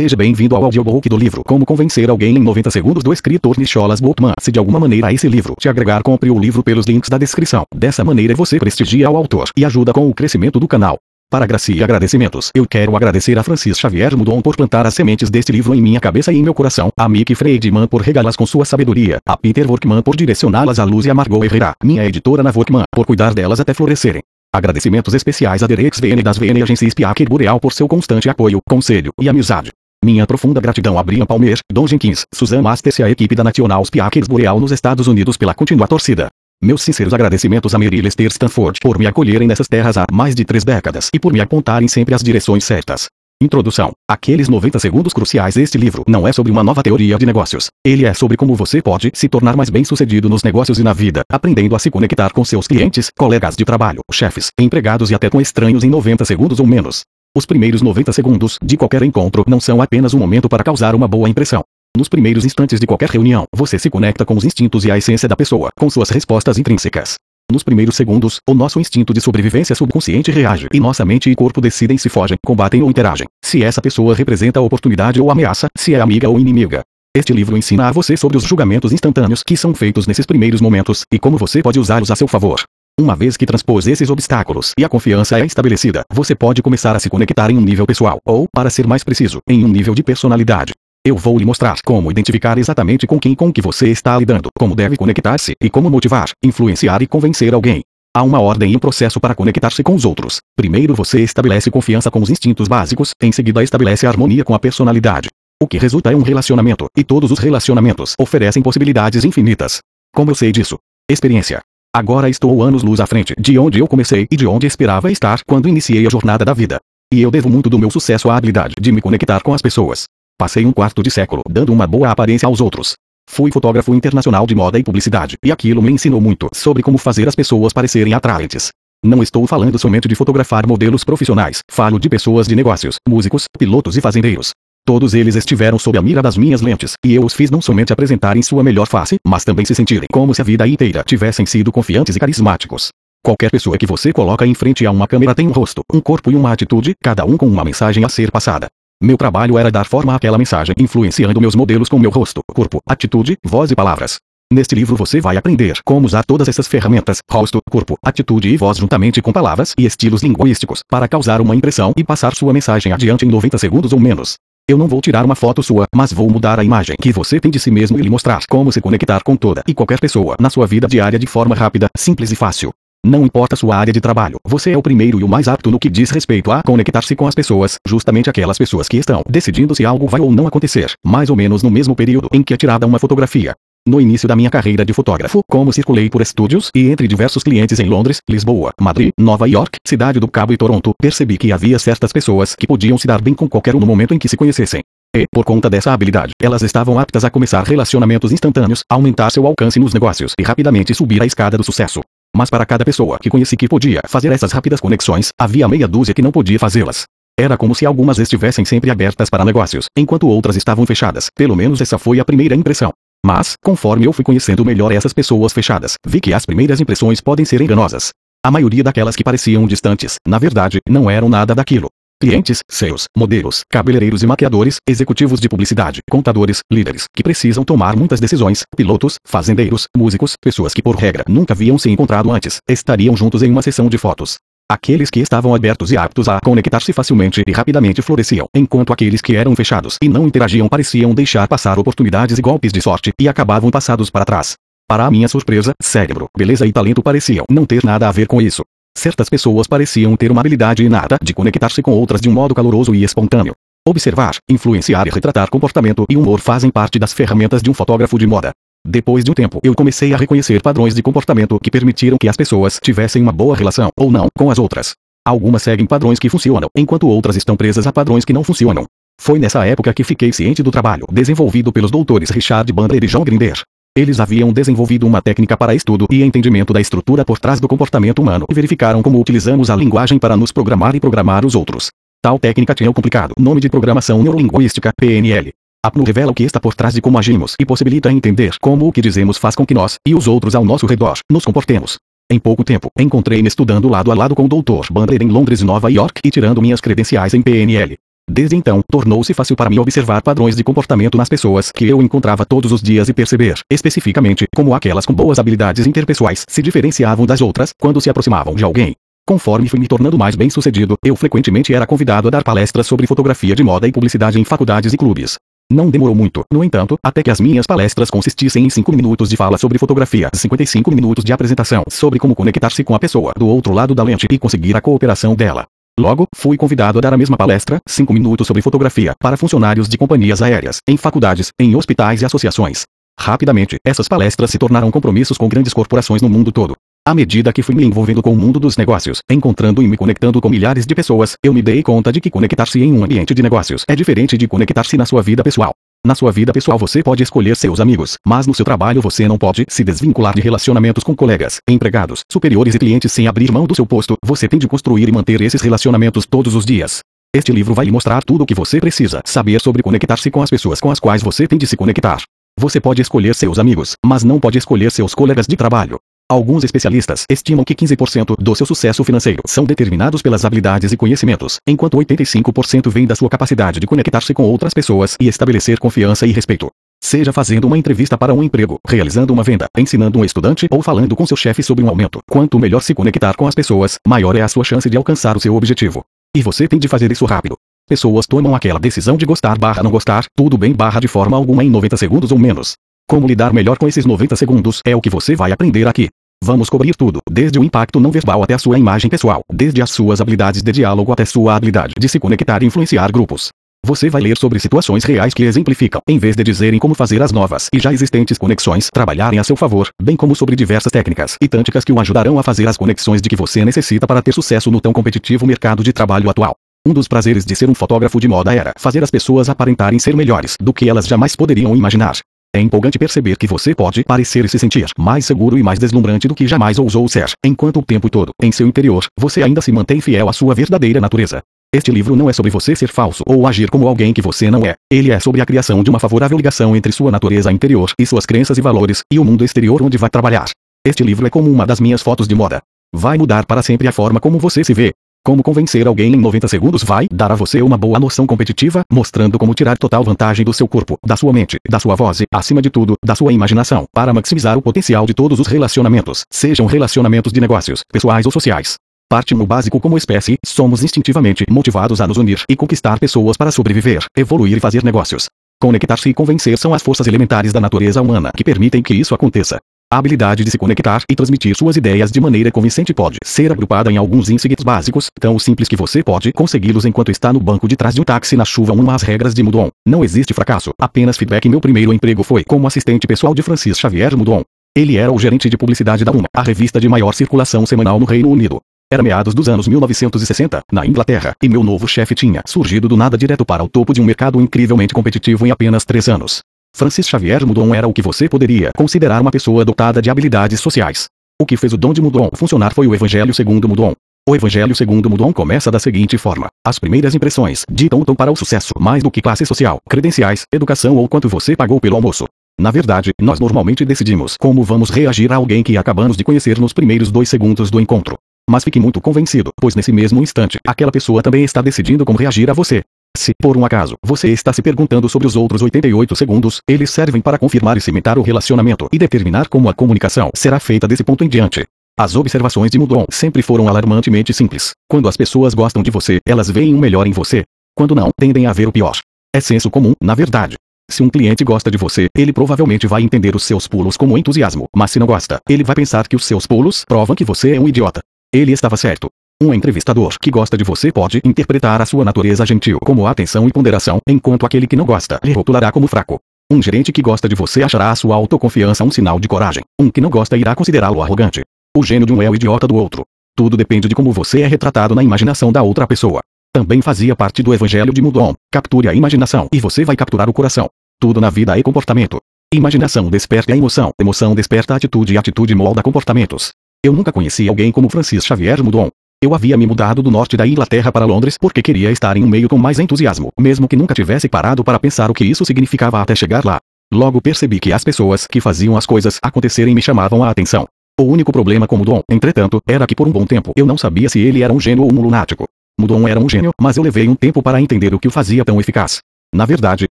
Seja bem-vindo ao audiobook do livro Como Convencer Alguém em 90 Segundos do escritor Nicholas Bultmann. Se de alguma maneira esse livro te agregar, compre o livro pelos links da descrição. Dessa maneira você prestigia o autor e ajuda com o crescimento do canal. Para graça e agradecimentos, eu quero agradecer a Francis Xavier Mudon por plantar as sementes deste livro em minha cabeça e em meu coração, a Mickey Friedman por regalá-las com sua sabedoria, a Peter Workman por direcioná-las à luz e a Margot Herrera, minha editora na Workman, por cuidar delas até florescerem. Agradecimentos especiais a Derex VN das VN Agências Piaker Boreal por seu constante apoio, conselho e amizade. Minha profunda gratidão a Brian Palmer, Don Jenkins, Susan Masters e a equipe da National Piakers Boreal nos Estados Unidos pela contínua torcida. Meus sinceros agradecimentos a Mary Lester Stanford por me acolherem nessas terras há mais de três décadas e por me apontarem sempre as direções certas. Introdução. Aqueles 90 segundos cruciais Este livro não é sobre uma nova teoria de negócios. Ele é sobre como você pode se tornar mais bem-sucedido nos negócios e na vida, aprendendo a se conectar com seus clientes, colegas de trabalho, chefes, empregados e até com estranhos em 90 segundos ou menos. Os primeiros 90 segundos de qualquer encontro não são apenas um momento para causar uma boa impressão. Nos primeiros instantes de qualquer reunião, você se conecta com os instintos e a essência da pessoa, com suas respostas intrínsecas. Nos primeiros segundos, o nosso instinto de sobrevivência subconsciente reage e nossa mente e corpo decidem se fogem, combatem ou interagem, se essa pessoa representa oportunidade ou ameaça, se é amiga ou inimiga. Este livro ensina a você sobre os julgamentos instantâneos que são feitos nesses primeiros momentos e como você pode usá-los a seu favor. Uma vez que transpôs esses obstáculos e a confiança é estabelecida, você pode começar a se conectar em um nível pessoal, ou, para ser mais preciso, em um nível de personalidade. Eu vou lhe mostrar como identificar exatamente com quem com que você está lidando, como deve conectar-se e como motivar, influenciar e convencer alguém. Há uma ordem e um processo para conectar-se com os outros. Primeiro você estabelece confiança com os instintos básicos, em seguida estabelece harmonia com a personalidade. O que resulta é um relacionamento, e todos os relacionamentos oferecem possibilidades infinitas. Como eu sei disso? Experiência. Agora estou anos-luz à frente de onde eu comecei e de onde esperava estar quando iniciei a jornada da vida. E eu devo muito do meu sucesso à habilidade de me conectar com as pessoas. Passei um quarto de século dando uma boa aparência aos outros. Fui fotógrafo internacional de moda e publicidade, e aquilo me ensinou muito sobre como fazer as pessoas parecerem atraentes. Não estou falando somente de fotografar modelos profissionais, falo de pessoas de negócios, músicos, pilotos e fazendeiros. Todos eles estiveram sob a mira das minhas lentes, e eu os fiz não somente apresentarem sua melhor face, mas também se sentirem como se a vida inteira tivessem sido confiantes e carismáticos. Qualquer pessoa que você coloca em frente a uma câmera tem um rosto, um corpo e uma atitude, cada um com uma mensagem a ser passada. Meu trabalho era dar forma àquela mensagem, influenciando meus modelos com meu rosto, corpo, atitude, voz e palavras. Neste livro você vai aprender como usar todas essas ferramentas, rosto, corpo, atitude e voz juntamente com palavras e estilos linguísticos, para causar uma impressão e passar sua mensagem adiante em 90 segundos ou menos. Eu não vou tirar uma foto sua, mas vou mudar a imagem que você tem de si mesmo e lhe mostrar como se conectar com toda e qualquer pessoa na sua vida diária de forma rápida, simples e fácil. Não importa sua área de trabalho, você é o primeiro e o mais apto no que diz respeito a conectar-se com as pessoas, justamente aquelas pessoas que estão decidindo se algo vai ou não acontecer, mais ou menos no mesmo período em que é tirada uma fotografia. No início da minha carreira de fotógrafo, como circulei por estúdios e entre diversos clientes em Londres, Lisboa, Madrid, Nova York, Cidade do Cabo e Toronto, percebi que havia certas pessoas que podiam se dar bem com qualquer um no momento em que se conhecessem. E, por conta dessa habilidade, elas estavam aptas a começar relacionamentos instantâneos, aumentar seu alcance nos negócios e rapidamente subir a escada do sucesso. Mas para cada pessoa que conheci que podia fazer essas rápidas conexões, havia meia dúzia que não podia fazê-las. Era como se algumas estivessem sempre abertas para negócios, enquanto outras estavam fechadas. Pelo menos essa foi a primeira impressão. Mas, conforme eu fui conhecendo melhor essas pessoas fechadas, vi que as primeiras impressões podem ser enganosas. A maioria daquelas que pareciam distantes, na verdade, não eram nada daquilo. Clientes, seus, modelos, cabeleireiros e maquiadores, executivos de publicidade, contadores, líderes, que precisam tomar muitas decisões, pilotos, fazendeiros, músicos, pessoas que por regra nunca haviam se encontrado antes, estariam juntos em uma sessão de fotos. Aqueles que estavam abertos e aptos a conectar-se facilmente e rapidamente floresciam, enquanto aqueles que eram fechados e não interagiam pareciam deixar passar oportunidades e golpes de sorte e acabavam passados para trás. Para a minha surpresa, cérebro, beleza e talento pareciam não ter nada a ver com isso. Certas pessoas pareciam ter uma habilidade inata de conectar-se com outras de um modo caloroso e espontâneo. Observar, influenciar e retratar comportamento e humor fazem parte das ferramentas de um fotógrafo de moda. Depois de um tempo, eu comecei a reconhecer padrões de comportamento que permitiram que as pessoas tivessem uma boa relação, ou não, com as outras. Algumas seguem padrões que funcionam, enquanto outras estão presas a padrões que não funcionam. Foi nessa época que fiquei ciente do trabalho desenvolvido pelos doutores Richard Bandler e John Grinder. Eles haviam desenvolvido uma técnica para estudo e entendimento da estrutura por trás do comportamento humano e verificaram como utilizamos a linguagem para nos programar e programar os outros. Tal técnica tinha o complicado nome de Programação Neurolinguística, PNL. A PNU revela o que está por trás de como agimos e possibilita entender como o que dizemos faz com que nós, e os outros ao nosso redor, nos comportemos. Em pouco tempo, encontrei-me estudando lado a lado com o Dr. Bandler em Londres e Nova York e tirando minhas credenciais em PNL. Desde então, tornou-se fácil para mim observar padrões de comportamento nas pessoas que eu encontrava todos os dias e perceber, especificamente, como aquelas com boas habilidades interpessoais se diferenciavam das outras quando se aproximavam de alguém. Conforme fui me tornando mais bem-sucedido, eu frequentemente era convidado a dar palestras sobre fotografia de moda e publicidade em faculdades e clubes. Não demorou muito, no entanto, até que as minhas palestras consistissem em 5 minutos de fala sobre fotografia, 55 minutos de apresentação sobre como conectar-se com a pessoa do outro lado da lente e conseguir a cooperação dela. Logo, fui convidado a dar a mesma palestra, 5 minutos sobre fotografia, para funcionários de companhias aéreas, em faculdades, em hospitais e associações. Rapidamente, essas palestras se tornaram compromissos com grandes corporações no mundo todo. À medida que fui me envolvendo com o mundo dos negócios, encontrando e me conectando com milhares de pessoas, eu me dei conta de que conectar-se em um ambiente de negócios é diferente de conectar-se na sua vida pessoal. Na sua vida pessoal você pode escolher seus amigos, mas no seu trabalho você não pode se desvincular de relacionamentos com colegas, empregados, superiores e clientes sem abrir mão do seu posto. Você tem de construir e manter esses relacionamentos todos os dias. Este livro vai lhe mostrar tudo o que você precisa saber sobre conectar-se com as pessoas com as quais você tem de se conectar. Você pode escolher seus amigos, mas não pode escolher seus colegas de trabalho. Alguns especialistas estimam que 15% do seu sucesso financeiro são determinados pelas habilidades e conhecimentos, enquanto 85% vem da sua capacidade de conectar-se com outras pessoas e estabelecer confiança e respeito. Seja fazendo uma entrevista para um emprego, realizando uma venda, ensinando um estudante ou falando com seu chefe sobre um aumento. Quanto melhor se conectar com as pessoas, maior é a sua chance de alcançar o seu objetivo. E você tem de fazer isso rápido. Pessoas tomam aquela decisão de gostar barra não gostar, tudo bem barra de forma alguma em 90 segundos ou menos. Como lidar melhor com esses 90 segundos é o que você vai aprender aqui. Vamos cobrir tudo, desde o impacto não verbal até a sua imagem pessoal, desde as suas habilidades de diálogo até sua habilidade de se conectar e influenciar grupos. Você vai ler sobre situações reais que exemplificam, em vez de dizerem como fazer as novas e já existentes conexões trabalharem a seu favor, bem como sobre diversas técnicas e táticas que o ajudarão a fazer as conexões de que você necessita para ter sucesso no tão competitivo mercado de trabalho atual. Um dos prazeres de ser um fotógrafo de moda era fazer as pessoas aparentarem ser melhores do que elas jamais poderiam imaginar. É empolgante perceber que você pode parecer e se sentir mais seguro e mais deslumbrante do que jamais ousou ser, enquanto o tempo todo, em seu interior, você ainda se mantém fiel à sua verdadeira natureza. Este livro não é sobre você ser falso ou agir como alguém que você não é. Ele é sobre a criação de uma favorável ligação entre sua natureza interior e suas crenças e valores e o mundo exterior onde vai trabalhar. Este livro é como uma das minhas fotos de moda. Vai mudar para sempre a forma como você se vê. Como convencer alguém em 90 segundos vai dar a você uma boa noção competitiva, mostrando como tirar total vantagem do seu corpo, da sua mente, da sua voz e, acima de tudo, da sua imaginação, para maximizar o potencial de todos os relacionamentos, sejam relacionamentos de negócios, pessoais ou sociais. Parte no básico como espécie, somos instintivamente motivados a nos unir e conquistar pessoas para sobreviver, evoluir e fazer negócios. Conectar-se e convencer são as forças elementares da natureza humana que permitem que isso aconteça. A habilidade de se conectar e transmitir suas ideias de maneira convincente pode ser agrupada em alguns insights básicos, tão simples que você pode consegui-los enquanto está no banco de trás de um táxi na chuva. Uma as regras de Mudon. Não existe fracasso, apenas feedback. Meu primeiro emprego foi como assistente pessoal de Francis Xavier Mudon. Ele era o gerente de publicidade da UMA, a revista de maior circulação semanal no Reino Unido. Era meados dos anos 1960, na Inglaterra, e meu novo chefe tinha surgido do nada direto para o topo de um mercado incrivelmente competitivo em apenas três anos. Francis Xavier Mudon era o que você poderia considerar uma pessoa dotada de habilidades sociais. O que fez o dom de Mudon funcionar foi o Evangelho segundo Mudon. O Evangelho segundo Mudon começa da seguinte forma: as primeiras impressões ditam tom para o sucesso mais do que classe social, credenciais, educação ou quanto você pagou pelo almoço. Na verdade, nós normalmente decidimos como vamos reagir a alguém que acabamos de conhecer nos primeiros dois segundos do encontro. Mas fique muito convencido, pois nesse mesmo instante, aquela pessoa também está decidindo como reagir a você. Se, por um acaso, você está se perguntando sobre os outros 88 segundos, eles servem para confirmar e cimentar o relacionamento e determinar como a comunicação será feita desse ponto em diante. As observações de Mudon sempre foram alarmantemente simples. Quando as pessoas gostam de você, elas veem o melhor em você. Quando não, tendem a ver o pior. É senso comum, na verdade. Se um cliente gosta de você, ele provavelmente vai entender os seus pulos como entusiasmo, mas se não gosta, ele vai pensar que os seus pulos provam que você é um idiota. Ele estava certo. Um entrevistador que gosta de você pode interpretar a sua natureza gentil como atenção e ponderação, enquanto aquele que não gosta lhe rotulará como fraco. Um gerente que gosta de você achará a sua autoconfiança um sinal de coragem. Um que não gosta irá considerá-lo arrogante. O gênio de um é o idiota do outro. Tudo depende de como você é retratado na imaginação da outra pessoa. Também fazia parte do evangelho de Mudon. Capture a imaginação e você vai capturar o coração. Tudo na vida é comportamento. Imaginação desperta a emoção, emoção desperta a atitude e atitude molda comportamentos. Eu nunca conheci alguém como Francis Xavier Mudon. Eu havia me mudado do norte da Inglaterra para Londres porque queria estar em um meio com mais entusiasmo, mesmo que nunca tivesse parado para pensar o que isso significava até chegar lá. Logo percebi que as pessoas que faziam as coisas acontecerem me chamavam a atenção. O único problema com Dom, entretanto, era que por um bom tempo eu não sabia se ele era um gênio ou um lunático. Mudon era um gênio, mas eu levei um tempo para entender o que o fazia tão eficaz. Na verdade,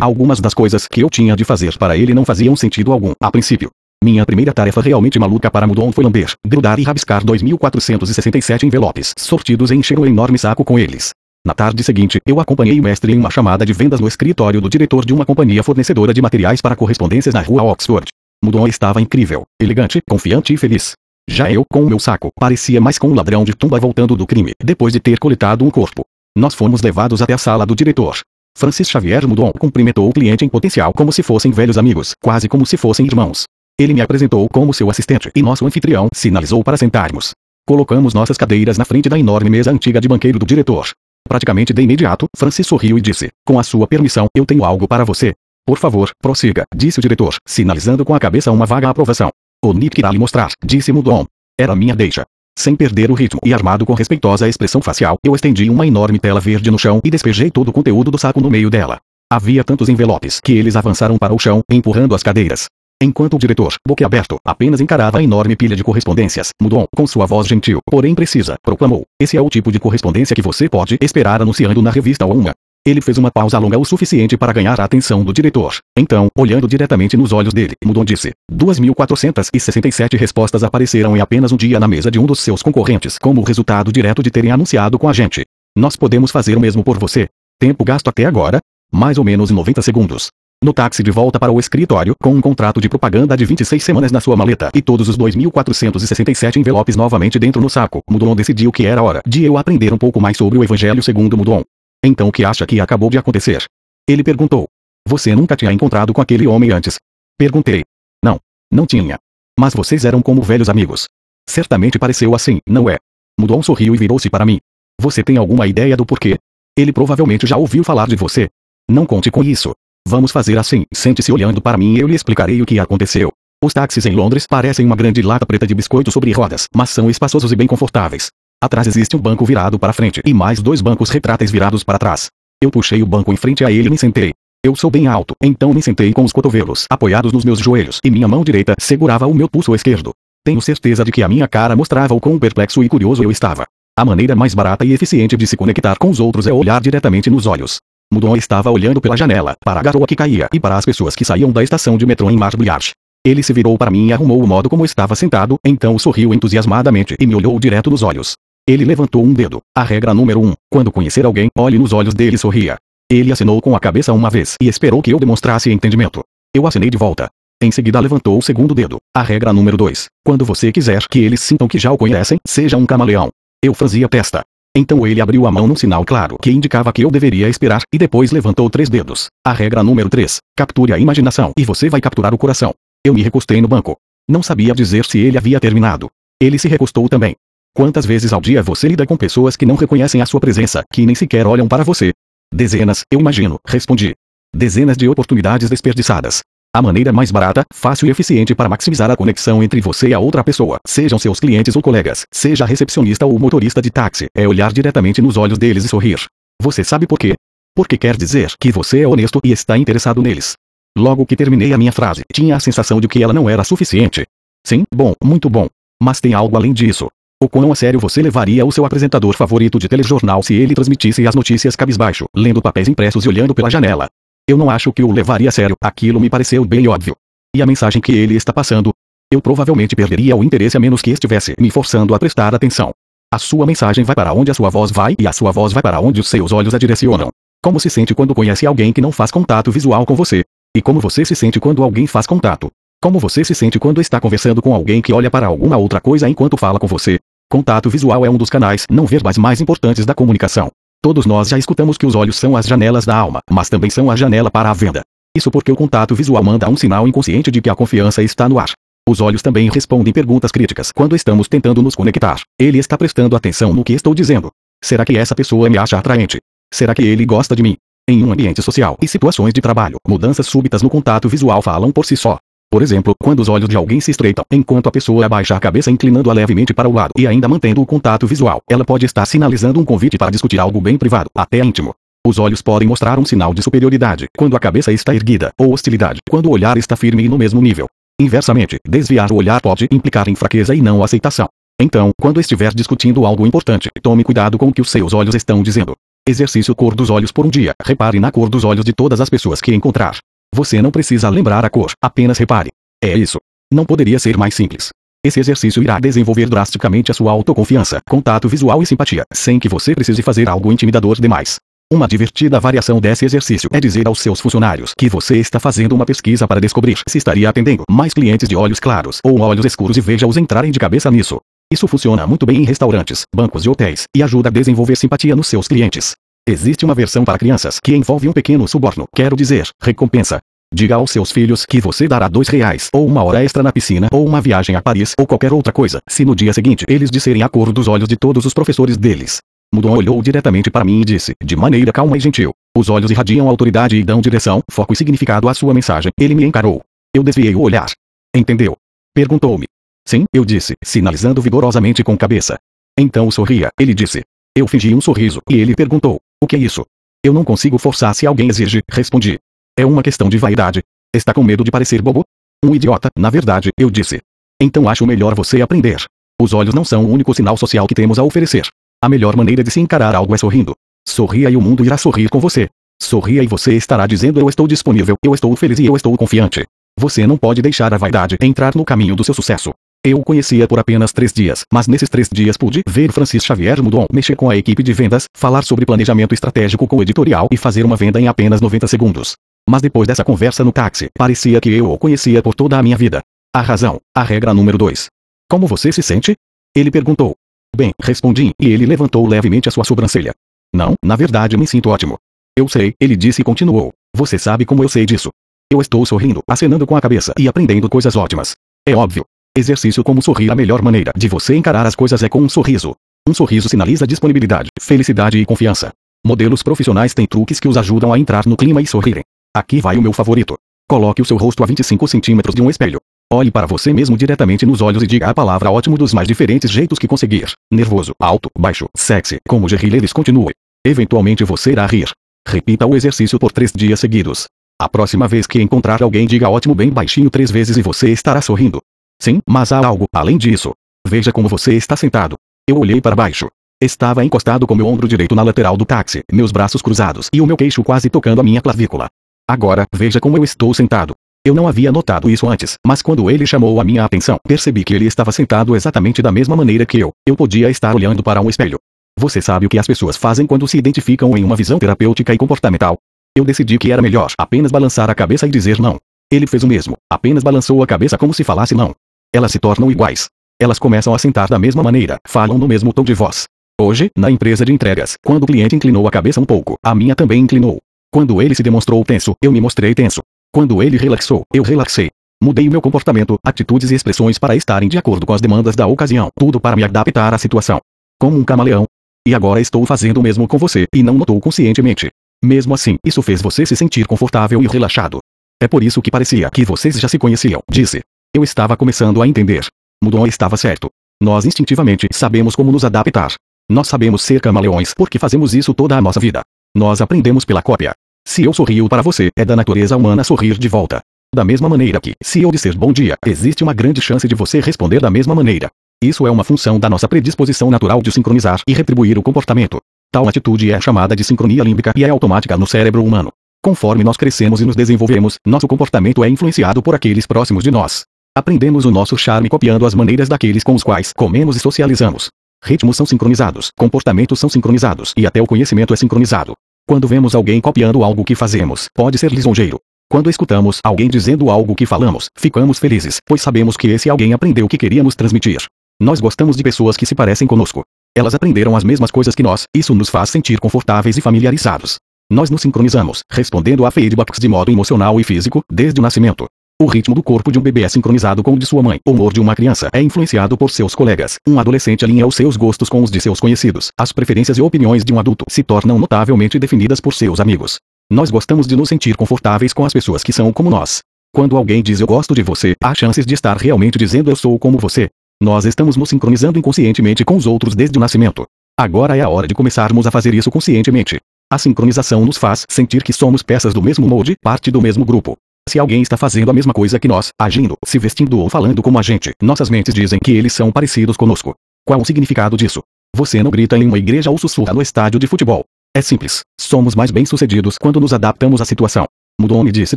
algumas das coisas que eu tinha de fazer para ele não faziam sentido algum, a princípio. Minha primeira tarefa realmente maluca para Mudon foi lamber, grudar e rabiscar 2.467 envelopes sortidos e encher um enorme saco com eles. Na tarde seguinte, eu acompanhei o mestre em uma chamada de vendas no escritório do diretor de uma companhia fornecedora de materiais para correspondências na rua Oxford. Mudon estava incrível, elegante, confiante e feliz. Já eu, com o meu saco, parecia mais com um ladrão de tumba voltando do crime, depois de ter coletado um corpo. Nós fomos levados até a sala do diretor. Francis Xavier Mudon cumprimentou o cliente em potencial como se fossem velhos amigos, quase como se fossem irmãos. Ele me apresentou como seu assistente e nosso anfitrião sinalizou para sentarmos. Colocamos nossas cadeiras na frente da enorme mesa antiga de banqueiro do diretor. Praticamente de imediato, Francis sorriu e disse: Com a sua permissão, eu tenho algo para você. Por favor, prossiga, disse o diretor, sinalizando com a cabeça uma vaga aprovação. O Nick irá lhe mostrar, disse Mudon. Era minha deixa. Sem perder o ritmo e armado com respeitosa expressão facial, eu estendi uma enorme tela verde no chão e despejei todo o conteúdo do saco no meio dela. Havia tantos envelopes que eles avançaram para o chão, empurrando as cadeiras. Enquanto o diretor, boquiaberto, apenas encarava a enorme pilha de correspondências, Mudon, com sua voz gentil, porém precisa, proclamou: Esse é o tipo de correspondência que você pode esperar anunciando na revista Uma. Ele fez uma pausa longa o suficiente para ganhar a atenção do diretor. Então, olhando diretamente nos olhos dele, Mudon disse: 2.467 respostas apareceram em apenas um dia na mesa de um dos seus concorrentes, como resultado direto de terem anunciado com a gente. Nós podemos fazer o mesmo por você. Tempo gasto até agora? Mais ou menos 90 segundos. No táxi de volta para o escritório, com um contrato de propaganda de 26 semanas na sua maleta e todos os 2.467 envelopes novamente dentro no saco, Mudon decidiu que era hora de eu aprender um pouco mais sobre o Evangelho segundo Mudon. Então o que acha que acabou de acontecer? Ele perguntou. Você nunca tinha encontrado com aquele homem antes? Perguntei. Não. Não tinha. Mas vocês eram como velhos amigos. Certamente pareceu assim, não é? Mudon sorriu e virou-se para mim. Você tem alguma ideia do porquê? Ele provavelmente já ouviu falar de você. Não conte com isso. Vamos fazer assim, sente-se olhando para mim e eu lhe explicarei o que aconteceu. Os táxis em Londres parecem uma grande lata preta de biscoito sobre rodas, mas são espaçosos e bem confortáveis. Atrás existe um banco virado para frente e mais dois bancos retráteis virados para trás. Eu puxei o banco em frente a ele e me sentei. Eu sou bem alto, então me sentei com os cotovelos apoiados nos meus joelhos e minha mão direita segurava o meu pulso esquerdo. Tenho certeza de que a minha cara mostrava o quão perplexo e curioso eu estava. A maneira mais barata e eficiente de se conectar com os outros é olhar diretamente nos olhos. Mudon estava olhando pela janela, para a garoa que caía e para as pessoas que saíam da estação de metrô em Marble Arch. Ele se virou para mim e arrumou o modo como estava sentado, então sorriu entusiasmadamente e me olhou direto nos olhos. Ele levantou um dedo. A regra número um: quando conhecer alguém, olhe nos olhos dele e sorria. Ele acenou com a cabeça uma vez e esperou que eu demonstrasse entendimento. Eu acenei de volta. Em seguida levantou o segundo dedo. A regra número 2. Quando você quiser que eles sintam que já o conhecem, seja um camaleão. Eu franzi a testa. Então ele abriu a mão num sinal claro que indicava que eu deveria esperar, e depois levantou três dedos. A regra número 3. Capture a imaginação e você vai capturar o coração. Eu me recostei no banco. Não sabia dizer se ele havia terminado. Ele se recostou também. Quantas vezes ao dia você lida com pessoas que não reconhecem a sua presença, que nem sequer olham para você? Dezenas, eu imagino, respondi. Dezenas de oportunidades desperdiçadas. A maneira mais barata, fácil e eficiente para maximizar a conexão entre você e a outra pessoa, sejam seus clientes ou colegas, seja recepcionista ou motorista de táxi, é olhar diretamente nos olhos deles e sorrir. Você sabe por quê? Porque quer dizer que você é honesto e está interessado neles. Logo que terminei a minha frase, tinha a sensação de que ela não era suficiente. Sim, bom, muito bom. Mas tem algo além disso. O quão a sério você levaria o seu apresentador favorito de telejornal se ele transmitisse as notícias cabisbaixo, lendo papéis impressos e olhando pela janela? Eu não acho que o levaria a sério, aquilo me pareceu bem óbvio. E a mensagem que ele está passando? Eu provavelmente perderia o interesse a menos que estivesse me forçando a prestar atenção. A sua mensagem vai para onde a sua voz vai e a sua voz vai para onde os seus olhos a direcionam. Como se sente quando conhece alguém que não faz contato visual com você? E como você se sente quando alguém faz contato? Como você se sente quando está conversando com alguém que olha para alguma outra coisa enquanto fala com você? Contato visual é um dos canais não verbais mais importantes da comunicação. Todos nós já escutamos que os olhos são as janelas da alma, mas também são a janela para a venda. Isso porque o contato visual manda um sinal inconsciente de que a confiança está no ar. Os olhos também respondem perguntas críticas quando estamos tentando nos conectar. Ele está prestando atenção no que estou dizendo. Será que essa pessoa me acha atraente? Será que ele gosta de mim? Em um ambiente social e situações de trabalho, mudanças súbitas no contato visual falam por si só. Por exemplo, quando os olhos de alguém se estreitam, enquanto a pessoa abaixa a cabeça inclinando-a levemente para o lado e ainda mantendo o contato visual, ela pode estar sinalizando um convite para discutir algo bem privado, até íntimo. Os olhos podem mostrar um sinal de superioridade quando a cabeça está erguida, ou hostilidade quando o olhar está firme e no mesmo nível. Inversamente, desviar o olhar pode implicar em fraqueza e não aceitação. Então, quando estiver discutindo algo importante, tome cuidado com o que os seus olhos estão dizendo. Exercício cor dos olhos por um dia. Repare na cor dos olhos de todas as pessoas que encontrar. Você não precisa lembrar a cor, apenas repare. É isso. Não poderia ser mais simples. Esse exercício irá desenvolver drasticamente a sua autoconfiança, contato visual e simpatia, sem que você precise fazer algo intimidador demais. Uma divertida variação desse exercício é dizer aos seus funcionários que você está fazendo uma pesquisa para descobrir se estaria atendendo mais clientes de olhos claros ou olhos escuros e veja-os entrarem de cabeça nisso. Isso funciona muito bem em restaurantes, bancos e hotéis, e ajuda a desenvolver simpatia nos seus clientes. Existe uma versão para crianças que envolve um pequeno suborno, quero dizer, recompensa. Diga aos seus filhos que você dará dois reais, ou uma hora extra na piscina, ou uma viagem a Paris, ou qualquer outra coisa, se no dia seguinte eles disserem a cor dos olhos de todos os professores deles. Mudon olhou diretamente para mim e disse, de maneira calma e gentil. Os olhos irradiam autoridade e dão direção, foco e significado à sua mensagem. Ele me encarou. Eu desviei o olhar. Entendeu? Perguntou-me. Sim, eu disse, sinalizando vigorosamente com cabeça. Então sorria, ele disse. Eu fingi um sorriso, e ele perguntou: O que é isso? Eu não consigo forçar se alguém exige, respondi. É uma questão de vaidade. Está com medo de parecer bobo? Um idiota, na verdade, eu disse. Então acho melhor você aprender. Os olhos não são o único sinal social que temos a oferecer. A melhor maneira de se encarar algo é sorrindo. Sorria e o mundo irá sorrir com você. Sorria e você estará dizendo eu estou disponível, eu estou feliz e eu estou confiante. Você não pode deixar a vaidade entrar no caminho do seu sucesso. Eu o conhecia por apenas três dias, mas nesses três dias pude ver Francis Xavier Mudon mexer com a equipe de vendas, falar sobre planejamento estratégico com o editorial e fazer uma venda em apenas 90 segundos. Mas depois dessa conversa no táxi, parecia que eu o conhecia por toda a minha vida. A razão, a regra número 2. Como você se sente? Ele perguntou. Bem, respondi, e ele levantou levemente a sua sobrancelha. Não, na verdade me sinto ótimo. Eu sei, ele disse e continuou. Você sabe como eu sei disso. Eu estou sorrindo, acenando com a cabeça e aprendendo coisas ótimas. É óbvio, Exercício como sorrir. A melhor maneira de você encarar as coisas é com um sorriso. Um sorriso sinaliza disponibilidade, felicidade e confiança. Modelos profissionais têm truques que os ajudam a entrar no clima e sorrirem. Aqui vai o meu favorito. Coloque o seu rosto a 25 centímetros de um espelho. Olhe para você mesmo diretamente nos olhos e diga a palavra ótimo dos mais diferentes jeitos que conseguir. Nervoso, alto, baixo, sexy, como Jerry Lewis continue. Eventualmente você irá rir. Repita o exercício por três dias seguidos. A próxima vez que encontrar alguém diga ótimo bem baixinho três vezes e você estará sorrindo. Sim, mas há algo além disso. Veja como você está sentado. Eu olhei para baixo. Estava encostado com meu ombro direito na lateral do táxi, meus braços cruzados e o meu queixo quase tocando a minha clavícula. Agora, veja como eu estou sentado. Eu não havia notado isso antes, mas quando ele chamou a minha atenção, percebi que ele estava sentado exatamente da mesma maneira que eu. Eu podia estar olhando para um espelho. Você sabe o que as pessoas fazem quando se identificam em uma visão terapêutica e comportamental? Eu decidi que era melhor apenas balançar a cabeça e dizer não. Ele fez o mesmo, apenas balançou a cabeça como se falasse não elas se tornam iguais. Elas começam a sentar da mesma maneira, falam no mesmo tom de voz. Hoje, na empresa de entregas, quando o cliente inclinou a cabeça um pouco, a minha também inclinou. Quando ele se demonstrou tenso, eu me mostrei tenso. Quando ele relaxou, eu relaxei. Mudei o meu comportamento, atitudes e expressões para estarem de acordo com as demandas da ocasião, tudo para me adaptar à situação. Como um camaleão. E agora estou fazendo o mesmo com você, e não notou conscientemente. Mesmo assim, isso fez você se sentir confortável e relaxado. É por isso que parecia que vocês já se conheciam, disse. Eu estava começando a entender. Mudon estava certo. Nós instintivamente sabemos como nos adaptar. Nós sabemos ser camaleões porque fazemos isso toda a nossa vida. Nós aprendemos pela cópia. Se eu sorrio para você, é da natureza humana sorrir de volta. Da mesma maneira que, se eu disser bom dia, existe uma grande chance de você responder da mesma maneira. Isso é uma função da nossa predisposição natural de sincronizar e retribuir o comportamento. Tal atitude é chamada de sincronia límbica e é automática no cérebro humano. Conforme nós crescemos e nos desenvolvemos, nosso comportamento é influenciado por aqueles próximos de nós. Aprendemos o nosso charme copiando as maneiras daqueles com os quais comemos e socializamos. Ritmos são sincronizados, comportamentos são sincronizados e até o conhecimento é sincronizado. Quando vemos alguém copiando algo que fazemos, pode ser lisonjeiro. Quando escutamos alguém dizendo algo que falamos, ficamos felizes, pois sabemos que esse alguém aprendeu o que queríamos transmitir. Nós gostamos de pessoas que se parecem conosco. Elas aprenderam as mesmas coisas que nós, isso nos faz sentir confortáveis e familiarizados. Nós nos sincronizamos, respondendo a feedbacks de modo emocional e físico, desde o nascimento. O ritmo do corpo de um bebê é sincronizado com o de sua mãe. O humor de uma criança é influenciado por seus colegas. Um adolescente alinha os seus gostos com os de seus conhecidos. As preferências e opiniões de um adulto se tornam notavelmente definidas por seus amigos. Nós gostamos de nos sentir confortáveis com as pessoas que são como nós. Quando alguém diz eu gosto de você, há chances de estar realmente dizendo eu sou como você. Nós estamos nos sincronizando inconscientemente com os outros desde o nascimento. Agora é a hora de começarmos a fazer isso conscientemente. A sincronização nos faz sentir que somos peças do mesmo molde, parte do mesmo grupo. Se alguém está fazendo a mesma coisa que nós, agindo, se vestindo ou falando como a gente, nossas mentes dizem que eles são parecidos conosco. Qual o significado disso? Você não grita em uma igreja ou sussurra no estádio de futebol. É simples. Somos mais bem-sucedidos quando nos adaptamos à situação. Mudou me disse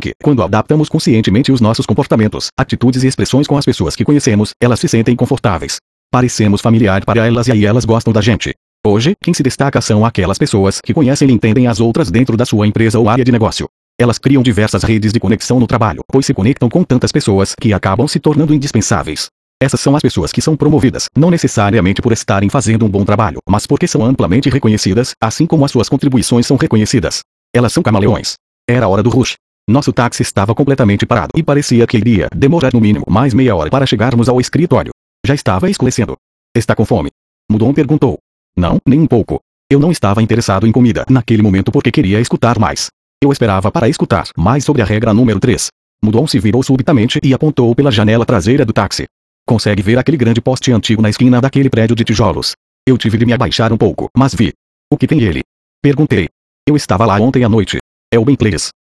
que, quando adaptamos conscientemente os nossos comportamentos, atitudes e expressões com as pessoas que conhecemos, elas se sentem confortáveis. Parecemos familiar para elas e aí elas gostam da gente. Hoje, quem se destaca são aquelas pessoas que conhecem e entendem as outras dentro da sua empresa ou área de negócio. Elas criam diversas redes de conexão no trabalho, pois se conectam com tantas pessoas que acabam se tornando indispensáveis. Essas são as pessoas que são promovidas, não necessariamente por estarem fazendo um bom trabalho, mas porque são amplamente reconhecidas, assim como as suas contribuições são reconhecidas. Elas são camaleões. Era hora do rush. Nosso táxi estava completamente parado e parecia que iria demorar no mínimo mais meia hora para chegarmos ao escritório. Já estava escurecendo. Está com fome? Mudon perguntou. Não, nem um pouco. Eu não estava interessado em comida naquele momento porque queria escutar mais. Eu esperava para escutar mais sobre a regra número 3. Mudon se virou subitamente e apontou pela janela traseira do táxi. Consegue ver aquele grande poste antigo na esquina daquele prédio de tijolos. Eu tive de me abaixar um pouco, mas vi. O que tem ele? Perguntei. Eu estava lá ontem à noite. É o Ben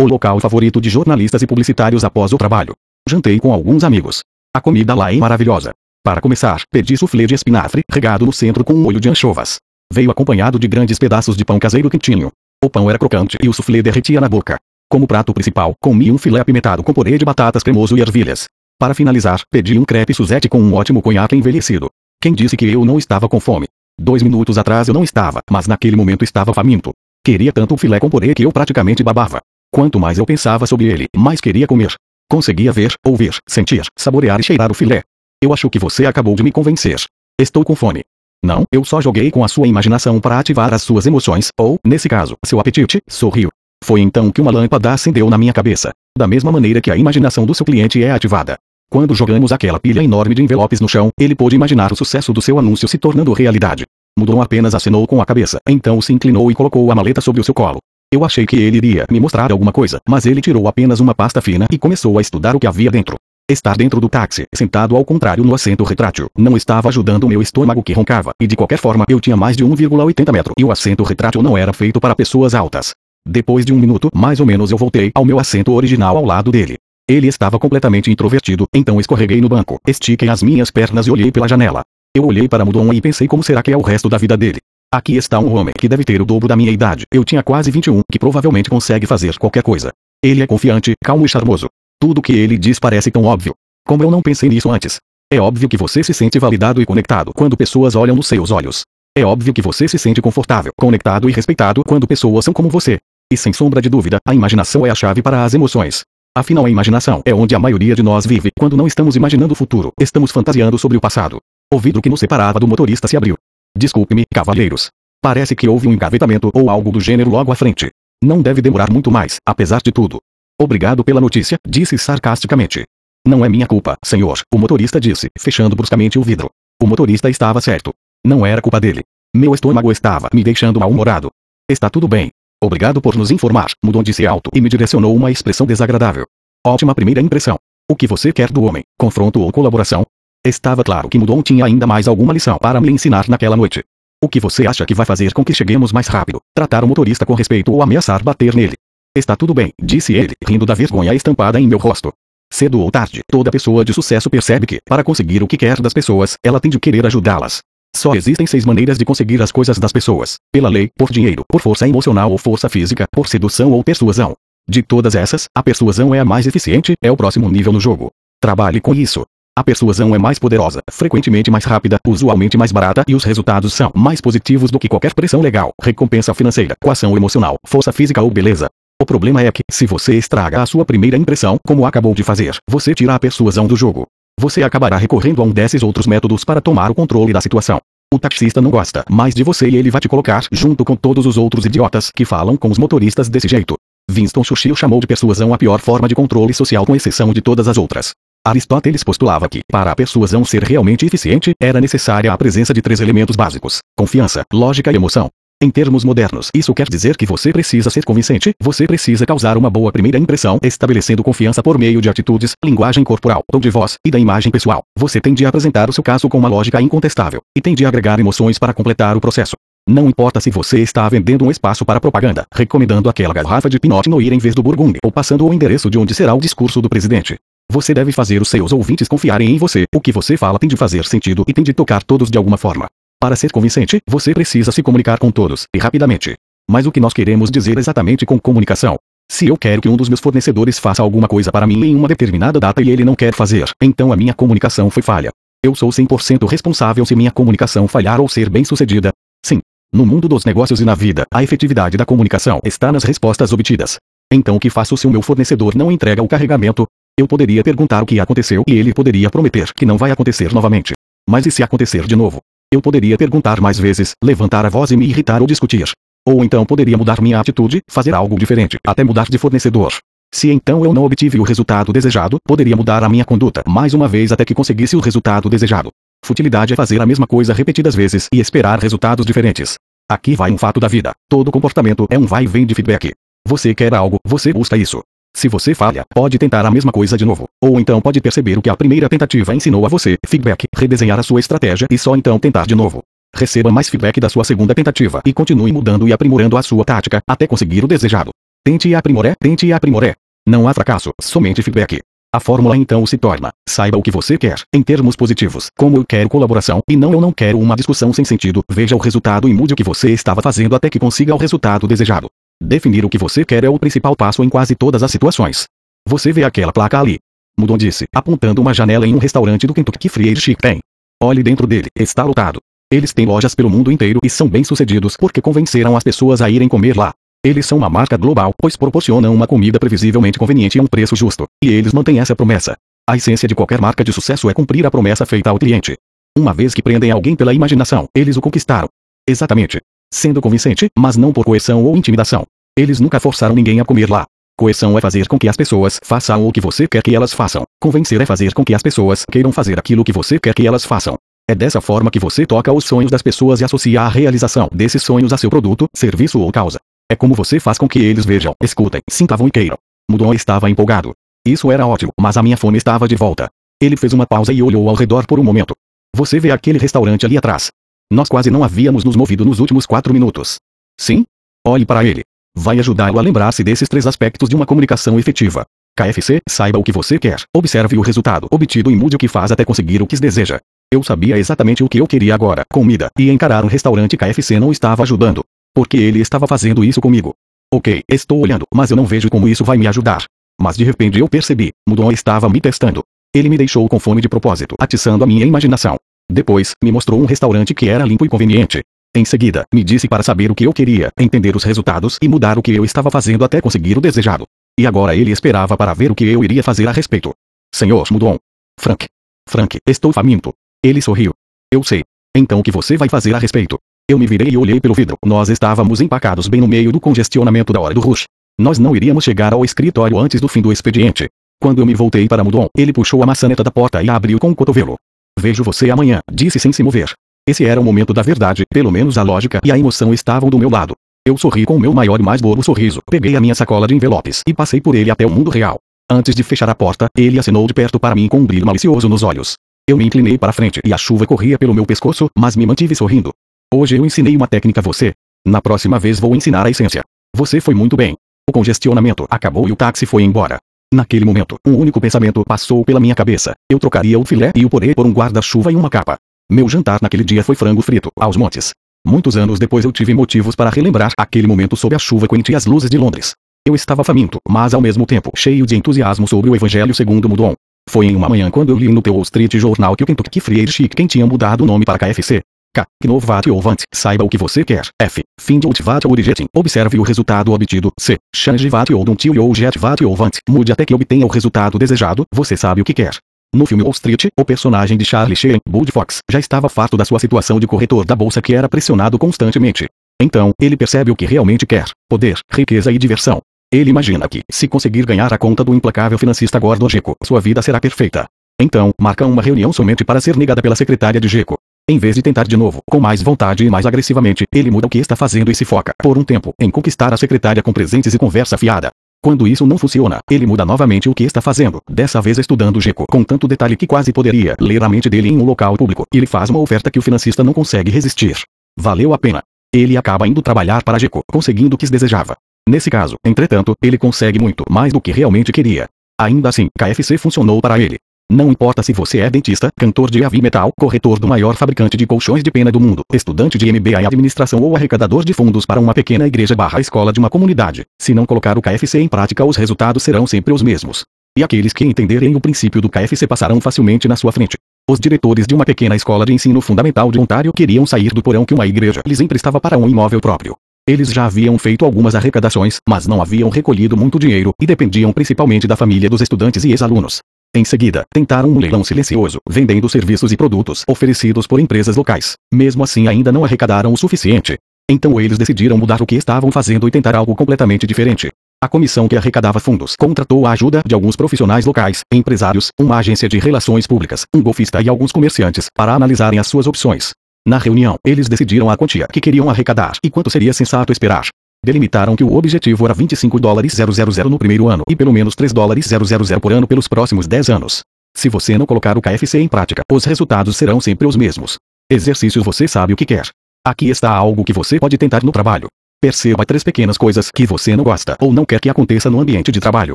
o local favorito de jornalistas e publicitários após o trabalho. Jantei com alguns amigos. A comida lá é maravilhosa. Para começar, pedi soufflé de espinafre, regado no centro com um molho de anchovas. Veio acompanhado de grandes pedaços de pão caseiro quentinho. O pão era crocante e o soufflé derretia na boca. Como prato principal, comi um filé apimentado com purê de batatas cremoso e ervilhas. Para finalizar, pedi um crepe Suzette com um ótimo conhaque envelhecido. Quem disse que eu não estava com fome? Dois minutos atrás eu não estava, mas naquele momento estava faminto. Queria tanto o filé com purê que eu praticamente babava. Quanto mais eu pensava sobre ele, mais queria comer. Conseguia ver, ouvir, sentir, saborear e cheirar o filé. Eu acho que você acabou de me convencer. Estou com fome. Não, eu só joguei com a sua imaginação para ativar as suas emoções, ou, nesse caso, seu apetite, sorriu. Foi então que uma lâmpada acendeu na minha cabeça. Da mesma maneira que a imaginação do seu cliente é ativada. Quando jogamos aquela pilha enorme de envelopes no chão, ele pôde imaginar o sucesso do seu anúncio se tornando realidade. Mudou apenas acenou com a cabeça, então se inclinou e colocou a maleta sobre o seu colo. Eu achei que ele iria me mostrar alguma coisa, mas ele tirou apenas uma pasta fina e começou a estudar o que havia dentro. Estar dentro do táxi, sentado ao contrário no assento retrátil, não estava ajudando meu estômago que roncava, e de qualquer forma eu tinha mais de 1,80 metro e o assento retrátil não era feito para pessoas altas. Depois de um minuto, mais ou menos eu voltei ao meu assento original ao lado dele. Ele estava completamente introvertido, então escorreguei no banco, estiquei as minhas pernas e olhei pela janela. Eu olhei para Mudon e pensei como será que é o resto da vida dele. Aqui está um homem que deve ter o dobro da minha idade. Eu tinha quase 21, que provavelmente consegue fazer qualquer coisa. Ele é confiante, calmo e charmoso. Tudo o que ele diz parece tão óbvio. Como eu não pensei nisso antes. É óbvio que você se sente validado e conectado quando pessoas olham nos seus olhos. É óbvio que você se sente confortável, conectado e respeitado quando pessoas são como você. E sem sombra de dúvida, a imaginação é a chave para as emoções. Afinal, a imaginação é onde a maioria de nós vive. Quando não estamos imaginando o futuro, estamos fantasiando sobre o passado. O vidro que nos separava do motorista se abriu. Desculpe-me, cavalheiros. Parece que houve um engavetamento ou algo do gênero logo à frente. Não deve demorar muito mais, apesar de tudo. Obrigado pela notícia, disse sarcasticamente. Não é minha culpa, senhor, o motorista disse, fechando bruscamente o vidro. O motorista estava certo. Não era culpa dele. Meu estômago estava me deixando mal-humorado. Está tudo bem, Obrigado por nos informar, mudou disse alto e me direcionou uma expressão desagradável. Ótima primeira impressão. O que você quer do homem? Confronto ou colaboração? Estava claro que Mudon tinha ainda mais alguma lição para me ensinar naquela noite. O que você acha que vai fazer com que cheguemos mais rápido? Tratar o motorista com respeito ou ameaçar bater nele? Está tudo bem, disse ele, rindo da vergonha estampada em meu rosto. Cedo ou tarde, toda pessoa de sucesso percebe que, para conseguir o que quer das pessoas, ela tem de querer ajudá-las. Só existem seis maneiras de conseguir as coisas das pessoas: pela lei, por dinheiro, por força emocional ou força física, por sedução ou persuasão. De todas essas, a persuasão é a mais eficiente, é o próximo nível no jogo. Trabalhe com isso. A persuasão é mais poderosa, frequentemente mais rápida, usualmente mais barata e os resultados são mais positivos do que qualquer pressão legal, recompensa financeira, coação emocional, força física ou beleza. O problema é que, se você estraga a sua primeira impressão, como acabou de fazer, você tira a persuasão do jogo você acabará recorrendo a um desses outros métodos para tomar o controle da situação. O taxista não gosta mais de você e ele vai te colocar junto com todos os outros idiotas que falam com os motoristas desse jeito. Winston Churchill chamou de persuasão a pior forma de controle social com exceção de todas as outras. Aristóteles postulava que, para a persuasão ser realmente eficiente, era necessária a presença de três elementos básicos: confiança, lógica e emoção. Em termos modernos, isso quer dizer que você precisa ser convincente, você precisa causar uma boa primeira impressão, estabelecendo confiança por meio de atitudes, linguagem corporal, tom de voz e da imagem pessoal. Você tem de apresentar o seu caso com uma lógica incontestável e tem de agregar emoções para completar o processo. Não importa se você está vendendo um espaço para propaganda, recomendando aquela garrafa de Pinot Noir em vez do Burgundy ou passando o endereço de onde será o discurso do presidente. Você deve fazer os seus ouvintes confiarem em você. O que você fala tem de fazer sentido e tem de tocar todos de alguma forma. Para ser convincente, você precisa se comunicar com todos, e rapidamente. Mas o que nós queremos dizer exatamente com comunicação? Se eu quero que um dos meus fornecedores faça alguma coisa para mim em uma determinada data e ele não quer fazer, então a minha comunicação foi falha. Eu sou 100% responsável se minha comunicação falhar ou ser bem sucedida. Sim. No mundo dos negócios e na vida, a efetividade da comunicação está nas respostas obtidas. Então o que faço se o meu fornecedor não entrega o carregamento? Eu poderia perguntar o que aconteceu e ele poderia prometer que não vai acontecer novamente. Mas e se acontecer de novo? Eu poderia perguntar mais vezes, levantar a voz e me irritar ou discutir. Ou então poderia mudar minha atitude, fazer algo diferente, até mudar de fornecedor. Se então eu não obtive o resultado desejado, poderia mudar a minha conduta mais uma vez até que conseguisse o resultado desejado. Futilidade é fazer a mesma coisa repetidas vezes e esperar resultados diferentes. Aqui vai um fato da vida. Todo comportamento é um vai e vem de feedback. Você quer algo, você busca isso. Se você falha, pode tentar a mesma coisa de novo. Ou então pode perceber o que a primeira tentativa ensinou a você, feedback, redesenhar a sua estratégia e só então tentar de novo. Receba mais feedback da sua segunda tentativa e continue mudando e aprimorando a sua tática até conseguir o desejado. Tente e aprimore, tente e aprimore. Não há fracasso, somente feedback. A fórmula então se torna: saiba o que você quer, em termos positivos, como eu quero colaboração e não eu não quero uma discussão sem sentido. Veja o resultado e mude o que você estava fazendo até que consiga o resultado desejado. Definir o que você quer é o principal passo em quase todas as situações. Você vê aquela placa ali. Mudon disse, apontando uma janela em um restaurante do Kentucky Fried Chicken. Olhe dentro dele, está lotado. Eles têm lojas pelo mundo inteiro e são bem-sucedidos porque convenceram as pessoas a irem comer lá. Eles são uma marca global, pois proporcionam uma comida previsivelmente conveniente a um preço justo, e eles mantêm essa promessa. A essência de qualquer marca de sucesso é cumprir a promessa feita ao cliente. Uma vez que prendem alguém pela imaginação, eles o conquistaram. Exatamente. Sendo convincente, mas não por coerção ou intimidação. Eles nunca forçaram ninguém a comer lá. Coerção é fazer com que as pessoas façam o que você quer que elas façam. Convencer é fazer com que as pessoas queiram fazer aquilo que você quer que elas façam. É dessa forma que você toca os sonhos das pessoas e associa a realização desses sonhos a seu produto, serviço ou causa. É como você faz com que eles vejam, escutem, sintam e queiram. Mudon estava empolgado. Isso era ótimo, mas a minha fome estava de volta. Ele fez uma pausa e olhou ao redor por um momento. Você vê aquele restaurante ali atrás. Nós quase não havíamos nos movido nos últimos quatro minutos. Sim? Olhe para ele. Vai ajudá-lo a lembrar-se desses três aspectos de uma comunicação efetiva. KFC, saiba o que você quer, observe o resultado obtido e mude o que faz até conseguir o que deseja. Eu sabia exatamente o que eu queria agora, comida, e encarar um restaurante KFC não estava ajudando. Porque ele estava fazendo isso comigo. Ok, estou olhando, mas eu não vejo como isso vai me ajudar. Mas de repente eu percebi, Mudon estava me testando. Ele me deixou com fome de propósito, atiçando a minha imaginação. Depois, me mostrou um restaurante que era limpo e conveniente. Em seguida, me disse para saber o que eu queria, entender os resultados e mudar o que eu estava fazendo até conseguir o desejado. E agora ele esperava para ver o que eu iria fazer a respeito. Senhor Mudon. Frank. Frank, estou faminto. Ele sorriu. Eu sei. Então o que você vai fazer a respeito? Eu me virei e olhei pelo vidro. Nós estávamos empacados bem no meio do congestionamento da hora do rush. Nós não iríamos chegar ao escritório antes do fim do expediente. Quando eu me voltei para Mudon, ele puxou a maçaneta da porta e a abriu com o cotovelo. Vejo você amanhã, disse sem se mover. Esse era o momento da verdade, pelo menos a lógica e a emoção estavam do meu lado. Eu sorri com o meu maior e mais bobo sorriso, peguei a minha sacola de envelopes e passei por ele até o mundo real. Antes de fechar a porta, ele acenou de perto para mim com um brilho malicioso nos olhos. Eu me inclinei para frente e a chuva corria pelo meu pescoço, mas me mantive sorrindo. Hoje eu ensinei uma técnica a você. Na próxima vez vou ensinar a essência. Você foi muito bem. O congestionamento acabou e o táxi foi embora. Naquele momento, um único pensamento passou pela minha cabeça. Eu trocaria o filé e o porê por um guarda-chuva e uma capa. Meu jantar naquele dia foi frango frito, aos montes. Muitos anos depois eu tive motivos para relembrar aquele momento sob a chuva quente e as luzes de Londres. Eu estava faminto, mas ao mesmo tempo cheio de entusiasmo sobre o Evangelho segundo Mudon. Foi em uma manhã quando eu li no Wall Street Journal que o Kentucky Fried Chicken tinha mudado o nome para KFC. K. Knovat Ovant. Saiba o que você quer. F. Find Ultivat Origeting. Observe o resultado obtido. C. Changivat Odontil Jetvat Ovant. Mude até que obtenha o resultado desejado. Você sabe o que quer. No filme Wall Street, o personagem de Charlie Sheen, Bud Fox, já estava farto da sua situação de corretor da bolsa que era pressionado constantemente. Então, ele percebe o que realmente quer: poder, riqueza e diversão. Ele imagina que, se conseguir ganhar a conta do implacável financista Gordon Gekko, sua vida será perfeita. Então, marca uma reunião somente para ser negada pela secretária de Gekko. Em vez de tentar de novo, com mais vontade e mais agressivamente, ele muda o que está fazendo e se foca, por um tempo, em conquistar a secretária com presentes e conversa fiada. Quando isso não funciona, ele muda novamente o que está fazendo, dessa vez estudando Gekko com tanto detalhe que quase poderia ler a mente dele em um local público. Ele faz uma oferta que o financista não consegue resistir. Valeu a pena. Ele acaba indo trabalhar para Gekko, conseguindo o que desejava. Nesse caso, entretanto, ele consegue muito mais do que realmente queria. Ainda assim, KFC funcionou para ele. Não importa se você é dentista, cantor de heavy metal, corretor do maior fabricante de colchões de pena do mundo, estudante de MBA em administração ou arrecadador de fundos para uma pequena igreja barra escola de uma comunidade. Se não colocar o KFC em prática os resultados serão sempre os mesmos. E aqueles que entenderem o princípio do KFC passarão facilmente na sua frente. Os diretores de uma pequena escola de ensino fundamental de Ontário queriam sair do porão que uma igreja lhes emprestava para um imóvel próprio. Eles já haviam feito algumas arrecadações, mas não haviam recolhido muito dinheiro e dependiam principalmente da família dos estudantes e ex-alunos. Em seguida, tentaram um leilão silencioso, vendendo serviços e produtos oferecidos por empresas locais. Mesmo assim, ainda não arrecadaram o suficiente. Então eles decidiram mudar o que estavam fazendo e tentar algo completamente diferente. A comissão que arrecadava fundos contratou a ajuda de alguns profissionais locais, empresários, uma agência de relações públicas, um golfista e alguns comerciantes para analisarem as suas opções. Na reunião, eles decidiram a quantia que queriam arrecadar e quanto seria sensato esperar. Delimitaram que o objetivo era 25 dólares 000 no primeiro ano e pelo menos 3 dólares 000 por ano pelos próximos 10 anos. Se você não colocar o KFC em prática, os resultados serão sempre os mesmos. Exercícios você sabe o que quer. Aqui está algo que você pode tentar no trabalho. Perceba três pequenas coisas que você não gosta ou não quer que aconteça no ambiente de trabalho.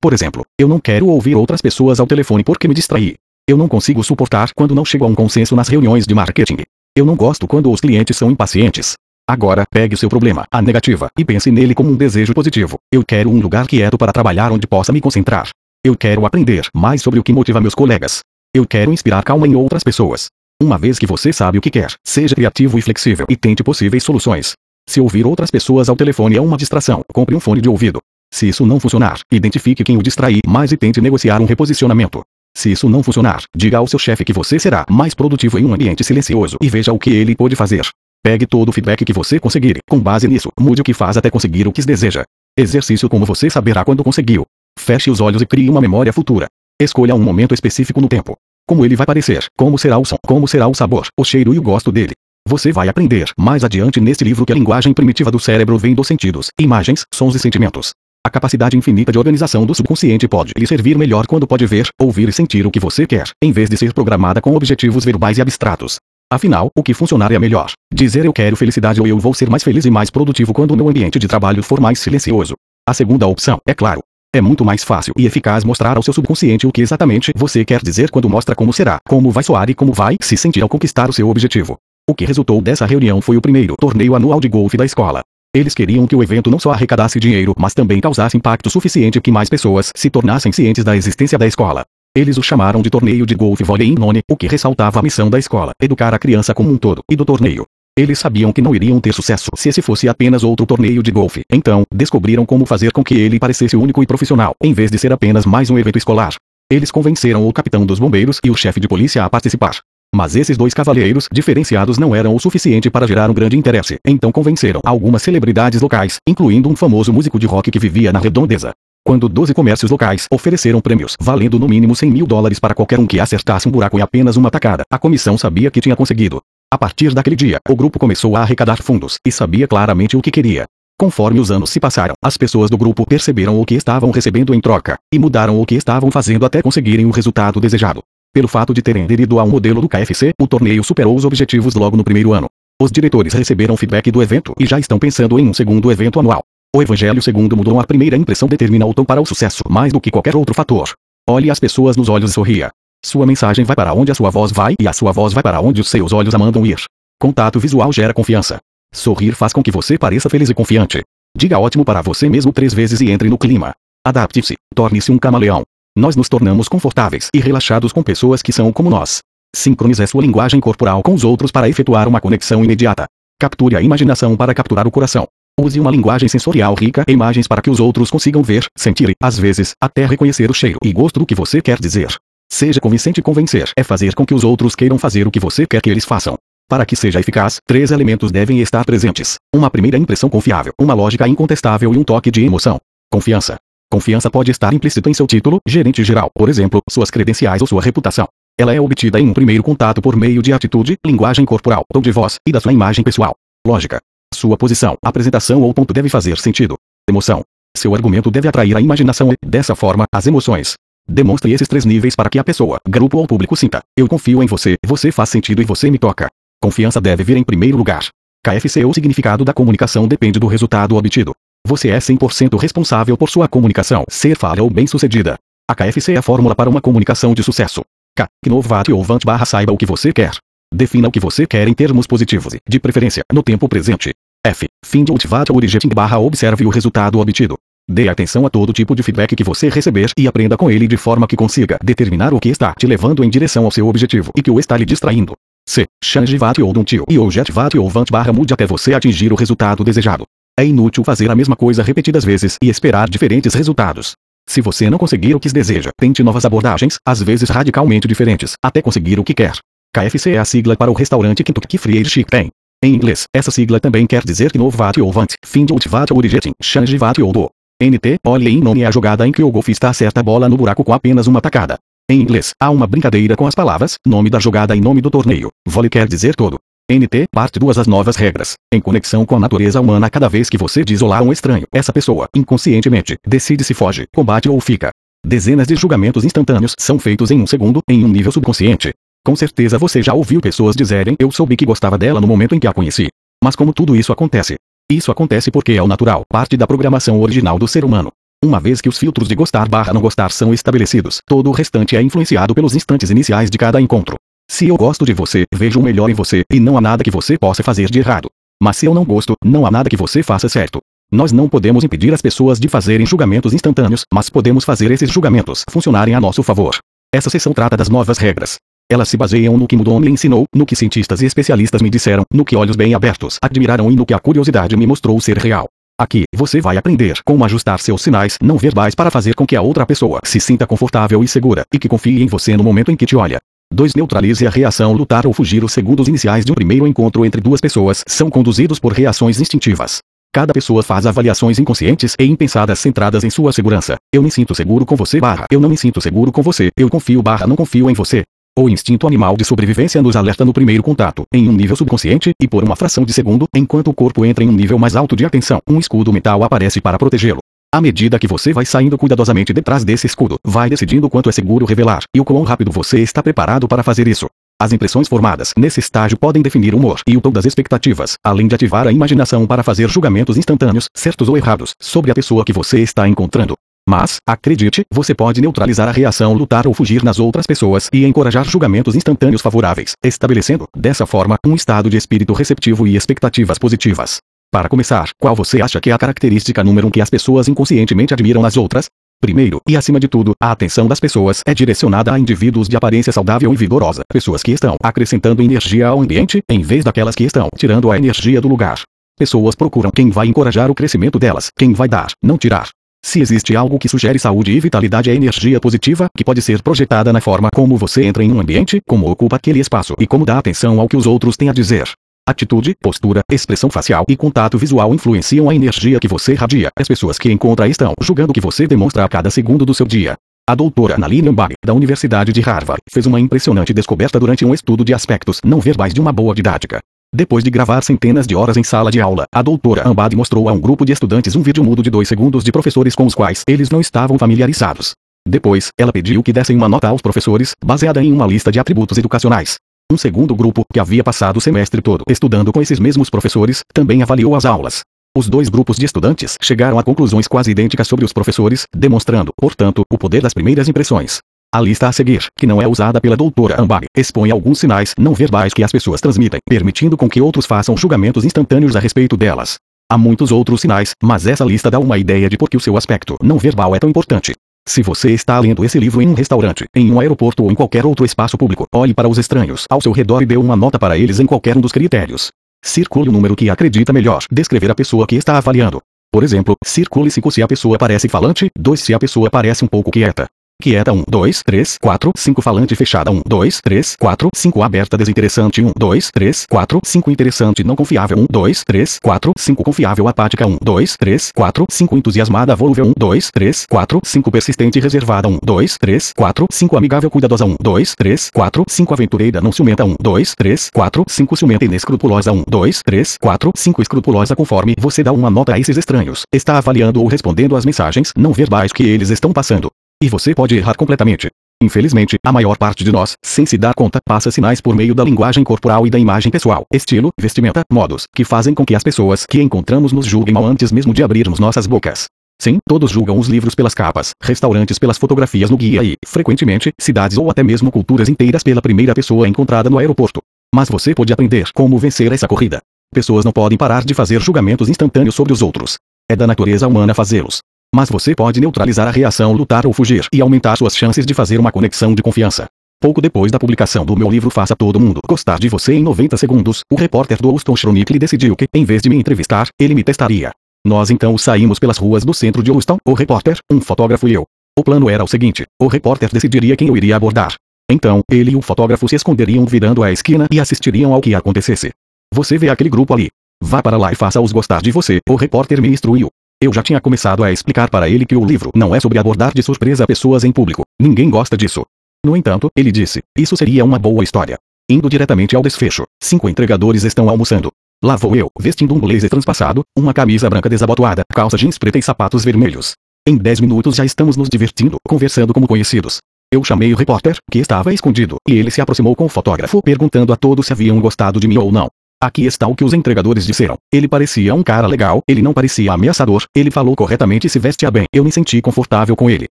Por exemplo, eu não quero ouvir outras pessoas ao telefone porque me distraí. Eu não consigo suportar quando não chego a um consenso nas reuniões de marketing. Eu não gosto quando os clientes são impacientes. Agora, pegue seu problema, a negativa, e pense nele como um desejo positivo. Eu quero um lugar quieto para trabalhar onde possa me concentrar. Eu quero aprender mais sobre o que motiva meus colegas. Eu quero inspirar calma em outras pessoas. Uma vez que você sabe o que quer, seja criativo e flexível e tente possíveis soluções. Se ouvir outras pessoas ao telefone é uma distração, compre um fone de ouvido. Se isso não funcionar, identifique quem o distrair mais e tente negociar um reposicionamento. Se isso não funcionar, diga ao seu chefe que você será mais produtivo em um ambiente silencioso e veja o que ele pode fazer. Pegue todo o feedback que você conseguir. Com base nisso, mude o que faz até conseguir o que deseja. Exercício como você saberá quando conseguiu. Feche os olhos e crie uma memória futura. Escolha um momento específico no tempo. Como ele vai parecer, como será o som, como será o sabor, o cheiro e o gosto dele. Você vai aprender mais adiante neste livro que a linguagem primitiva do cérebro vem dos sentidos, imagens, sons e sentimentos. A capacidade infinita de organização do subconsciente pode lhe servir melhor quando pode ver, ouvir e sentir o que você quer, em vez de ser programada com objetivos verbais e abstratos. Afinal, o que funcionar é melhor. Dizer eu quero felicidade ou eu vou ser mais feliz e mais produtivo quando o meu ambiente de trabalho for mais silencioso. A segunda opção, é claro. É muito mais fácil e eficaz mostrar ao seu subconsciente o que exatamente você quer dizer quando mostra como será, como vai soar e como vai se sentir ao conquistar o seu objetivo. O que resultou dessa reunião foi o primeiro torneio anual de golfe da escola. Eles queriam que o evento não só arrecadasse dinheiro, mas também causasse impacto suficiente que mais pessoas se tornassem cientes da existência da escola. Eles o chamaram de torneio de golfe vôlei em none, o que ressaltava a missão da escola, educar a criança como um todo, e do torneio. Eles sabiam que não iriam ter sucesso se esse fosse apenas outro torneio de golfe. Então, descobriram como fazer com que ele parecesse único e profissional, em vez de ser apenas mais um evento escolar. Eles convenceram o capitão dos bombeiros e o chefe de polícia a participar. Mas esses dois cavalheiros diferenciados não eram o suficiente para gerar um grande interesse. Então convenceram algumas celebridades locais, incluindo um famoso músico de rock que vivia na redondeza. Quando 12 comércios locais ofereceram prêmios valendo no mínimo 100 mil dólares para qualquer um que acertasse um buraco em apenas uma tacada, a comissão sabia que tinha conseguido. A partir daquele dia, o grupo começou a arrecadar fundos e sabia claramente o que queria. Conforme os anos se passaram, as pessoas do grupo perceberam o que estavam recebendo em troca e mudaram o que estavam fazendo até conseguirem o resultado desejado. Pelo fato de terem aderido a um modelo do KFC, o torneio superou os objetivos logo no primeiro ano. Os diretores receberam feedback do evento e já estão pensando em um segundo evento anual. O Evangelho segundo mudou a primeira impressão determina o tom para o sucesso mais do que qualquer outro fator. Olhe as pessoas nos olhos e sorria. Sua mensagem vai para onde a sua voz vai e a sua voz vai para onde os seus olhos a mandam ir. Contato visual gera confiança. Sorrir faz com que você pareça feliz e confiante. Diga ótimo para você mesmo três vezes e entre no clima. Adapte-se, torne-se um camaleão. Nós nos tornamos confortáveis e relaxados com pessoas que são como nós. Sincronize sua linguagem corporal com os outros para efetuar uma conexão imediata. Capture a imaginação para capturar o coração. Use uma linguagem sensorial rica em imagens para que os outros consigam ver, sentir e, às vezes, até reconhecer o cheiro e gosto do que você quer dizer. Seja convincente convencer é fazer com que os outros queiram fazer o que você quer que eles façam. Para que seja eficaz, três elementos devem estar presentes: uma primeira impressão confiável, uma lógica incontestável e um toque de emoção. Confiança. Confiança pode estar implícita em seu título, gerente geral, por exemplo, suas credenciais ou sua reputação. Ela é obtida em um primeiro contato por meio de atitude, linguagem corporal, tom de voz e da sua imagem pessoal. Lógica. Sua posição, apresentação ou ponto deve fazer sentido. Emoção. Seu argumento deve atrair a imaginação e, dessa forma, as emoções. Demonstre esses três níveis para que a pessoa, grupo ou público sinta: eu confio em você, você faz sentido e você me toca. Confiança deve vir em primeiro lugar. KFC ou significado da comunicação depende do resultado obtido. Você é 100% responsável por sua comunicação ser falha ou bem-sucedida. A KFC é a fórmula para uma comunicação de sucesso. K. Inovate ou Vant barra saiba o que você quer. Defina o que você quer em termos positivos e, de preferência, no tempo presente. F. Find Ultivate Origin barra observe o resultado obtido. Dê atenção a todo tipo de feedback que você receber e aprenda com ele de forma que consiga determinar o que está te levando em direção ao seu objetivo e que o está lhe distraindo. C. Change ou Duntio e ou Jetvat ou Vant barra mude até você atingir o resultado desejado. É inútil fazer a mesma coisa repetidas vezes e esperar diferentes resultados. Se você não conseguir o que deseja, tente novas abordagens, às vezes radicalmente diferentes, até conseguir o que quer. KFC é a sigla para o restaurante Kentucky Fried Chicken. Em inglês, essa sigla também quer dizer que Novat ou Vant, Find Ultivat ou Origin, Change Vat ou Do. NT, olhe em nome a jogada em que o golfista acerta a bola no buraco com apenas uma tacada. Em inglês, há uma brincadeira com as palavras, nome da jogada e nome do torneio. Vole quer dizer todo. NT, parte 2 As novas regras. Em conexão com a natureza humana cada vez que você diz olá a um estranho, essa pessoa, inconscientemente, decide se foge, combate ou fica. Dezenas de julgamentos instantâneos são feitos em um segundo, em um nível subconsciente. Com certeza você já ouviu pessoas dizerem eu soube que gostava dela no momento em que a conheci. Mas como tudo isso acontece? Isso acontece porque é o natural, parte da programação original do ser humano. Uma vez que os filtros de gostar barra não gostar são estabelecidos, todo o restante é influenciado pelos instantes iniciais de cada encontro. Se eu gosto de você, vejo o melhor em você, e não há nada que você possa fazer de errado. Mas se eu não gosto, não há nada que você faça certo. Nós não podemos impedir as pessoas de fazerem julgamentos instantâneos, mas podemos fazer esses julgamentos funcionarem a nosso favor. Essa sessão trata das novas regras. Elas se baseiam no que Mudon me ensinou, no que cientistas e especialistas me disseram, no que olhos bem abertos admiraram e no que a curiosidade me mostrou ser real. Aqui, você vai aprender como ajustar seus sinais não verbais para fazer com que a outra pessoa se sinta confortável e segura, e que confie em você no momento em que te olha. 2. Neutralize a reação lutar ou fugir. Os segundos iniciais de um primeiro encontro entre duas pessoas são conduzidos por reações instintivas. Cada pessoa faz avaliações inconscientes e impensadas centradas em sua segurança. Eu me sinto seguro com você barra. Eu não me sinto seguro com você. Eu confio barra não confio em você. O instinto animal de sobrevivência nos alerta no primeiro contato, em um nível subconsciente, e por uma fração de segundo, enquanto o corpo entra em um nível mais alto de atenção, um escudo mental aparece para protegê-lo. À medida que você vai saindo cuidadosamente detrás desse escudo, vai decidindo quanto é seguro revelar, e o quão rápido você está preparado para fazer isso. As impressões formadas nesse estágio podem definir o humor e o tom das expectativas, além de ativar a imaginação para fazer julgamentos instantâneos, certos ou errados, sobre a pessoa que você está encontrando. Mas, acredite, você pode neutralizar a reação lutar ou fugir nas outras pessoas e encorajar julgamentos instantâneos favoráveis, estabelecendo, dessa forma, um estado de espírito receptivo e expectativas positivas. Para começar, qual você acha que é a característica número um que as pessoas inconscientemente admiram nas outras? Primeiro, e acima de tudo, a atenção das pessoas é direcionada a indivíduos de aparência saudável e vigorosa, pessoas que estão acrescentando energia ao ambiente, em vez daquelas que estão tirando a energia do lugar. Pessoas procuram quem vai encorajar o crescimento delas, quem vai dar, não tirar. Se existe algo que sugere saúde e vitalidade é energia positiva, que pode ser projetada na forma como você entra em um ambiente, como ocupa aquele espaço e como dá atenção ao que os outros têm a dizer. Atitude, postura, expressão facial e contato visual influenciam a energia que você radia. As pessoas que encontra estão julgando o que você demonstra a cada segundo do seu dia. A doutora Naline Ambari, da Universidade de Harvard, fez uma impressionante descoberta durante um estudo de aspectos não verbais de uma boa didática. Depois de gravar centenas de horas em sala de aula, a doutora Ambad mostrou a um grupo de estudantes um vídeo mudo de dois segundos de professores com os quais eles não estavam familiarizados. Depois, ela pediu que dessem uma nota aos professores, baseada em uma lista de atributos educacionais. Um segundo grupo, que havia passado o semestre todo estudando com esses mesmos professores, também avaliou as aulas. Os dois grupos de estudantes chegaram a conclusões quase idênticas sobre os professores, demonstrando, portanto, o poder das primeiras impressões. A lista a seguir, que não é usada pela doutora Ambari, expõe alguns sinais não verbais que as pessoas transmitem, permitindo com que outros façam julgamentos instantâneos a respeito delas. Há muitos outros sinais, mas essa lista dá uma ideia de por que o seu aspecto não verbal é tão importante. Se você está lendo esse livro em um restaurante, em um aeroporto ou em qualquer outro espaço público, olhe para os estranhos ao seu redor e dê uma nota para eles em qualquer um dos critérios. Circule o número que acredita melhor descrever a pessoa que está avaliando. Por exemplo, circule 5 se a pessoa parece falante, 2 se a pessoa parece um pouco quieta, Quieta 1, 2, 3, 4, 5 falante fechada 1, 2, 3, 4, 5 aberta desinteressante 1, 2, 3, 4, 5 interessante não confiável 1, 2, 3, 4, 5 confiável apática 1, 2, 3, 4, 5 entusiasmada volúvel 1, 2, 3, 4, 5 persistente reservada 1, 2, 3, 4, 5 amigável cuidadosa 1, 2, 3, 4, 5 aventureira não ciumenta 1, 2, 3, 4, 5 ciumenta inescrupulosa 1, 2, 3, 4, 5 escrupulosa conforme você dá uma nota a esses estranhos, está avaliando ou respondendo às mensagens não verbais que eles estão passando. E você pode errar completamente. Infelizmente, a maior parte de nós, sem se dar conta, passa sinais por meio da linguagem corporal e da imagem pessoal, estilo, vestimenta, modos, que fazem com que as pessoas que encontramos nos julguem mal antes mesmo de abrirmos nossas bocas. Sim, todos julgam os livros pelas capas, restaurantes pelas fotografias no guia e, frequentemente, cidades ou até mesmo culturas inteiras pela primeira pessoa encontrada no aeroporto. Mas você pode aprender como vencer essa corrida. Pessoas não podem parar de fazer julgamentos instantâneos sobre os outros. É da natureza humana fazê-los. Mas você pode neutralizar a reação, lutar ou fugir e aumentar suas chances de fazer uma conexão de confiança. Pouco depois da publicação do meu livro Faça Todo Mundo Gostar de Você em 90 Segundos, o repórter do Houston Chronicle decidiu que, em vez de me entrevistar, ele me testaria. Nós então saímos pelas ruas do centro de Houston, o repórter, um fotógrafo e eu. O plano era o seguinte: o repórter decidiria quem eu iria abordar. Então, ele e o fotógrafo se esconderiam virando a esquina e assistiriam ao que acontecesse. Você vê aquele grupo ali. Vá para lá e faça-os gostar de você, o repórter me instruiu. Eu já tinha começado a explicar para ele que o livro não é sobre abordar de surpresa pessoas em público. Ninguém gosta disso. No entanto, ele disse, isso seria uma boa história. Indo diretamente ao desfecho, cinco entregadores estão almoçando. Lá vou eu, vestindo um blazer transpassado, uma camisa branca desabotoada, calça jeans preta e sapatos vermelhos. Em dez minutos já estamos nos divertindo, conversando como conhecidos. Eu chamei o repórter, que estava escondido, e ele se aproximou com o fotógrafo perguntando a todos se haviam gostado de mim ou não. Aqui está o que os entregadores disseram. Ele parecia um cara legal, ele não parecia ameaçador, ele falou corretamente e se vestia bem. Eu me senti confortável com ele.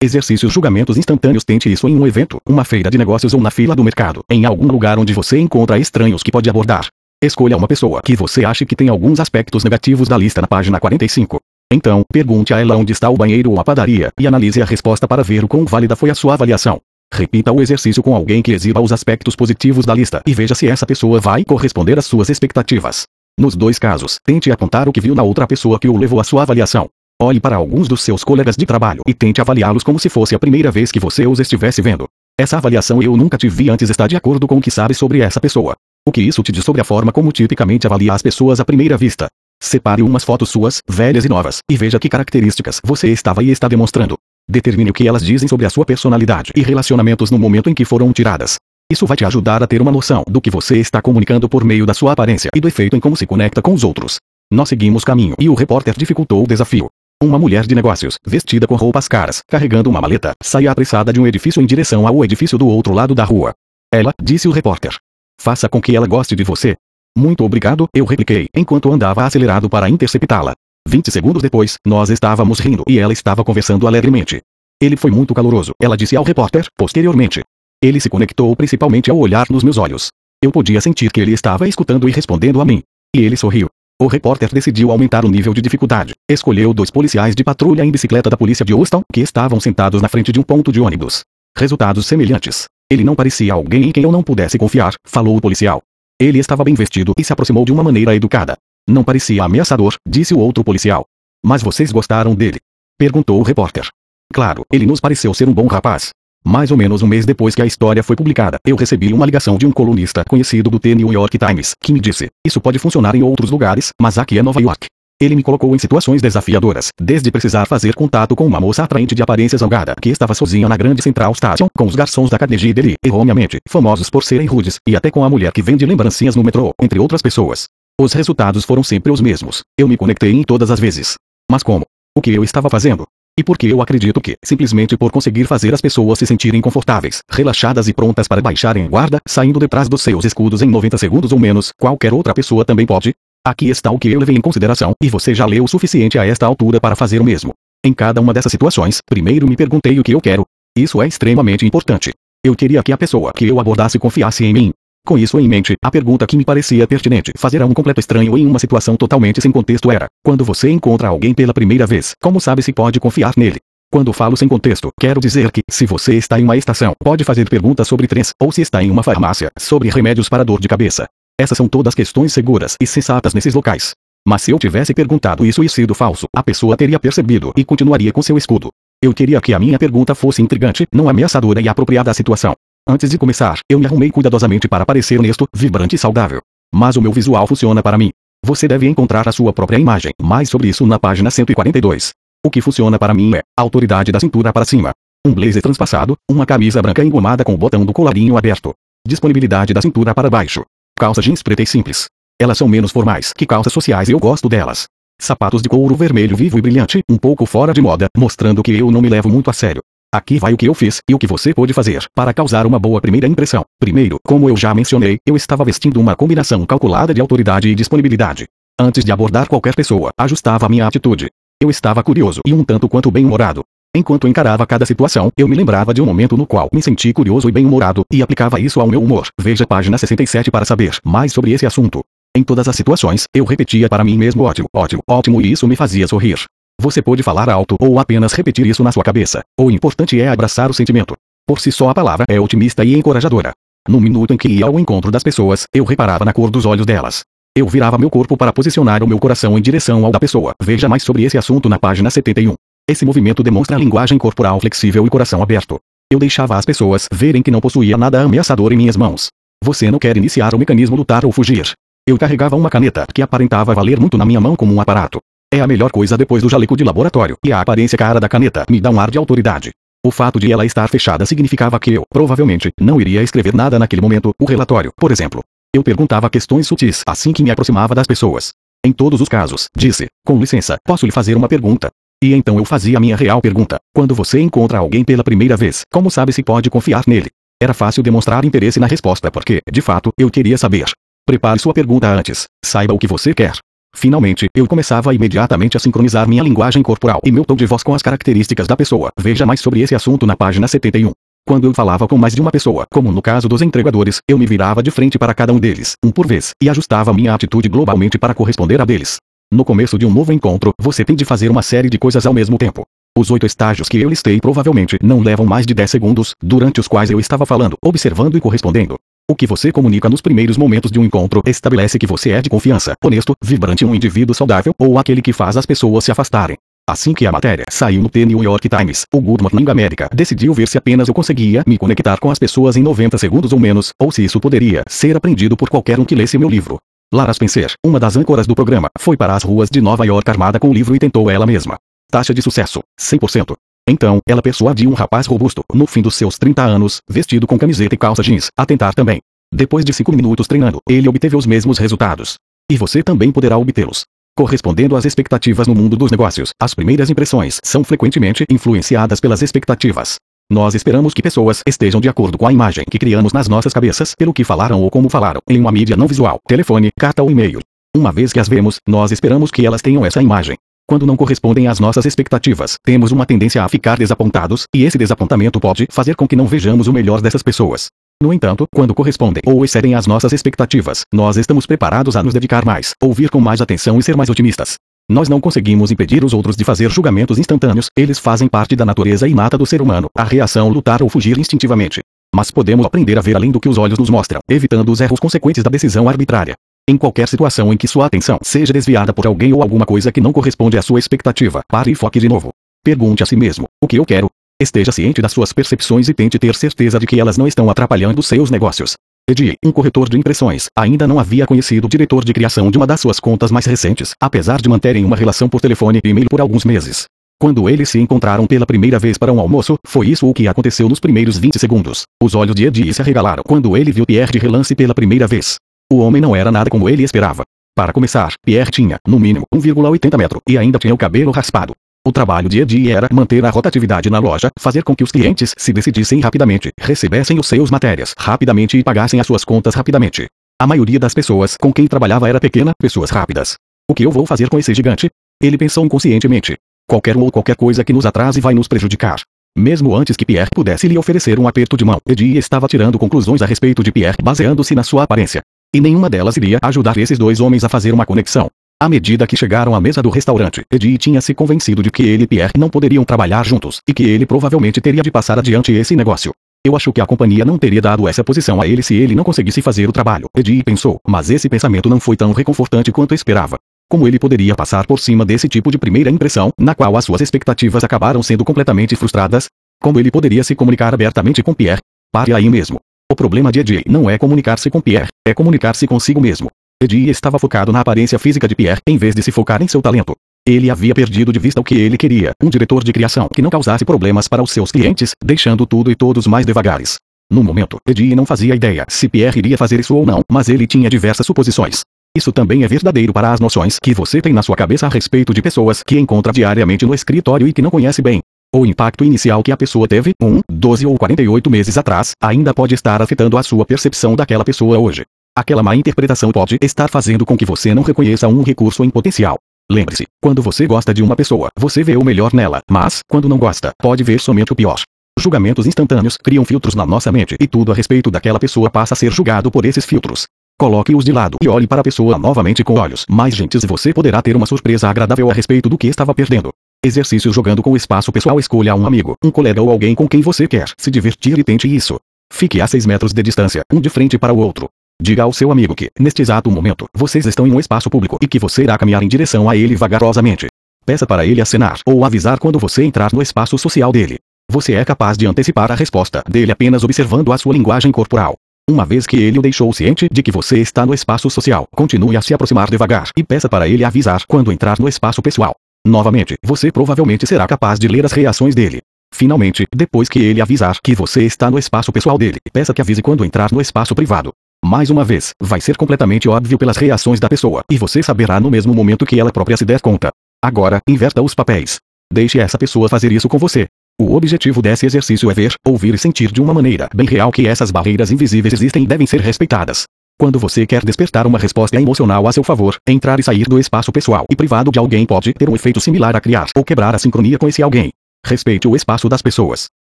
Exercícios julgamentos instantâneos Tente isso em um evento, uma feira de negócios ou na fila do mercado, em algum lugar onde você encontra estranhos que pode abordar. Escolha uma pessoa que você acha que tem alguns aspectos negativos da lista na página 45. Então, pergunte a ela onde está o banheiro ou a padaria, e analise a resposta para ver o quão válida foi a sua avaliação. Repita o exercício com alguém que exiba os aspectos positivos da lista e veja se essa pessoa vai corresponder às suas expectativas. Nos dois casos, tente apontar o que viu na outra pessoa que o levou à sua avaliação. Olhe para alguns dos seus colegas de trabalho e tente avaliá-los como se fosse a primeira vez que você os estivesse vendo. Essa avaliação eu nunca te vi antes está de acordo com o que sabe sobre essa pessoa. O que isso te diz sobre a forma como tipicamente avalia as pessoas à primeira vista? Separe umas fotos suas, velhas e novas, e veja que características você estava e está demonstrando. Determine o que elas dizem sobre a sua personalidade e relacionamentos no momento em que foram tiradas. Isso vai te ajudar a ter uma noção do que você está comunicando por meio da sua aparência e do efeito em como se conecta com os outros. Nós seguimos caminho e o repórter dificultou o desafio. Uma mulher de negócios, vestida com roupas caras, carregando uma maleta, saía apressada de um edifício em direção ao edifício do outro lado da rua. Ela, disse o repórter. Faça com que ela goste de você. Muito obrigado, eu repliquei, enquanto andava acelerado para interceptá-la. 20 segundos depois, nós estávamos rindo e ela estava conversando alegremente. Ele foi muito caloroso, ela disse ao repórter, posteriormente. Ele se conectou principalmente ao olhar nos meus olhos. Eu podia sentir que ele estava escutando e respondendo a mim. E ele sorriu. O repórter decidiu aumentar o nível de dificuldade. Escolheu dois policiais de patrulha em bicicleta da polícia de Houston, que estavam sentados na frente de um ponto de ônibus. Resultados semelhantes. Ele não parecia alguém em quem eu não pudesse confiar, falou o policial. Ele estava bem vestido e se aproximou de uma maneira educada. Não parecia ameaçador, disse o outro policial. Mas vocês gostaram dele? Perguntou o repórter. Claro, ele nos pareceu ser um bom rapaz. Mais ou menos um mês depois que a história foi publicada, eu recebi uma ligação de um colunista conhecido do The New York Times, que me disse: Isso pode funcionar em outros lugares, mas aqui é Nova York. Ele me colocou em situações desafiadoras, desde precisar fazer contato com uma moça atraente de aparência zangada que estava sozinha na grande Central Station, com os garçons da Carnegie dele, erroneamente, famosos por serem rudes, e até com a mulher que vende lembrancinhas no metrô, entre outras pessoas. Os resultados foram sempre os mesmos. Eu me conectei em todas as vezes. Mas como? O que eu estava fazendo? E por que eu acredito que, simplesmente por conseguir fazer as pessoas se sentirem confortáveis, relaxadas e prontas para baixarem guarda, saindo detrás dos seus escudos em 90 segundos ou menos, qualquer outra pessoa também pode? Aqui está o que eu levei em consideração, e você já leu o suficiente a esta altura para fazer o mesmo. Em cada uma dessas situações, primeiro me perguntei o que eu quero. Isso é extremamente importante. Eu queria que a pessoa que eu abordasse confiasse em mim, com isso em mente, a pergunta que me parecia pertinente fazer a um completo estranho em uma situação totalmente sem contexto era: quando você encontra alguém pela primeira vez, como sabe se pode confiar nele? Quando falo sem contexto, quero dizer que, se você está em uma estação, pode fazer perguntas sobre trens, ou se está em uma farmácia, sobre remédios para dor de cabeça. Essas são todas questões seguras e sensatas nesses locais. Mas se eu tivesse perguntado isso e sido falso, a pessoa teria percebido e continuaria com seu escudo. Eu queria que a minha pergunta fosse intrigante, não ameaçadora e apropriada à situação. Antes de começar, eu me arrumei cuidadosamente para parecer honesto, vibrante e saudável. Mas o meu visual funciona para mim. Você deve encontrar a sua própria imagem. Mais sobre isso na página 142. O que funciona para mim é autoridade da cintura para cima. Um blazer transpassado, uma camisa branca engomada com o botão do colarinho aberto. Disponibilidade da cintura para baixo. Calça jeans preta e simples. Elas são menos formais que calças sociais e eu gosto delas. Sapatos de couro vermelho vivo e brilhante, um pouco fora de moda, mostrando que eu não me levo muito a sério. Aqui vai o que eu fiz e o que você pode fazer para causar uma boa primeira impressão. Primeiro, como eu já mencionei, eu estava vestindo uma combinação calculada de autoridade e disponibilidade. Antes de abordar qualquer pessoa, ajustava minha atitude. Eu estava curioso e um tanto quanto bem-humorado. Enquanto encarava cada situação, eu me lembrava de um momento no qual me senti curioso e bem-humorado e aplicava isso ao meu humor. Veja página 67 para saber mais sobre esse assunto. Em todas as situações, eu repetia para mim mesmo ótimo, ótimo, ótimo e isso me fazia sorrir. Você pode falar alto ou apenas repetir isso na sua cabeça. O importante é abraçar o sentimento. Por si só a palavra é otimista e encorajadora. No minuto em que ia ao encontro das pessoas, eu reparava na cor dos olhos delas. Eu virava meu corpo para posicionar o meu coração em direção ao da pessoa. Veja mais sobre esse assunto na página 71. Esse movimento demonstra a linguagem corporal flexível e coração aberto. Eu deixava as pessoas verem que não possuía nada ameaçador em minhas mãos. Você não quer iniciar o mecanismo lutar ou fugir. Eu carregava uma caneta que aparentava valer muito na minha mão como um aparato. É a melhor coisa depois do jaleco de laboratório, e a aparência cara da caneta me dá um ar de autoridade. O fato de ela estar fechada significava que eu, provavelmente, não iria escrever nada naquele momento, o relatório, por exemplo. Eu perguntava questões sutis assim que me aproximava das pessoas. Em todos os casos, disse, com licença, posso lhe fazer uma pergunta? E então eu fazia a minha real pergunta. Quando você encontra alguém pela primeira vez, como sabe se pode confiar nele? Era fácil demonstrar interesse na resposta porque, de fato, eu queria saber. Prepare sua pergunta antes. Saiba o que você quer. Finalmente, eu começava imediatamente a sincronizar minha linguagem corporal e meu tom de voz com as características da pessoa. Veja mais sobre esse assunto na página 71. Quando eu falava com mais de uma pessoa, como no caso dos entregadores, eu me virava de frente para cada um deles, um por vez, e ajustava minha atitude globalmente para corresponder a deles. No começo de um novo encontro, você tem de fazer uma série de coisas ao mesmo tempo. Os oito estágios que eu listei provavelmente não levam mais de 10 segundos, durante os quais eu estava falando, observando e correspondendo. O que você comunica nos primeiros momentos de um encontro estabelece que você é de confiança, honesto, vibrante um indivíduo saudável ou aquele que faz as pessoas se afastarem. Assim que a matéria saiu no The New York Times, o Good Morning America decidiu ver se apenas eu conseguia me conectar com as pessoas em 90 segundos ou menos, ou se isso poderia ser aprendido por qualquer um que lesse meu livro. Lara Spencer, uma das âncoras do programa, foi para as ruas de Nova York armada com o livro e tentou ela mesma. Taxa de sucesso: 100%. Então, ela persuadiu um rapaz robusto, no fim dos seus 30 anos, vestido com camiseta e calça jeans, a tentar também. Depois de 5 minutos treinando, ele obteve os mesmos resultados. E você também poderá obtê-los. Correspondendo às expectativas no mundo dos negócios, as primeiras impressões são frequentemente influenciadas pelas expectativas. Nós esperamos que pessoas estejam de acordo com a imagem que criamos nas nossas cabeças pelo que falaram ou como falaram em uma mídia não visual, telefone, carta ou e-mail. Uma vez que as vemos, nós esperamos que elas tenham essa imagem. Quando não correspondem às nossas expectativas, temos uma tendência a ficar desapontados, e esse desapontamento pode fazer com que não vejamos o melhor dessas pessoas. No entanto, quando correspondem ou excedem às nossas expectativas, nós estamos preparados a nos dedicar mais, ouvir com mais atenção e ser mais otimistas. Nós não conseguimos impedir os outros de fazer julgamentos instantâneos, eles fazem parte da natureza inata do ser humano, a reação lutar ou fugir instintivamente. Mas podemos aprender a ver além do que os olhos nos mostram, evitando os erros consequentes da decisão arbitrária. Em qualquer situação em que sua atenção seja desviada por alguém ou alguma coisa que não corresponde à sua expectativa, pare e foque de novo. Pergunte a si mesmo: o que eu quero? Esteja ciente das suas percepções e tente ter certeza de que elas não estão atrapalhando seus negócios. Eddie, um corretor de impressões, ainda não havia conhecido o diretor de criação de uma das suas contas mais recentes, apesar de manterem uma relação por telefone e e-mail por alguns meses. Quando eles se encontraram pela primeira vez para um almoço, foi isso o que aconteceu nos primeiros 20 segundos. Os olhos de Eddie se arregalaram quando ele viu Pierre de relance pela primeira vez. O homem não era nada como ele esperava. Para começar, Pierre tinha, no mínimo, 1,80 metro e ainda tinha o cabelo raspado. O trabalho de Eddie era manter a rotatividade na loja, fazer com que os clientes se decidissem rapidamente, recebessem os seus matérias rapidamente e pagassem as suas contas rapidamente. A maioria das pessoas com quem trabalhava era pequena, pessoas rápidas. O que eu vou fazer com esse gigante? Ele pensou inconscientemente. Qualquer ou qualquer coisa que nos atrase vai nos prejudicar. Mesmo antes que Pierre pudesse lhe oferecer um aperto de mão, Eddie estava tirando conclusões a respeito de Pierre baseando-se na sua aparência. E nenhuma delas iria ajudar esses dois homens a fazer uma conexão. À medida que chegaram à mesa do restaurante, Eddie tinha se convencido de que ele e Pierre não poderiam trabalhar juntos, e que ele provavelmente teria de passar adiante esse negócio. Eu acho que a companhia não teria dado essa posição a ele se ele não conseguisse fazer o trabalho, Eddie pensou, mas esse pensamento não foi tão reconfortante quanto esperava. Como ele poderia passar por cima desse tipo de primeira impressão, na qual as suas expectativas acabaram sendo completamente frustradas? Como ele poderia se comunicar abertamente com Pierre? Pare aí mesmo. O problema de Eddie não é comunicar-se com Pierre, é comunicar-se consigo mesmo. Eddie estava focado na aparência física de Pierre em vez de se focar em seu talento. Ele havia perdido de vista o que ele queria, um diretor de criação que não causasse problemas para os seus clientes, deixando tudo e todos mais devagares. No momento, Eddie não fazia ideia se Pierre iria fazer isso ou não, mas ele tinha diversas suposições. Isso também é verdadeiro para as noções que você tem na sua cabeça a respeito de pessoas que encontra diariamente no escritório e que não conhece bem. O impacto inicial que a pessoa teve, um, 12 ou 48 meses atrás, ainda pode estar afetando a sua percepção daquela pessoa hoje. Aquela má interpretação pode estar fazendo com que você não reconheça um recurso em potencial. Lembre-se, quando você gosta de uma pessoa, você vê o melhor nela, mas, quando não gosta, pode ver somente o pior. Julgamentos instantâneos criam filtros na nossa mente e tudo a respeito daquela pessoa passa a ser julgado por esses filtros. Coloque-os de lado e olhe para a pessoa novamente com olhos mais gentis e você poderá ter uma surpresa agradável a respeito do que estava perdendo. Exercício jogando com o espaço pessoal escolha um amigo, um colega ou alguém com quem você quer se divertir e tente isso. Fique a 6 metros de distância, um de frente para o outro. Diga ao seu amigo que, neste exato momento, vocês estão em um espaço público e que você irá caminhar em direção a ele vagarosamente. Peça para ele acenar ou avisar quando você entrar no espaço social dele. Você é capaz de antecipar a resposta dele apenas observando a sua linguagem corporal. Uma vez que ele o deixou ciente de que você está no espaço social, continue a se aproximar devagar e peça para ele avisar quando entrar no espaço pessoal. Novamente, você provavelmente será capaz de ler as reações dele. Finalmente, depois que ele avisar que você está no espaço pessoal dele, peça que avise quando entrar no espaço privado. Mais uma vez, vai ser completamente óbvio pelas reações da pessoa, e você saberá no mesmo momento que ela própria se der conta. Agora, inverta os papéis. Deixe essa pessoa fazer isso com você. O objetivo desse exercício é ver, ouvir e sentir de uma maneira bem real que essas barreiras invisíveis existem e devem ser respeitadas. Quando você quer despertar uma resposta emocional a seu favor, entrar e sair do espaço pessoal e privado de alguém pode ter um efeito similar a criar ou quebrar a sincronia com esse alguém. Respeite o espaço das pessoas.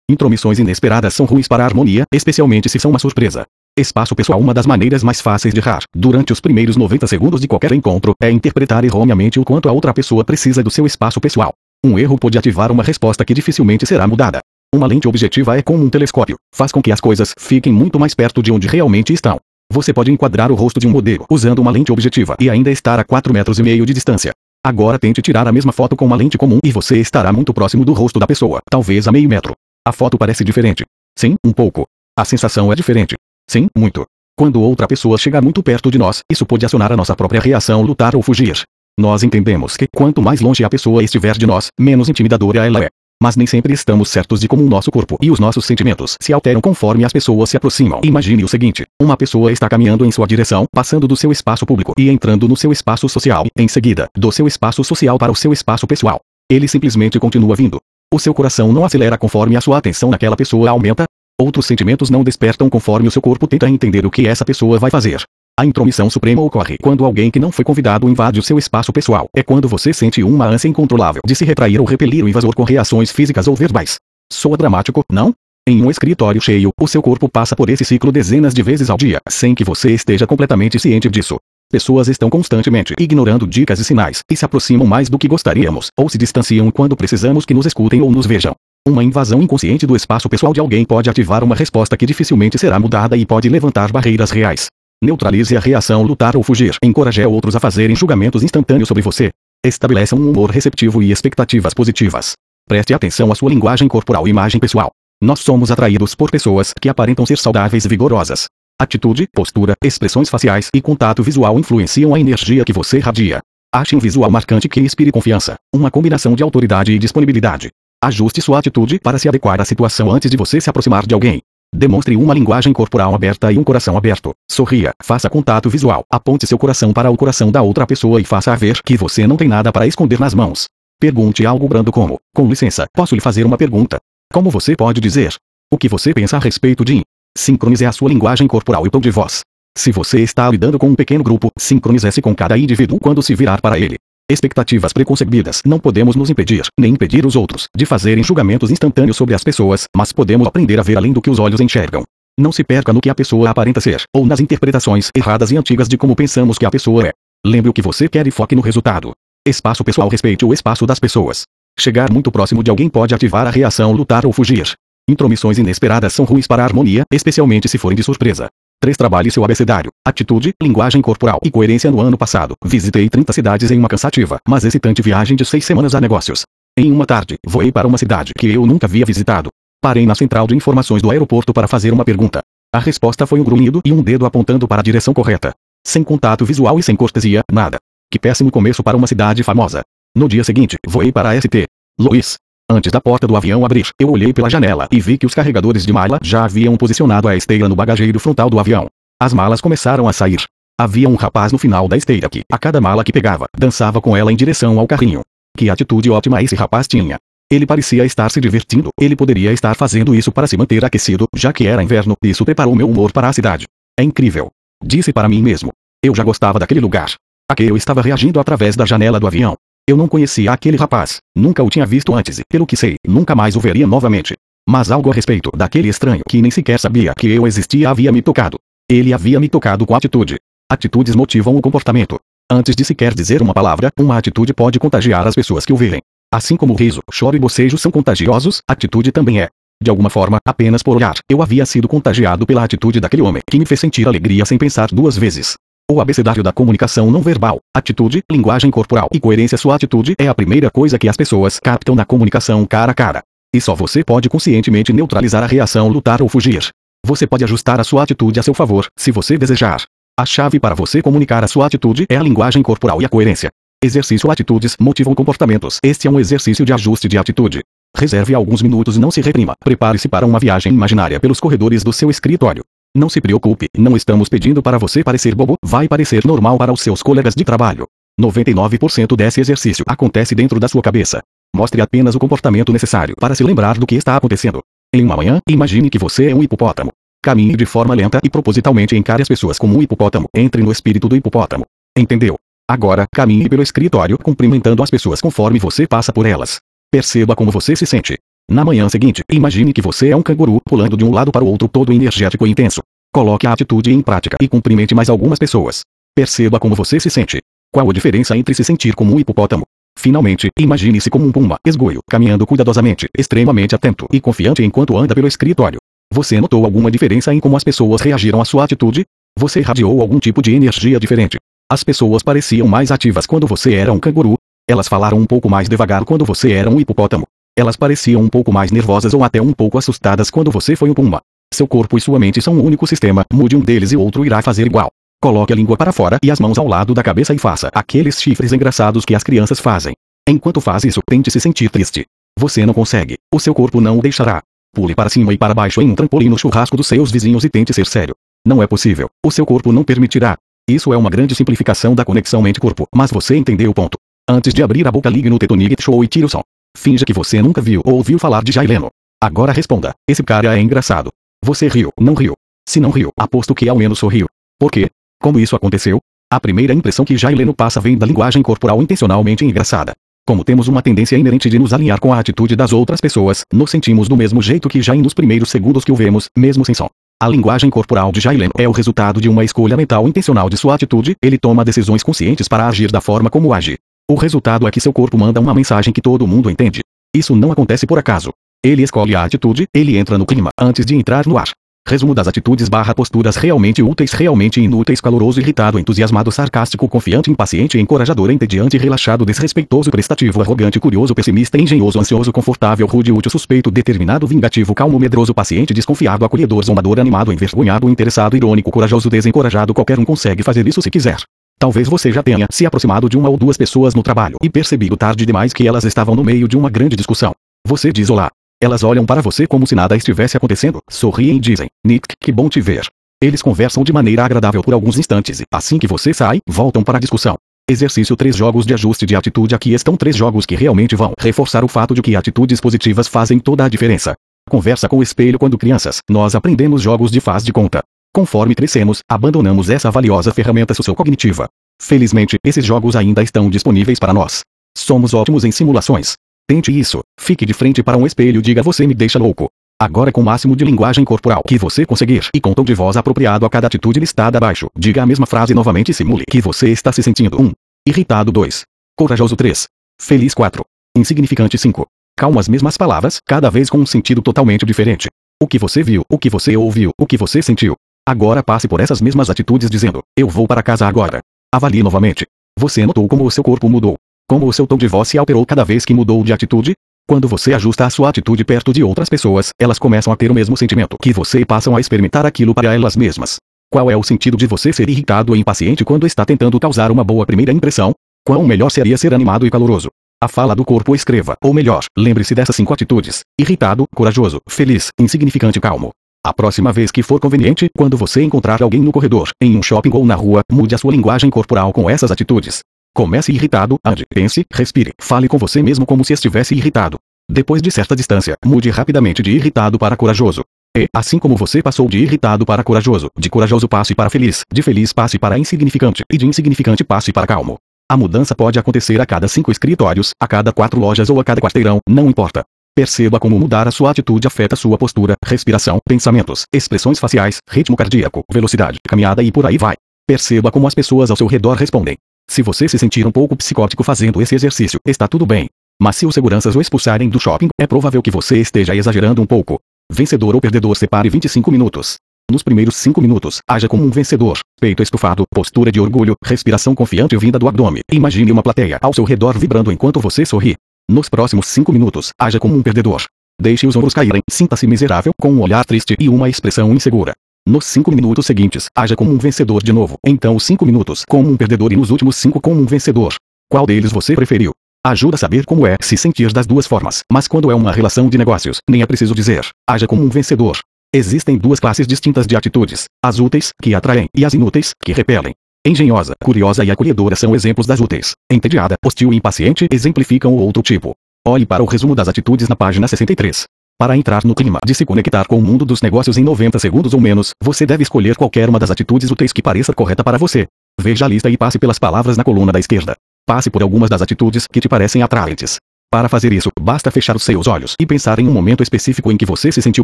Intromissões inesperadas são ruins para a harmonia, especialmente se são uma surpresa. Espaço pessoal Uma das maneiras mais fáceis de errar, durante os primeiros 90 segundos de qualquer encontro, é interpretar erroneamente o quanto a outra pessoa precisa do seu espaço pessoal. Um erro pode ativar uma resposta que dificilmente será mudada. Uma lente objetiva é como um telescópio, faz com que as coisas fiquem muito mais perto de onde realmente estão. Você pode enquadrar o rosto de um modelo usando uma lente objetiva e ainda estar a 4 metros e meio de distância. Agora tente tirar a mesma foto com uma lente comum e você estará muito próximo do rosto da pessoa, talvez a meio metro. A foto parece diferente. Sim, um pouco. A sensação é diferente. Sim, muito. Quando outra pessoa chegar muito perto de nós, isso pode acionar a nossa própria reação lutar ou fugir. Nós entendemos que, quanto mais longe a pessoa estiver de nós, menos intimidadora ela é. Mas nem sempre estamos certos de como o nosso corpo e os nossos sentimentos se alteram conforme as pessoas se aproximam. Imagine o seguinte: uma pessoa está caminhando em sua direção, passando do seu espaço público e entrando no seu espaço social, em seguida, do seu espaço social para o seu espaço pessoal. Ele simplesmente continua vindo. O seu coração não acelera conforme a sua atenção naquela pessoa aumenta. Outros sentimentos não despertam conforme o seu corpo tenta entender o que essa pessoa vai fazer. A intromissão suprema ocorre quando alguém que não foi convidado invade o seu espaço pessoal. É quando você sente uma ânsia incontrolável de se retrair ou repelir o invasor com reações físicas ou verbais. Soa dramático, não? Em um escritório cheio, o seu corpo passa por esse ciclo dezenas de vezes ao dia, sem que você esteja completamente ciente disso. Pessoas estão constantemente ignorando dicas e sinais, e se aproximam mais do que gostaríamos, ou se distanciam quando precisamos que nos escutem ou nos vejam. Uma invasão inconsciente do espaço pessoal de alguém pode ativar uma resposta que dificilmente será mudada e pode levantar barreiras reais. Neutralize a reação lutar ou fugir. Encoraje outros a fazerem julgamentos instantâneos sobre você. Estabeleça um humor receptivo e expectativas positivas. Preste atenção à sua linguagem corporal e imagem pessoal. Nós somos atraídos por pessoas que aparentam ser saudáveis e vigorosas. Atitude, postura, expressões faciais e contato visual influenciam a energia que você radia. Ache um visual marcante que inspire confiança, uma combinação de autoridade e disponibilidade. Ajuste sua atitude para se adequar à situação antes de você se aproximar de alguém. Demonstre uma linguagem corporal aberta e um coração aberto. Sorria, faça contato visual, aponte seu coração para o coração da outra pessoa e faça ver que você não tem nada para esconder nas mãos. Pergunte algo brando como: Com licença, posso lhe fazer uma pergunta? Como você pode dizer? O que você pensa a respeito de? Sincronize a sua linguagem corporal e tom de voz. Se você está lidando com um pequeno grupo, sincronize-se com cada indivíduo quando se virar para ele. Expectativas preconcebidas não podemos nos impedir, nem impedir os outros, de fazerem julgamentos instantâneos sobre as pessoas, mas podemos aprender a ver além do que os olhos enxergam. Não se perca no que a pessoa aparenta ser, ou nas interpretações erradas e antigas de como pensamos que a pessoa é. Lembre o que você quer e foque no resultado. Espaço pessoal respeite o espaço das pessoas. Chegar muito próximo de alguém pode ativar a reação lutar ou fugir. Intromissões inesperadas são ruins para a harmonia, especialmente se forem de surpresa. 3. Trabalhe seu abecedário, atitude, linguagem corporal e coerência no ano passado. Visitei 30 cidades em uma cansativa, mas excitante viagem de seis semanas a negócios. Em uma tarde, voei para uma cidade que eu nunca havia visitado. Parei na central de informações do aeroporto para fazer uma pergunta. A resposta foi um grunhido e um dedo apontando para a direção correta. Sem contato visual e sem cortesia, nada. Que péssimo começo para uma cidade famosa. No dia seguinte, voei para a ST. Louis. Antes da porta do avião abrir, eu olhei pela janela e vi que os carregadores de mala já haviam posicionado a esteira no bagageiro frontal do avião. As malas começaram a sair. Havia um rapaz no final da esteira que, a cada mala que pegava, dançava com ela em direção ao carrinho. Que atitude ótima esse rapaz tinha. Ele parecia estar se divertindo. Ele poderia estar fazendo isso para se manter aquecido, já que era inverno. Isso preparou meu humor para a cidade. É incrível. Disse para mim mesmo. Eu já gostava daquele lugar. A que eu estava reagindo através da janela do avião. Eu não conhecia aquele rapaz, nunca o tinha visto antes e, pelo que sei, nunca mais o veria novamente. Mas algo a respeito daquele estranho que nem sequer sabia que eu existia havia me tocado. Ele havia me tocado com atitude. Atitudes motivam o comportamento. Antes de sequer dizer uma palavra, uma atitude pode contagiar as pessoas que o verem. Assim como o riso, choro e bocejo são contagiosos, atitude também é. De alguma forma, apenas por olhar, eu havia sido contagiado pela atitude daquele homem que me fez sentir alegria sem pensar duas vezes. O abecedário da comunicação não verbal, atitude, linguagem corporal e coerência. Sua atitude é a primeira coisa que as pessoas captam na comunicação cara a cara. E só você pode conscientemente neutralizar a reação, lutar ou fugir. Você pode ajustar a sua atitude a seu favor, se você desejar. A chave para você comunicar a sua atitude é a linguagem corporal e a coerência. Exercício Atitudes motivam comportamentos. Este é um exercício de ajuste de atitude. Reserve alguns minutos e não se reprima. Prepare-se para uma viagem imaginária pelos corredores do seu escritório. Não se preocupe, não estamos pedindo para você parecer bobo, vai parecer normal para os seus colegas de trabalho. 99% desse exercício acontece dentro da sua cabeça. Mostre apenas o comportamento necessário para se lembrar do que está acontecendo. Em uma manhã, imagine que você é um hipopótamo. Caminhe de forma lenta e propositalmente encare as pessoas como um hipopótamo. Entre no espírito do hipopótamo. Entendeu? Agora, caminhe pelo escritório cumprimentando as pessoas conforme você passa por elas. Perceba como você se sente. Na manhã seguinte, imagine que você é um canguru pulando de um lado para o outro todo energético e intenso. Coloque a atitude em prática e cumprimente mais algumas pessoas. Perceba como você se sente. Qual a diferença entre se sentir como um hipopótamo? Finalmente, imagine-se como um puma, esgoio, caminhando cuidadosamente, extremamente atento e confiante enquanto anda pelo escritório. Você notou alguma diferença em como as pessoas reagiram à sua atitude? Você irradiou algum tipo de energia diferente. As pessoas pareciam mais ativas quando você era um canguru. Elas falaram um pouco mais devagar quando você era um hipopótamo. Elas pareciam um pouco mais nervosas ou até um pouco assustadas quando você foi um puma. Seu corpo e sua mente são um único sistema, mude um deles e outro irá fazer igual. Coloque a língua para fora e as mãos ao lado da cabeça e faça aqueles chifres engraçados que as crianças fazem. Enquanto faz isso, tente se sentir triste. Você não consegue. O seu corpo não o deixará. Pule para cima e para baixo em um trampolim no churrasco dos seus vizinhos e tente ser sério. Não é possível. O seu corpo não permitirá. Isso é uma grande simplificação da conexão mente-corpo, mas você entendeu o ponto. Antes de abrir a boca, ligue no Tetonig Show e tire o som. Finja que você nunca viu ou ouviu falar de Jay Leno. Agora responda. Esse cara é engraçado. Você riu, não riu. Se não riu, aposto que ao menos sorriu. Por quê? Como isso aconteceu? A primeira impressão que Jay Leno passa vem da linguagem corporal intencionalmente engraçada. Como temos uma tendência inerente de nos alinhar com a atitude das outras pessoas, nos sentimos do mesmo jeito que Jay nos primeiros segundos que o vemos, mesmo sem som. A linguagem corporal de Jay Leno é o resultado de uma escolha mental intencional de sua atitude, ele toma decisões conscientes para agir da forma como age. O resultado é que seu corpo manda uma mensagem que todo mundo entende. Isso não acontece por acaso. Ele escolhe a atitude, ele entra no clima antes de entrar no ar. Resumo das atitudes barra posturas realmente úteis realmente inúteis caloroso irritado entusiasmado sarcástico confiante impaciente encorajador entediante relaxado desrespeitoso prestativo arrogante curioso pessimista engenhoso ansioso confortável rude útil suspeito determinado vingativo calmo medroso paciente desconfiado acolhedor zombador animado envergonhado interessado irônico corajoso desencorajado qualquer um consegue fazer isso se quiser. Talvez você já tenha se aproximado de uma ou duas pessoas no trabalho e percebido tarde demais que elas estavam no meio de uma grande discussão. Você diz olá. Elas olham para você como se nada estivesse acontecendo, sorriem e dizem: Nick, que bom te ver. Eles conversam de maneira agradável por alguns instantes e, assim que você sai, voltam para a discussão. Exercício 3 Jogos de ajuste de atitude Aqui estão três jogos que realmente vão reforçar o fato de que atitudes positivas fazem toda a diferença. Conversa com o espelho quando crianças, nós aprendemos jogos de faz de conta. Conforme crescemos, abandonamos essa valiosa ferramenta sociocognitiva. Felizmente, esses jogos ainda estão disponíveis para nós. Somos ótimos em simulações. Tente isso. Fique de frente para um espelho e diga você me deixa louco. Agora com o máximo de linguagem corporal que você conseguir e com tom de voz apropriado a cada atitude listada abaixo, diga a mesma frase novamente e simule que você está se sentindo 1. Irritado 2. Corajoso 3. Feliz 4. Insignificante 5. Calma as mesmas palavras, cada vez com um sentido totalmente diferente. O que você viu, o que você ouviu, o que você sentiu. Agora passe por essas mesmas atitudes dizendo: Eu vou para casa agora. Avalie novamente. Você notou como o seu corpo mudou. Como o seu tom de voz se alterou cada vez que mudou de atitude? Quando você ajusta a sua atitude perto de outras pessoas, elas começam a ter o mesmo sentimento que você e passam a experimentar aquilo para elas mesmas. Qual é o sentido de você ser irritado e impaciente quando está tentando causar uma boa primeira impressão? Quão melhor seria ser animado e caloroso? A fala do corpo escreva, ou melhor, lembre-se dessas cinco atitudes: irritado, corajoso, feliz, insignificante, calmo. A próxima vez que for conveniente, quando você encontrar alguém no corredor, em um shopping ou na rua, mude a sua linguagem corporal com essas atitudes. Comece irritado, ande, pense, respire, fale com você mesmo como se estivesse irritado. Depois de certa distância, mude rapidamente de irritado para corajoso. E, assim como você passou de irritado para corajoso, de corajoso passe para feliz, de feliz passe para insignificante e de insignificante passe para calmo. A mudança pode acontecer a cada cinco escritórios, a cada quatro lojas ou a cada quarteirão, não importa. Perceba como mudar a sua atitude afeta sua postura, respiração, pensamentos, expressões faciais, ritmo cardíaco, velocidade, caminhada e por aí vai. Perceba como as pessoas ao seu redor respondem. Se você se sentir um pouco psicótico fazendo esse exercício, está tudo bem. Mas se os seguranças o expulsarem do shopping, é provável que você esteja exagerando um pouco. Vencedor ou perdedor separe 25 minutos. Nos primeiros 5 minutos, haja como um vencedor. Peito estufado, postura de orgulho, respiração confiante vinda do abdômen. Imagine uma plateia ao seu redor vibrando enquanto você sorri. Nos próximos 5 minutos, haja como um perdedor. Deixe os ombros caírem, sinta-se miserável, com um olhar triste e uma expressão insegura. Nos 5 minutos seguintes, haja como um vencedor de novo. Então os 5 minutos como um perdedor e nos últimos 5 como um vencedor. Qual deles você preferiu? Ajuda a saber como é se sentir das duas formas, mas quando é uma relação de negócios, nem é preciso dizer, haja como um vencedor. Existem duas classes distintas de atitudes: as úteis, que atraem, e as inúteis, que repelem. Engenhosa, curiosa e acolhedora são exemplos das úteis. Entediada, hostil e impaciente exemplificam o outro tipo. Olhe para o resumo das atitudes na página 63. Para entrar no clima de se conectar com o mundo dos negócios em 90 segundos ou menos, você deve escolher qualquer uma das atitudes úteis que pareça correta para você. Veja a lista e passe pelas palavras na coluna da esquerda. Passe por algumas das atitudes que te parecem atraentes. Para fazer isso, basta fechar os seus olhos e pensar em um momento específico em que você se sentiu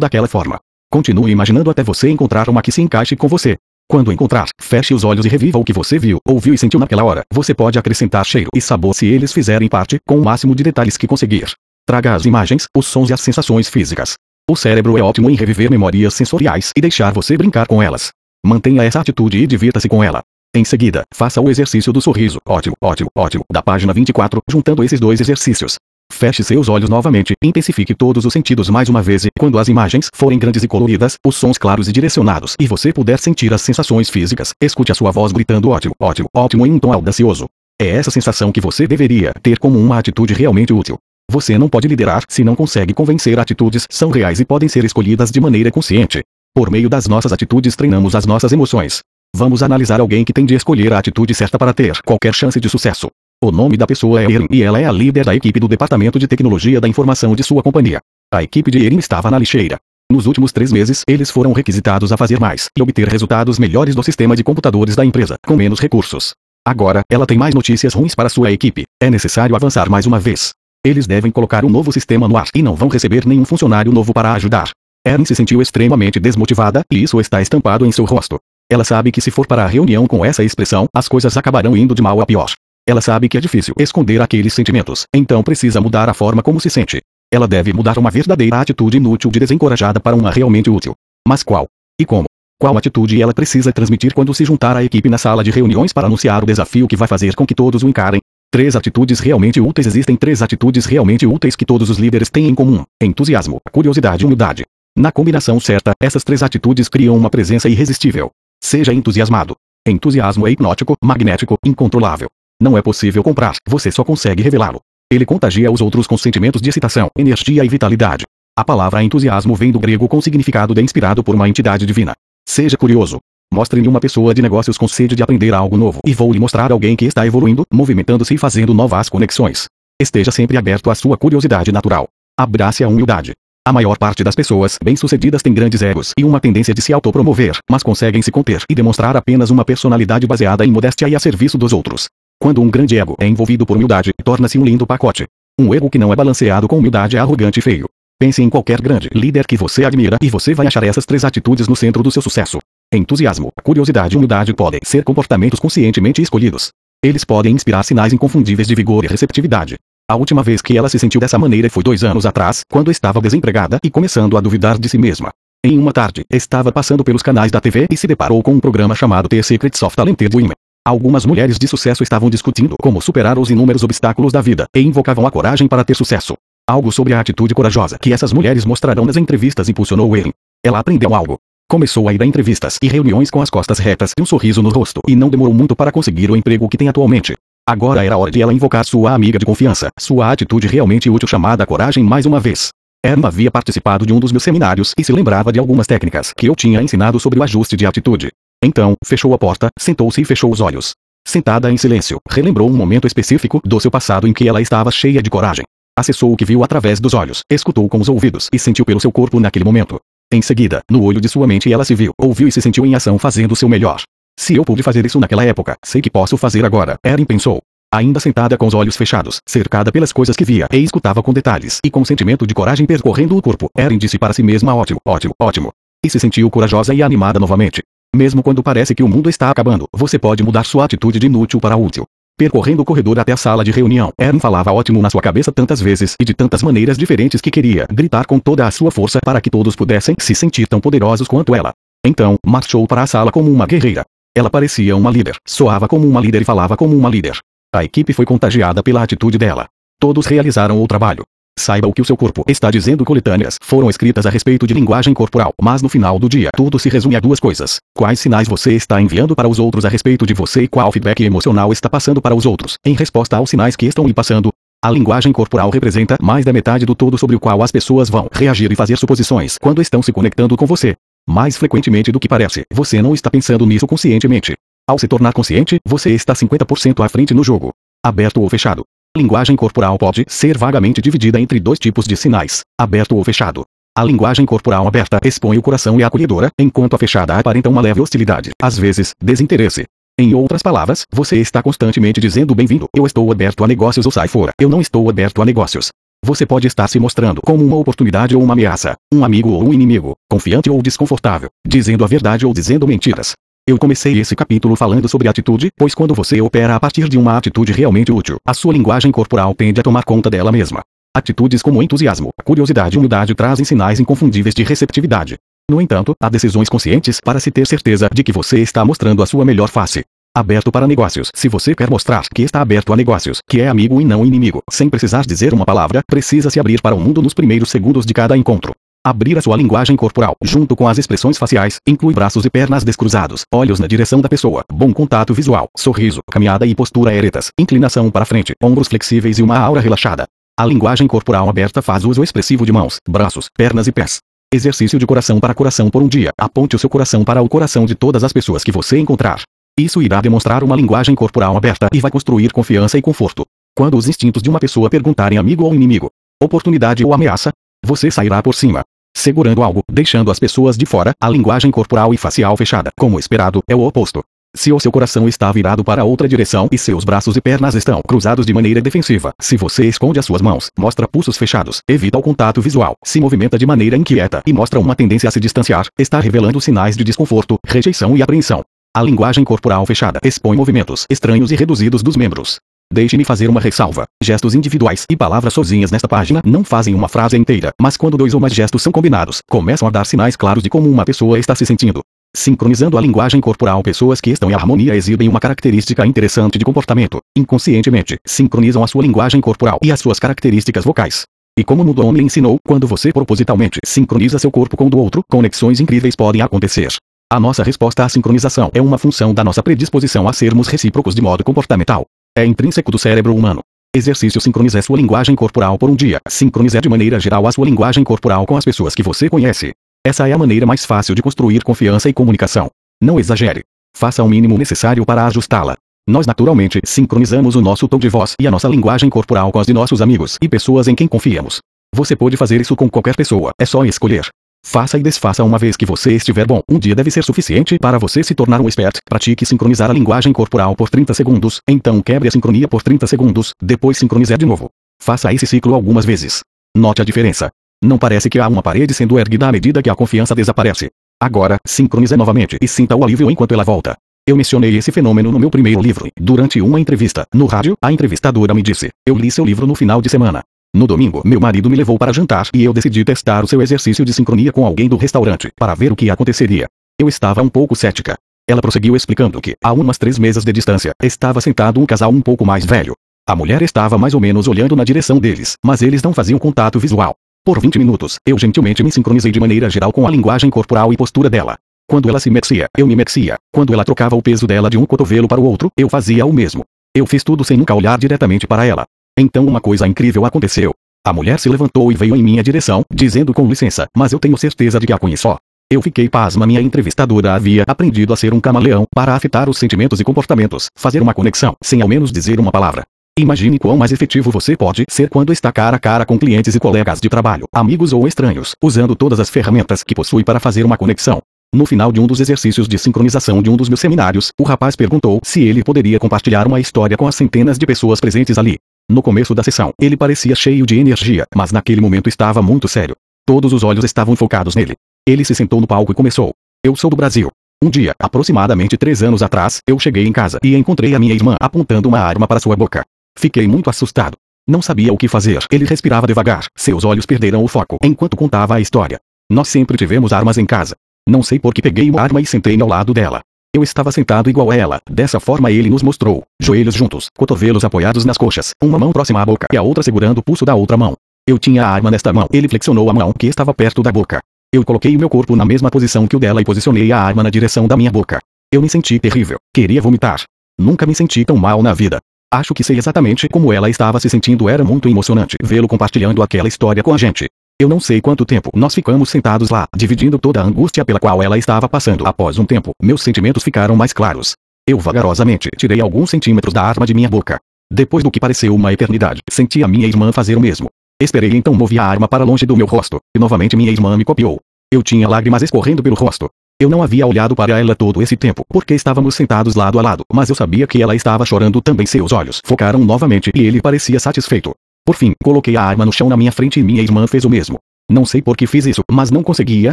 daquela forma. Continue imaginando até você encontrar uma que se encaixe com você. Quando encontrar, feche os olhos e reviva o que você viu, ouviu e sentiu naquela hora. Você pode acrescentar cheiro e sabor se eles fizerem parte, com o máximo de detalhes que conseguir. Traga as imagens, os sons e as sensações físicas. O cérebro é ótimo em reviver memórias sensoriais e deixar você brincar com elas. Mantenha essa atitude e divirta-se com ela. Em seguida, faça o exercício do sorriso. Ótimo, ótimo, ótimo. Da página 24, juntando esses dois exercícios. Feche seus olhos novamente, intensifique todos os sentidos mais uma vez e, quando as imagens forem grandes e coloridas, os sons claros e direcionados e você puder sentir as sensações físicas, escute a sua voz gritando ótimo, ótimo, ótimo em um tom audacioso. É essa sensação que você deveria ter como uma atitude realmente útil. Você não pode liderar se não consegue convencer atitudes são reais e podem ser escolhidas de maneira consciente. Por meio das nossas atitudes treinamos as nossas emoções. Vamos analisar alguém que tem de escolher a atitude certa para ter qualquer chance de sucesso. O nome da pessoa é Erin e ela é a líder da equipe do Departamento de Tecnologia da Informação de sua companhia. A equipe de Erin estava na lixeira. Nos últimos três meses, eles foram requisitados a fazer mais e obter resultados melhores do sistema de computadores da empresa, com menos recursos. Agora, ela tem mais notícias ruins para sua equipe. É necessário avançar mais uma vez. Eles devem colocar um novo sistema no ar e não vão receber nenhum funcionário novo para ajudar. Erin se sentiu extremamente desmotivada, e isso está estampado em seu rosto. Ela sabe que se for para a reunião com essa expressão, as coisas acabarão indo de mal a pior. Ela sabe que é difícil esconder aqueles sentimentos, então precisa mudar a forma como se sente. Ela deve mudar uma verdadeira atitude inútil de desencorajada para uma realmente útil. Mas qual? E como? Qual atitude ela precisa transmitir quando se juntar à equipe na sala de reuniões para anunciar o desafio que vai fazer com que todos o encarem? Três atitudes realmente úteis Existem três atitudes realmente úteis que todos os líderes têm em comum: entusiasmo, curiosidade e humildade. Na combinação certa, essas três atitudes criam uma presença irresistível. Seja entusiasmado. Entusiasmo é hipnótico, magnético, incontrolável. Não é possível comprar, você só consegue revelá-lo. Ele contagia os outros com sentimentos de excitação, energia e vitalidade. A palavra entusiasmo vem do grego com significado de inspirado por uma entidade divina. Seja curioso. Mostre-me uma pessoa de negócios com sede de aprender algo novo e vou lhe mostrar alguém que está evoluindo, movimentando-se e fazendo novas conexões. Esteja sempre aberto à sua curiosidade natural. Abrace a humildade. A maior parte das pessoas bem-sucedidas tem grandes egos e uma tendência de se autopromover, mas conseguem se conter e demonstrar apenas uma personalidade baseada em modéstia e a serviço dos outros. Quando um grande ego é envolvido por humildade, torna-se um lindo pacote. Um ego que não é balanceado com humildade é arrogante e feio. Pense em qualquer grande líder que você admira e você vai achar essas três atitudes no centro do seu sucesso. Entusiasmo, curiosidade e humildade podem ser comportamentos conscientemente escolhidos. Eles podem inspirar sinais inconfundíveis de vigor e receptividade. A última vez que ela se sentiu dessa maneira foi dois anos atrás, quando estava desempregada e começando a duvidar de si mesma. Em uma tarde, estava passando pelos canais da TV e se deparou com um programa chamado The Secrets of Talented Women. Algumas mulheres de sucesso estavam discutindo como superar os inúmeros obstáculos da vida e invocavam a coragem para ter sucesso. Algo sobre a atitude corajosa que essas mulheres mostrarão nas entrevistas impulsionou Erin. Ela aprendeu algo. Começou a ir a entrevistas e reuniões com as costas retas e um sorriso no rosto e não demorou muito para conseguir o emprego que tem atualmente. Agora era hora de ela invocar sua amiga de confiança, sua atitude realmente útil chamada coragem mais uma vez. Erma havia participado de um dos meus seminários e se lembrava de algumas técnicas que eu tinha ensinado sobre o ajuste de atitude. Então, fechou a porta, sentou-se e fechou os olhos. Sentada em silêncio, relembrou um momento específico do seu passado em que ela estava cheia de coragem. Acessou o que viu através dos olhos, escutou com os ouvidos e sentiu pelo seu corpo naquele momento. Em seguida, no olho de sua mente ela se viu, ouviu e se sentiu em ação fazendo seu melhor. Se eu pude fazer isso naquela época, sei que posso fazer agora, Erin pensou. ainda sentada com os olhos fechados, cercada pelas coisas que via e escutava com detalhes e com sentimento de coragem percorrendo o corpo. Erin disse para si mesma ótimo, ótimo, ótimo. E se sentiu corajosa e animada novamente. Mesmo quando parece que o mundo está acabando, você pode mudar sua atitude de inútil para útil. Percorrendo o corredor até a sala de reunião, Erin falava ótimo na sua cabeça tantas vezes e de tantas maneiras diferentes que queria gritar com toda a sua força para que todos pudessem se sentir tão poderosos quanto ela. Então, marchou para a sala como uma guerreira. Ela parecia uma líder, soava como uma líder e falava como uma líder. A equipe foi contagiada pela atitude dela. Todos realizaram o trabalho. Saiba o que o seu corpo está dizendo. Coletâneas foram escritas a respeito de linguagem corporal, mas no final do dia tudo se resume a duas coisas: quais sinais você está enviando para os outros a respeito de você e qual feedback emocional está passando para os outros, em resposta aos sinais que estão lhe passando. A linguagem corporal representa mais da metade do todo sobre o qual as pessoas vão reagir e fazer suposições quando estão se conectando com você. Mais frequentemente do que parece, você não está pensando nisso conscientemente. Ao se tornar consciente, você está 50% à frente no jogo. Aberto ou fechado. Linguagem corporal pode ser vagamente dividida entre dois tipos de sinais, aberto ou fechado. A linguagem corporal aberta expõe o coração e a acolhedora, enquanto a fechada aparenta uma leve hostilidade, às vezes, desinteresse. Em outras palavras, você está constantemente dizendo bem-vindo, eu estou aberto a negócios ou sai fora, eu não estou aberto a negócios. Você pode estar se mostrando como uma oportunidade ou uma ameaça, um amigo ou um inimigo, confiante ou desconfortável, dizendo a verdade ou dizendo mentiras. Eu comecei esse capítulo falando sobre atitude, pois quando você opera a partir de uma atitude realmente útil, a sua linguagem corporal tende a tomar conta dela mesma. Atitudes como entusiasmo, curiosidade e humildade trazem sinais inconfundíveis de receptividade. No entanto, há decisões conscientes para se ter certeza de que você está mostrando a sua melhor face. Aberto para negócios. Se você quer mostrar que está aberto a negócios, que é amigo e não inimigo, sem precisar dizer uma palavra, precisa se abrir para o mundo nos primeiros segundos de cada encontro. Abrir a sua linguagem corporal, junto com as expressões faciais, inclui braços e pernas descruzados, olhos na direção da pessoa, bom contato visual, sorriso, caminhada e postura eretas, inclinação para frente, ombros flexíveis e uma aura relaxada. A linguagem corporal aberta faz uso expressivo de mãos, braços, pernas e pés. Exercício de coração para coração por um dia. Aponte o seu coração para o coração de todas as pessoas que você encontrar. Isso irá demonstrar uma linguagem corporal aberta e vai construir confiança e conforto. Quando os instintos de uma pessoa perguntarem amigo ou inimigo, oportunidade ou ameaça, você sairá por cima. Segurando algo, deixando as pessoas de fora, a linguagem corporal e facial fechada, como esperado, é o oposto. Se o seu coração está virado para outra direção e seus braços e pernas estão cruzados de maneira defensiva, se você esconde as suas mãos, mostra pulsos fechados, evita o contato visual, se movimenta de maneira inquieta e mostra uma tendência a se distanciar, está revelando sinais de desconforto, rejeição e apreensão. A linguagem corporal fechada expõe movimentos estranhos e reduzidos dos membros. Deixe-me fazer uma ressalva. Gestos individuais e palavras sozinhas nesta página não fazem uma frase inteira, mas quando dois ou mais gestos são combinados, começam a dar sinais claros de como uma pessoa está se sentindo. Sincronizando a linguagem corporal, pessoas que estão em harmonia exibem uma característica interessante de comportamento. Inconscientemente, sincronizam a sua linguagem corporal e as suas características vocais. E como Mudon me ensinou, quando você propositalmente sincroniza seu corpo com o do outro, conexões incríveis podem acontecer. A nossa resposta à sincronização é uma função da nossa predisposição a sermos recíprocos de modo comportamental. É intrínseco do cérebro humano. Exercício sincronizar sua linguagem corporal por um dia. Sincronizar de maneira geral a sua linguagem corporal com as pessoas que você conhece. Essa é a maneira mais fácil de construir confiança e comunicação. Não exagere. Faça o mínimo necessário para ajustá-la. Nós naturalmente sincronizamos o nosso tom de voz e a nossa linguagem corporal com as de nossos amigos e pessoas em quem confiamos. Você pode fazer isso com qualquer pessoa, é só escolher. Faça e desfaça uma vez que você estiver bom. Um dia deve ser suficiente para você se tornar um expert. Pratique sincronizar a linguagem corporal por 30 segundos, então quebre a sincronia por 30 segundos, depois sincronizar de novo. Faça esse ciclo algumas vezes. Note a diferença. Não parece que há uma parede sendo erguida à medida que a confiança desaparece. Agora, sincronize novamente e sinta o alívio enquanto ela volta. Eu mencionei esse fenômeno no meu primeiro livro. Durante uma entrevista, no rádio, a entrevistadora me disse: Eu li seu livro no final de semana. No domingo, meu marido me levou para jantar e eu decidi testar o seu exercício de sincronia com alguém do restaurante, para ver o que aconteceria. Eu estava um pouco cética. Ela prosseguiu explicando que, a umas três mesas de distância, estava sentado um casal um pouco mais velho. A mulher estava mais ou menos olhando na direção deles, mas eles não faziam contato visual. Por 20 minutos, eu gentilmente me sincronizei de maneira geral com a linguagem corporal e postura dela. Quando ela se mexia, eu me mexia. Quando ela trocava o peso dela de um cotovelo para o outro, eu fazia o mesmo. Eu fiz tudo sem nunca olhar diretamente para ela. Então uma coisa incrível aconteceu. A mulher se levantou e veio em minha direção, dizendo com licença, mas eu tenho certeza de que a conheço. Eu fiquei pasma. Minha entrevistadora havia aprendido a ser um camaleão para afetar os sentimentos e comportamentos, fazer uma conexão, sem ao menos dizer uma palavra. Imagine quão mais efetivo você pode ser quando está cara a cara com clientes e colegas de trabalho, amigos ou estranhos, usando todas as ferramentas que possui para fazer uma conexão. No final de um dos exercícios de sincronização de um dos meus seminários, o rapaz perguntou se ele poderia compartilhar uma história com as centenas de pessoas presentes ali. No começo da sessão, ele parecia cheio de energia, mas naquele momento estava muito sério. Todos os olhos estavam focados nele. Ele se sentou no palco e começou. Eu sou do Brasil. Um dia, aproximadamente três anos atrás, eu cheguei em casa e encontrei a minha irmã apontando uma arma para sua boca. Fiquei muito assustado. Não sabia o que fazer. Ele respirava devagar, seus olhos perderam o foco enquanto contava a história. Nós sempre tivemos armas em casa. Não sei por que peguei uma arma e sentei ao lado dela. Eu estava sentado igual a ela, dessa forma ele nos mostrou, joelhos juntos, cotovelos apoiados nas coxas, uma mão próxima à boca e a outra segurando o pulso da outra mão. Eu tinha a arma nesta mão, ele flexionou a mão que estava perto da boca. Eu coloquei o meu corpo na mesma posição que o dela e posicionei a arma na direção da minha boca. Eu me senti terrível, queria vomitar. Nunca me senti tão mal na vida. Acho que sei exatamente como ela estava se sentindo era muito emocionante vê-lo compartilhando aquela história com a gente. Eu não sei quanto tempo nós ficamos sentados lá, dividindo toda a angústia pela qual ela estava passando. Após um tempo, meus sentimentos ficaram mais claros. Eu vagarosamente tirei alguns centímetros da arma de minha boca. Depois do que pareceu uma eternidade, senti a minha irmã fazer o mesmo. Esperei então movi a arma para longe do meu rosto, e novamente minha irmã me copiou. Eu tinha lágrimas escorrendo pelo rosto. Eu não havia olhado para ela todo esse tempo, porque estávamos sentados lado a lado, mas eu sabia que ela estava chorando também. Seus olhos focaram novamente e ele parecia satisfeito. Por fim, coloquei a arma no chão na minha frente e minha irmã fez o mesmo. Não sei por que fiz isso, mas não conseguia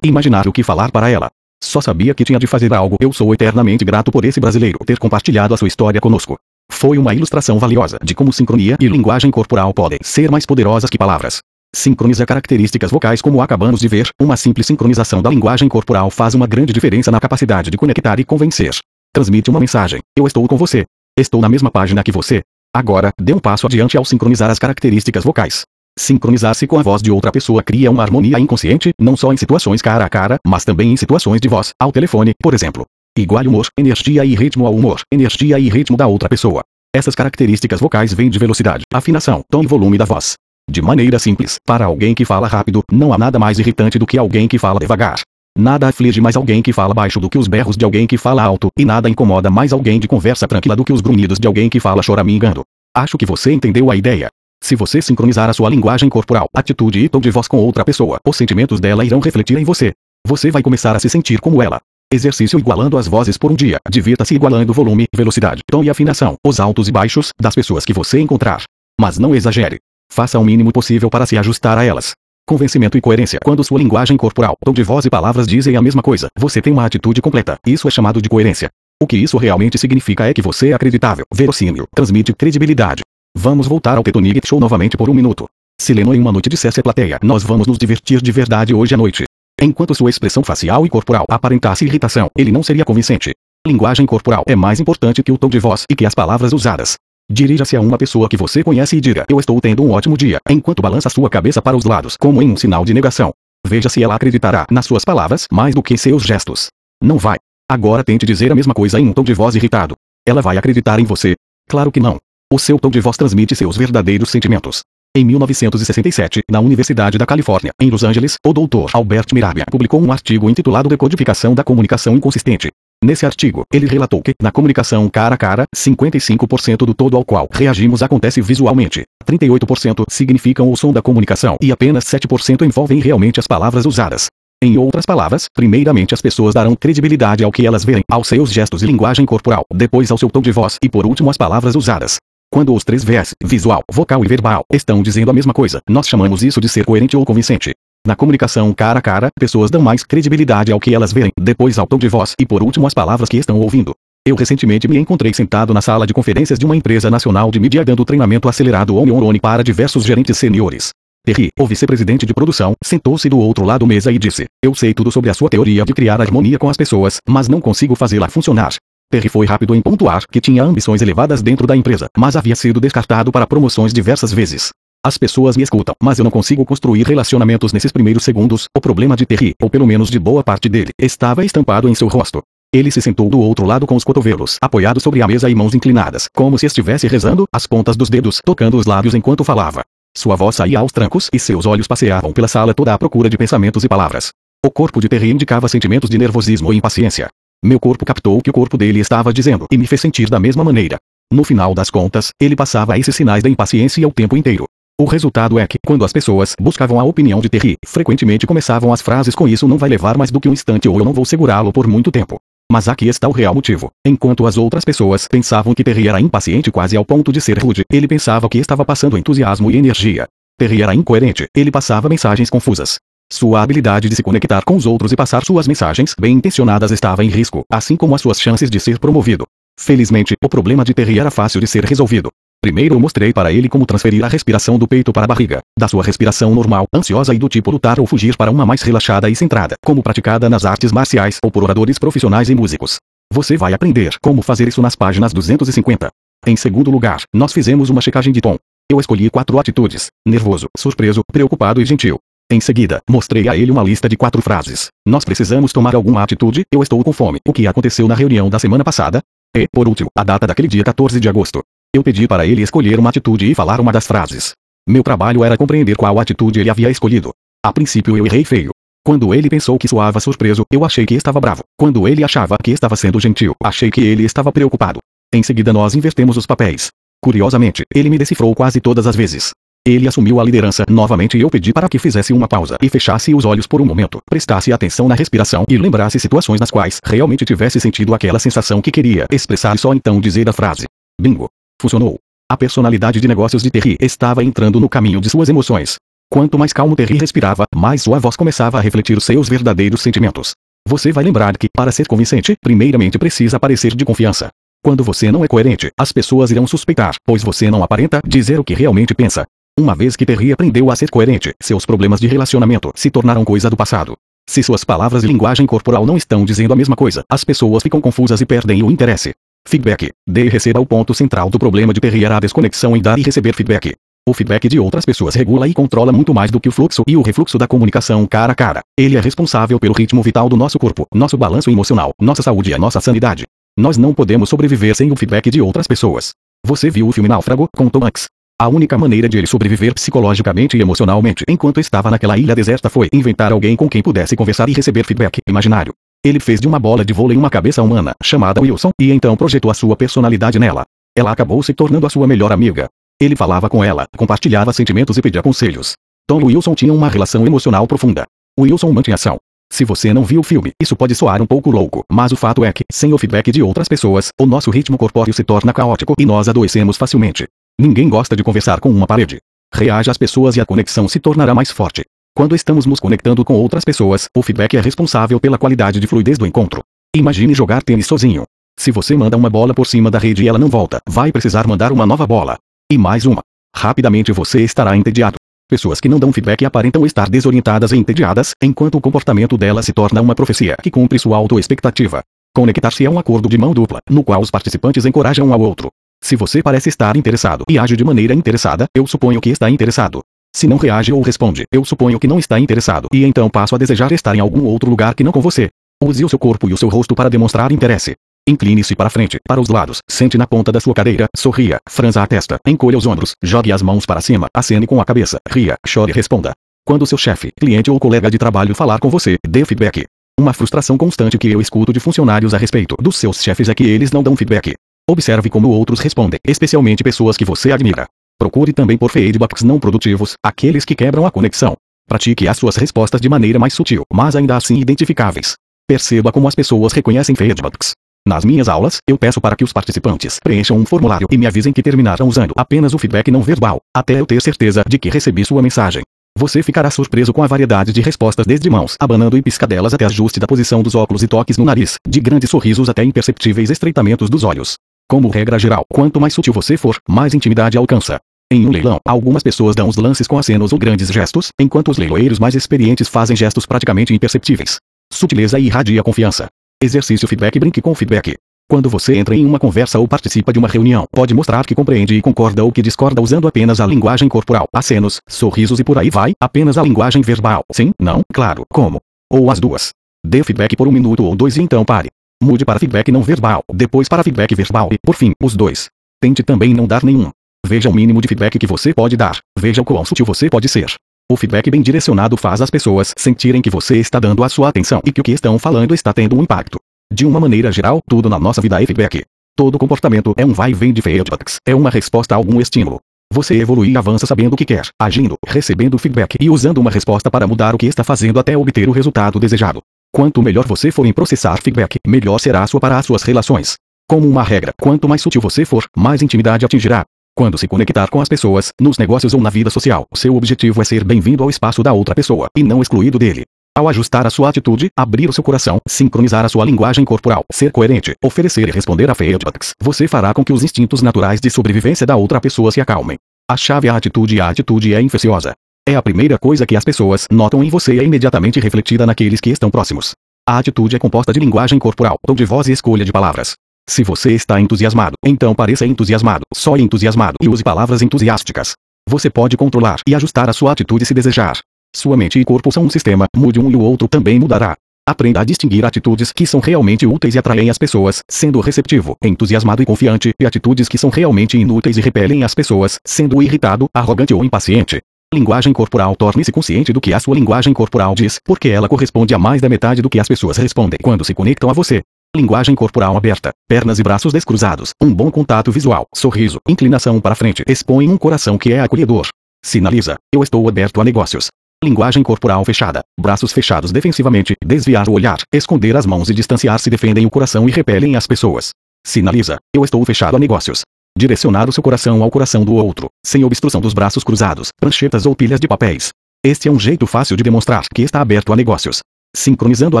imaginar o que falar para ela. Só sabia que tinha de fazer algo. Eu sou eternamente grato por esse brasileiro ter compartilhado a sua história conosco. Foi uma ilustração valiosa de como sincronia e linguagem corporal podem ser mais poderosas que palavras. Sincroniza características vocais como acabamos de ver, uma simples sincronização da linguagem corporal faz uma grande diferença na capacidade de conectar e convencer. Transmite uma mensagem. Eu estou com você. Estou na mesma página que você. Agora, dê um passo adiante ao sincronizar as características vocais. Sincronizar-se com a voz de outra pessoa cria uma harmonia inconsciente, não só em situações cara a cara, mas também em situações de voz, ao telefone, por exemplo. Igual humor, energia e ritmo ao humor, energia e ritmo da outra pessoa. Essas características vocais vêm de velocidade, afinação, tom e volume da voz. De maneira simples, para alguém que fala rápido, não há nada mais irritante do que alguém que fala devagar. Nada aflige mais alguém que fala baixo do que os berros de alguém que fala alto, e nada incomoda mais alguém de conversa tranquila do que os grunhidos de alguém que fala choramingando. Acho que você entendeu a ideia. Se você sincronizar a sua linguagem corporal, atitude e tom de voz com outra pessoa, os sentimentos dela irão refletir em você. Você vai começar a se sentir como ela. Exercício igualando as vozes por um dia. Divirta-se igualando volume, velocidade, tom e afinação, os altos e baixos, das pessoas que você encontrar. Mas não exagere. Faça o mínimo possível para se ajustar a elas. Convencimento e coerência. Quando sua linguagem corporal, tom de voz e palavras dizem a mesma coisa, você tem uma atitude completa. Isso é chamado de coerência. O que isso realmente significa é que você é acreditável, verossímil, transmite credibilidade. Vamos voltar ao Tetonig Show novamente por um minuto. Se Leno em uma noite dissesse à plateia, nós vamos nos divertir de verdade hoje à noite. Enquanto sua expressão facial e corporal aparentasse irritação, ele não seria convincente. Linguagem corporal é mais importante que o tom de voz e que as palavras usadas. Dirija-se a uma pessoa que você conhece e diga: Eu estou tendo um ótimo dia, enquanto balança sua cabeça para os lados, como em um sinal de negação. Veja se ela acreditará nas suas palavras mais do que seus gestos. Não vai. Agora tente dizer a mesma coisa em um tom de voz irritado. Ela vai acreditar em você? Claro que não. O seu tom de voz transmite seus verdadeiros sentimentos. Em 1967, na Universidade da Califórnia, em Los Angeles, o Dr. Albert Mirabia publicou um artigo intitulado Decodificação da Comunicação Inconsistente. Nesse artigo, ele relatou que, na comunicação cara a cara, 55% do todo ao qual reagimos acontece visualmente, 38% significam o som da comunicação e apenas 7% envolvem realmente as palavras usadas. Em outras palavras, primeiramente as pessoas darão credibilidade ao que elas veem, aos seus gestos e linguagem corporal, depois ao seu tom de voz e por último às palavras usadas. Quando os três Vs, visual, vocal e verbal, estão dizendo a mesma coisa, nós chamamos isso de ser coerente ou convincente. Na comunicação cara a cara, pessoas dão mais credibilidade ao que elas veem, depois ao tom de voz e por último às palavras que estão ouvindo. Eu recentemente me encontrei sentado na sala de conferências de uma empresa nacional de mídia dando treinamento acelerado on-on-on para diversos gerentes seniores. Terry, o vice-presidente de produção, sentou-se do outro lado da mesa e disse: Eu sei tudo sobre a sua teoria de criar harmonia com as pessoas, mas não consigo fazê-la funcionar. Terry foi rápido em pontuar que tinha ambições elevadas dentro da empresa, mas havia sido descartado para promoções diversas vezes. As pessoas me escutam, mas eu não consigo construir relacionamentos nesses primeiros segundos. O problema de Terry, ou pelo menos de boa parte dele, estava estampado em seu rosto. Ele se sentou do outro lado com os cotovelos apoiados sobre a mesa e mãos inclinadas, como se estivesse rezando, as pontas dos dedos tocando os lábios enquanto falava. Sua voz saía aos trancos e seus olhos passeavam pela sala toda à procura de pensamentos e palavras. O corpo de Terry indicava sentimentos de nervosismo e impaciência. Meu corpo captou o que o corpo dele estava dizendo e me fez sentir da mesma maneira. No final das contas, ele passava esses sinais da impaciência o tempo inteiro. O resultado é que, quando as pessoas buscavam a opinião de Terry, frequentemente começavam as frases com isso não vai levar mais do que um instante ou eu não vou segurá-lo por muito tempo. Mas aqui está o real motivo. Enquanto as outras pessoas pensavam que Terry era impaciente quase ao ponto de ser rude, ele pensava que estava passando entusiasmo e energia. Terry era incoerente, ele passava mensagens confusas. Sua habilidade de se conectar com os outros e passar suas mensagens bem intencionadas estava em risco, assim como as suas chances de ser promovido. Felizmente, o problema de Terry era fácil de ser resolvido. Primeiro eu mostrei para ele como transferir a respiração do peito para a barriga, da sua respiração normal, ansiosa e do tipo lutar ou fugir para uma mais relaxada e centrada, como praticada nas artes marciais ou por oradores profissionais e músicos. Você vai aprender como fazer isso nas páginas 250. Em segundo lugar, nós fizemos uma checagem de tom. Eu escolhi quatro atitudes: nervoso, surpreso, preocupado e gentil. Em seguida, mostrei a ele uma lista de quatro frases. Nós precisamos tomar alguma atitude, eu estou com fome. O que aconteceu na reunião da semana passada? E, por último, a data daquele dia 14 de agosto. Eu pedi para ele escolher uma atitude e falar uma das frases. Meu trabalho era compreender qual atitude ele havia escolhido. A princípio eu errei feio. Quando ele pensou que soava surpreso, eu achei que estava bravo. Quando ele achava que estava sendo gentil, achei que ele estava preocupado. Em seguida nós invertemos os papéis. Curiosamente, ele me decifrou quase todas as vezes. Ele assumiu a liderança novamente e eu pedi para que fizesse uma pausa e fechasse os olhos por um momento, prestasse atenção na respiração e lembrasse situações nas quais realmente tivesse sentido aquela sensação que queria expressar e só então dizer a frase. Bingo! Funcionou. A personalidade de negócios de Terry estava entrando no caminho de suas emoções. Quanto mais calmo Terry respirava, mais sua voz começava a refletir seus verdadeiros sentimentos. Você vai lembrar que, para ser convincente, primeiramente precisa parecer de confiança. Quando você não é coerente, as pessoas irão suspeitar, pois você não aparenta dizer o que realmente pensa. Uma vez que Terry aprendeu a ser coerente, seus problemas de relacionamento se tornaram coisa do passado. Se suas palavras e linguagem corporal não estão dizendo a mesma coisa, as pessoas ficam confusas e perdem o interesse. Feedback. Dê e receba o ponto central do problema de Terry era a desconexão em dar e receber feedback. O feedback de outras pessoas regula e controla muito mais do que o fluxo e o refluxo da comunicação cara a cara. Ele é responsável pelo ritmo vital do nosso corpo, nosso balanço emocional, nossa saúde e a nossa sanidade. Nós não podemos sobreviver sem o feedback de outras pessoas. Você viu o filme Náufrago, com Tom Hanks? A única maneira de ele sobreviver psicologicamente e emocionalmente enquanto estava naquela ilha deserta foi inventar alguém com quem pudesse conversar e receber feedback imaginário. Ele fez de uma bola de vôlei uma cabeça humana, chamada Wilson, e então projetou a sua personalidade nela. Ela acabou se tornando a sua melhor amiga. Ele falava com ela, compartilhava sentimentos e pedia conselhos. Tom Wilson tinham uma relação emocional profunda. Wilson mantinha ação. Se você não viu o filme, isso pode soar um pouco louco, mas o fato é que, sem o feedback de outras pessoas, o nosso ritmo corpóreo se torna caótico e nós adoecemos facilmente. Ninguém gosta de conversar com uma parede. Reaja às pessoas e a conexão se tornará mais forte. Quando estamos nos conectando com outras pessoas, o feedback é responsável pela qualidade de fluidez do encontro. Imagine jogar tênis sozinho. Se você manda uma bola por cima da rede e ela não volta, vai precisar mandar uma nova bola. E mais uma. Rapidamente você estará entediado. Pessoas que não dão feedback aparentam estar desorientadas e entediadas, enquanto o comportamento delas se torna uma profecia que cumpre sua autoexpectativa. Conectar-se é um acordo de mão dupla, no qual os participantes encorajam um ao outro. Se você parece estar interessado e age de maneira interessada, eu suponho que está interessado. Se não reage ou responde, eu suponho que não está interessado e então passo a desejar estar em algum outro lugar que não com você. Use o seu corpo e o seu rosto para demonstrar interesse. Incline-se para frente, para os lados, sente na ponta da sua cadeira, sorria, franza a testa, encolha os ombros, jogue as mãos para cima, acene com a cabeça, ria, chore e responda. Quando seu chefe, cliente ou colega de trabalho falar com você, dê feedback. Uma frustração constante que eu escuto de funcionários a respeito dos seus chefes é que eles não dão feedback. Observe como outros respondem, especialmente pessoas que você admira. Procure também por feedbacks não produtivos, aqueles que quebram a conexão. Pratique as suas respostas de maneira mais sutil, mas ainda assim identificáveis. Perceba como as pessoas reconhecem feedbacks. Nas minhas aulas, eu peço para que os participantes preencham um formulário e me avisem que terminaram usando apenas o feedback não verbal, até eu ter certeza de que recebi sua mensagem. Você ficará surpreso com a variedade de respostas desde mãos abanando e piscadelas até ajuste da posição dos óculos e toques no nariz, de grandes sorrisos até imperceptíveis estreitamentos dos olhos. Como regra geral, quanto mais sutil você for, mais intimidade alcança. Em um leilão, algumas pessoas dão os lances com acenos ou grandes gestos, enquanto os leiloeiros mais experientes fazem gestos praticamente imperceptíveis. Sutileza irradia confiança. Exercício feedback brinque com feedback. Quando você entra em uma conversa ou participa de uma reunião, pode mostrar que compreende e concorda ou que discorda usando apenas a linguagem corporal, acenos, sorrisos e por aí vai, apenas a linguagem verbal. Sim, não, claro, como. Ou as duas. Dê feedback por um minuto ou dois e então pare. Mude para feedback não verbal, depois para feedback verbal e, por fim, os dois. Tente também não dar nenhum. Veja o mínimo de feedback que você pode dar. Veja o quão sutil você pode ser. O feedback bem direcionado faz as pessoas sentirem que você está dando a sua atenção e que o que estão falando está tendo um impacto. De uma maneira geral, tudo na nossa vida é feedback. Todo comportamento é um vai e vem de feedbacks, é uma resposta a algum estímulo. Você evolui e avança sabendo o que quer, agindo, recebendo feedback e usando uma resposta para mudar o que está fazendo até obter o resultado desejado. Quanto melhor você for em processar feedback, melhor será sua para as suas relações. Como uma regra, quanto mais sutil você for, mais intimidade atingirá. Quando se conectar com as pessoas, nos negócios ou na vida social, seu objetivo é ser bem-vindo ao espaço da outra pessoa, e não excluído dele. Ao ajustar a sua atitude, abrir o seu coração, sincronizar a sua linguagem corporal, ser coerente, oferecer e responder a feedbacks, você fará com que os instintos naturais de sobrevivência da outra pessoa se acalmem. A chave é a atitude e a atitude é infecciosa. É a primeira coisa que as pessoas notam em você e é imediatamente refletida naqueles que estão próximos. A atitude é composta de linguagem corporal, tom de voz e escolha de palavras. Se você está entusiasmado, então pareça entusiasmado, só entusiasmado e use palavras entusiásticas. Você pode controlar e ajustar a sua atitude se desejar. Sua mente e corpo são um sistema, mude um e o outro também mudará. Aprenda a distinguir atitudes que são realmente úteis e atraem as pessoas, sendo receptivo, entusiasmado e confiante, e atitudes que são realmente inúteis e repelem as pessoas, sendo irritado, arrogante ou impaciente. Linguagem corporal Torne-se consciente do que a sua linguagem corporal diz, porque ela corresponde a mais da metade do que as pessoas respondem quando se conectam a você. Linguagem corporal aberta, pernas e braços descruzados, um bom contato visual, sorriso, inclinação para frente, expõe um coração que é acolhedor. Sinaliza, eu estou aberto a negócios. Linguagem corporal fechada. Braços fechados defensivamente, desviar o olhar, esconder as mãos e distanciar-se defendem o coração e repelem as pessoas. Sinaliza, eu estou fechado a negócios. Direcionar o seu coração ao coração do outro, sem obstrução dos braços cruzados, pranchetas ou pilhas de papéis. Este é um jeito fácil de demonstrar que está aberto a negócios. Sincronizando a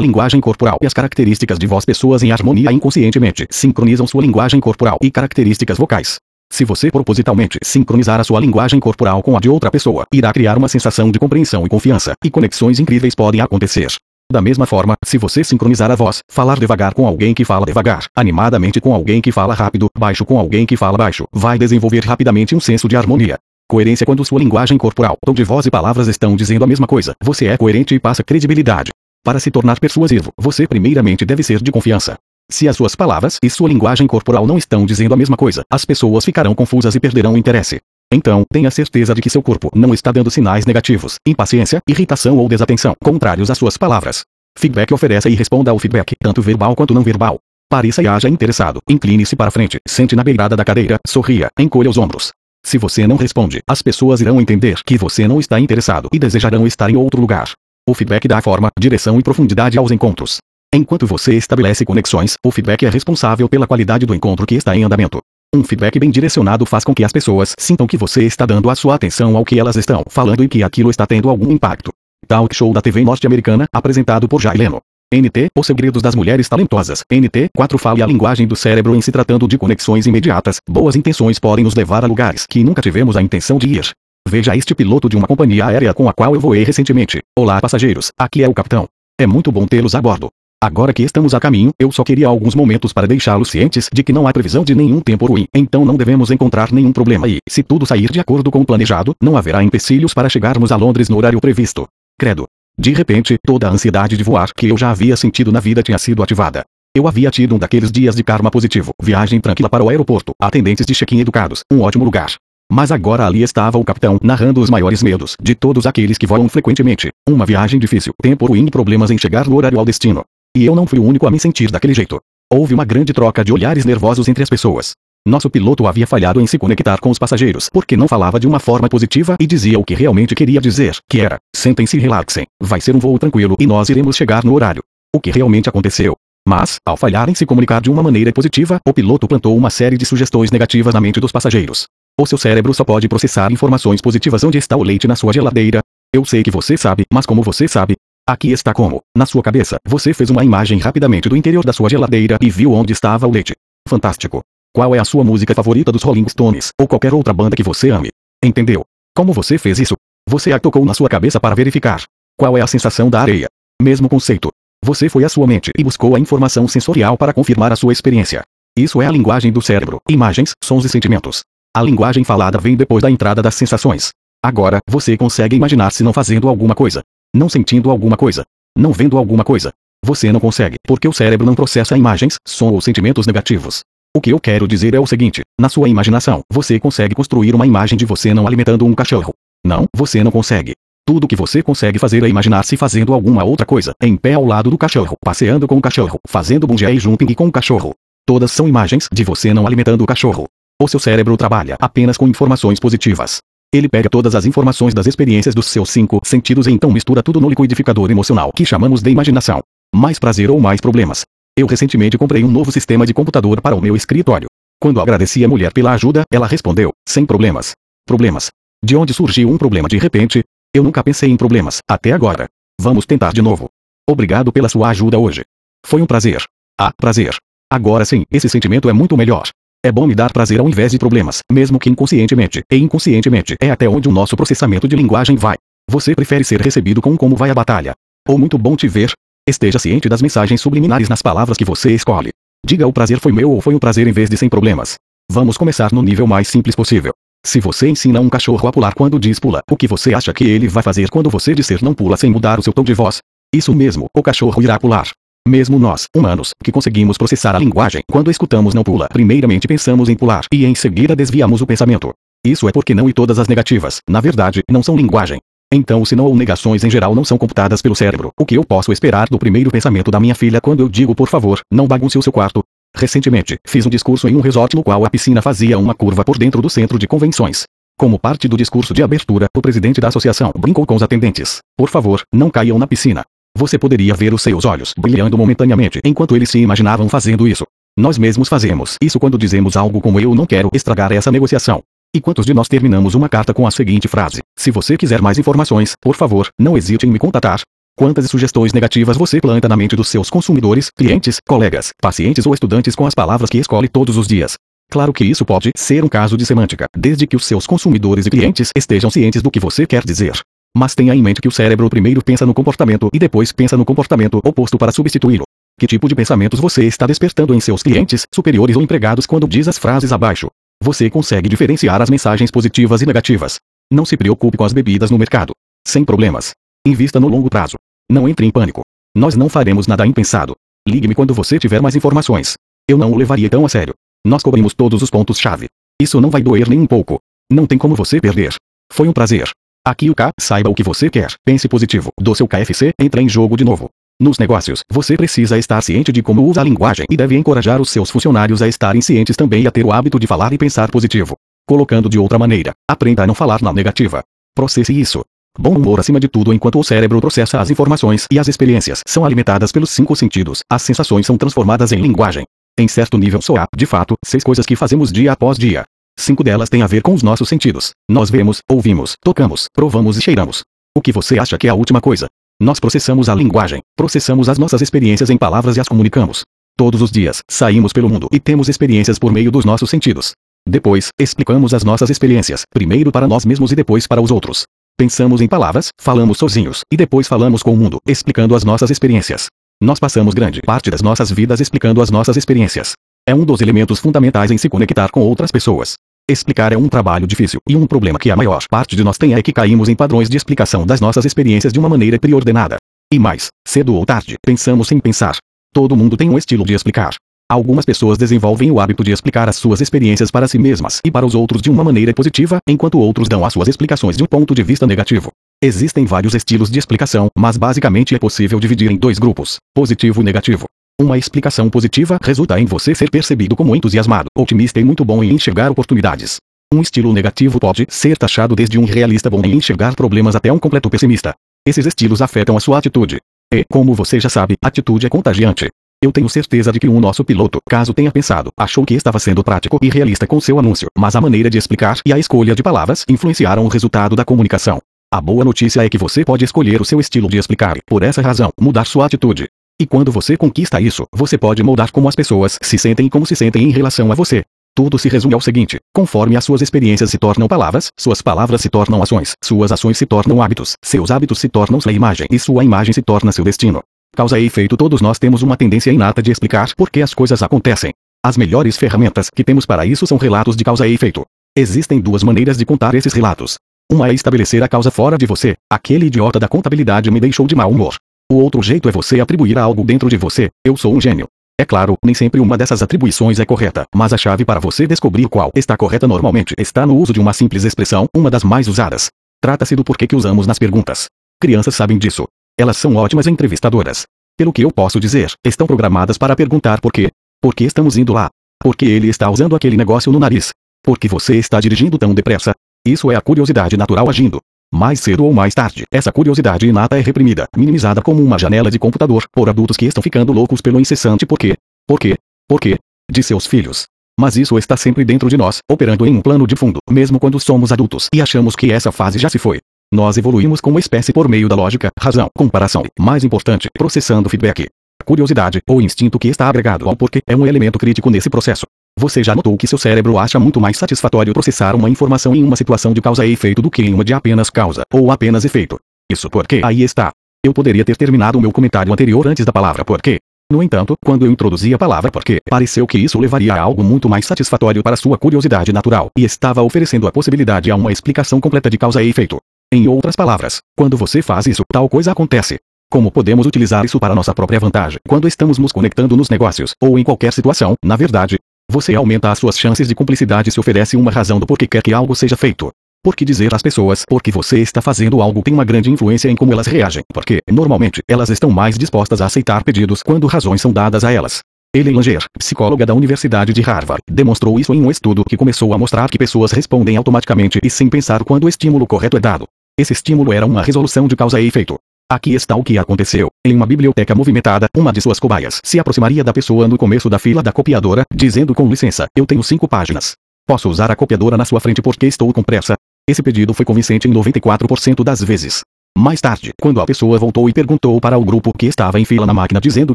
linguagem corporal e as características de voz pessoas em harmonia inconscientemente sincronizam sua linguagem corporal e características vocais. Se você propositalmente sincronizar a sua linguagem corporal com a de outra pessoa, irá criar uma sensação de compreensão e confiança, e conexões incríveis podem acontecer. Da mesma forma, se você sincronizar a voz, falar devagar com alguém que fala devagar, animadamente com alguém que fala rápido, baixo com alguém que fala baixo, vai desenvolver rapidamente um senso de harmonia. Coerência quando sua linguagem corporal, tom de voz e palavras estão dizendo a mesma coisa, você é coerente e passa credibilidade. Para se tornar persuasivo, você primeiramente deve ser de confiança. Se as suas palavras e sua linguagem corporal não estão dizendo a mesma coisa, as pessoas ficarão confusas e perderão o interesse. Então, tenha certeza de que seu corpo não está dando sinais negativos, impaciência, irritação ou desatenção, contrários às suas palavras. Feedback ofereça e responda ao feedback, tanto verbal quanto não verbal. Pareça e haja interessado, incline-se para frente, sente na beirada da cadeira, sorria, encolha os ombros. Se você não responde, as pessoas irão entender que você não está interessado e desejarão estar em outro lugar. O feedback dá forma, direção e profundidade aos encontros. Enquanto você estabelece conexões, o feedback é responsável pela qualidade do encontro que está em andamento. Um feedback bem direcionado faz com que as pessoas sintam que você está dando a sua atenção ao que elas estão falando e que aquilo está tendo algum impacto. Talk show da TV norte-americana, apresentado por Jay Leno. NT, Os Segredos das Mulheres Talentosas. NT, 4 Fale a linguagem do cérebro em se tratando de conexões imediatas. Boas intenções podem nos levar a lugares que nunca tivemos a intenção de ir. Veja este piloto de uma companhia aérea com a qual eu voei recentemente. Olá passageiros, aqui é o capitão. É muito bom tê-los a bordo. Agora que estamos a caminho, eu só queria alguns momentos para deixá-los cientes de que não há previsão de nenhum tempo ruim, então não devemos encontrar nenhum problema e, se tudo sair de acordo com o planejado, não haverá empecilhos para chegarmos a Londres no horário previsto. Credo. De repente, toda a ansiedade de voar que eu já havia sentido na vida tinha sido ativada. Eu havia tido um daqueles dias de karma positivo, viagem tranquila para o aeroporto, atendentes de check-in educados, um ótimo lugar. Mas agora ali estava o capitão, narrando os maiores medos de todos aqueles que voam frequentemente. Uma viagem difícil, tempo ruim e problemas em chegar no horário ao destino. E eu não fui o único a me sentir daquele jeito. Houve uma grande troca de olhares nervosos entre as pessoas. Nosso piloto havia falhado em se conectar com os passageiros porque não falava de uma forma positiva e dizia o que realmente queria dizer, que era: sentem-se e relaxem, vai ser um voo tranquilo e nós iremos chegar no horário. O que realmente aconteceu. Mas, ao falhar em se comunicar de uma maneira positiva, o piloto plantou uma série de sugestões negativas na mente dos passageiros. O seu cérebro só pode processar informações positivas onde está o leite na sua geladeira. Eu sei que você sabe, mas como você sabe, Aqui está como, na sua cabeça, você fez uma imagem rapidamente do interior da sua geladeira e viu onde estava o leite. Fantástico. Qual é a sua música favorita dos Rolling Stones, ou qualquer outra banda que você ame? Entendeu? Como você fez isso? Você a tocou na sua cabeça para verificar. Qual é a sensação da areia? Mesmo conceito. Você foi à sua mente e buscou a informação sensorial para confirmar a sua experiência. Isso é a linguagem do cérebro, imagens, sons e sentimentos. A linguagem falada vem depois da entrada das sensações. Agora, você consegue imaginar-se não fazendo alguma coisa, não sentindo alguma coisa, não vendo alguma coisa. Você não consegue, porque o cérebro não processa imagens, som ou sentimentos negativos. O que eu quero dizer é o seguinte: na sua imaginação, você consegue construir uma imagem de você não alimentando um cachorro. Não, você não consegue. Tudo que você consegue fazer é imaginar-se fazendo alguma outra coisa, em pé ao lado do cachorro, passeando com o cachorro, fazendo bungee jumping com o cachorro. Todas são imagens de você não alimentando o cachorro. O seu cérebro trabalha apenas com informações positivas. Ele pega todas as informações das experiências dos seus cinco sentidos e então mistura tudo no liquidificador emocional que chamamos de imaginação. Mais prazer ou mais problemas. Eu recentemente comprei um novo sistema de computador para o meu escritório. Quando agradeci a mulher pela ajuda, ela respondeu: sem problemas. Problemas. De onde surgiu um problema de repente? Eu nunca pensei em problemas, até agora. Vamos tentar de novo. Obrigado pela sua ajuda hoje. Foi um prazer. Ah, prazer. Agora sim, esse sentimento é muito melhor. É bom me dar prazer ao invés de problemas, mesmo que inconscientemente. E inconscientemente é até onde o nosso processamento de linguagem vai. Você prefere ser recebido com como vai a batalha? Ou muito bom te ver? Esteja ciente das mensagens subliminares nas palavras que você escolhe. Diga o prazer foi meu ou foi um prazer em vez de sem problemas. Vamos começar no nível mais simples possível. Se você ensina um cachorro a pular quando diz pula, o que você acha que ele vai fazer quando você disser não pula sem mudar o seu tom de voz? Isso mesmo, o cachorro irá pular. Mesmo nós, humanos, que conseguimos processar a linguagem, quando escutamos não pula, primeiramente pensamos em pular e em seguida desviamos o pensamento. Isso é porque não e todas as negativas, na verdade, não são linguagem. Então se não ou negações em geral não são computadas pelo cérebro, o que eu posso esperar do primeiro pensamento da minha filha quando eu digo por favor, não bagunce o seu quarto? Recentemente, fiz um discurso em um resort no qual a piscina fazia uma curva por dentro do centro de convenções. Como parte do discurso de abertura, o presidente da associação brincou com os atendentes. Por favor, não caiam na piscina. Você poderia ver os seus olhos brilhando momentaneamente enquanto eles se imaginavam fazendo isso. Nós mesmos fazemos isso quando dizemos algo como eu não quero estragar essa negociação. E quantos de nós terminamos uma carta com a seguinte frase: Se você quiser mais informações, por favor, não hesite em me contatar. Quantas sugestões negativas você planta na mente dos seus consumidores, clientes, colegas, pacientes ou estudantes com as palavras que escolhe todos os dias? Claro que isso pode ser um caso de semântica, desde que os seus consumidores e clientes estejam cientes do que você quer dizer. Mas tenha em mente que o cérebro primeiro pensa no comportamento e depois pensa no comportamento oposto para substituí-lo. Que tipo de pensamentos você está despertando em seus clientes, superiores ou empregados quando diz as frases abaixo? Você consegue diferenciar as mensagens positivas e negativas. Não se preocupe com as bebidas no mercado. Sem problemas. Invista no longo prazo. Não entre em pânico. Nós não faremos nada impensado. Ligue-me quando você tiver mais informações. Eu não o levaria tão a sério. Nós cobrimos todos os pontos-chave. Isso não vai doer nem um pouco. Não tem como você perder. Foi um prazer. Aqui o K, saiba o que você quer. Pense positivo. Do seu KFC, entra em jogo de novo. Nos negócios, você precisa estar ciente de como usa a linguagem e deve encorajar os seus funcionários a estarem cientes também e a ter o hábito de falar e pensar positivo. Colocando de outra maneira, aprenda a não falar na negativa. Processe isso. Bom humor acima de tudo enquanto o cérebro processa as informações e as experiências são alimentadas pelos cinco sentidos, as sensações são transformadas em linguagem. Em certo nível só há, de fato, seis coisas que fazemos dia após dia. Cinco delas têm a ver com os nossos sentidos. Nós vemos, ouvimos, tocamos, provamos e cheiramos. O que você acha que é a última coisa? Nós processamos a linguagem, processamos as nossas experiências em palavras e as comunicamos. Todos os dias, saímos pelo mundo e temos experiências por meio dos nossos sentidos. Depois, explicamos as nossas experiências, primeiro para nós mesmos e depois para os outros. Pensamos em palavras, falamos sozinhos, e depois falamos com o mundo, explicando as nossas experiências. Nós passamos grande parte das nossas vidas explicando as nossas experiências. É um dos elementos fundamentais em se conectar com outras pessoas. Explicar é um trabalho difícil, e um problema que a maior parte de nós tem é que caímos em padrões de explicação das nossas experiências de uma maneira preordenada. E mais, cedo ou tarde, pensamos sem pensar. Todo mundo tem um estilo de explicar. Algumas pessoas desenvolvem o hábito de explicar as suas experiências para si mesmas e para os outros de uma maneira positiva, enquanto outros dão as suas explicações de um ponto de vista negativo. Existem vários estilos de explicação, mas basicamente é possível dividir em dois grupos: positivo e negativo. Uma explicação positiva resulta em você ser percebido como entusiasmado, otimista e muito bom em enxergar oportunidades. Um estilo negativo pode ser taxado desde um realista bom em enxergar problemas até um completo pessimista. Esses estilos afetam a sua atitude. E, como você já sabe, atitude é contagiante. Eu tenho certeza de que um nosso piloto, caso tenha pensado, achou que estava sendo prático e realista com seu anúncio, mas a maneira de explicar e a escolha de palavras influenciaram o resultado da comunicação. A boa notícia é que você pode escolher o seu estilo de explicar e, por essa razão, mudar sua atitude. E quando você conquista isso, você pode moldar como as pessoas se sentem e como se sentem em relação a você. Tudo se resume ao seguinte: conforme as suas experiências se tornam palavras, suas palavras se tornam ações, suas ações se tornam hábitos, seus hábitos se tornam sua imagem e sua imagem se torna seu destino. Causa e efeito todos nós temos uma tendência inata de explicar por que as coisas acontecem. As melhores ferramentas que temos para isso são relatos de causa e efeito. Existem duas maneiras de contar esses relatos. Uma é estabelecer a causa fora de você. Aquele idiota da contabilidade me deixou de mau humor. O outro jeito é você atribuir algo dentro de você, eu sou um gênio. É claro, nem sempre uma dessas atribuições é correta, mas a chave para você descobrir qual está correta normalmente está no uso de uma simples expressão, uma das mais usadas. Trata-se do porquê que usamos nas perguntas. Crianças sabem disso. Elas são ótimas entrevistadoras. Pelo que eu posso dizer, estão programadas para perguntar por quê. Por que estamos indo lá? Por que ele está usando aquele negócio no nariz? Por que você está dirigindo tão depressa? Isso é a curiosidade natural agindo. Mais cedo ou mais tarde, essa curiosidade inata é reprimida, minimizada como uma janela de computador, por adultos que estão ficando loucos pelo incessante porquê, porquê, porquê, de seus filhos. Mas isso está sempre dentro de nós, operando em um plano de fundo, mesmo quando somos adultos e achamos que essa fase já se foi. Nós evoluímos como espécie por meio da lógica, razão, comparação mais importante, processando feedback. Curiosidade, ou instinto que está agregado ao porquê, é um elemento crítico nesse processo. Você já notou que seu cérebro acha muito mais satisfatório processar uma informação em uma situação de causa e efeito do que em uma de apenas causa, ou apenas efeito. Isso porque aí está. Eu poderia ter terminado o meu comentário anterior antes da palavra porquê. No entanto, quando eu introduzi a palavra porquê, pareceu que isso levaria a algo muito mais satisfatório para sua curiosidade natural, e estava oferecendo a possibilidade a uma explicação completa de causa e efeito. Em outras palavras, quando você faz isso, tal coisa acontece. Como podemos utilizar isso para nossa própria vantagem quando estamos nos conectando nos negócios, ou em qualquer situação, na verdade? Você aumenta as suas chances de cumplicidade se oferece uma razão do porquê quer que algo seja feito. Porque dizer às pessoas porque você está fazendo algo tem uma grande influência em como elas reagem, porque, normalmente, elas estão mais dispostas a aceitar pedidos quando razões são dadas a elas. Ellen Langer, psicóloga da Universidade de Harvard, demonstrou isso em um estudo que começou a mostrar que pessoas respondem automaticamente e sem pensar quando o estímulo correto é dado. Esse estímulo era uma resolução de causa e efeito. Aqui está o que aconteceu. Em uma biblioteca movimentada, uma de suas cobaias se aproximaria da pessoa no começo da fila da copiadora, dizendo com licença, eu tenho cinco páginas. Posso usar a copiadora na sua frente porque estou com pressa? Esse pedido foi convincente em 94% das vezes. Mais tarde, quando a pessoa voltou e perguntou para o grupo que estava em fila na máquina dizendo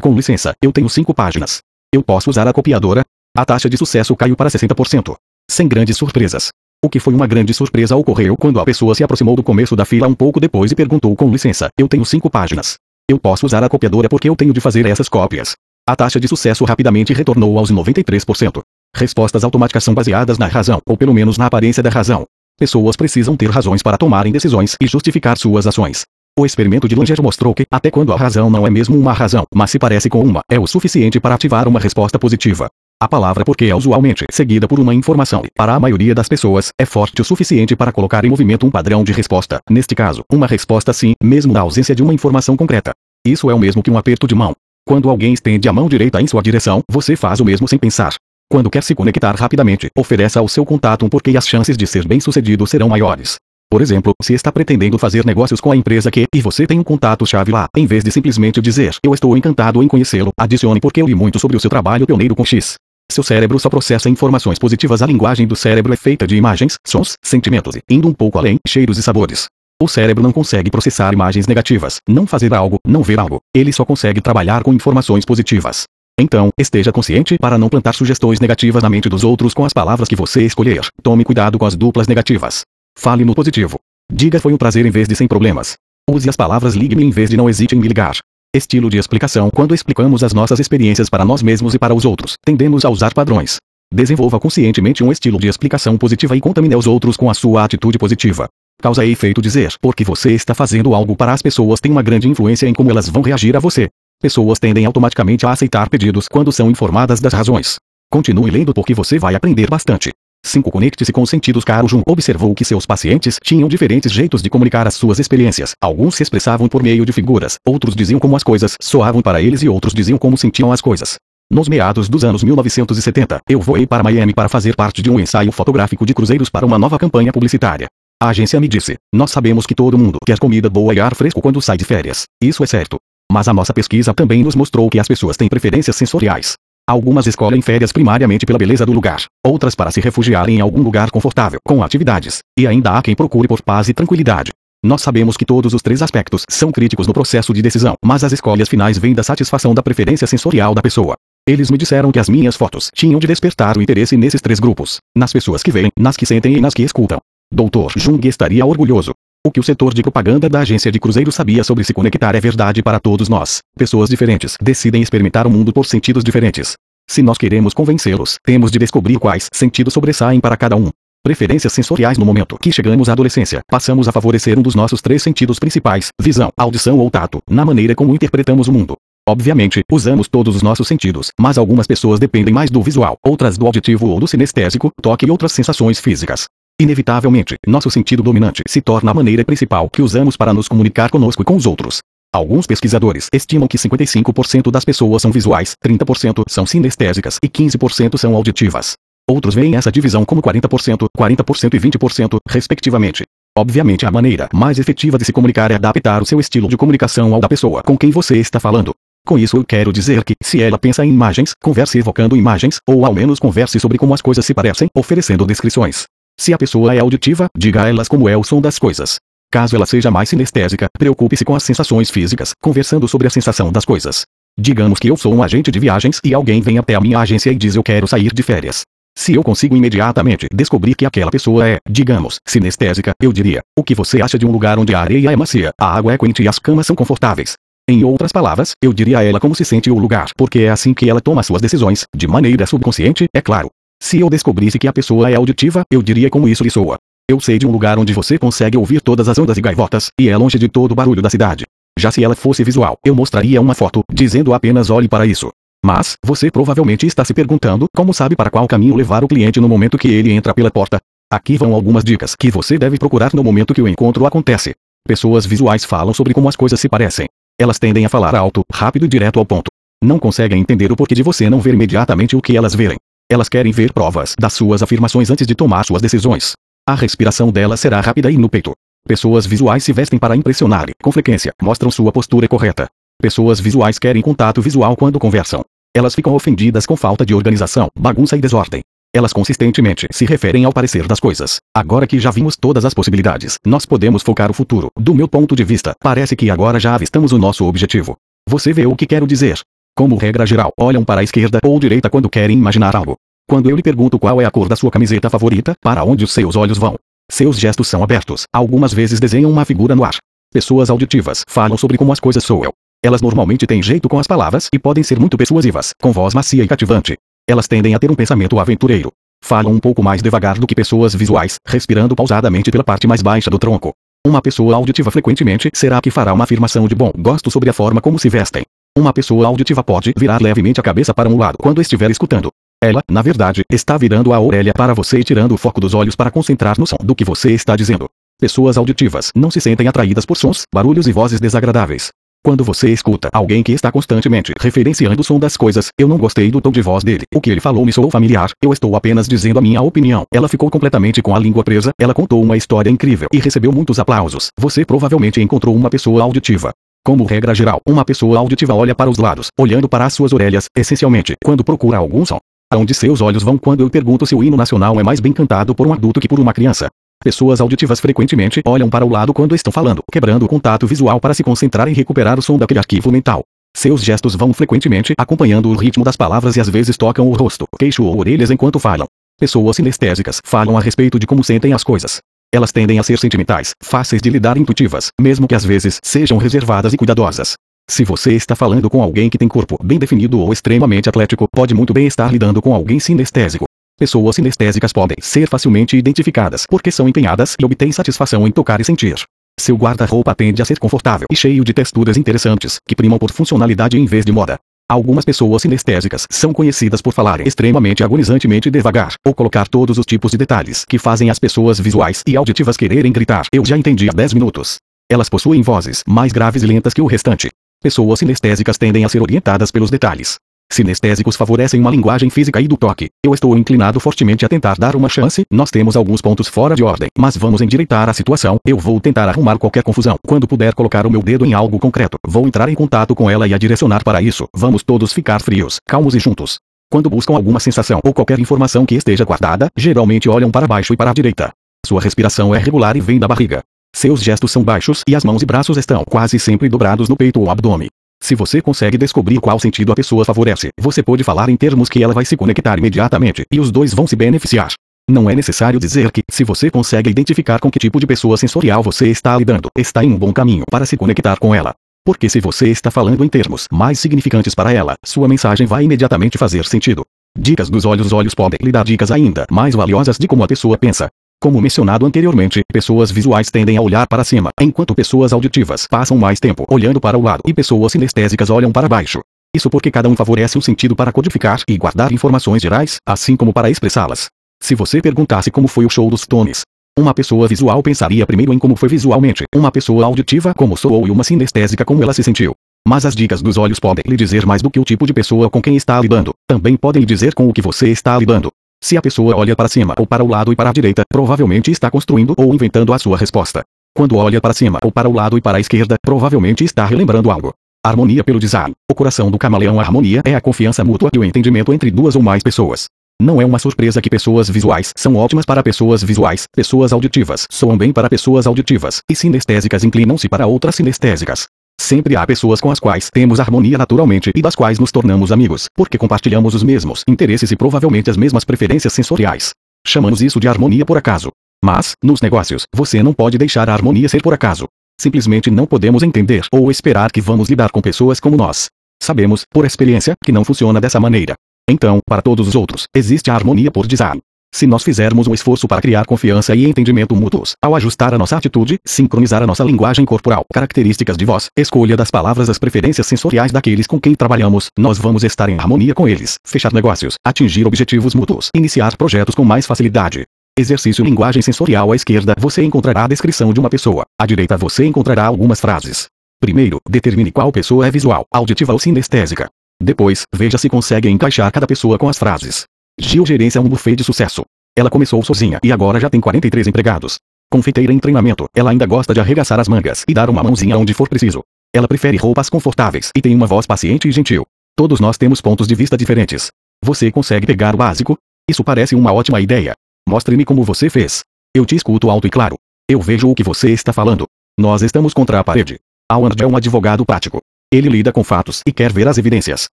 com licença, eu tenho cinco páginas. Eu posso usar a copiadora? A taxa de sucesso caiu para 60%. Sem grandes surpresas. O que foi uma grande surpresa ocorreu quando a pessoa se aproximou do começo da fila um pouco depois e perguntou com licença, eu tenho cinco páginas. Eu posso usar a copiadora porque eu tenho de fazer essas cópias. A taxa de sucesso rapidamente retornou aos 93%. Respostas automáticas são baseadas na razão, ou pelo menos na aparência da razão. Pessoas precisam ter razões para tomarem decisões e justificar suas ações. O experimento de Langer mostrou que, até quando a razão não é mesmo uma razão, mas se parece com uma, é o suficiente para ativar uma resposta positiva. A palavra porque é usualmente seguida por uma informação e, para a maioria das pessoas, é forte o suficiente para colocar em movimento um padrão de resposta. Neste caso, uma resposta sim, mesmo na ausência de uma informação concreta. Isso é o mesmo que um aperto de mão. Quando alguém estende a mão direita em sua direção, você faz o mesmo sem pensar. Quando quer se conectar rapidamente, ofereça ao seu contato um porquê e as chances de ser bem-sucedido serão maiores. Por exemplo, se está pretendendo fazer negócios com a empresa que, e você tem um contato-chave lá, em vez de simplesmente dizer, eu estou encantado em conhecê-lo, adicione porque eu li muito sobre o seu trabalho pioneiro com X. Seu cérebro só processa informações positivas. A linguagem do cérebro é feita de imagens, sons, sentimentos e, indo um pouco além, cheiros e sabores. O cérebro não consegue processar imagens negativas, não fazer algo, não ver algo. Ele só consegue trabalhar com informações positivas. Então, esteja consciente para não plantar sugestões negativas na mente dos outros com as palavras que você escolher. Tome cuidado com as duplas negativas. Fale no positivo. Diga foi um prazer em vez de sem problemas. Use as palavras ligue-me em vez de não hesite em me ligar. Estilo de explicação Quando explicamos as nossas experiências para nós mesmos e para os outros, tendemos a usar padrões. Desenvolva conscientemente um estilo de explicação positiva e contamine os outros com a sua atitude positiva. Causa e efeito dizer porque você está fazendo algo para as pessoas tem uma grande influência em como elas vão reagir a você. Pessoas tendem automaticamente a aceitar pedidos quando são informadas das razões. Continue lendo porque você vai aprender bastante. 5. Conecte-se com os sentidos. Caro Jun observou que seus pacientes tinham diferentes jeitos de comunicar as suas experiências. Alguns se expressavam por meio de figuras, outros diziam como as coisas soavam para eles e outros diziam como sentiam as coisas. Nos meados dos anos 1970, eu voei para Miami para fazer parte de um ensaio fotográfico de cruzeiros para uma nova campanha publicitária. A agência me disse: Nós sabemos que todo mundo quer comida boa e ar fresco quando sai de férias. Isso é certo. Mas a nossa pesquisa também nos mostrou que as pessoas têm preferências sensoriais. Algumas escolhem férias primariamente pela beleza do lugar, outras para se refugiarem em algum lugar confortável, com atividades, e ainda há quem procure por paz e tranquilidade. Nós sabemos que todos os três aspectos são críticos no processo de decisão, mas as escolhas finais vêm da satisfação da preferência sensorial da pessoa. Eles me disseram que as minhas fotos tinham de despertar o interesse nesses três grupos: nas pessoas que veem, nas que sentem e nas que escutam. Dr. Jung estaria orgulhoso. O que o setor de propaganda da agência de cruzeiro sabia sobre se conectar é verdade para todos nós. Pessoas diferentes decidem experimentar o mundo por sentidos diferentes. Se nós queremos convencê-los, temos de descobrir quais sentidos sobressaem para cada um. Preferências sensoriais no momento que chegamos à adolescência, passamos a favorecer um dos nossos três sentidos principais, visão, audição ou tato, na maneira como interpretamos o mundo. Obviamente, usamos todos os nossos sentidos, mas algumas pessoas dependem mais do visual, outras do auditivo ou do sinestésico, toque e outras sensações físicas. Inevitavelmente, nosso sentido dominante se torna a maneira principal que usamos para nos comunicar conosco e com os outros. Alguns pesquisadores estimam que 55% das pessoas são visuais, 30% são sinestésicas e 15% são auditivas. Outros veem essa divisão como 40%, 40% e 20%, respectivamente. Obviamente, a maneira mais efetiva de se comunicar é adaptar o seu estilo de comunicação ao da pessoa com quem você está falando. Com isso eu quero dizer que, se ela pensa em imagens, converse evocando imagens, ou ao menos converse sobre como as coisas se parecem, oferecendo descrições. Se a pessoa é auditiva, diga a elas como é o som das coisas. Caso ela seja mais sinestésica, preocupe-se com as sensações físicas, conversando sobre a sensação das coisas. Digamos que eu sou um agente de viagens e alguém vem até a minha agência e diz eu quero sair de férias. Se eu consigo imediatamente descobrir que aquela pessoa é, digamos, sinestésica, eu diria: O que você acha de um lugar onde a areia é macia, a água é quente e as camas são confortáveis? Em outras palavras, eu diria a ela como se sente o lugar, porque é assim que ela toma suas decisões, de maneira subconsciente, é claro. Se eu descobrisse que a pessoa é auditiva, eu diria como isso lhe soa. Eu sei de um lugar onde você consegue ouvir todas as ondas e gaivotas, e é longe de todo o barulho da cidade. Já se ela fosse visual, eu mostraria uma foto, dizendo apenas olhe para isso. Mas, você provavelmente está se perguntando como sabe para qual caminho levar o cliente no momento que ele entra pela porta. Aqui vão algumas dicas que você deve procurar no momento que o encontro acontece. Pessoas visuais falam sobre como as coisas se parecem. Elas tendem a falar alto, rápido e direto ao ponto. Não conseguem entender o porquê de você não ver imediatamente o que elas verem. Elas querem ver provas das suas afirmações antes de tomar suas decisões. A respiração delas será rápida e no peito. Pessoas visuais se vestem para impressionar e, com frequência, mostram sua postura correta. Pessoas visuais querem contato visual quando conversam. Elas ficam ofendidas com falta de organização, bagunça e desordem. Elas consistentemente se referem ao parecer das coisas. Agora que já vimos todas as possibilidades, nós podemos focar o futuro. Do meu ponto de vista, parece que agora já avistamos o nosso objetivo. Você vê o que quero dizer? Como regra geral, olham para a esquerda ou direita quando querem imaginar algo. Quando eu lhe pergunto qual é a cor da sua camiseta favorita, para onde os seus olhos vão? Seus gestos são abertos, algumas vezes desenham uma figura no ar. Pessoas auditivas falam sobre como as coisas soam. Elas normalmente têm jeito com as palavras e podem ser muito persuasivas, com voz macia e cativante. Elas tendem a ter um pensamento aventureiro. Falam um pouco mais devagar do que pessoas visuais, respirando pausadamente pela parte mais baixa do tronco. Uma pessoa auditiva frequentemente será que fará uma afirmação de bom gosto sobre a forma como se vestem. Uma pessoa auditiva pode virar levemente a cabeça para um lado quando estiver escutando. Ela, na verdade, está virando a orelha para você e tirando o foco dos olhos para concentrar no som do que você está dizendo. Pessoas auditivas não se sentem atraídas por sons, barulhos e vozes desagradáveis. Quando você escuta alguém que está constantemente referenciando o som das coisas, eu não gostei do tom de voz dele. O que ele falou me soou familiar. Eu estou apenas dizendo a minha opinião. Ela ficou completamente com a língua presa. Ela contou uma história incrível e recebeu muitos aplausos. Você provavelmente encontrou uma pessoa auditiva. Como regra geral, uma pessoa auditiva olha para os lados, olhando para as suas orelhas, essencialmente, quando procura algum som. Aonde seus olhos vão quando eu pergunto se o hino nacional é mais bem cantado por um adulto que por uma criança? Pessoas auditivas frequentemente olham para o lado quando estão falando, quebrando o contato visual para se concentrar em recuperar o som daquele arquivo mental. Seus gestos vão frequentemente acompanhando o ritmo das palavras e às vezes tocam o rosto, queixo ou orelhas enquanto falam. Pessoas sinestésicas falam a respeito de como sentem as coisas. Elas tendem a ser sentimentais, fáceis de lidar intuitivas, mesmo que às vezes sejam reservadas e cuidadosas. Se você está falando com alguém que tem corpo bem definido ou extremamente atlético, pode muito bem estar lidando com alguém sinestésico. Pessoas sinestésicas podem ser facilmente identificadas porque são empenhadas e obtêm satisfação em tocar e sentir. Seu guarda-roupa tende a ser confortável e cheio de texturas interessantes, que primam por funcionalidade em vez de moda. Algumas pessoas sinestésicas são conhecidas por falarem extremamente agonizantemente devagar, ou colocar todos os tipos de detalhes que fazem as pessoas visuais e auditivas quererem gritar. Eu já entendi há 10 minutos. Elas possuem vozes mais graves e lentas que o restante. Pessoas sinestésicas tendem a ser orientadas pelos detalhes. Sinestésicos favorecem uma linguagem física e do toque. Eu estou inclinado fortemente a tentar dar uma chance. Nós temos alguns pontos fora de ordem, mas vamos endireitar a situação. Eu vou tentar arrumar qualquer confusão. Quando puder colocar o meu dedo em algo concreto, vou entrar em contato com ela e a direcionar para isso. Vamos todos ficar frios, calmos e juntos. Quando buscam alguma sensação ou qualquer informação que esteja guardada, geralmente olham para baixo e para a direita. Sua respiração é regular e vem da barriga. Seus gestos são baixos e as mãos e braços estão quase sempre dobrados no peito ou abdômen. Se você consegue descobrir qual sentido a pessoa favorece, você pode falar em termos que ela vai se conectar imediatamente, e os dois vão se beneficiar. Não é necessário dizer que, se você consegue identificar com que tipo de pessoa sensorial você está lidando, está em um bom caminho para se conectar com ela. Porque se você está falando em termos mais significantes para ela, sua mensagem vai imediatamente fazer sentido. Dicas dos olhos Os olhos podem lhe dar dicas ainda mais valiosas de como a pessoa pensa. Como mencionado anteriormente, pessoas visuais tendem a olhar para cima, enquanto pessoas auditivas passam mais tempo olhando para o lado e pessoas sinestésicas olham para baixo. Isso porque cada um favorece um sentido para codificar e guardar informações gerais, assim como para expressá-las. Se você perguntasse como foi o show dos Stones, uma pessoa visual pensaria primeiro em como foi visualmente, uma pessoa auditiva como soou e uma sinestésica como ela se sentiu. Mas as dicas dos olhos podem lhe dizer mais do que o tipo de pessoa com quem está lidando, também podem lhe dizer com o que você está lidando. Se a pessoa olha para cima ou para o lado e para a direita, provavelmente está construindo ou inventando a sua resposta. Quando olha para cima ou para o lado e para a esquerda, provavelmente está relembrando algo. Harmonia pelo design. O coração do camaleão harmonia é a confiança mútua e o entendimento entre duas ou mais pessoas. Não é uma surpresa que pessoas visuais são ótimas para pessoas visuais, pessoas auditivas soam bem para pessoas auditivas, e sinestésicas inclinam-se para outras sinestésicas. Sempre há pessoas com as quais temos harmonia naturalmente e das quais nos tornamos amigos, porque compartilhamos os mesmos interesses e provavelmente as mesmas preferências sensoriais. Chamamos isso de harmonia por acaso. Mas, nos negócios, você não pode deixar a harmonia ser por acaso. Simplesmente não podemos entender ou esperar que vamos lidar com pessoas como nós. Sabemos, por experiência, que não funciona dessa maneira. Então, para todos os outros, existe a harmonia por design. Se nós fizermos um esforço para criar confiança e entendimento mútuos, ao ajustar a nossa atitude, sincronizar a nossa linguagem corporal, características de voz, escolha das palavras, as preferências sensoriais daqueles com quem trabalhamos, nós vamos estar em harmonia com eles, fechar negócios, atingir objetivos mútuos, iniciar projetos com mais facilidade. Exercício linguagem sensorial à esquerda você encontrará a descrição de uma pessoa, à direita você encontrará algumas frases. Primeiro, determine qual pessoa é visual, auditiva ou sinestésica. Depois, veja se consegue encaixar cada pessoa com as frases. Gil gerencia um buffet de sucesso. Ela começou sozinha e agora já tem 43 empregados. Confeiteira em treinamento, ela ainda gosta de arregaçar as mangas e dar uma mãozinha onde for preciso. Ela prefere roupas confortáveis e tem uma voz paciente e gentil. Todos nós temos pontos de vista diferentes. Você consegue pegar o básico? Isso parece uma ótima ideia. Mostre-me como você fez. Eu te escuto alto e claro. Eu vejo o que você está falando. Nós estamos contra a parede. Howard é um advogado prático. Ele lida com fatos e quer ver as evidências.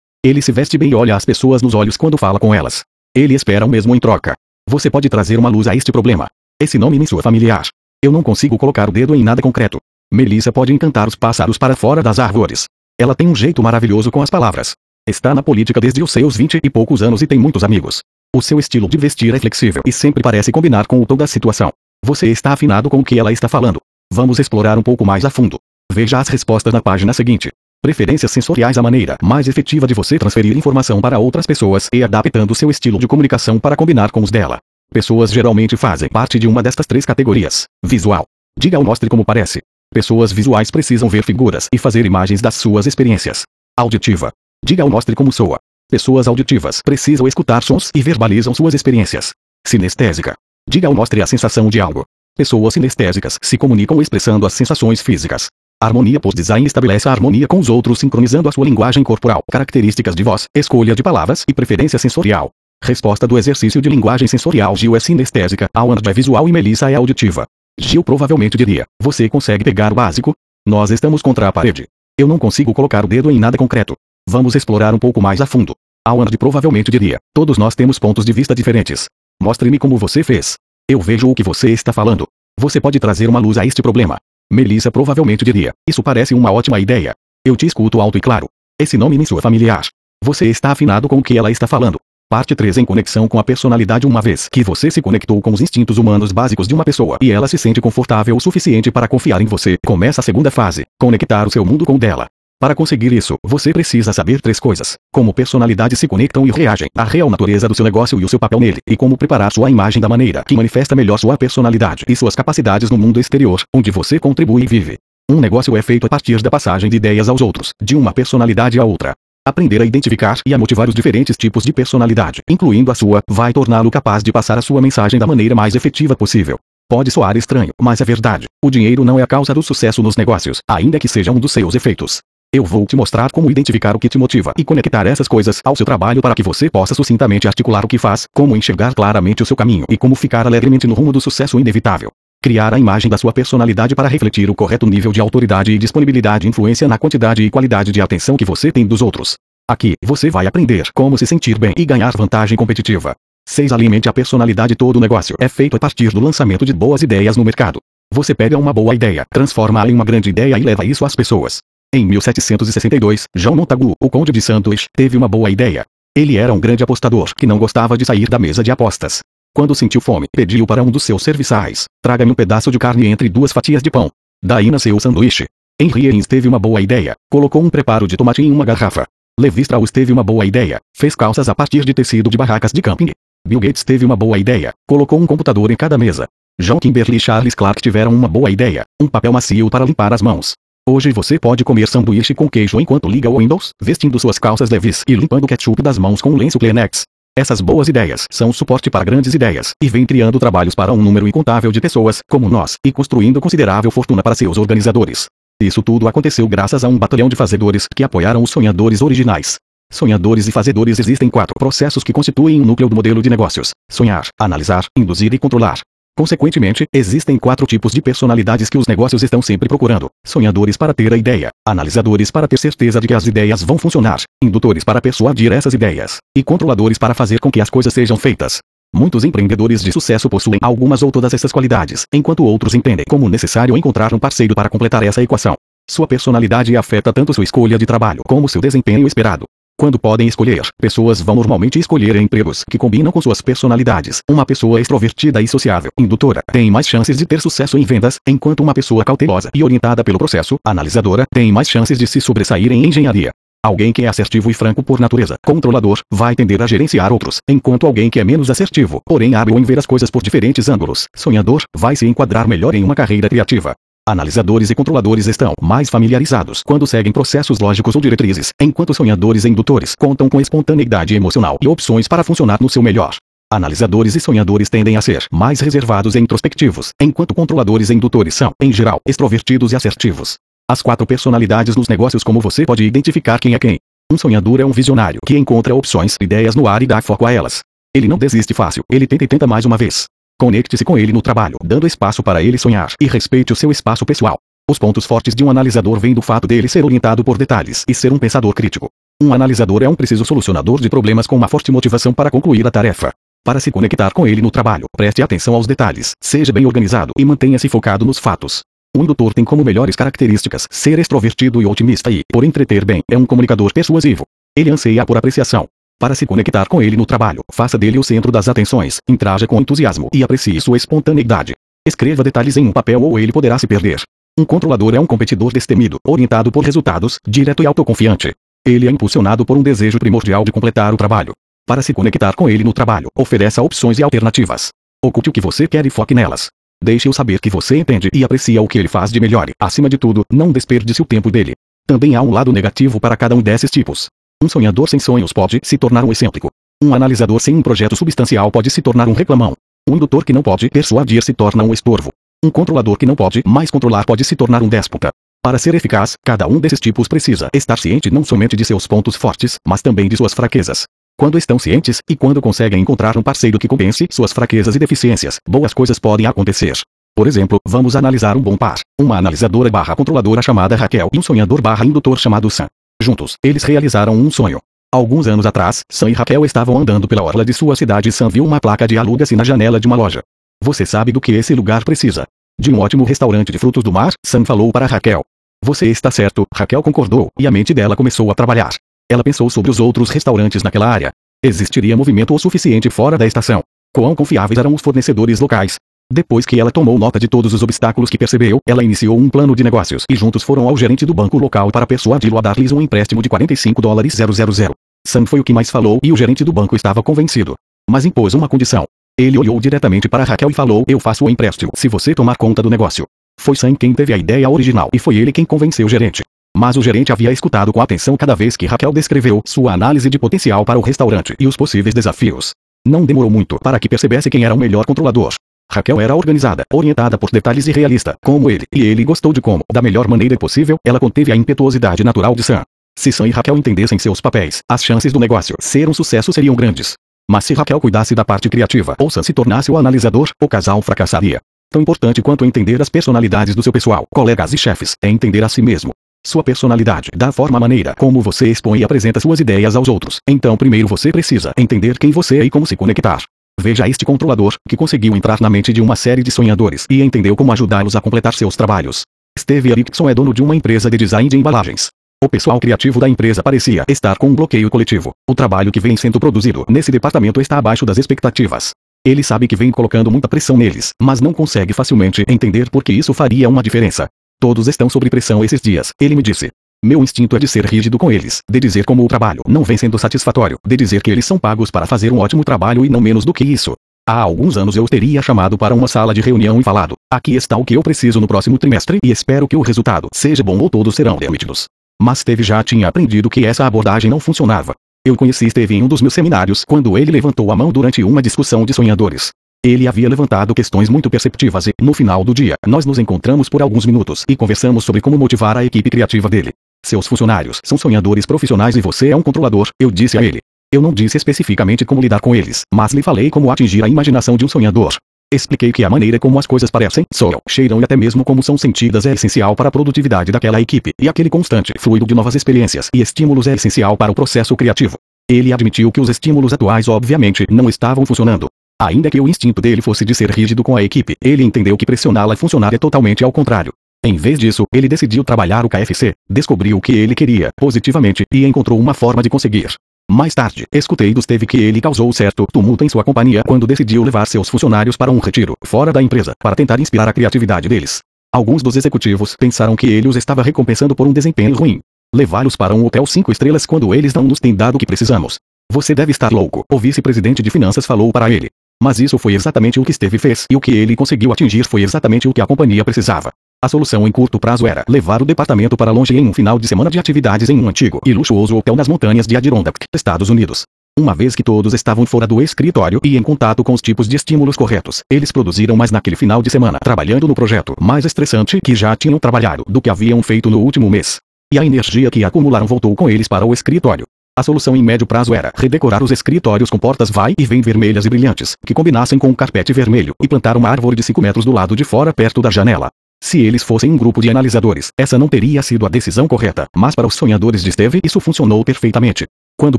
Ele se veste bem e olha as pessoas nos olhos quando fala com elas. Ele espera o mesmo em troca. Você pode trazer uma luz a este problema. Esse nome me soa familiar. Eu não consigo colocar o dedo em nada concreto. Melissa pode encantar os pássaros para fora das árvores. Ela tem um jeito maravilhoso com as palavras. Está na política desde os seus vinte e poucos anos e tem muitos amigos. O seu estilo de vestir é flexível e sempre parece combinar com o tom da situação. Você está afinado com o que ela está falando. Vamos explorar um pouco mais a fundo. Veja as respostas na página seguinte. Preferências sensoriais A maneira mais efetiva de você transferir informação para outras pessoas e adaptando seu estilo de comunicação para combinar com os dela. Pessoas geralmente fazem parte de uma destas três categorias. Visual. Diga ou mostre como parece. Pessoas visuais precisam ver figuras e fazer imagens das suas experiências. Auditiva. Diga ou mostre como soa. Pessoas auditivas precisam escutar sons e verbalizam suas experiências. Sinestésica. Diga ou mostre a sensação de algo. Pessoas sinestésicas se comunicam expressando as sensações físicas. Harmonia Post-Design estabelece a harmonia com os outros sincronizando a sua linguagem corporal, características de voz, escolha de palavras e preferência sensorial. Resposta do exercício de linguagem sensorial Gil é sinestésica, Awan é visual e Melissa é auditiva. Gil provavelmente diria, você consegue pegar o básico? Nós estamos contra a parede. Eu não consigo colocar o dedo em nada concreto. Vamos explorar um pouco mais a fundo. Awan provavelmente diria, todos nós temos pontos de vista diferentes. Mostre-me como você fez. Eu vejo o que você está falando. Você pode trazer uma luz a este problema. Melissa provavelmente diria: Isso parece uma ótima ideia. Eu te escuto alto e claro. Esse nome me soa familiar. Você está afinado com o que ela está falando. Parte 3 Em conexão com a personalidade Uma vez que você se conectou com os instintos humanos básicos de uma pessoa e ela se sente confortável o suficiente para confiar em você, começa a segunda fase, conectar o seu mundo com o dela. Para conseguir isso, você precisa saber três coisas: como personalidades se conectam e reagem, a real natureza do seu negócio e o seu papel nele, e como preparar sua imagem da maneira que manifesta melhor sua personalidade e suas capacidades no mundo exterior, onde você contribui e vive. Um negócio é feito a partir da passagem de ideias aos outros, de uma personalidade a outra. Aprender a identificar e a motivar os diferentes tipos de personalidade, incluindo a sua, vai torná-lo capaz de passar a sua mensagem da maneira mais efetiva possível. Pode soar estranho, mas é verdade. O dinheiro não é a causa do sucesso nos negócios, ainda que seja um dos seus efeitos. Eu vou te mostrar como identificar o que te motiva e conectar essas coisas ao seu trabalho para que você possa sucintamente articular o que faz, como enxergar claramente o seu caminho e como ficar alegremente no rumo do sucesso inevitável. Criar a imagem da sua personalidade para refletir o correto nível de autoridade e disponibilidade influência na quantidade e qualidade de atenção que você tem dos outros. Aqui, você vai aprender como se sentir bem e ganhar vantagem competitiva. 6. Alimente a personalidade Todo o negócio é feito a partir do lançamento de boas ideias no mercado. Você pega uma boa ideia, transforma-a em uma grande ideia e leva isso às pessoas. Em 1762, João Montagu, o conde de Santos, teve uma boa ideia. Ele era um grande apostador que não gostava de sair da mesa de apostas. Quando sentiu fome, pediu para um dos seus serviçais: traga-me um pedaço de carne entre duas fatias de pão. Daí nasceu o sanduíche. Henry Eins teve uma boa ideia. Colocou um preparo de tomate em uma garrafa. Levi Strauss teve uma boa ideia. Fez calças a partir de tecido de barracas de camping. Bill Gates teve uma boa ideia. Colocou um computador em cada mesa. John Kimberly e Charles Clark tiveram uma boa ideia. Um papel macio para limpar as mãos. Hoje você pode comer sanduíche com queijo enquanto liga o Windows, vestindo suas calças leves e limpando ketchup das mãos com um lenço Kleenex. Essas boas ideias são suporte para grandes ideias, e vêm criando trabalhos para um número incontável de pessoas, como nós, e construindo considerável fortuna para seus organizadores. Isso tudo aconteceu graças a um batalhão de fazedores que apoiaram os sonhadores originais. Sonhadores e fazedores existem quatro processos que constituem o um núcleo do modelo de negócios: sonhar, analisar, induzir e controlar. Consequentemente, existem quatro tipos de personalidades que os negócios estão sempre procurando: sonhadores para ter a ideia, analisadores para ter certeza de que as ideias vão funcionar, indutores para persuadir essas ideias, e controladores para fazer com que as coisas sejam feitas. Muitos empreendedores de sucesso possuem algumas ou todas essas qualidades, enquanto outros entendem como necessário encontrar um parceiro para completar essa equação. Sua personalidade afeta tanto sua escolha de trabalho como seu desempenho esperado. Quando podem escolher, pessoas vão normalmente escolher empregos que combinam com suas personalidades. Uma pessoa extrovertida e sociável, indutora, tem mais chances de ter sucesso em vendas, enquanto uma pessoa cautelosa e orientada pelo processo, analisadora, tem mais chances de se sobressair em engenharia. Alguém que é assertivo e franco por natureza, controlador, vai tender a gerenciar outros, enquanto alguém que é menos assertivo, porém hábil em ver as coisas por diferentes ângulos, sonhador, vai se enquadrar melhor em uma carreira criativa. Analisadores e controladores estão mais familiarizados quando seguem processos lógicos ou diretrizes, enquanto sonhadores e indutores contam com espontaneidade emocional e opções para funcionar no seu melhor. Analisadores e sonhadores tendem a ser mais reservados e introspectivos, enquanto controladores e indutores são, em geral, extrovertidos e assertivos. As quatro personalidades nos negócios como você pode identificar quem é quem. Um sonhador é um visionário que encontra opções, ideias no ar e dá foco a elas. Ele não desiste fácil, ele tenta e tenta mais uma vez. Conecte-se com ele no trabalho, dando espaço para ele sonhar, e respeite o seu espaço pessoal. Os pontos fortes de um analisador vêm do fato dele ser orientado por detalhes e ser um pensador crítico. Um analisador é um preciso solucionador de problemas com uma forte motivação para concluir a tarefa. Para se conectar com ele no trabalho, preste atenção aos detalhes, seja bem organizado e mantenha-se focado nos fatos. Um indutor tem como melhores características ser extrovertido e otimista e, por entreter bem, é um comunicador persuasivo. Ele anseia por apreciação, para se conectar com ele no trabalho, faça dele o centro das atenções, interaja com entusiasmo e aprecie sua espontaneidade. Escreva detalhes em um papel ou ele poderá se perder. Um controlador é um competidor destemido, orientado por resultados, direto e autoconfiante. Ele é impulsionado por um desejo primordial de completar o trabalho. Para se conectar com ele no trabalho, ofereça opções e alternativas. Oculte o que você quer e foque nelas. Deixe-o saber que você entende e aprecia o que ele faz de melhor. Acima de tudo, não desperdice o tempo dele. Também há um lado negativo para cada um desses tipos. Um sonhador sem sonhos pode se tornar um excêntrico. Um analisador sem um projeto substancial pode se tornar um reclamão. Um indutor que não pode persuadir se torna um estorvo. Um controlador que não pode mais controlar pode se tornar um déspota. Para ser eficaz, cada um desses tipos precisa estar ciente não somente de seus pontos fortes, mas também de suas fraquezas. Quando estão cientes, e quando conseguem encontrar um parceiro que compense suas fraquezas e deficiências, boas coisas podem acontecer. Por exemplo, vamos analisar um bom par. Uma analisadora barra controladora chamada Raquel e um sonhador barra indutor chamado Sam. Juntos, eles realizaram um sonho. Alguns anos atrás, Sam e Raquel estavam andando pela orla de sua cidade e Sam viu uma placa de aluga-se na janela de uma loja. Você sabe do que esse lugar precisa? De um ótimo restaurante de frutos do mar, Sam falou para Raquel. Você está certo, Raquel concordou, e a mente dela começou a trabalhar. Ela pensou sobre os outros restaurantes naquela área. Existiria movimento o suficiente fora da estação. Quão confiáveis eram os fornecedores locais? Depois que ela tomou nota de todos os obstáculos que percebeu, ela iniciou um plano de negócios e juntos foram ao gerente do banco local para persuadi-lo a dar-lhes um empréstimo de 45 dólares 000. Sam foi o que mais falou e o gerente do banco estava convencido. Mas impôs uma condição. Ele olhou diretamente para Raquel e falou: Eu faço o empréstimo se você tomar conta do negócio. Foi Sam quem teve a ideia original e foi ele quem convenceu o gerente. Mas o gerente havia escutado com atenção cada vez que Raquel descreveu sua análise de potencial para o restaurante e os possíveis desafios. Não demorou muito para que percebesse quem era o melhor controlador. Raquel era organizada, orientada por detalhes e realista, como ele, e ele gostou de como, da melhor maneira possível, ela conteve a impetuosidade natural de Sam. Se Sam e Raquel entendessem seus papéis, as chances do negócio ser um sucesso seriam grandes. Mas se Raquel cuidasse da parte criativa ou Sam se tornasse o analisador, o casal fracassaria. Tão importante quanto entender as personalidades do seu pessoal, colegas e chefes, é entender a si mesmo. Sua personalidade, da forma maneira como você expõe e apresenta suas ideias aos outros. Então primeiro você precisa entender quem você é e como se conectar. Veja este controlador, que conseguiu entrar na mente de uma série de sonhadores e entendeu como ajudá-los a completar seus trabalhos. Steve Erickson é dono de uma empresa de design de embalagens. O pessoal criativo da empresa parecia estar com um bloqueio coletivo. O trabalho que vem sendo produzido nesse departamento está abaixo das expectativas. Ele sabe que vem colocando muita pressão neles, mas não consegue facilmente entender por que isso faria uma diferença. Todos estão sob pressão esses dias, ele me disse. Meu instinto é de ser rígido com eles, de dizer como o trabalho não vem sendo satisfatório, de dizer que eles são pagos para fazer um ótimo trabalho e não menos do que isso. Há alguns anos eu teria chamado para uma sala de reunião e falado: aqui está o que eu preciso no próximo trimestre e espero que o resultado seja bom ou todos serão demitidos. Mas Steve já tinha aprendido que essa abordagem não funcionava. Eu conheci Steve em um dos meus seminários quando ele levantou a mão durante uma discussão de sonhadores. Ele havia levantado questões muito perceptivas e, no final do dia, nós nos encontramos por alguns minutos e conversamos sobre como motivar a equipe criativa dele. Seus funcionários são sonhadores profissionais e você é um controlador, eu disse a ele. Eu não disse especificamente como lidar com eles, mas lhe falei como atingir a imaginação de um sonhador. Expliquei que a maneira como as coisas parecem, soam, cheiram e até mesmo como são sentidas é essencial para a produtividade daquela equipe, e aquele constante fluido de novas experiências e estímulos é essencial para o processo criativo. Ele admitiu que os estímulos atuais obviamente não estavam funcionando. Ainda que o instinto dele fosse de ser rígido com a equipe, ele entendeu que pressioná-la funcionaria totalmente ao contrário. Em vez disso, ele decidiu trabalhar o KFC, descobriu o que ele queria, positivamente, e encontrou uma forma de conseguir. Mais tarde, escutei do Steve que ele causou certo tumulto em sua companhia quando decidiu levar seus funcionários para um retiro, fora da empresa, para tentar inspirar a criatividade deles. Alguns dos executivos pensaram que ele os estava recompensando por um desempenho ruim. Levá-los para um hotel cinco estrelas quando eles não nos têm dado o que precisamos. Você deve estar louco, o vice-presidente de finanças falou para ele. Mas isso foi exatamente o que Steve fez e o que ele conseguiu atingir foi exatamente o que a companhia precisava. A solução em curto prazo era levar o departamento para longe em um final de semana de atividades em um antigo e luxuoso hotel nas montanhas de Adirondack, Estados Unidos. Uma vez que todos estavam fora do escritório e em contato com os tipos de estímulos corretos, eles produziram mais naquele final de semana, trabalhando no projeto mais estressante que já tinham trabalhado do que haviam feito no último mês. E a energia que acumularam voltou com eles para o escritório. A solução em médio prazo era redecorar os escritórios com portas vai e vem vermelhas e brilhantes, que combinassem com um carpete vermelho, e plantar uma árvore de 5 metros do lado de fora perto da janela. Se eles fossem um grupo de analisadores, essa não teria sido a decisão correta, mas para os sonhadores de Steve isso funcionou perfeitamente. Quando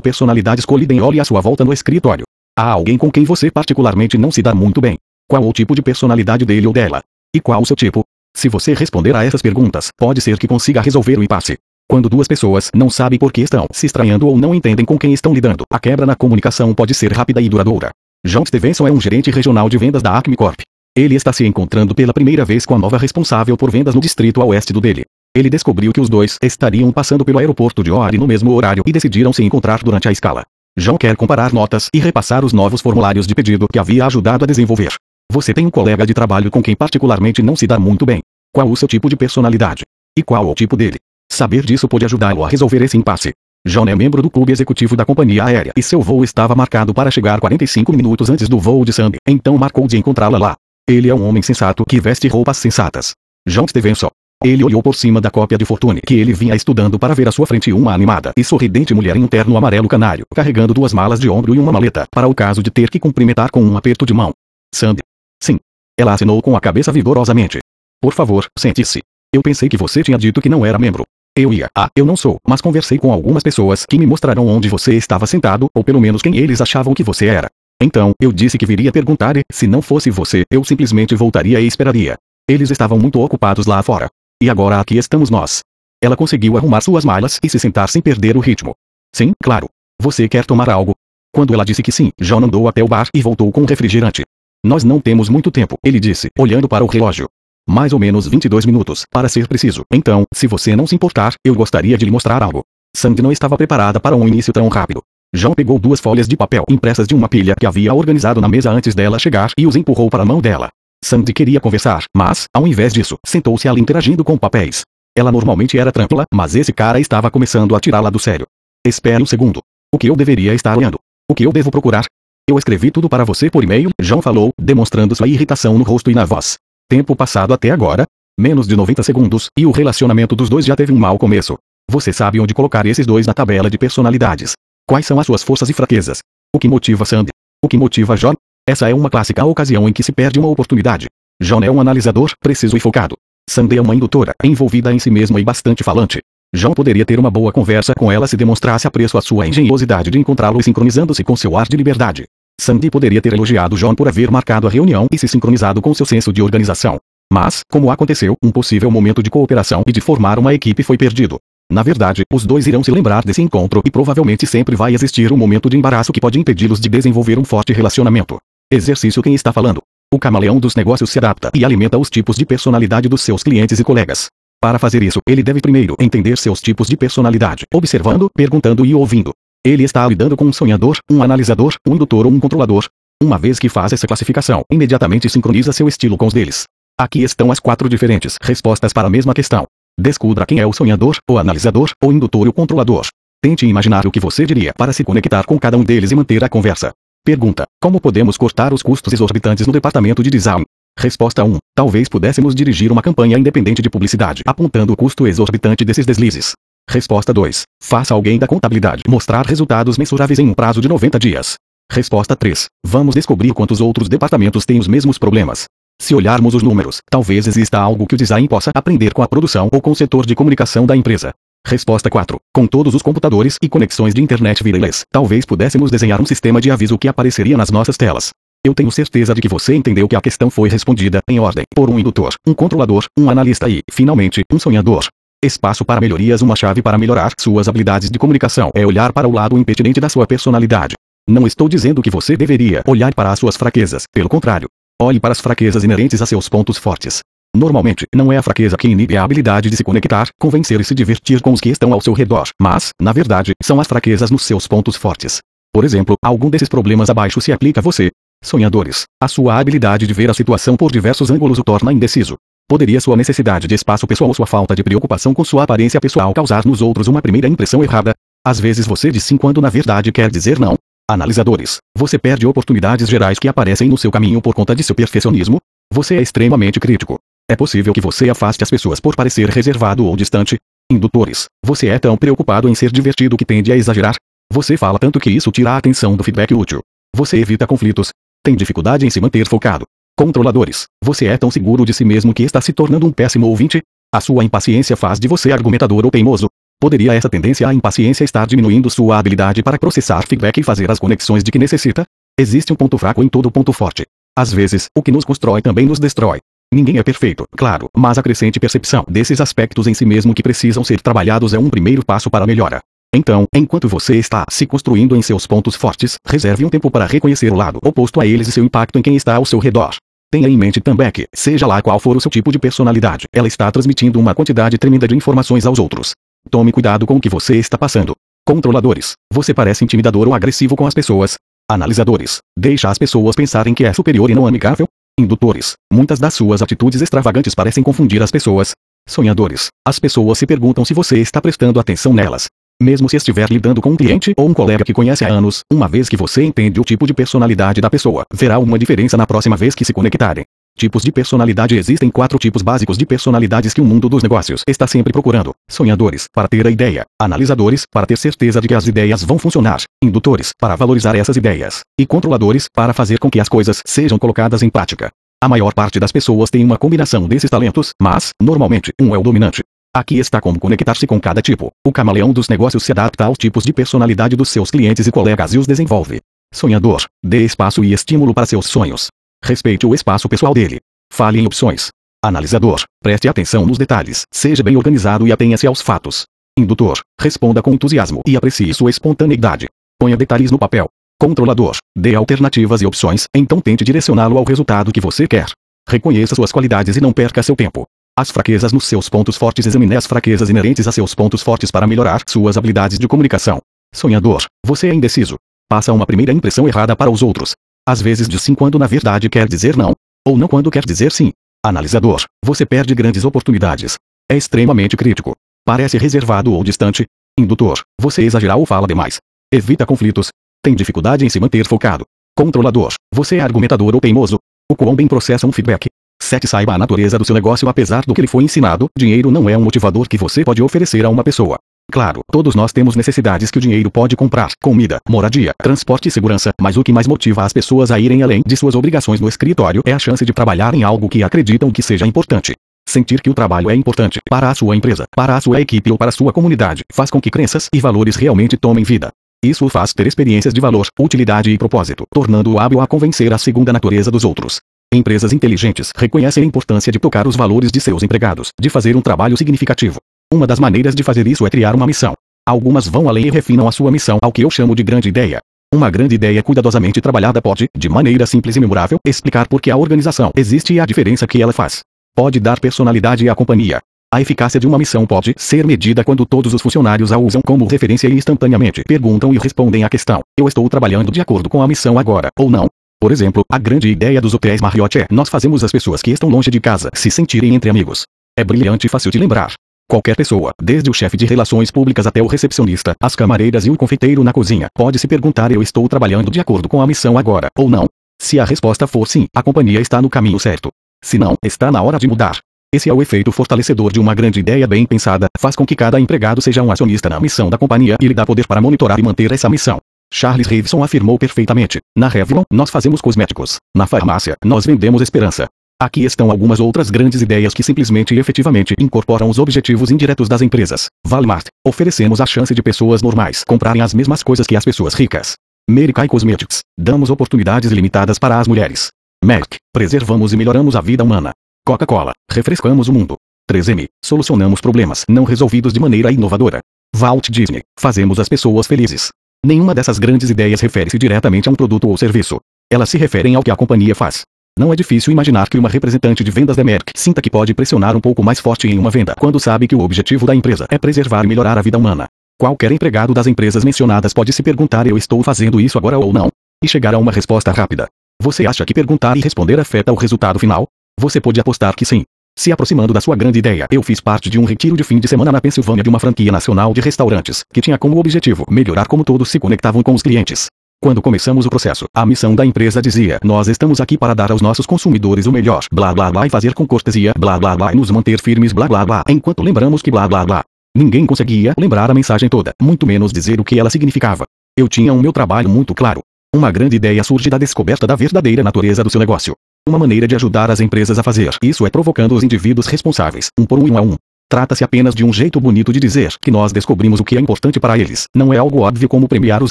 personalidades colidem, olhe à sua volta no escritório. Há alguém com quem você particularmente não se dá muito bem. Qual o tipo de personalidade dele ou dela? E qual o seu tipo? Se você responder a essas perguntas, pode ser que consiga resolver o impasse. Quando duas pessoas não sabem por que estão se estranhando ou não entendem com quem estão lidando, a quebra na comunicação pode ser rápida e duradoura. John Stevenson é um gerente regional de vendas da Acme Corp. Ele está se encontrando pela primeira vez com a nova responsável por vendas no distrito a oeste do dele. Ele descobriu que os dois estariam passando pelo aeroporto de Ori no mesmo horário e decidiram se encontrar durante a escala. João quer comparar notas e repassar os novos formulários de pedido que havia ajudado a desenvolver. Você tem um colega de trabalho com quem particularmente não se dá muito bem. Qual o seu tipo de personalidade? E qual o tipo dele? Saber disso pode ajudá-lo a resolver esse impasse. John é membro do clube executivo da companhia aérea e seu voo estava marcado para chegar 45 minutos antes do voo de Sandy, então marcou de encontrá-la lá. Ele é um homem sensato que veste roupas sensatas. John Stevenson. Ele olhou por cima da cópia de Fortune que ele vinha estudando para ver à sua frente uma animada e sorridente mulher em um terno amarelo canário, carregando duas malas de ombro e uma maleta, para o caso de ter que cumprimentar com um aperto de mão. Sandy. Sim. Ela assinou com a cabeça vigorosamente. Por favor, sente-se. Eu pensei que você tinha dito que não era membro. Eu ia. Ah, eu não sou, mas conversei com algumas pessoas que me mostraram onde você estava sentado, ou pelo menos quem eles achavam que você era. Então, eu disse que viria perguntar e, se não fosse você, eu simplesmente voltaria e esperaria. Eles estavam muito ocupados lá fora. E agora aqui estamos nós. Ela conseguiu arrumar suas malas e se sentar sem perder o ritmo. Sim, claro. Você quer tomar algo? Quando ela disse que sim, John andou até o bar e voltou com um refrigerante. Nós não temos muito tempo, ele disse, olhando para o relógio. Mais ou menos 22 minutos, para ser preciso. Então, se você não se importar, eu gostaria de lhe mostrar algo. Sandy não estava preparada para um início tão rápido. João pegou duas folhas de papel impressas de uma pilha que havia organizado na mesa antes dela chegar e os empurrou para a mão dela. Sandy queria conversar, mas, ao invés disso, sentou-se ali interagindo com papéis. Ela normalmente era tranquila, mas esse cara estava começando a tirá-la do sério. Espere um segundo. O que eu deveria estar olhando? O que eu devo procurar? Eu escrevi tudo para você por e-mail, João falou, demonstrando sua irritação no rosto e na voz. Tempo passado até agora? Menos de 90 segundos, e o relacionamento dos dois já teve um mau começo. Você sabe onde colocar esses dois na tabela de personalidades. Quais são as suas forças e fraquezas? O que motiva Sandy? O que motiva John? Essa é uma clássica ocasião em que se perde uma oportunidade. John é um analisador, preciso e focado. Sandy é uma indutora, envolvida em si mesma e bastante falante. John poderia ter uma boa conversa com ela se demonstrasse apreço à sua engenhosidade de encontrá-lo e sincronizando-se com seu ar de liberdade. Sandy poderia ter elogiado John por haver marcado a reunião e se sincronizado com seu senso de organização. Mas, como aconteceu, um possível momento de cooperação e de formar uma equipe foi perdido. Na verdade, os dois irão se lembrar desse encontro e provavelmente sempre vai existir um momento de embaraço que pode impedi-los de desenvolver um forte relacionamento. Exercício Quem está falando? O camaleão dos negócios se adapta e alimenta os tipos de personalidade dos seus clientes e colegas. Para fazer isso, ele deve primeiro entender seus tipos de personalidade, observando, perguntando e ouvindo. Ele está lidando com um sonhador, um analisador, um indutor ou um controlador. Uma vez que faz essa classificação, imediatamente sincroniza seu estilo com os deles. Aqui estão as quatro diferentes respostas para a mesma questão. Descubra quem é o sonhador, o analisador, o indutor e o controlador. Tente imaginar o que você diria para se conectar com cada um deles e manter a conversa. Pergunta: Como podemos cortar os custos exorbitantes no departamento de design? Resposta 1. Talvez pudéssemos dirigir uma campanha independente de publicidade apontando o custo exorbitante desses deslizes. Resposta 2. Faça alguém da contabilidade mostrar resultados mensuráveis em um prazo de 90 dias. Resposta 3. Vamos descobrir quantos outros departamentos têm os mesmos problemas. Se olharmos os números, talvez exista algo que o design possa aprender com a produção ou com o setor de comunicação da empresa. Resposta 4. Com todos os computadores e conexões de internet wireless, talvez pudéssemos desenhar um sistema de aviso que apareceria nas nossas telas. Eu tenho certeza de que você entendeu que a questão foi respondida em ordem por um indutor, um controlador, um analista e, finalmente, um sonhador. Espaço para melhorias Uma chave para melhorar suas habilidades de comunicação é olhar para o lado impertinente da sua personalidade. Não estou dizendo que você deveria olhar para as suas fraquezas, pelo contrário. Olhe para as fraquezas inerentes a seus pontos fortes. Normalmente, não é a fraqueza que inibe a habilidade de se conectar, convencer e se divertir com os que estão ao seu redor, mas, na verdade, são as fraquezas nos seus pontos fortes. Por exemplo, algum desses problemas abaixo se aplica a você. Sonhadores. A sua habilidade de ver a situação por diversos ângulos o torna indeciso. Poderia sua necessidade de espaço pessoal ou sua falta de preocupação com sua aparência pessoal causar nos outros uma primeira impressão errada? Às vezes você diz sim quando na verdade quer dizer não. Analisadores. Você perde oportunidades gerais que aparecem no seu caminho por conta de seu perfeccionismo? Você é extremamente crítico. É possível que você afaste as pessoas por parecer reservado ou distante? Indutores. Você é tão preocupado em ser divertido que tende a exagerar? Você fala tanto que isso tira a atenção do feedback útil. Você evita conflitos. Tem dificuldade em se manter focado. Controladores. Você é tão seguro de si mesmo que está se tornando um péssimo ouvinte? A sua impaciência faz de você argumentador ou teimoso. Poderia essa tendência à impaciência estar diminuindo sua habilidade para processar feedback e fazer as conexões de que necessita? Existe um ponto fraco em todo ponto forte. Às vezes, o que nos constrói também nos destrói. Ninguém é perfeito, claro, mas a crescente percepção desses aspectos em si mesmo que precisam ser trabalhados é um primeiro passo para a melhora. Então, enquanto você está se construindo em seus pontos fortes, reserve um tempo para reconhecer o lado oposto a eles e seu impacto em quem está ao seu redor. Tenha em mente também que, seja lá qual for o seu tipo de personalidade, ela está transmitindo uma quantidade tremenda de informações aos outros. Tome cuidado com o que você está passando. Controladores. Você parece intimidador ou agressivo com as pessoas. Analisadores. Deixa as pessoas pensarem que é superior e não amigável. Indutores. Muitas das suas atitudes extravagantes parecem confundir as pessoas. Sonhadores. As pessoas se perguntam se você está prestando atenção nelas. Mesmo se estiver lidando com um cliente ou um colega que conhece há anos, uma vez que você entende o tipo de personalidade da pessoa, verá uma diferença na próxima vez que se conectarem. Tipos de personalidade Existem quatro tipos básicos de personalidades que o mundo dos negócios está sempre procurando. Sonhadores, para ter a ideia. Analisadores, para ter certeza de que as ideias vão funcionar. Indutores, para valorizar essas ideias. E controladores, para fazer com que as coisas sejam colocadas em prática. A maior parte das pessoas tem uma combinação desses talentos, mas, normalmente, um é o dominante. Aqui está como conectar-se com cada tipo. O camaleão dos negócios se adapta aos tipos de personalidade dos seus clientes e colegas e os desenvolve. Sonhador. Dê espaço e estímulo para seus sonhos. Respeite o espaço pessoal dele. Fale em opções. Analisador. Preste atenção nos detalhes. Seja bem organizado e atenha-se aos fatos. Indutor. Responda com entusiasmo e aprecie sua espontaneidade. Ponha detalhes no papel. Controlador. Dê alternativas e opções, então tente direcioná-lo ao resultado que você quer. Reconheça suas qualidades e não perca seu tempo as fraquezas nos seus pontos fortes. Examine as fraquezas inerentes a seus pontos fortes para melhorar suas habilidades de comunicação. Sonhador, você é indeciso. Passa uma primeira impressão errada para os outros. Às vezes diz sim quando na verdade quer dizer não. Ou não quando quer dizer sim. Analisador, você perde grandes oportunidades. É extremamente crítico. Parece reservado ou distante. Indutor, você exagera ou fala demais. Evita conflitos. Tem dificuldade em se manter focado. Controlador, você é argumentador ou teimoso. O quão bem processa um feedback. 7. Saiba a natureza do seu negócio apesar do que lhe foi ensinado, dinheiro não é um motivador que você pode oferecer a uma pessoa. Claro, todos nós temos necessidades que o dinheiro pode comprar: comida, moradia, transporte e segurança, mas o que mais motiva as pessoas a irem além de suas obrigações no escritório é a chance de trabalhar em algo que acreditam que seja importante. Sentir que o trabalho é importante para a sua empresa, para a sua equipe ou para a sua comunidade faz com que crenças e valores realmente tomem vida. Isso o faz ter experiências de valor, utilidade e propósito, tornando-o hábil a convencer a segunda natureza dos outros. Empresas inteligentes reconhecem a importância de tocar os valores de seus empregados, de fazer um trabalho significativo. Uma das maneiras de fazer isso é criar uma missão. Algumas vão além e refinam a sua missão ao que eu chamo de grande ideia. Uma grande ideia cuidadosamente trabalhada pode, de maneira simples e memorável, explicar por que a organização existe e a diferença que ela faz. Pode dar personalidade à companhia. A eficácia de uma missão pode ser medida quando todos os funcionários a usam como referência e instantaneamente perguntam e respondem à questão: Eu estou trabalhando de acordo com a missão agora, ou não? Por exemplo, a grande ideia dos hotéis Marriott é nós fazemos as pessoas que estão longe de casa se sentirem entre amigos. É brilhante e fácil de lembrar. Qualquer pessoa, desde o chefe de relações públicas até o recepcionista, as camareiras e o confeiteiro na cozinha, pode se perguntar: eu estou trabalhando de acordo com a missão agora, ou não? Se a resposta for sim, a companhia está no caminho certo. Se não, está na hora de mudar. Esse é o efeito fortalecedor de uma grande ideia bem pensada, faz com que cada empregado seja um acionista na missão da companhia e lhe dá poder para monitorar e manter essa missão. Charles Revson afirmou perfeitamente: Na Revlon, nós fazemos cosméticos. Na farmácia, nós vendemos esperança. Aqui estão algumas outras grandes ideias que simplesmente e efetivamente incorporam os objetivos indiretos das empresas. Walmart. Oferecemos a chance de pessoas normais comprarem as mesmas coisas que as pessoas ricas. Mary Cosmetics. Damos oportunidades ilimitadas para as mulheres. Merck. Preservamos e melhoramos a vida humana. Coca-Cola. Refrescamos o mundo. 3M. Solucionamos problemas não resolvidos de maneira inovadora. Walt Disney. Fazemos as pessoas felizes. Nenhuma dessas grandes ideias refere-se diretamente a um produto ou serviço. Elas se referem ao que a companhia faz. Não é difícil imaginar que uma representante de vendas da Merck sinta que pode pressionar um pouco mais forte em uma venda quando sabe que o objetivo da empresa é preservar e melhorar a vida humana. Qualquer empregado das empresas mencionadas pode se perguntar: eu estou fazendo isso agora ou não? E chegar a uma resposta rápida. Você acha que perguntar e responder afeta o resultado final? Você pode apostar que sim. Se aproximando da sua grande ideia, eu fiz parte de um retiro de fim de semana na Pensilvânia de uma franquia nacional de restaurantes, que tinha como objetivo melhorar como todos se conectavam com os clientes. Quando começamos o processo, a missão da empresa dizia: Nós estamos aqui para dar aos nossos consumidores o melhor, blá blá blá, e fazer com cortesia, blá blá blá, e nos manter firmes, blá blá blá, enquanto lembramos que blá blá blá. Ninguém conseguia lembrar a mensagem toda, muito menos dizer o que ela significava. Eu tinha um meu trabalho muito claro. Uma grande ideia surge da descoberta da verdadeira natureza do seu negócio. Uma maneira de ajudar as empresas a fazer isso é provocando os indivíduos responsáveis, um por um um a um, Trata-se apenas de um jeito bonito de dizer que nós descobrimos o que é importante para eles. Não é algo óbvio como premiar os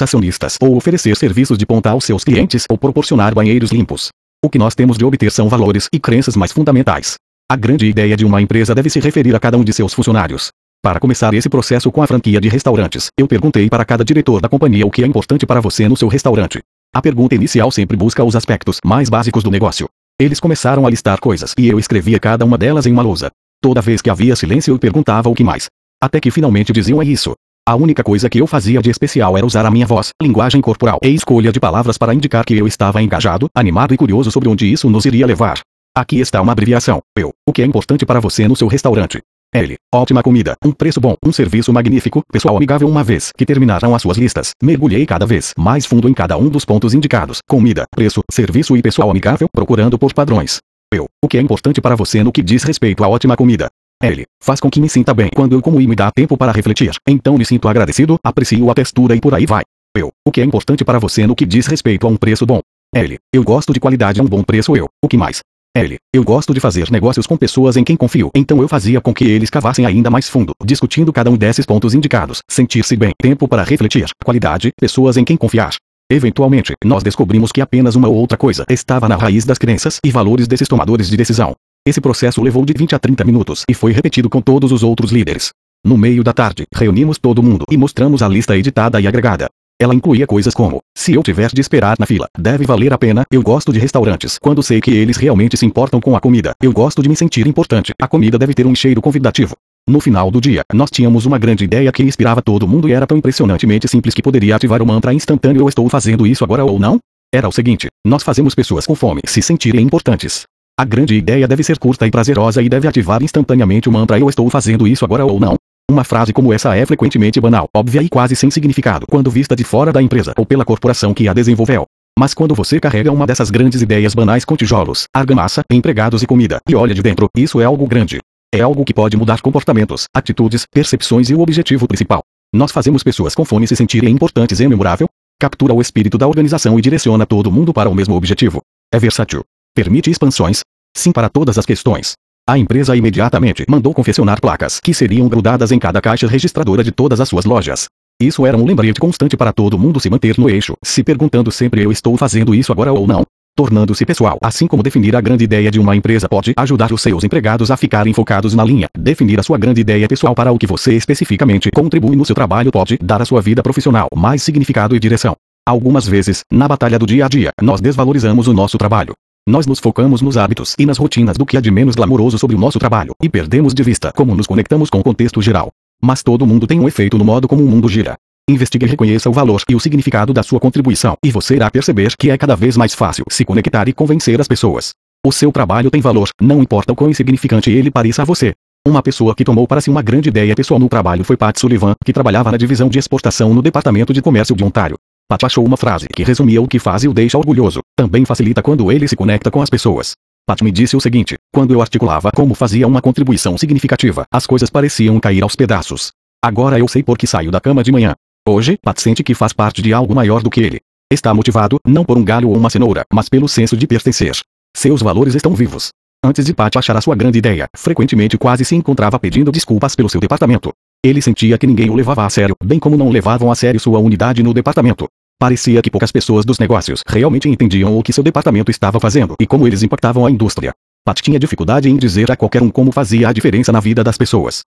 acionistas, ou oferecer serviços de ponta aos seus clientes, ou proporcionar banheiros limpos. O que nós temos de obter são valores e crenças mais fundamentais. A grande ideia de uma empresa deve se referir a cada um de seus funcionários. Para começar esse processo com a franquia de restaurantes, eu perguntei para cada diretor da companhia o que é importante para você no seu restaurante. A pergunta inicial sempre busca os aspectos mais básicos do negócio. Eles começaram a listar coisas e eu escrevia cada uma delas em uma lousa. Toda vez que havia silêncio eu perguntava o que mais. Até que finalmente diziam é isso. A única coisa que eu fazia de especial era usar a minha voz, linguagem corporal e escolha de palavras para indicar que eu estava engajado, animado e curioso sobre onde isso nos iria levar. Aqui está uma abreviação. Eu. O que é importante para você no seu restaurante? L. Ótima comida, um preço bom, um serviço magnífico, pessoal amigável. Uma vez que terminaram as suas listas, mergulhei cada vez mais fundo em cada um dos pontos indicados: comida, preço, serviço e pessoal amigável, procurando por padrões. Eu. O que é importante para você no que diz respeito à ótima comida? L. Faz com que me sinta bem quando eu como e me dá tempo para refletir. Então me sinto agradecido, aprecio a textura e por aí vai. Eu. O que é importante para você no que diz respeito a um preço bom? L. Eu gosto de qualidade a um bom preço. Eu. O que mais? L. Eu gosto de fazer negócios com pessoas em quem confio. Então eu fazia com que eles cavassem ainda mais fundo, discutindo cada um desses pontos indicados. Sentir-se bem, tempo para refletir, qualidade, pessoas em quem confiar. Eventualmente, nós descobrimos que apenas uma ou outra coisa estava na raiz das crenças e valores desses tomadores de decisão. Esse processo levou de 20 a 30 minutos e foi repetido com todos os outros líderes. No meio da tarde, reunimos todo mundo e mostramos a lista editada e agregada. Ela incluía coisas como: se eu tiver de esperar na fila, deve valer a pena. Eu gosto de restaurantes quando sei que eles realmente se importam com a comida. Eu gosto de me sentir importante. A comida deve ter um cheiro convidativo. No final do dia, nós tínhamos uma grande ideia que inspirava todo mundo e era tão impressionantemente simples que poderia ativar o mantra instantâneo eu estou fazendo isso agora ou não? Era o seguinte, nós fazemos pessoas com fome se sentirem importantes. A grande ideia deve ser curta e prazerosa e deve ativar instantaneamente o mantra eu estou fazendo isso agora ou não. Uma frase como essa é frequentemente banal, óbvia e quase sem significado quando vista de fora da empresa ou pela corporação que a desenvolveu. Mas quando você carrega uma dessas grandes ideias banais com tijolos, argamassa, empregados e comida, e olha de dentro, isso é algo grande. É algo que pode mudar comportamentos, atitudes, percepções e o objetivo principal. Nós fazemos pessoas com fome se sentirem importantes e memorável, captura o espírito da organização e direciona todo mundo para o mesmo objetivo. É versátil. Permite expansões? Sim para todas as questões. A empresa imediatamente mandou confeccionar placas que seriam grudadas em cada caixa registradora de todas as suas lojas. Isso era um lembrete constante para todo mundo se manter no eixo, se perguntando sempre eu estou fazendo isso agora ou não tornando-se pessoal. Assim como definir a grande ideia de uma empresa pode ajudar os seus empregados a ficarem focados na linha. Definir a sua grande ideia pessoal para o que você especificamente contribui no seu trabalho pode dar à sua vida profissional mais significado e direção. Algumas vezes, na batalha do dia a dia, nós desvalorizamos o nosso trabalho. Nós nos focamos nos hábitos e nas rotinas do que há de menos glamouroso sobre o nosso trabalho e perdemos de vista como nos conectamos com o contexto geral. Mas todo mundo tem um efeito no modo como o mundo gira. Investigue e reconheça o valor e o significado da sua contribuição, e você irá perceber que é cada vez mais fácil se conectar e convencer as pessoas. O seu trabalho tem valor, não importa o quão insignificante ele pareça a você. Uma pessoa que tomou para si uma grande ideia pessoal no trabalho foi Pat Sullivan, que trabalhava na divisão de exportação no Departamento de Comércio de Ontário. Pat achou uma frase que resumia o que faz e o deixa orgulhoso. Também facilita quando ele se conecta com as pessoas. Pat me disse o seguinte: quando eu articulava como fazia uma contribuição significativa, as coisas pareciam cair aos pedaços. Agora eu sei por que saio da cama de manhã. Hoje, Pat sente que faz parte de algo maior do que ele. Está motivado, não por um galho ou uma cenoura, mas pelo senso de pertencer. Seus valores estão vivos. Antes de Pat achar a sua grande ideia, frequentemente quase se encontrava pedindo desculpas pelo seu departamento. Ele sentia que ninguém o levava a sério, bem como não levavam a sério sua unidade no departamento. Parecia que poucas pessoas dos negócios realmente entendiam o que seu departamento estava fazendo e como eles impactavam a indústria. Pat tinha dificuldade em dizer a qualquer um como fazia a diferença na vida das pessoas.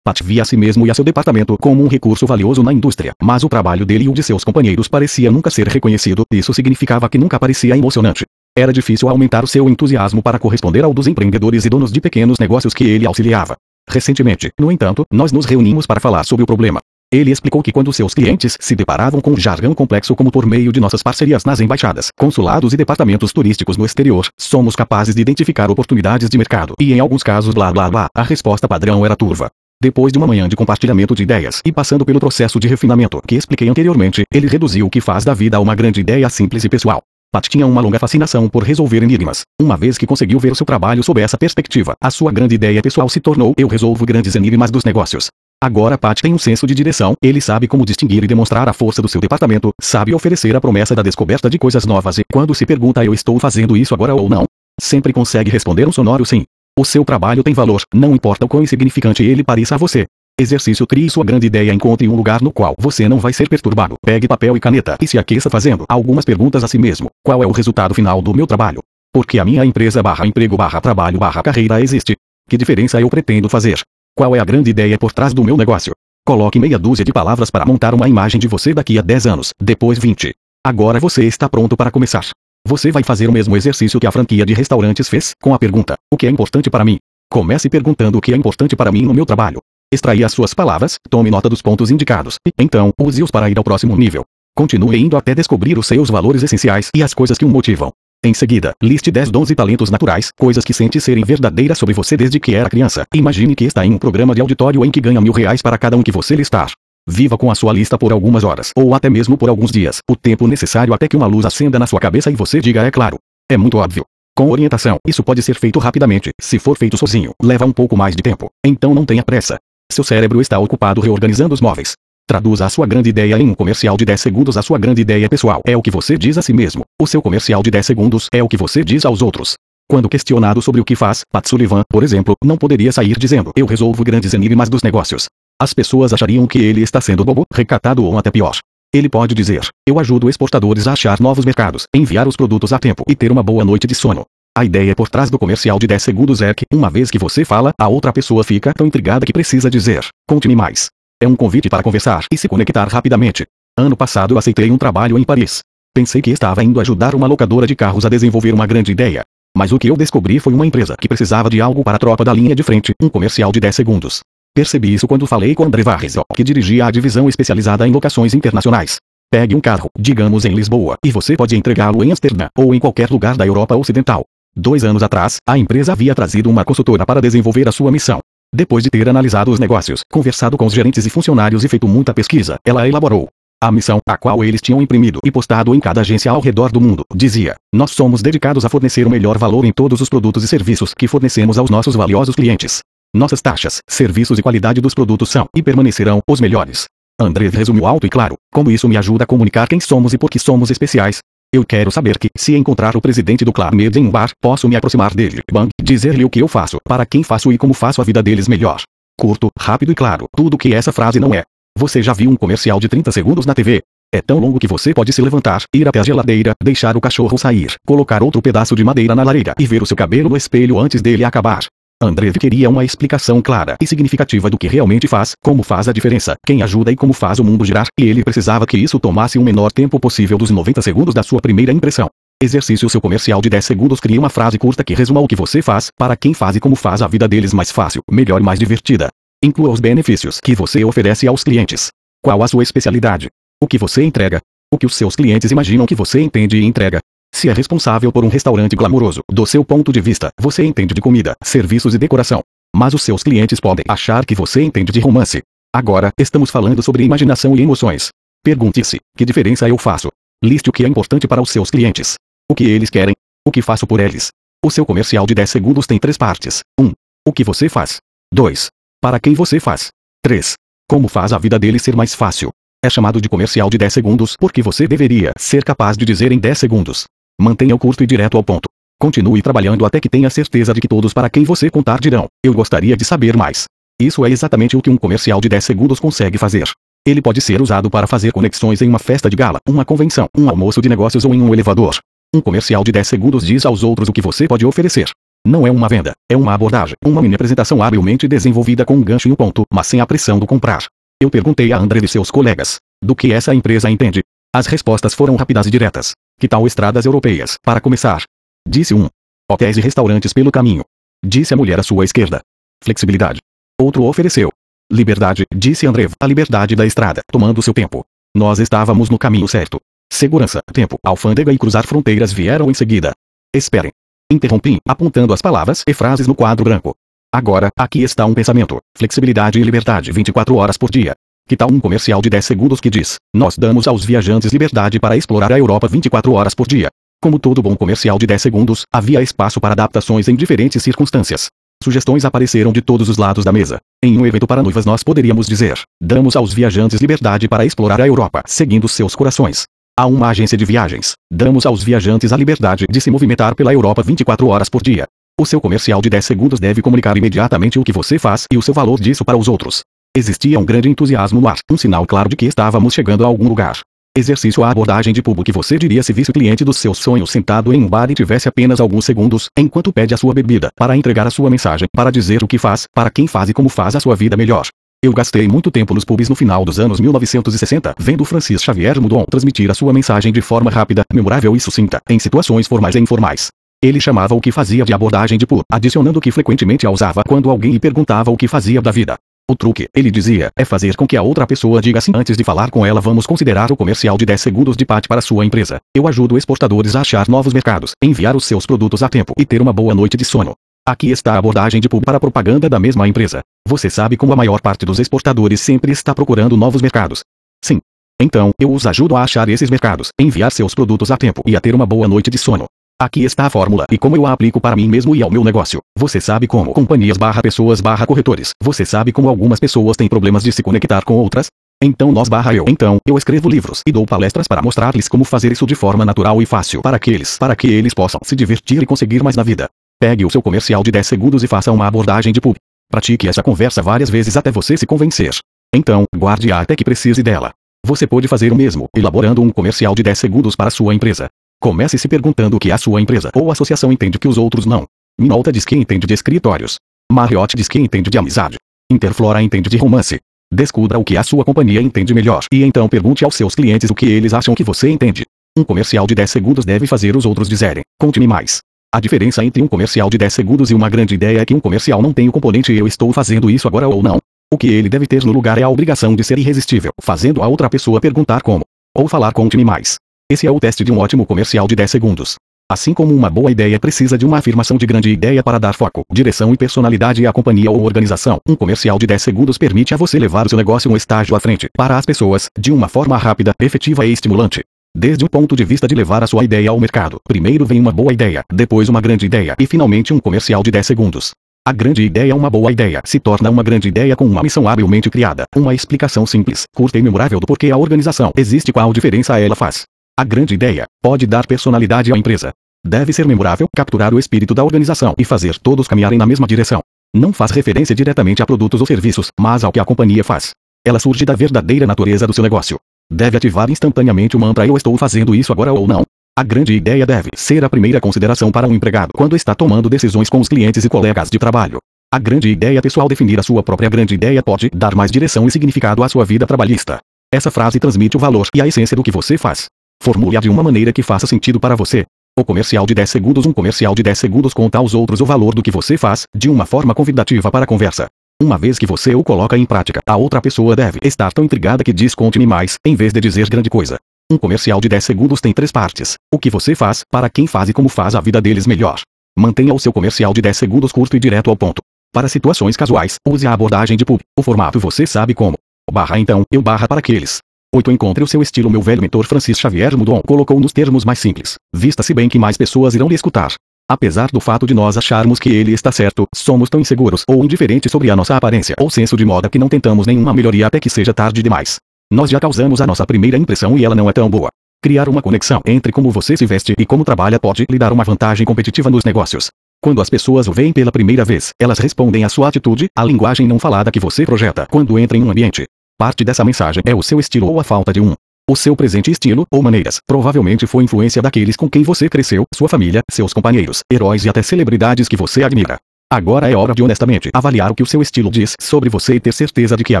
Via a si mesmo e a seu departamento como um recurso valioso na indústria, mas o trabalho dele e o de seus companheiros parecia nunca ser reconhecido, isso significava que nunca parecia emocionante. Era difícil aumentar o seu entusiasmo para corresponder ao dos empreendedores e donos de pequenos negócios que ele auxiliava. Recentemente, no entanto, nós nos reunimos para falar sobre o problema. Ele explicou que quando seus clientes se deparavam com um jargão complexo como por meio de nossas parcerias nas embaixadas, consulados e departamentos turísticos no exterior, somos capazes de identificar oportunidades de mercado. E em alguns casos blá blá blá, a resposta padrão era turva. Depois de uma manhã de compartilhamento de ideias e passando pelo processo de refinamento que expliquei anteriormente, ele reduziu o que faz da vida a uma grande ideia simples e pessoal. Pat tinha uma longa fascinação por resolver enigmas. Uma vez que conseguiu ver o seu trabalho sob essa perspectiva, a sua grande ideia pessoal se tornou eu resolvo grandes enigmas dos negócios. Agora Pat tem um senso de direção, ele sabe como distinguir e demonstrar a força do seu departamento, sabe oferecer a promessa da descoberta de coisas novas e, quando se pergunta eu estou fazendo isso agora ou não, sempre consegue responder um sonoro sim. O seu trabalho tem valor, não importa o quão insignificante ele pareça a você. Exercício Crie sua grande ideia Encontre um lugar no qual você não vai ser perturbado. Pegue papel e caneta e se aqueça fazendo algumas perguntas a si mesmo. Qual é o resultado final do meu trabalho? Por que a minha empresa barra emprego barra trabalho barra carreira existe? Que diferença eu pretendo fazer? Qual é a grande ideia por trás do meu negócio? Coloque meia dúzia de palavras para montar uma imagem de você daqui a 10 anos, depois 20. Agora você está pronto para começar. Você vai fazer o mesmo exercício que a franquia de restaurantes fez, com a pergunta: O que é importante para mim? Comece perguntando o que é importante para mim no meu trabalho. Extraia as suas palavras, tome nota dos pontos indicados, e, então, use-os para ir ao próximo nível. Continue indo até descobrir os seus valores essenciais e as coisas que o motivam. Em seguida, liste 10 dons e talentos naturais, coisas que sente serem verdadeiras sobre você desde que era criança. Imagine que está em um programa de auditório em que ganha mil reais para cada um que você listar. Viva com a sua lista por algumas horas, ou até mesmo por alguns dias, o tempo necessário até que uma luz acenda na sua cabeça e você diga é claro. É muito óbvio. Com orientação, isso pode ser feito rapidamente. Se for feito sozinho, leva um pouco mais de tempo. Então não tenha pressa. Seu cérebro está ocupado reorganizando os móveis. Traduza a sua grande ideia em um comercial de 10 segundos. A sua grande ideia pessoal é o que você diz a si mesmo. O seu comercial de 10 segundos é o que você diz aos outros. Quando questionado sobre o que faz, Pat Sullivan, por exemplo, não poderia sair dizendo: Eu resolvo grandes enigmas dos negócios. As pessoas achariam que ele está sendo bobo, recatado ou até pior. Ele pode dizer: Eu ajudo exportadores a achar novos mercados, enviar os produtos a tempo e ter uma boa noite de sono. A ideia por trás do comercial de 10 segundos é que, uma vez que você fala, a outra pessoa fica tão intrigada que precisa dizer: Conte-me mais. É um convite para conversar e se conectar rapidamente. Ano passado aceitei um trabalho em Paris. Pensei que estava indo ajudar uma locadora de carros a desenvolver uma grande ideia. Mas o que eu descobri foi uma empresa que precisava de algo para a tropa da linha de frente, um comercial de 10 segundos. Percebi isso quando falei com André Varrezo, que dirigia a divisão especializada em locações internacionais. Pegue um carro, digamos em Lisboa, e você pode entregá-lo em Amsterdã ou em qualquer lugar da Europa Ocidental. Dois anos atrás, a empresa havia trazido uma consultora para desenvolver a sua missão. Depois de ter analisado os negócios, conversado com os gerentes e funcionários e feito muita pesquisa, ela elaborou a missão, a qual eles tinham imprimido e postado em cada agência ao redor do mundo, dizia: Nós somos dedicados a fornecer o melhor valor em todos os produtos e serviços que fornecemos aos nossos valiosos clientes. Nossas taxas, serviços e qualidade dos produtos são e permanecerão os melhores. André resumiu alto e claro: Como isso me ajuda a comunicar quem somos e por que somos especiais. Eu quero saber que, se encontrar o presidente do Club Med em um bar, posso me aproximar dele, bang, dizer-lhe o que eu faço, para quem faço e como faço a vida deles melhor. Curto, rápido e claro, tudo que essa frase não é. Você já viu um comercial de 30 segundos na TV? É tão longo que você pode se levantar, ir até a geladeira, deixar o cachorro sair, colocar outro pedaço de madeira na lareira e ver o seu cabelo no espelho antes dele acabar. André queria uma explicação clara e significativa do que realmente faz, como faz a diferença, quem ajuda e como faz o mundo girar, e ele precisava que isso tomasse o menor tempo possível dos 90 segundos da sua primeira impressão. Exercício seu comercial de 10 segundos cria uma frase curta que resuma o que você faz, para quem faz e como faz a vida deles mais fácil, melhor e mais divertida. Inclua os benefícios que você oferece aos clientes. Qual a sua especialidade? O que você entrega? O que os seus clientes imaginam que você entende e entrega? Se é responsável por um restaurante glamouroso, do seu ponto de vista, você entende de comida, serviços e decoração. Mas os seus clientes podem achar que você entende de romance. Agora, estamos falando sobre imaginação e emoções. Pergunte-se: que diferença eu faço? Liste o que é importante para os seus clientes. O que eles querem. O que faço por eles. O seu comercial de 10 segundos tem três partes. 1. O que você faz. 2. Para quem você faz. 3. Como faz a vida deles ser mais fácil. É chamado de comercial de 10 segundos porque você deveria ser capaz de dizer em 10 segundos. Mantenha o curto e direto ao ponto. Continue trabalhando até que tenha certeza de que todos para quem você contar dirão: Eu gostaria de saber mais. Isso é exatamente o que um comercial de 10 segundos consegue fazer. Ele pode ser usado para fazer conexões em uma festa de gala, uma convenção, um almoço de negócios ou em um elevador. Um comercial de 10 segundos diz aos outros o que você pode oferecer. Não é uma venda, é uma abordagem, uma mini apresentação habilmente desenvolvida com um gancho e um ponto, mas sem a pressão do comprar. Eu perguntei a André e seus colegas. Do que essa empresa entende? As respostas foram rápidas e diretas. Que tal estradas europeias, para começar? Disse um. Hotéis e restaurantes pelo caminho. Disse a mulher à sua esquerda. Flexibilidade. Outro ofereceu. Liberdade, disse André, a liberdade da estrada, tomando seu tempo. Nós estávamos no caminho certo. Segurança, tempo, alfândega e cruzar fronteiras vieram em seguida. Esperem. Interrompi, apontando as palavras e frases no quadro branco. Agora, aqui está um pensamento. Flexibilidade e liberdade 24 horas por dia. Que tal um comercial de 10 segundos que diz: Nós damos aos viajantes liberdade para explorar a Europa 24 horas por dia. Como todo bom comercial de 10 segundos, havia espaço para adaptações em diferentes circunstâncias. Sugestões apareceram de todos os lados da mesa. Em um evento para noivas, nós poderíamos dizer: Damos aos viajantes liberdade para explorar a Europa, seguindo seus corações. Há uma agência de viagens. Damos aos viajantes a liberdade de se movimentar pela Europa 24 horas por dia. O seu comercial de 10 segundos deve comunicar imediatamente o que você faz e o seu valor disso para os outros. Existia um grande entusiasmo no ar, um sinal claro de que estávamos chegando a algum lugar. Exercício a abordagem de público que você diria se visse o cliente dos seus sonhos sentado em um bar e tivesse apenas alguns segundos, enquanto pede a sua bebida, para entregar a sua mensagem, para dizer o que faz, para quem faz e como faz a sua vida melhor. Eu gastei muito tempo nos pubs no final dos anos 1960, vendo Francis Xavier Mudon transmitir a sua mensagem de forma rápida, memorável e sucinta, em situações formais e informais. Ele chamava o que fazia de abordagem de pur, adicionando que frequentemente a usava quando alguém lhe perguntava o que fazia da vida. O truque, ele dizia, é fazer com que a outra pessoa diga sim antes de falar com ela. Vamos considerar o comercial de 10 segundos de Pat para sua empresa. Eu ajudo exportadores a achar novos mercados, enviar os seus produtos a tempo e ter uma boa noite de sono. Aqui está a abordagem de pub para a propaganda da mesma empresa. Você sabe como a maior parte dos exportadores sempre está procurando novos mercados. Sim. Então, eu os ajudo a achar esses mercados, enviar seus produtos a tempo e a ter uma boa noite de sono. Aqui está a fórmula e como eu a aplico para mim mesmo e ao meu negócio. Você sabe como companhias barra pessoas barra corretores. Você sabe como algumas pessoas têm problemas de se conectar com outras? Então nós barra eu. Então, eu escrevo livros e dou palestras para mostrar-lhes como fazer isso de forma natural e fácil para que eles, para que eles possam se divertir e conseguir mais na vida. Pegue o seu comercial de 10 segundos e faça uma abordagem de pub. Pratique essa conversa várias vezes até você se convencer. Então, guarde-a até que precise dela. Você pode fazer o mesmo, elaborando um comercial de 10 segundos para sua empresa. Comece se perguntando o que a sua empresa ou associação entende que os outros não. Minolta diz que entende de escritórios. Marriott diz que entende de amizade. Interflora entende de romance. Descubra o que a sua companhia entende melhor e então pergunte aos seus clientes o que eles acham que você entende. Um comercial de 10 segundos deve fazer os outros dizerem: Conte-me mais. A diferença entre um comercial de 10 segundos e uma grande ideia é que um comercial não tem o componente eu estou fazendo isso agora ou não. O que ele deve ter no lugar é a obrigação de ser irresistível, fazendo a outra pessoa perguntar como. Ou falar conte-me mais. Esse é o teste de um ótimo comercial de 10 segundos. Assim como uma boa ideia precisa de uma afirmação de grande ideia para dar foco, direção e personalidade à companhia ou organização, um comercial de 10 segundos permite a você levar o seu negócio um estágio à frente, para as pessoas, de uma forma rápida, efetiva e estimulante. Desde o ponto de vista de levar a sua ideia ao mercado, primeiro vem uma boa ideia, depois uma grande ideia e finalmente um comercial de 10 segundos. A grande ideia, uma boa ideia, se torna uma grande ideia com uma missão habilmente criada, uma explicação simples, curta e memorável do porquê a organização existe, qual diferença ela faz. A grande ideia pode dar personalidade à empresa. Deve ser memorável, capturar o espírito da organização e fazer todos caminharem na mesma direção. Não faz referência diretamente a produtos ou serviços, mas ao que a companhia faz. Ela surge da verdadeira natureza do seu negócio. Deve ativar instantaneamente o mantra eu estou fazendo isso agora ou não. A grande ideia deve ser a primeira consideração para um empregado quando está tomando decisões com os clientes e colegas de trabalho. A grande ideia pessoal definir a sua própria grande ideia pode dar mais direção e significado à sua vida trabalhista. Essa frase transmite o valor e a essência do que você faz. Formule-a de uma maneira que faça sentido para você. O comercial de 10 segundos Um comercial de 10 segundos conta aos outros o valor do que você faz, de uma forma convidativa para a conversa. Uma vez que você o coloca em prática, a outra pessoa deve estar tão intrigada que diz conte-me mais, em vez de dizer grande coisa. Um comercial de 10 segundos tem três partes. O que você faz, para quem faz e como faz a vida deles melhor. Mantenha o seu comercial de 10 segundos curto e direto ao ponto. Para situações casuais, use a abordagem de pub. O formato você sabe como. Barra então, eu barra para aqueles. 8. Encontre o seu estilo. Meu velho mentor Francis Xavier Mudon colocou nos termos mais simples. Vista-se bem que mais pessoas irão lhe escutar. Apesar do fato de nós acharmos que ele está certo, somos tão inseguros ou indiferentes sobre a nossa aparência ou senso de moda que não tentamos nenhuma melhoria até que seja tarde demais. Nós já causamos a nossa primeira impressão e ela não é tão boa. Criar uma conexão entre como você se veste e como trabalha pode lhe dar uma vantagem competitiva nos negócios. Quando as pessoas o veem pela primeira vez, elas respondem à sua atitude, à linguagem não falada que você projeta quando entra em um ambiente. Parte dessa mensagem é o seu estilo ou a falta de um. O seu presente estilo ou maneiras provavelmente foi influência daqueles com quem você cresceu, sua família, seus companheiros, heróis e até celebridades que você admira. Agora é hora de honestamente avaliar o que o seu estilo diz sobre você e ter certeza de que a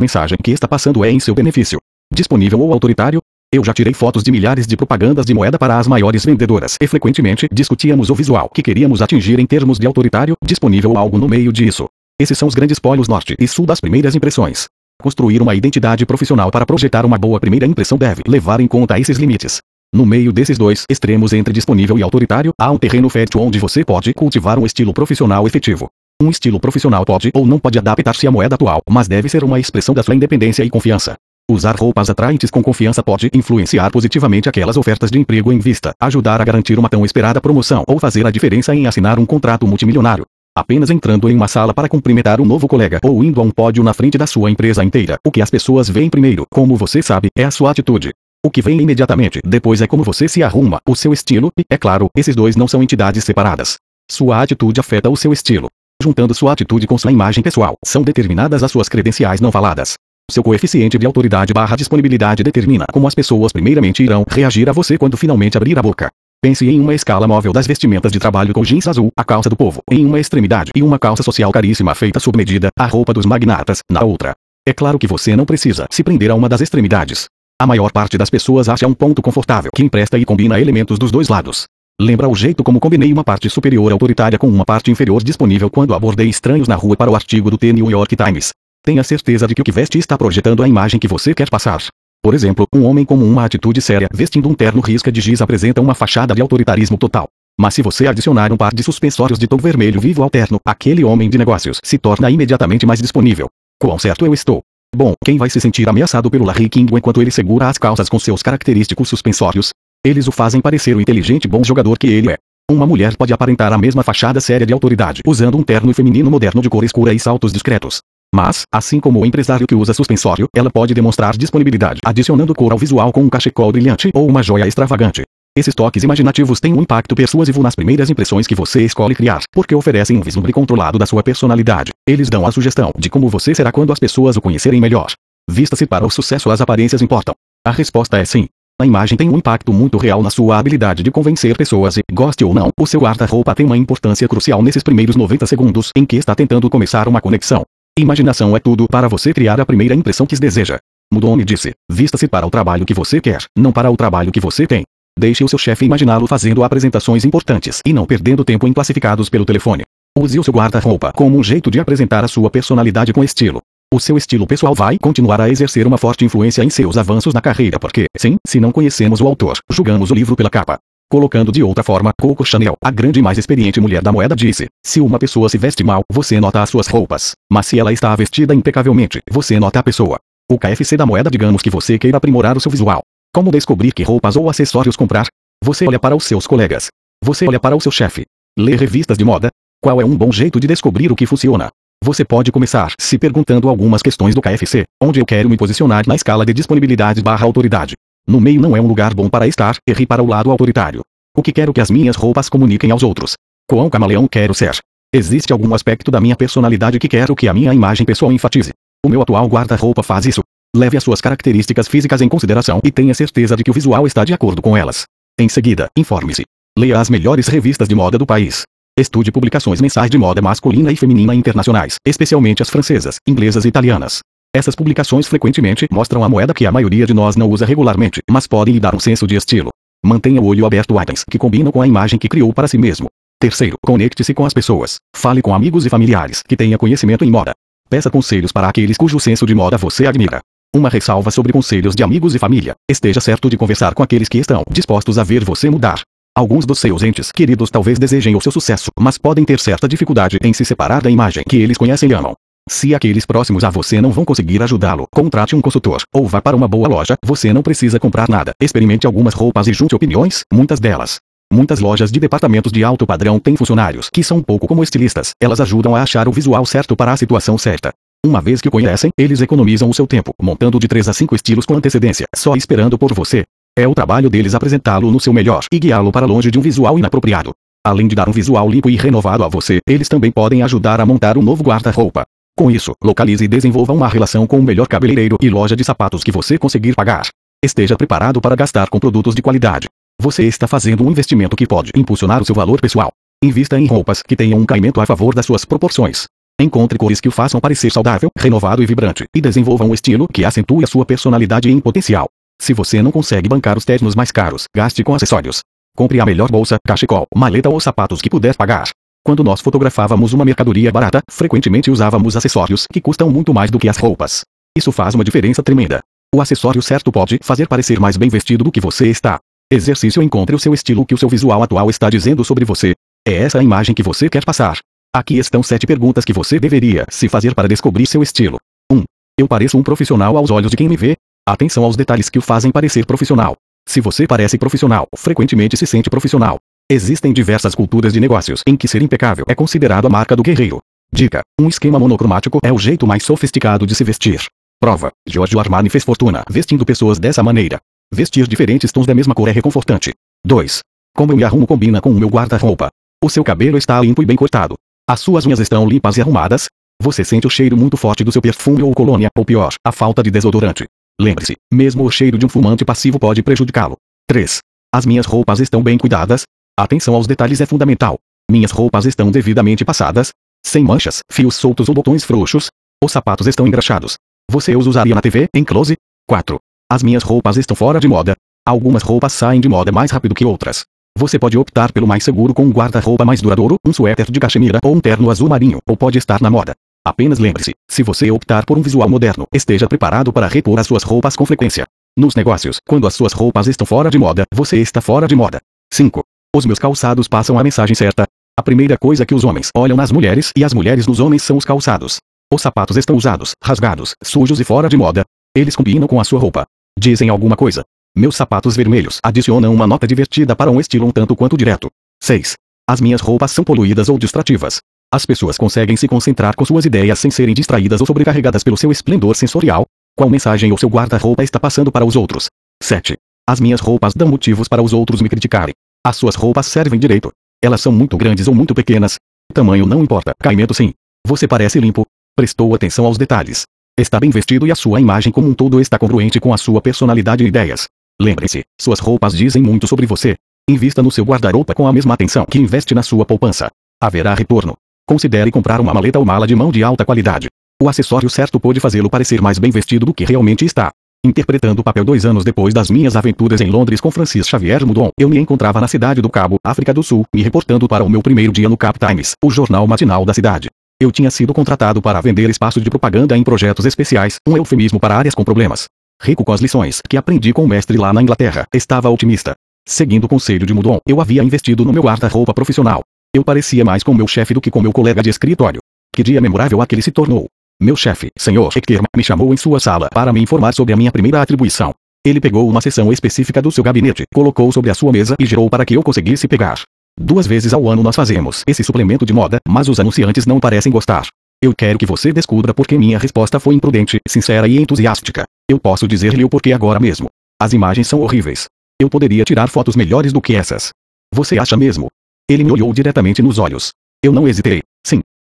mensagem que está passando é em seu benefício. Disponível ou autoritário? Eu já tirei fotos de milhares de propagandas de moeda para as maiores vendedoras e frequentemente discutíamos o visual que queríamos atingir em termos de autoritário, disponível ou algo no meio disso. Esses são os grandes polos norte e sul das primeiras impressões. Construir uma identidade profissional para projetar uma boa primeira impressão deve levar em conta esses limites. No meio desses dois extremos entre disponível e autoritário, há um terreno fértil onde você pode cultivar um estilo profissional efetivo. Um estilo profissional pode ou não pode adaptar-se à moeda atual, mas deve ser uma expressão da sua independência e confiança. Usar roupas atraentes com confiança pode influenciar positivamente aquelas ofertas de emprego em vista, ajudar a garantir uma tão esperada promoção ou fazer a diferença em assinar um contrato multimilionário. Apenas entrando em uma sala para cumprimentar um novo colega ou indo a um pódio na frente da sua empresa inteira, o que as pessoas veem primeiro, como você sabe, é a sua atitude. O que vem imediatamente depois é como você se arruma, o seu estilo, e, é claro, esses dois não são entidades separadas. Sua atitude afeta o seu estilo. Juntando sua atitude com sua imagem pessoal, são determinadas as suas credenciais não faladas. Seu coeficiente de autoridade barra disponibilidade determina como as pessoas primeiramente irão reagir a você quando finalmente abrir a boca. Pense em uma escala móvel das vestimentas de trabalho com jeans azul, a calça do povo, em uma extremidade e uma calça social caríssima feita sob medida, a roupa dos magnatas, na outra. É claro que você não precisa se prender a uma das extremidades. A maior parte das pessoas acha um ponto confortável que empresta e combina elementos dos dois lados. Lembra o jeito como combinei uma parte superior autoritária com uma parte inferior disponível quando abordei estranhos na rua para o artigo do The New York Times. Tenha certeza de que o que veste está projetando a imagem que você quer passar. Por exemplo, um homem com uma atitude séria vestindo um terno risca de giz apresenta uma fachada de autoritarismo total. Mas se você adicionar um par de suspensórios de tom vermelho vivo ao terno, aquele homem de negócios se torna imediatamente mais disponível. Quão certo eu estou? Bom, quem vai se sentir ameaçado pelo Larry King enquanto ele segura as calças com seus característicos suspensórios? Eles o fazem parecer o inteligente bom jogador que ele é. Uma mulher pode aparentar a mesma fachada séria de autoridade usando um terno feminino moderno de cor escura e saltos discretos. Mas, assim como o empresário que usa suspensório, ela pode demonstrar disponibilidade adicionando cor ao visual com um cachecol brilhante ou uma joia extravagante. Esses toques imaginativos têm um impacto persuasivo nas primeiras impressões que você escolhe criar, porque oferecem um vislumbre controlado da sua personalidade. Eles dão a sugestão de como você será quando as pessoas o conhecerem melhor. Vista-se para o sucesso as aparências importam. A resposta é sim. A imagem tem um impacto muito real na sua habilidade de convencer pessoas e, goste ou não, o seu guarda-roupa tem uma importância crucial nesses primeiros 90 segundos em que está tentando começar uma conexão. Imaginação é tudo para você criar a primeira impressão que deseja. Mudou-me disse. Vista-se para o trabalho que você quer, não para o trabalho que você tem. Deixe o seu chefe imaginá-lo fazendo apresentações importantes e não perdendo tempo em classificados pelo telefone. Use o seu guarda-roupa como um jeito de apresentar a sua personalidade com estilo. O seu estilo pessoal vai continuar a exercer uma forte influência em seus avanços na carreira porque, sim, se não conhecemos o autor, julgamos o livro pela capa. Colocando de outra forma, Coco Chanel, a grande e mais experiente mulher da moeda disse, se uma pessoa se veste mal, você nota as suas roupas. Mas se ela está vestida impecavelmente, você nota a pessoa. O KFC da moeda digamos que você queira aprimorar o seu visual. Como descobrir que roupas ou acessórios comprar? Você olha para os seus colegas. Você olha para o seu chefe. Lê revistas de moda. Qual é um bom jeito de descobrir o que funciona? Você pode começar se perguntando algumas questões do KFC, onde eu quero me posicionar na escala de disponibilidade barra autoridade. No meio não é um lugar bom para estar, erre para o lado autoritário. O que quero que as minhas roupas comuniquem aos outros? Quão camaleão quero ser? Existe algum aspecto da minha personalidade que quero que a minha imagem pessoal enfatize? O meu atual guarda-roupa faz isso. Leve as suas características físicas em consideração e tenha certeza de que o visual está de acordo com elas. Em seguida, informe-se. Leia as melhores revistas de moda do país. Estude publicações mensais de moda masculina e feminina internacionais, especialmente as francesas, inglesas e italianas. Essas publicações frequentemente mostram a moeda que a maioria de nós não usa regularmente, mas podem lhe dar um senso de estilo. Mantenha o olho aberto a itens que combinam com a imagem que criou para si mesmo. Terceiro, conecte-se com as pessoas. Fale com amigos e familiares que tenham conhecimento em moda. Peça conselhos para aqueles cujo senso de moda você admira. Uma ressalva sobre conselhos de amigos e família. Esteja certo de conversar com aqueles que estão dispostos a ver você mudar. Alguns dos seus entes queridos talvez desejem o seu sucesso, mas podem ter certa dificuldade em se separar da imagem que eles conhecem e amam. Se aqueles próximos a você não vão conseguir ajudá-lo, contrate um consultor, ou vá para uma boa loja, você não precisa comprar nada. Experimente algumas roupas e junte opiniões, muitas delas. Muitas lojas de departamentos de alto padrão têm funcionários que são um pouco como estilistas. Elas ajudam a achar o visual certo para a situação certa. Uma vez que o conhecem, eles economizam o seu tempo, montando de 3 a 5 estilos com antecedência, só esperando por você. É o trabalho deles apresentá-lo no seu melhor e guiá-lo para longe de um visual inapropriado. Além de dar um visual limpo e renovado a você, eles também podem ajudar a montar um novo guarda-roupa. Com isso, localize e desenvolva uma relação com o melhor cabeleireiro e loja de sapatos que você conseguir pagar. Esteja preparado para gastar com produtos de qualidade. Você está fazendo um investimento que pode impulsionar o seu valor pessoal. Invista em roupas que tenham um caimento a favor das suas proporções. Encontre cores que o façam parecer saudável, renovado e vibrante, e desenvolva um estilo que acentue a sua personalidade em potencial. Se você não consegue bancar os ternos mais caros, gaste com acessórios. Compre a melhor bolsa, cachecol, maleta ou sapatos que puder pagar. Quando nós fotografávamos uma mercadoria barata, frequentemente usávamos acessórios que custam muito mais do que as roupas. Isso faz uma diferença tremenda. O acessório certo pode fazer parecer mais bem vestido do que você está. Exercício Encontre o seu estilo que o seu visual atual está dizendo sobre você. É essa a imagem que você quer passar. Aqui estão sete perguntas que você deveria se fazer para descobrir seu estilo. 1. Um, eu pareço um profissional aos olhos de quem me vê? Atenção aos detalhes que o fazem parecer profissional. Se você parece profissional, frequentemente se sente profissional. Existem diversas culturas de negócios em que ser impecável é considerado a marca do guerreiro. Dica: um esquema monocromático é o jeito mais sofisticado de se vestir. Prova: Giorgio Armani fez fortuna vestindo pessoas dessa maneira. Vestir diferentes tons da mesma cor é reconfortante. 2. Como eu me arrumo combina com o meu guarda-roupa. O seu cabelo está limpo e bem cortado. As suas unhas estão limpas e arrumadas. Você sente o cheiro muito forte do seu perfume ou colônia, ou pior, a falta de desodorante. Lembre-se, mesmo o cheiro de um fumante passivo pode prejudicá-lo. 3. As minhas roupas estão bem cuidadas. Atenção aos detalhes é fundamental. Minhas roupas estão devidamente passadas, sem manchas, fios soltos ou botões frouxos. Os sapatos estão engraxados. Você os usaria na TV, em close? 4. As minhas roupas estão fora de moda. Algumas roupas saem de moda mais rápido que outras. Você pode optar pelo mais seguro com um guarda-roupa mais duradouro, um suéter de cachemira ou um terno azul marinho, ou pode estar na moda. Apenas lembre-se, se você optar por um visual moderno, esteja preparado para repor as suas roupas com frequência. Nos negócios, quando as suas roupas estão fora de moda, você está fora de moda. 5. Os meus calçados passam a mensagem certa. A primeira coisa que os homens olham nas mulheres e as mulheres nos homens são os calçados. Os sapatos estão usados, rasgados, sujos e fora de moda. Eles combinam com a sua roupa. Dizem alguma coisa. Meus sapatos vermelhos adicionam uma nota divertida para um estilo um tanto quanto direto. 6. As minhas roupas são poluídas ou distrativas. As pessoas conseguem se concentrar com suas ideias sem serem distraídas ou sobrecarregadas pelo seu esplendor sensorial. Qual mensagem o seu guarda-roupa está passando para os outros? 7. As minhas roupas dão motivos para os outros me criticarem. As suas roupas servem direito. Elas são muito grandes ou muito pequenas. Tamanho não importa. Caimento sim. Você parece limpo. Prestou atenção aos detalhes. Está bem vestido e a sua imagem como um todo está congruente com a sua personalidade e ideias. Lembre-se, suas roupas dizem muito sobre você. Invista no seu guarda-roupa com a mesma atenção que investe na sua poupança. Haverá retorno. Considere comprar uma maleta ou mala de mão de alta qualidade. O acessório certo pode fazê-lo parecer mais bem vestido do que realmente está. Interpretando o papel dois anos depois das minhas aventuras em Londres com Francis Xavier Mudon, eu me encontrava na cidade do Cabo, África do Sul, me reportando para o meu primeiro dia no Cap Times, o jornal matinal da cidade. Eu tinha sido contratado para vender espaço de propaganda em projetos especiais, um eufemismo para áreas com problemas. Rico com as lições que aprendi com o mestre lá na Inglaterra, estava otimista. Seguindo o conselho de Mudon, eu havia investido no meu guarda-roupa profissional. Eu parecia mais com meu chefe do que com meu colega de escritório. Que dia memorável aquele se tornou. Meu chefe, Sr. Hector, me chamou em sua sala para me informar sobre a minha primeira atribuição. Ele pegou uma seção específica do seu gabinete, colocou sobre a sua mesa e girou para que eu conseguisse pegar. Duas vezes ao ano nós fazemos esse suplemento de moda, mas os anunciantes não parecem gostar. Eu quero que você descubra porque minha resposta foi imprudente, sincera e entusiástica. Eu posso dizer-lhe o porquê agora mesmo. As imagens são horríveis. Eu poderia tirar fotos melhores do que essas. Você acha mesmo? Ele me olhou diretamente nos olhos. Eu não hesitei.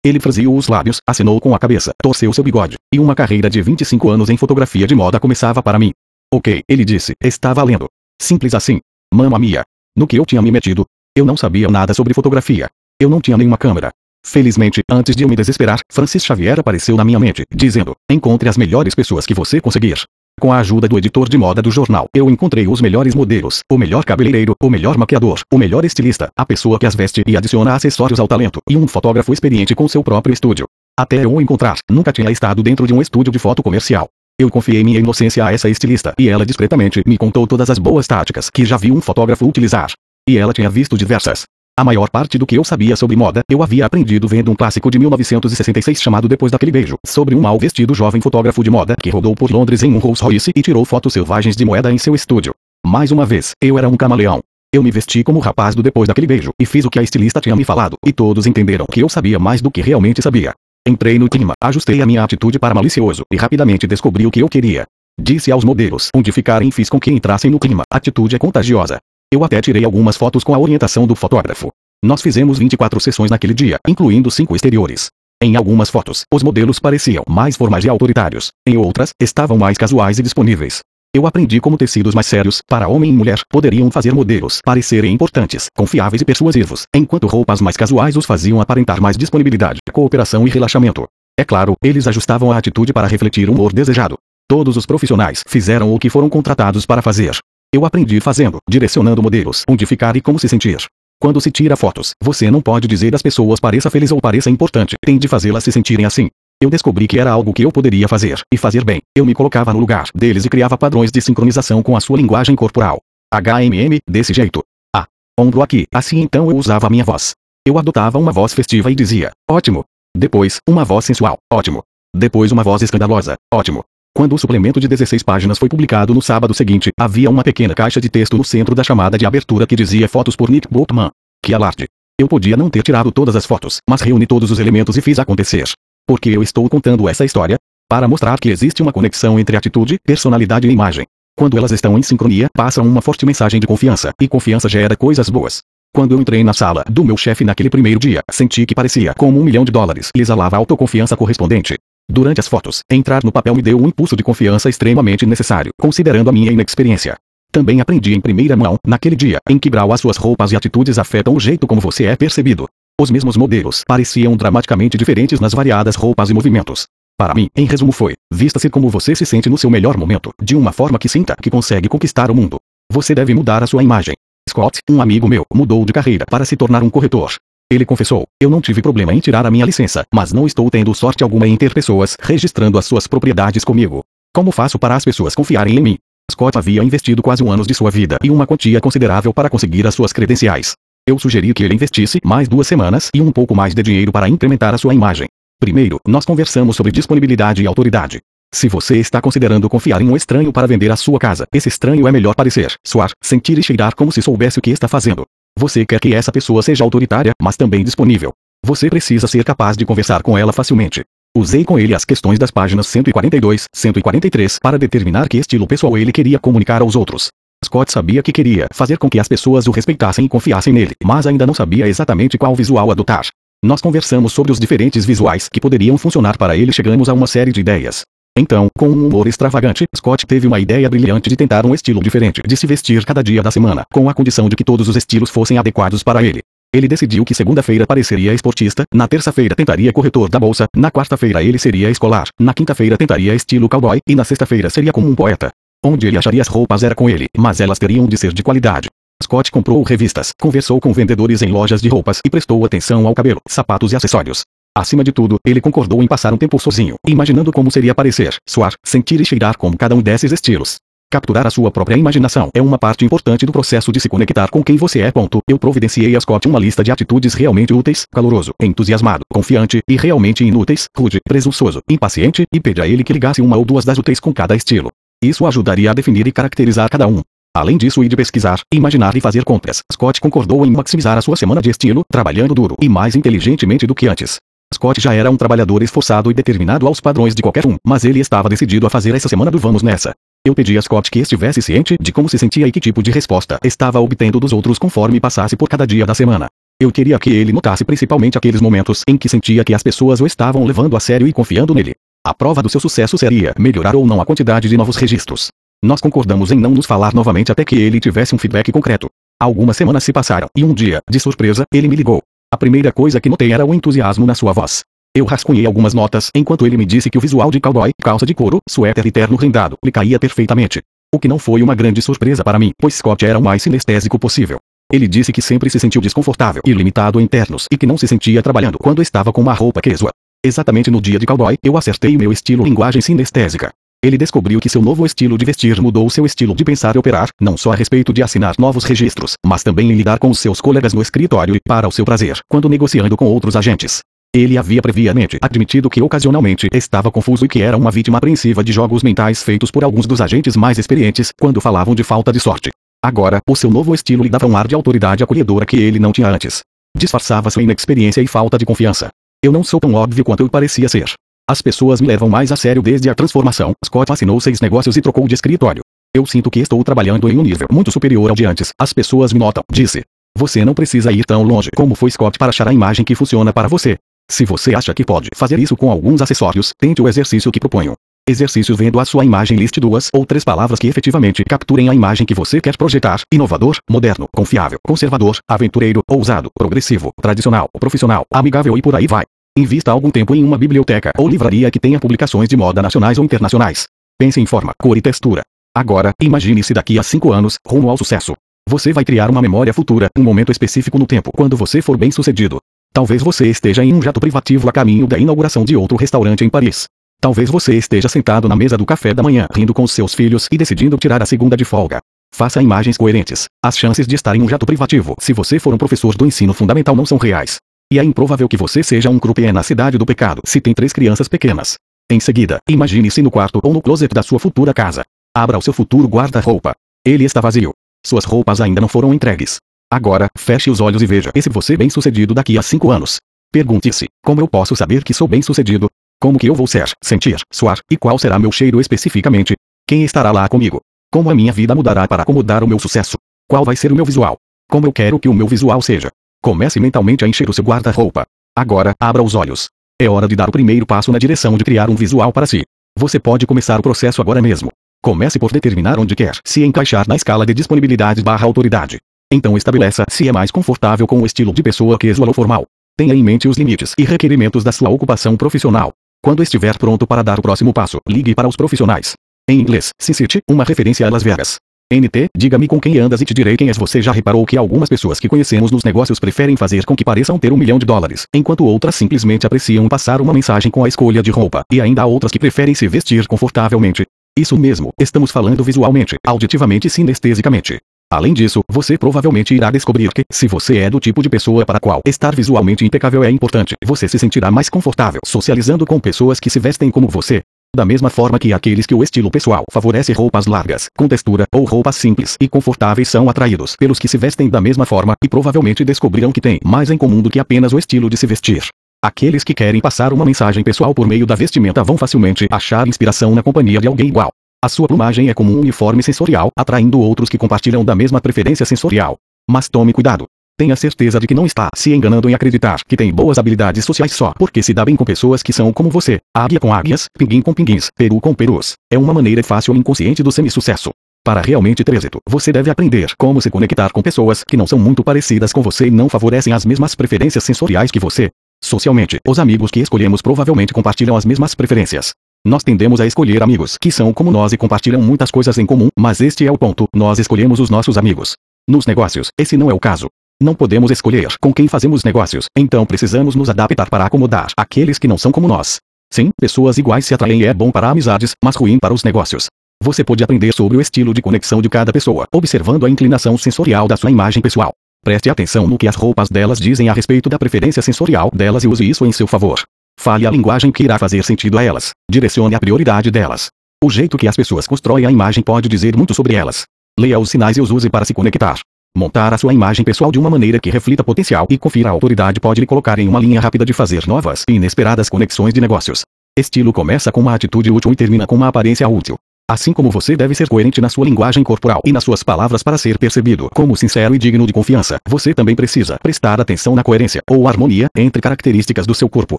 Ele franziu os lábios, acenou com a cabeça, torceu seu bigode, e uma carreira de 25 anos em fotografia de moda começava para mim. Ok, ele disse, está valendo. Simples assim. Mamma mia. No que eu tinha me metido, eu não sabia nada sobre fotografia. Eu não tinha nenhuma câmera. Felizmente, antes de eu me desesperar, Francis Xavier apareceu na minha mente, dizendo: Encontre as melhores pessoas que você conseguir. Com a ajuda do editor de moda do jornal, eu encontrei os melhores modelos, o melhor cabeleireiro, o melhor maquiador, o melhor estilista, a pessoa que as veste e adiciona acessórios ao talento, e um fotógrafo experiente com seu próprio estúdio. Até eu o encontrar, nunca tinha estado dentro de um estúdio de foto comercial. Eu confiei minha inocência a essa estilista, e ela discretamente me contou todas as boas táticas que já vi um fotógrafo utilizar. E ela tinha visto diversas. A maior parte do que eu sabia sobre moda, eu havia aprendido vendo um clássico de 1966 chamado Depois daquele beijo, sobre um mal vestido jovem fotógrafo de moda que rodou por Londres em um Rolls Royce e tirou fotos selvagens de moeda em seu estúdio. Mais uma vez, eu era um camaleão. Eu me vesti como o rapaz do depois daquele beijo e fiz o que a estilista tinha me falado, e todos entenderam que eu sabia mais do que realmente sabia. Entrei no clima, ajustei a minha atitude para malicioso e rapidamente descobri o que eu queria. Disse aos modelos onde ficarem e fiz com que entrassem no clima. Atitude é contagiosa. Eu até tirei algumas fotos com a orientação do fotógrafo. Nós fizemos 24 sessões naquele dia, incluindo cinco exteriores. Em algumas fotos, os modelos pareciam mais formais e autoritários. Em outras, estavam mais casuais e disponíveis. Eu aprendi como tecidos mais sérios, para homem e mulher, poderiam fazer modelos parecerem importantes, confiáveis e persuasivos, enquanto roupas mais casuais os faziam aparentar mais disponibilidade, cooperação e relaxamento. É claro, eles ajustavam a atitude para refletir o humor desejado. Todos os profissionais fizeram o que foram contratados para fazer. Eu aprendi fazendo, direcionando modelos, onde ficar e como se sentir. Quando se tira fotos, você não pode dizer às pessoas pareça feliz ou pareça importante, tem de fazê-las se sentirem assim. Eu descobri que era algo que eu poderia fazer, e fazer bem. Eu me colocava no lugar deles e criava padrões de sincronização com a sua linguagem corporal. HMM, desse jeito. Ah, ombro aqui, assim então eu usava a minha voz. Eu adotava uma voz festiva e dizia, ótimo. Depois, uma voz sensual, ótimo. Depois uma voz escandalosa, ótimo. Quando o suplemento de 16 páginas foi publicado no sábado seguinte, havia uma pequena caixa de texto no centro da chamada de abertura que dizia fotos por Nick Boltman. Que alarde. Eu podia não ter tirado todas as fotos, mas reuni todos os elementos e fiz acontecer. Por que eu estou contando essa história? Para mostrar que existe uma conexão entre atitude, personalidade e imagem. Quando elas estão em sincronia, passam uma forte mensagem de confiança, e confiança gera coisas boas. Quando eu entrei na sala do meu chefe naquele primeiro dia, senti que parecia como um milhão de dólares e exalava a autoconfiança correspondente. Durante as fotos, entrar no papel me deu um impulso de confiança extremamente necessário, considerando a minha inexperiência. Também aprendi em primeira mão, naquele dia, em que grau as suas roupas e atitudes afetam o jeito como você é percebido. Os mesmos modelos pareciam dramaticamente diferentes nas variadas roupas e movimentos. Para mim, em resumo foi, vista-se como você se sente no seu melhor momento, de uma forma que sinta que consegue conquistar o mundo. Você deve mudar a sua imagem. Scott, um amigo meu, mudou de carreira para se tornar um corretor. Ele confessou, eu não tive problema em tirar a minha licença, mas não estou tendo sorte alguma em ter pessoas registrando as suas propriedades comigo. Como faço para as pessoas confiarem em mim? Scott havia investido quase um ano de sua vida e uma quantia considerável para conseguir as suas credenciais. Eu sugeri que ele investisse mais duas semanas e um pouco mais de dinheiro para incrementar a sua imagem. Primeiro, nós conversamos sobre disponibilidade e autoridade. Se você está considerando confiar em um estranho para vender a sua casa, esse estranho é melhor parecer, suar, sentir e cheirar como se soubesse o que está fazendo. Você quer que essa pessoa seja autoritária, mas também disponível. Você precisa ser capaz de conversar com ela facilmente. Usei com ele as questões das páginas 142, 143 para determinar que estilo pessoal ele queria comunicar aos outros. Scott sabia que queria fazer com que as pessoas o respeitassem e confiassem nele, mas ainda não sabia exatamente qual visual adotar. Nós conversamos sobre os diferentes visuais que poderiam funcionar para ele e chegamos a uma série de ideias. Então, com um humor extravagante, Scott teve uma ideia brilhante de tentar um estilo diferente de se vestir cada dia da semana, com a condição de que todos os estilos fossem adequados para ele. Ele decidiu que segunda-feira pareceria esportista, na terça-feira tentaria corretor da bolsa, na quarta-feira ele seria escolar, na quinta-feira tentaria estilo cowboy e na sexta-feira seria como um poeta. Onde ele acharia as roupas era com ele, mas elas teriam de ser de qualidade. Scott comprou revistas, conversou com vendedores em lojas de roupas e prestou atenção ao cabelo, sapatos e acessórios. Acima de tudo, ele concordou em passar um tempo sozinho, imaginando como seria parecer, suar, sentir e cheirar como cada um desses estilos. Capturar a sua própria imaginação é uma parte importante do processo de se conectar com quem você é. Ponto. Eu providenciei a Scott uma lista de atitudes realmente úteis, caloroso, entusiasmado, confiante, e realmente inúteis, rude, presunçoso, impaciente, e pedi a ele que ligasse uma ou duas das úteis com cada estilo. Isso ajudaria a definir e caracterizar cada um. Além disso e de pesquisar, imaginar e fazer compras, Scott concordou em maximizar a sua semana de estilo, trabalhando duro e mais inteligentemente do que antes. Scott já era um trabalhador esforçado e determinado aos padrões de qualquer um, mas ele estava decidido a fazer essa semana do vamos nessa. Eu pedi a Scott que estivesse ciente de como se sentia e que tipo de resposta estava obtendo dos outros conforme passasse por cada dia da semana. Eu queria que ele notasse principalmente aqueles momentos em que sentia que as pessoas o estavam levando a sério e confiando nele. A prova do seu sucesso seria melhorar ou não a quantidade de novos registros. Nós concordamos em não nos falar novamente até que ele tivesse um feedback concreto. Algumas semanas se passaram e um dia, de surpresa, ele me ligou. A primeira coisa que notei era o entusiasmo na sua voz. Eu rascunhei algumas notas enquanto ele me disse que o visual de cowboy, calça de couro, suéter e terno rendado lhe caía perfeitamente. O que não foi uma grande surpresa para mim, pois Scott era o mais sinestésico possível. Ele disse que sempre se sentiu desconfortável e limitado em ternos e que não se sentia trabalhando quando estava com uma roupa quesua. Exatamente no dia de cowboy, eu acertei meu estilo linguagem sinestésica. Ele descobriu que seu novo estilo de vestir mudou seu estilo de pensar e operar, não só a respeito de assinar novos registros, mas também em lidar com os seus colegas no escritório e para o seu prazer, quando negociando com outros agentes. Ele havia previamente admitido que ocasionalmente estava confuso e que era uma vítima apreensiva de jogos mentais feitos por alguns dos agentes mais experientes quando falavam de falta de sorte. Agora, o seu novo estilo lhe dava um ar de autoridade acolhedora que ele não tinha antes. Disfarçava sua inexperiência e falta de confiança. Eu não sou tão óbvio quanto eu parecia ser. As pessoas me levam mais a sério desde a transformação. Scott assinou seis negócios e trocou de escritório. Eu sinto que estou trabalhando em um nível muito superior ao de antes. As pessoas me notam, disse. Você não precisa ir tão longe como foi Scott para achar a imagem que funciona para você. Se você acha que pode fazer isso com alguns acessórios, tente o exercício que proponho. Exercício vendo a sua imagem liste duas ou três palavras que efetivamente capturem a imagem que você quer projetar. Inovador, moderno, confiável, conservador, aventureiro, ousado, progressivo, tradicional, profissional, amigável e por aí vai. Invista algum tempo em uma biblioteca ou livraria que tenha publicações de moda nacionais ou internacionais. Pense em forma, cor e textura. Agora, imagine-se daqui a cinco anos, rumo ao sucesso. Você vai criar uma memória futura, um momento específico no tempo quando você for bem sucedido. Talvez você esteja em um jato privativo a caminho da inauguração de outro restaurante em Paris. Talvez você esteja sentado na mesa do café da manhã rindo com seus filhos e decidindo tirar a segunda de folga. Faça imagens coerentes. As chances de estar em um jato privativo se você for um professor do ensino fundamental não são reais. E é improvável que você seja um croupier na cidade do pecado se tem três crianças pequenas. Em seguida, imagine-se no quarto ou no closet da sua futura casa. Abra o seu futuro guarda-roupa. Ele está vazio. Suas roupas ainda não foram entregues. Agora, feche os olhos e veja se você bem-sucedido daqui a cinco anos. Pergunte-se, como eu posso saber que sou bem-sucedido? Como que eu vou ser, sentir, suar, e qual será meu cheiro especificamente? Quem estará lá comigo? Como a minha vida mudará para acomodar o meu sucesso? Qual vai ser o meu visual? Como eu quero que o meu visual seja? Comece mentalmente a encher o seu guarda-roupa. Agora, abra os olhos. É hora de dar o primeiro passo na direção de criar um visual para si. Você pode começar o processo agora mesmo. Comece por determinar onde quer se encaixar na escala de disponibilidade barra autoridade. Então estabeleça se é mais confortável com o estilo de pessoa casual ou formal. Tenha em mente os limites e requerimentos da sua ocupação profissional. Quando estiver pronto para dar o próximo passo, ligue para os profissionais. Em inglês, City, uma referência a Las Vegas. NT, diga-me com quem andas e te direi quem és. Você já reparou que algumas pessoas que conhecemos nos negócios preferem fazer com que pareçam ter um milhão de dólares, enquanto outras simplesmente apreciam passar uma mensagem com a escolha de roupa, e ainda há outras que preferem se vestir confortavelmente. Isso mesmo, estamos falando visualmente, auditivamente e sinestesicamente. Além disso, você provavelmente irá descobrir que, se você é do tipo de pessoa para a qual estar visualmente impecável é importante, você se sentirá mais confortável socializando com pessoas que se vestem como você. Da mesma forma que aqueles que o estilo pessoal favorece roupas largas, com textura, ou roupas simples e confortáveis são atraídos pelos que se vestem da mesma forma e provavelmente descobrirão que têm mais em comum do que apenas o estilo de se vestir. Aqueles que querem passar uma mensagem pessoal por meio da vestimenta vão facilmente achar inspiração na companhia de alguém igual. A sua plumagem é como um uniforme sensorial, atraindo outros que compartilham da mesma preferência sensorial. Mas tome cuidado. Tenha certeza de que não está se enganando em acreditar que tem boas habilidades sociais só porque se dá bem com pessoas que são como você. Águia com águias, pinguim com pinguins, peru com perus. É uma maneira fácil e inconsciente do semi-sucesso. Para realmente ter êxito, você deve aprender como se conectar com pessoas que não são muito parecidas com você e não favorecem as mesmas preferências sensoriais que você. Socialmente, os amigos que escolhemos provavelmente compartilham as mesmas preferências. Nós tendemos a escolher amigos que são como nós e compartilham muitas coisas em comum, mas este é o ponto: nós escolhemos os nossos amigos. Nos negócios, esse não é o caso. Não podemos escolher com quem fazemos negócios, então precisamos nos adaptar para acomodar aqueles que não são como nós. Sim, pessoas iguais se atraem e é bom para amizades, mas ruim para os negócios. Você pode aprender sobre o estilo de conexão de cada pessoa, observando a inclinação sensorial da sua imagem pessoal. Preste atenção no que as roupas delas dizem a respeito da preferência sensorial delas e use isso em seu favor. Fale a linguagem que irá fazer sentido a elas. Direcione a prioridade delas. O jeito que as pessoas constroem a imagem pode dizer muito sobre elas. Leia os sinais e os use para se conectar. Montar a sua imagem pessoal de uma maneira que reflita potencial e confira a autoridade pode lhe colocar em uma linha rápida de fazer novas e inesperadas conexões de negócios. Estilo começa com uma atitude útil e termina com uma aparência útil. Assim como você deve ser coerente na sua linguagem corporal e nas suas palavras para ser percebido como sincero e digno de confiança, você também precisa prestar atenção na coerência ou harmonia entre características do seu corpo,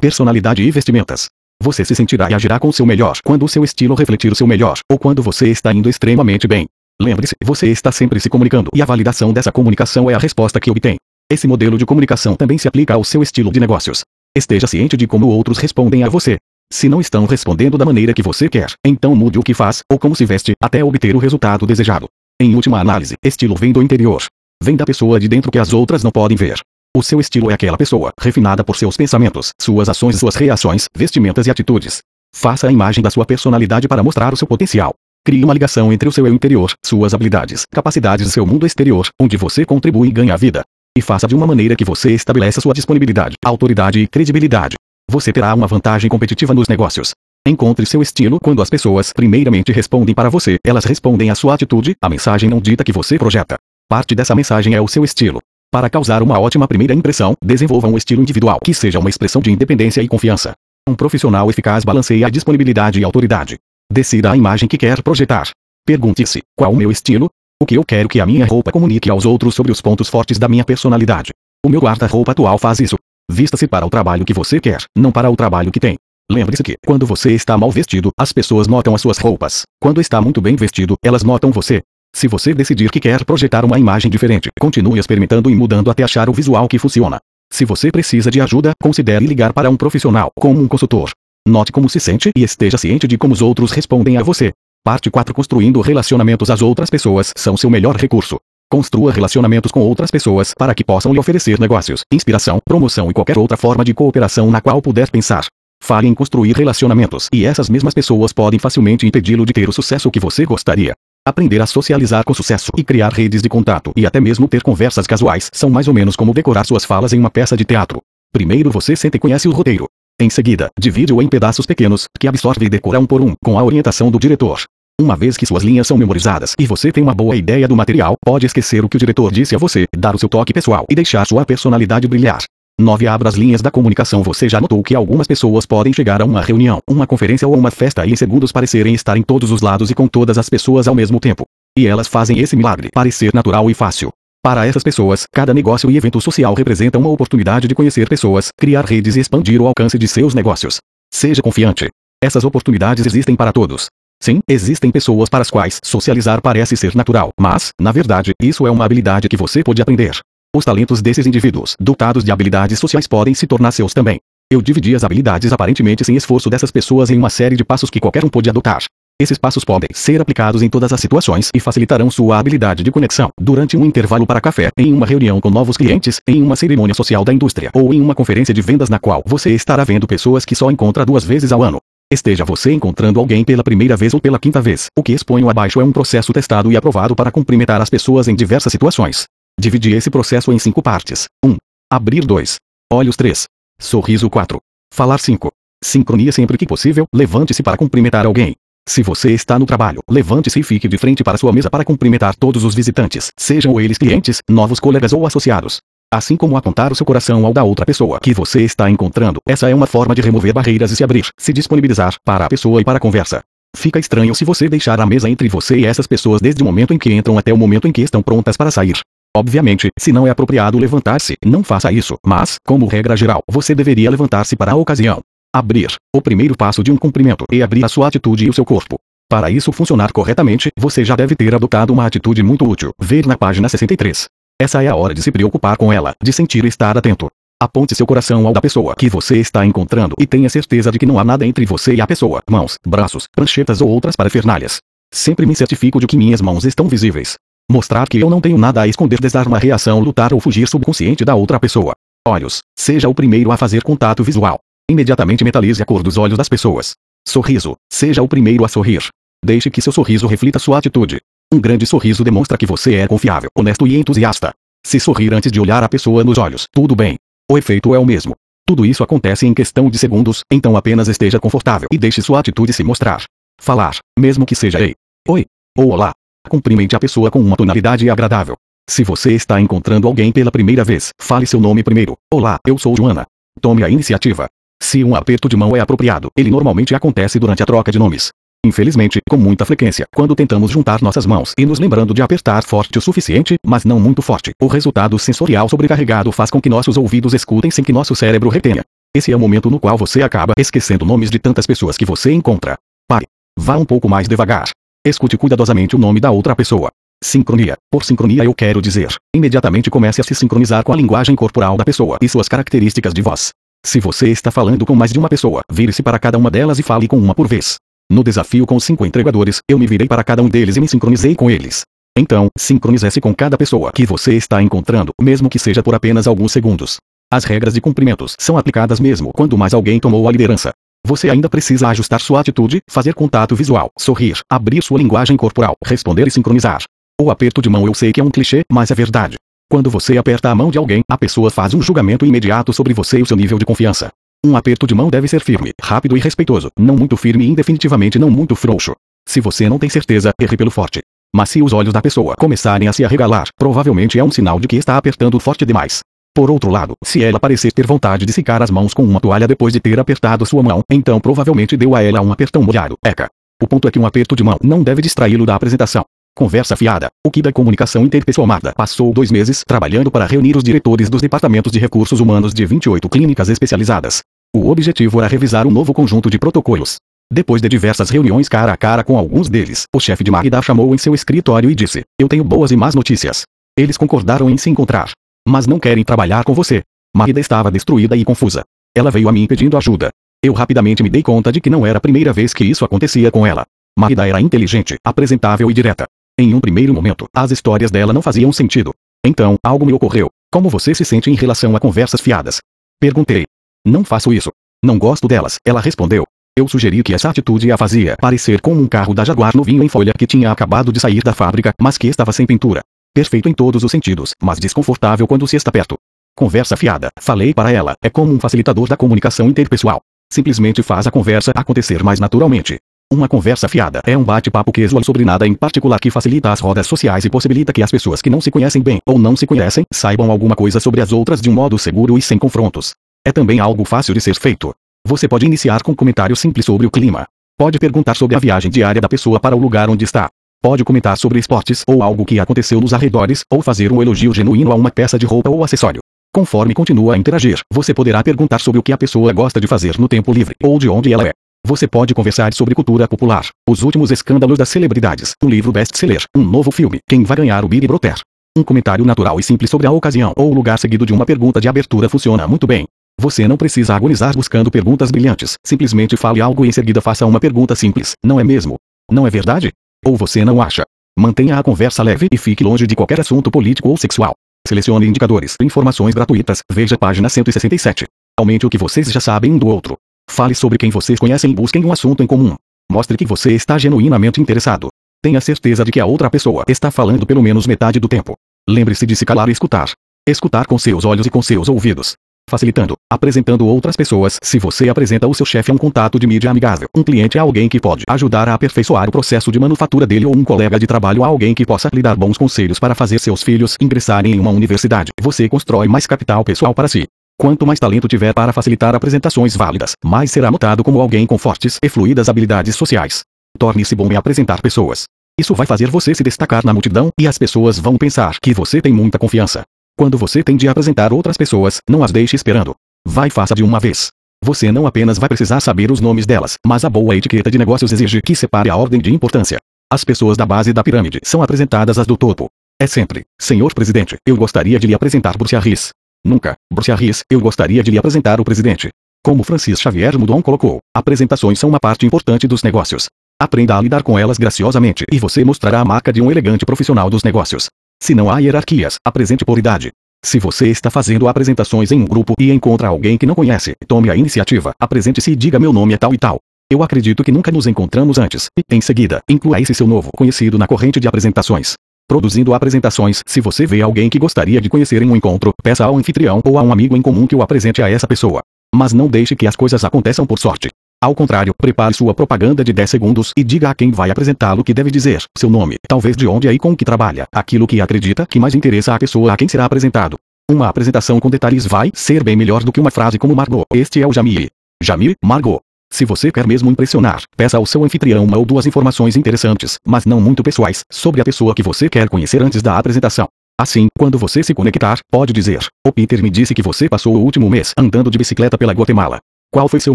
personalidade e vestimentas. Você se sentirá e agirá com o seu melhor quando o seu estilo refletir o seu melhor, ou quando você está indo extremamente bem. Lembre-se, você está sempre se comunicando e a validação dessa comunicação é a resposta que obtém. Esse modelo de comunicação também se aplica ao seu estilo de negócios. Esteja ciente de como outros respondem a você. Se não estão respondendo da maneira que você quer, então mude o que faz ou como se veste até obter o resultado desejado. Em última análise, estilo vem do interior. Vem da pessoa de dentro que as outras não podem ver. O seu estilo é aquela pessoa, refinada por seus pensamentos, suas ações suas reações, vestimentas e atitudes. Faça a imagem da sua personalidade para mostrar o seu potencial. Crie uma ligação entre o seu eu interior, suas habilidades, capacidades e seu mundo exterior, onde você contribui e ganha vida. E faça de uma maneira que você estabeleça sua disponibilidade, autoridade e credibilidade. Você terá uma vantagem competitiva nos negócios. Encontre seu estilo quando as pessoas primeiramente respondem para você, elas respondem à sua atitude, a mensagem não dita que você projeta. Parte dessa mensagem é o seu estilo. Para causar uma ótima primeira impressão, desenvolva um estilo individual que seja uma expressão de independência e confiança. Um profissional eficaz balanceia a disponibilidade e autoridade. Decida a imagem que quer projetar. Pergunte-se: qual o meu estilo? O que eu quero que a minha roupa comunique aos outros sobre os pontos fortes da minha personalidade? O meu guarda-roupa atual faz isso. Vista-se para o trabalho que você quer, não para o trabalho que tem. Lembre-se que, quando você está mal vestido, as pessoas notam as suas roupas. Quando está muito bem vestido, elas notam você. Se você decidir que quer projetar uma imagem diferente, continue experimentando e mudando até achar o visual que funciona. Se você precisa de ajuda, considere ligar para um profissional, como um consultor. Note como se sente e esteja ciente de como os outros respondem a você. Parte 4 Construindo relacionamentos As outras pessoas são seu melhor recurso. Construa relacionamentos com outras pessoas para que possam lhe oferecer negócios, inspiração, promoção e qualquer outra forma de cooperação na qual puder pensar. Fale em construir relacionamentos e essas mesmas pessoas podem facilmente impedi-lo de ter o sucesso que você gostaria. Aprender a socializar com sucesso e criar redes de contato e até mesmo ter conversas casuais são mais ou menos como decorar suas falas em uma peça de teatro. Primeiro você sente e conhece o roteiro. Em seguida, divide-o em pedaços pequenos, que absorve e decora um por um, com a orientação do diretor. Uma vez que suas linhas são memorizadas e você tem uma boa ideia do material, pode esquecer o que o diretor disse a você, dar o seu toque pessoal e deixar sua personalidade brilhar. 9. Abra as linhas da comunicação. Você já notou que algumas pessoas podem chegar a uma reunião, uma conferência ou uma festa e em segundos parecerem estar em todos os lados e com todas as pessoas ao mesmo tempo. E elas fazem esse milagre parecer natural e fácil. Para essas pessoas, cada negócio e evento social representa uma oportunidade de conhecer pessoas, criar redes e expandir o alcance de seus negócios. Seja confiante. Essas oportunidades existem para todos. Sim, existem pessoas para as quais socializar parece ser natural, mas, na verdade, isso é uma habilidade que você pode aprender. Os talentos desses indivíduos, dotados de habilidades sociais, podem se tornar seus também. Eu dividi as habilidades aparentemente sem esforço dessas pessoas em uma série de passos que qualquer um pode adotar. Esses passos podem ser aplicados em todas as situações e facilitarão sua habilidade de conexão durante um intervalo para café, em uma reunião com novos clientes, em uma cerimônia social da indústria ou em uma conferência de vendas na qual você estará vendo pessoas que só encontra duas vezes ao ano. Esteja você encontrando alguém pela primeira vez ou pela quinta vez. O que exponho abaixo é um processo testado e aprovado para cumprimentar as pessoas em diversas situações. Dividi esse processo em cinco partes. 1. Um, abrir 2. Olhos 3. Sorriso 4. Falar 5. Sincronia sempre que possível, levante-se para cumprimentar alguém. Se você está no trabalho, levante-se e fique de frente para sua mesa para cumprimentar todos os visitantes, sejam eles clientes, novos colegas ou associados. Assim como apontar o seu coração ao da outra pessoa que você está encontrando, essa é uma forma de remover barreiras e se abrir, se disponibilizar para a pessoa e para a conversa. Fica estranho se você deixar a mesa entre você e essas pessoas desde o momento em que entram até o momento em que estão prontas para sair. Obviamente, se não é apropriado levantar-se, não faça isso, mas, como regra geral, você deveria levantar-se para a ocasião. Abrir. O primeiro passo de um cumprimento é abrir a sua atitude e o seu corpo. Para isso funcionar corretamente, você já deve ter adotado uma atitude muito útil. Ver na página 63. Essa é a hora de se preocupar com ela, de sentir e estar atento. Aponte seu coração ao da pessoa que você está encontrando e tenha certeza de que não há nada entre você e a pessoa. Mãos, braços, pranchetas ou outras parafernalhas. Sempre me certifico de que minhas mãos estão visíveis. Mostrar que eu não tenho nada a esconder, dar uma reação, lutar ou fugir subconsciente da outra pessoa. Olhos. Seja o primeiro a fazer contato visual. Imediatamente metalize a cor dos olhos das pessoas. Sorriso. Seja o primeiro a sorrir. Deixe que seu sorriso reflita sua atitude. Um grande sorriso demonstra que você é confiável, honesto e entusiasta. Se sorrir antes de olhar a pessoa nos olhos, tudo bem. O efeito é o mesmo. Tudo isso acontece em questão de segundos, então apenas esteja confortável e deixe sua atitude se mostrar. Falar, mesmo que seja ei, oi ou olá. Cumprimente a pessoa com uma tonalidade agradável. Se você está encontrando alguém pela primeira vez, fale seu nome primeiro. Olá, eu sou Joana. Tome a iniciativa. Se um aperto de mão é apropriado, ele normalmente acontece durante a troca de nomes. Infelizmente, com muita frequência, quando tentamos juntar nossas mãos e nos lembrando de apertar forte o suficiente, mas não muito forte, o resultado sensorial sobrecarregado faz com que nossos ouvidos escutem sem que nosso cérebro retenha. Esse é o momento no qual você acaba esquecendo nomes de tantas pessoas que você encontra. Pare. Vá um pouco mais devagar. Escute cuidadosamente o nome da outra pessoa. Sincronia. Por sincronia eu quero dizer, imediatamente comece a se sincronizar com a linguagem corporal da pessoa e suas características de voz. Se você está falando com mais de uma pessoa, vire-se para cada uma delas e fale com uma por vez. No desafio com cinco entregadores, eu me virei para cada um deles e me sincronizei com eles. Então, sincronize-se com cada pessoa que você está encontrando, mesmo que seja por apenas alguns segundos. As regras de cumprimentos são aplicadas mesmo quando mais alguém tomou a liderança. Você ainda precisa ajustar sua atitude, fazer contato visual, sorrir, abrir sua linguagem corporal, responder e sincronizar. O aperto de mão eu sei que é um clichê, mas é verdade. Quando você aperta a mão de alguém, a pessoa faz um julgamento imediato sobre você e o seu nível de confiança. Um aperto de mão deve ser firme, rápido e respeitoso, não muito firme e indefinitivamente não muito frouxo. Se você não tem certeza, erre pelo forte. Mas se os olhos da pessoa começarem a se arregalar, provavelmente é um sinal de que está apertando forte demais. Por outro lado, se ela parecer ter vontade de secar as mãos com uma toalha depois de ter apertado sua mão, então provavelmente deu a ela um apertão molhado. Eca. O ponto é que um aperto de mão não deve distraí-lo da apresentação. Conversa fiada. O que da comunicação interpessoal Marda passou dois meses trabalhando para reunir os diretores dos departamentos de recursos humanos de 28 clínicas especializadas. O objetivo era revisar um novo conjunto de protocolos. Depois de diversas reuniões cara a cara com alguns deles, o chefe de Magda chamou em seu escritório e disse: Eu tenho boas e más notícias. Eles concordaram em se encontrar. Mas não querem trabalhar com você. Magda estava destruída e confusa. Ela veio a mim pedindo ajuda. Eu rapidamente me dei conta de que não era a primeira vez que isso acontecia com ela. Magda era inteligente, apresentável e direta. Em um primeiro momento, as histórias dela não faziam sentido. Então, algo me ocorreu. Como você se sente em relação a conversas fiadas? Perguntei. Não faço isso. Não gosto delas, ela respondeu. Eu sugeri que essa atitude a fazia parecer como um carro da Jaguar novinho em folha que tinha acabado de sair da fábrica, mas que estava sem pintura. Perfeito em todos os sentidos, mas desconfortável quando se está perto. Conversa fiada, falei para ela, é como um facilitador da comunicação interpessoal. Simplesmente faz a conversa acontecer mais naturalmente. Uma conversa fiada é um bate-papo casual sobre nada em particular que facilita as rodas sociais e possibilita que as pessoas que não se conhecem bem ou não se conhecem saibam alguma coisa sobre as outras de um modo seguro e sem confrontos. É também algo fácil de ser feito. Você pode iniciar com um comentário simples sobre o clima. Pode perguntar sobre a viagem diária da pessoa para o lugar onde está. Pode comentar sobre esportes ou algo que aconteceu nos arredores ou fazer um elogio genuíno a uma peça de roupa ou acessório. Conforme continua a interagir, você poderá perguntar sobre o que a pessoa gosta de fazer no tempo livre ou de onde ela é. Você pode conversar sobre cultura popular, os últimos escândalos das celebridades, um livro best-seller, um novo filme, quem vai ganhar o Big Brother. Um comentário natural e simples sobre a ocasião ou lugar seguido de uma pergunta de abertura funciona muito bem. Você não precisa agonizar buscando perguntas brilhantes, simplesmente fale algo e em seguida faça uma pergunta simples, não é mesmo? Não é verdade? Ou você não acha? Mantenha a conversa leve e fique longe de qualquer assunto político ou sexual. Selecione indicadores, informações gratuitas, veja página 167. Aumente o que vocês já sabem um do outro. Fale sobre quem vocês conhecem e busquem um assunto em comum. Mostre que você está genuinamente interessado. Tenha certeza de que a outra pessoa está falando pelo menos metade do tempo. Lembre-se de se calar e escutar. Escutar com seus olhos e com seus ouvidos. Facilitando, apresentando outras pessoas. Se você apresenta o seu chefe a um contato de mídia amigável, um cliente a alguém que pode ajudar a aperfeiçoar o processo de manufatura dele ou um colega de trabalho a alguém que possa lhe dar bons conselhos para fazer seus filhos ingressarem em uma universidade, você constrói mais capital pessoal para si. Quanto mais talento tiver para facilitar apresentações válidas, mais será notado como alguém com fortes e fluídas habilidades sociais. Torne-se bom em apresentar pessoas. Isso vai fazer você se destacar na multidão e as pessoas vão pensar que você tem muita confiança. Quando você tem de apresentar outras pessoas, não as deixe esperando. Vai faça de uma vez. Você não apenas vai precisar saber os nomes delas, mas a boa etiqueta de negócios exige que separe a ordem de importância. As pessoas da base da pirâmide são apresentadas as do topo. É sempre, senhor presidente, eu gostaria de lhe apresentar Bruce Harris. Nunca, Bruce Harris, eu gostaria de lhe apresentar o presidente. Como Francis Xavier Mudon colocou, apresentações são uma parte importante dos negócios. Aprenda a lidar com elas graciosamente e você mostrará a marca de um elegante profissional dos negócios. Se não há hierarquias, apresente por idade. Se você está fazendo apresentações em um grupo e encontra alguém que não conhece, tome a iniciativa, apresente-se e diga meu nome é tal e tal. Eu acredito que nunca nos encontramos antes, e, em seguida, inclua esse seu novo conhecido na corrente de apresentações. Produzindo apresentações, se você vê alguém que gostaria de conhecer em um encontro, peça ao anfitrião ou a um amigo em comum que o apresente a essa pessoa. Mas não deixe que as coisas aconteçam por sorte. Ao contrário, prepare sua propaganda de 10 segundos e diga a quem vai apresentá-lo que deve dizer, seu nome, talvez de onde é e com que trabalha, aquilo que acredita que mais interessa à pessoa a quem será apresentado. Uma apresentação com detalhes vai ser bem melhor do que uma frase como Margot. Este é o Jamie. Jamie, Margot. Se você quer mesmo impressionar, peça ao seu anfitrião uma ou duas informações interessantes, mas não muito pessoais, sobre a pessoa que você quer conhecer antes da apresentação. Assim, quando você se conectar, pode dizer: O Peter me disse que você passou o último mês andando de bicicleta pela Guatemala. Qual foi seu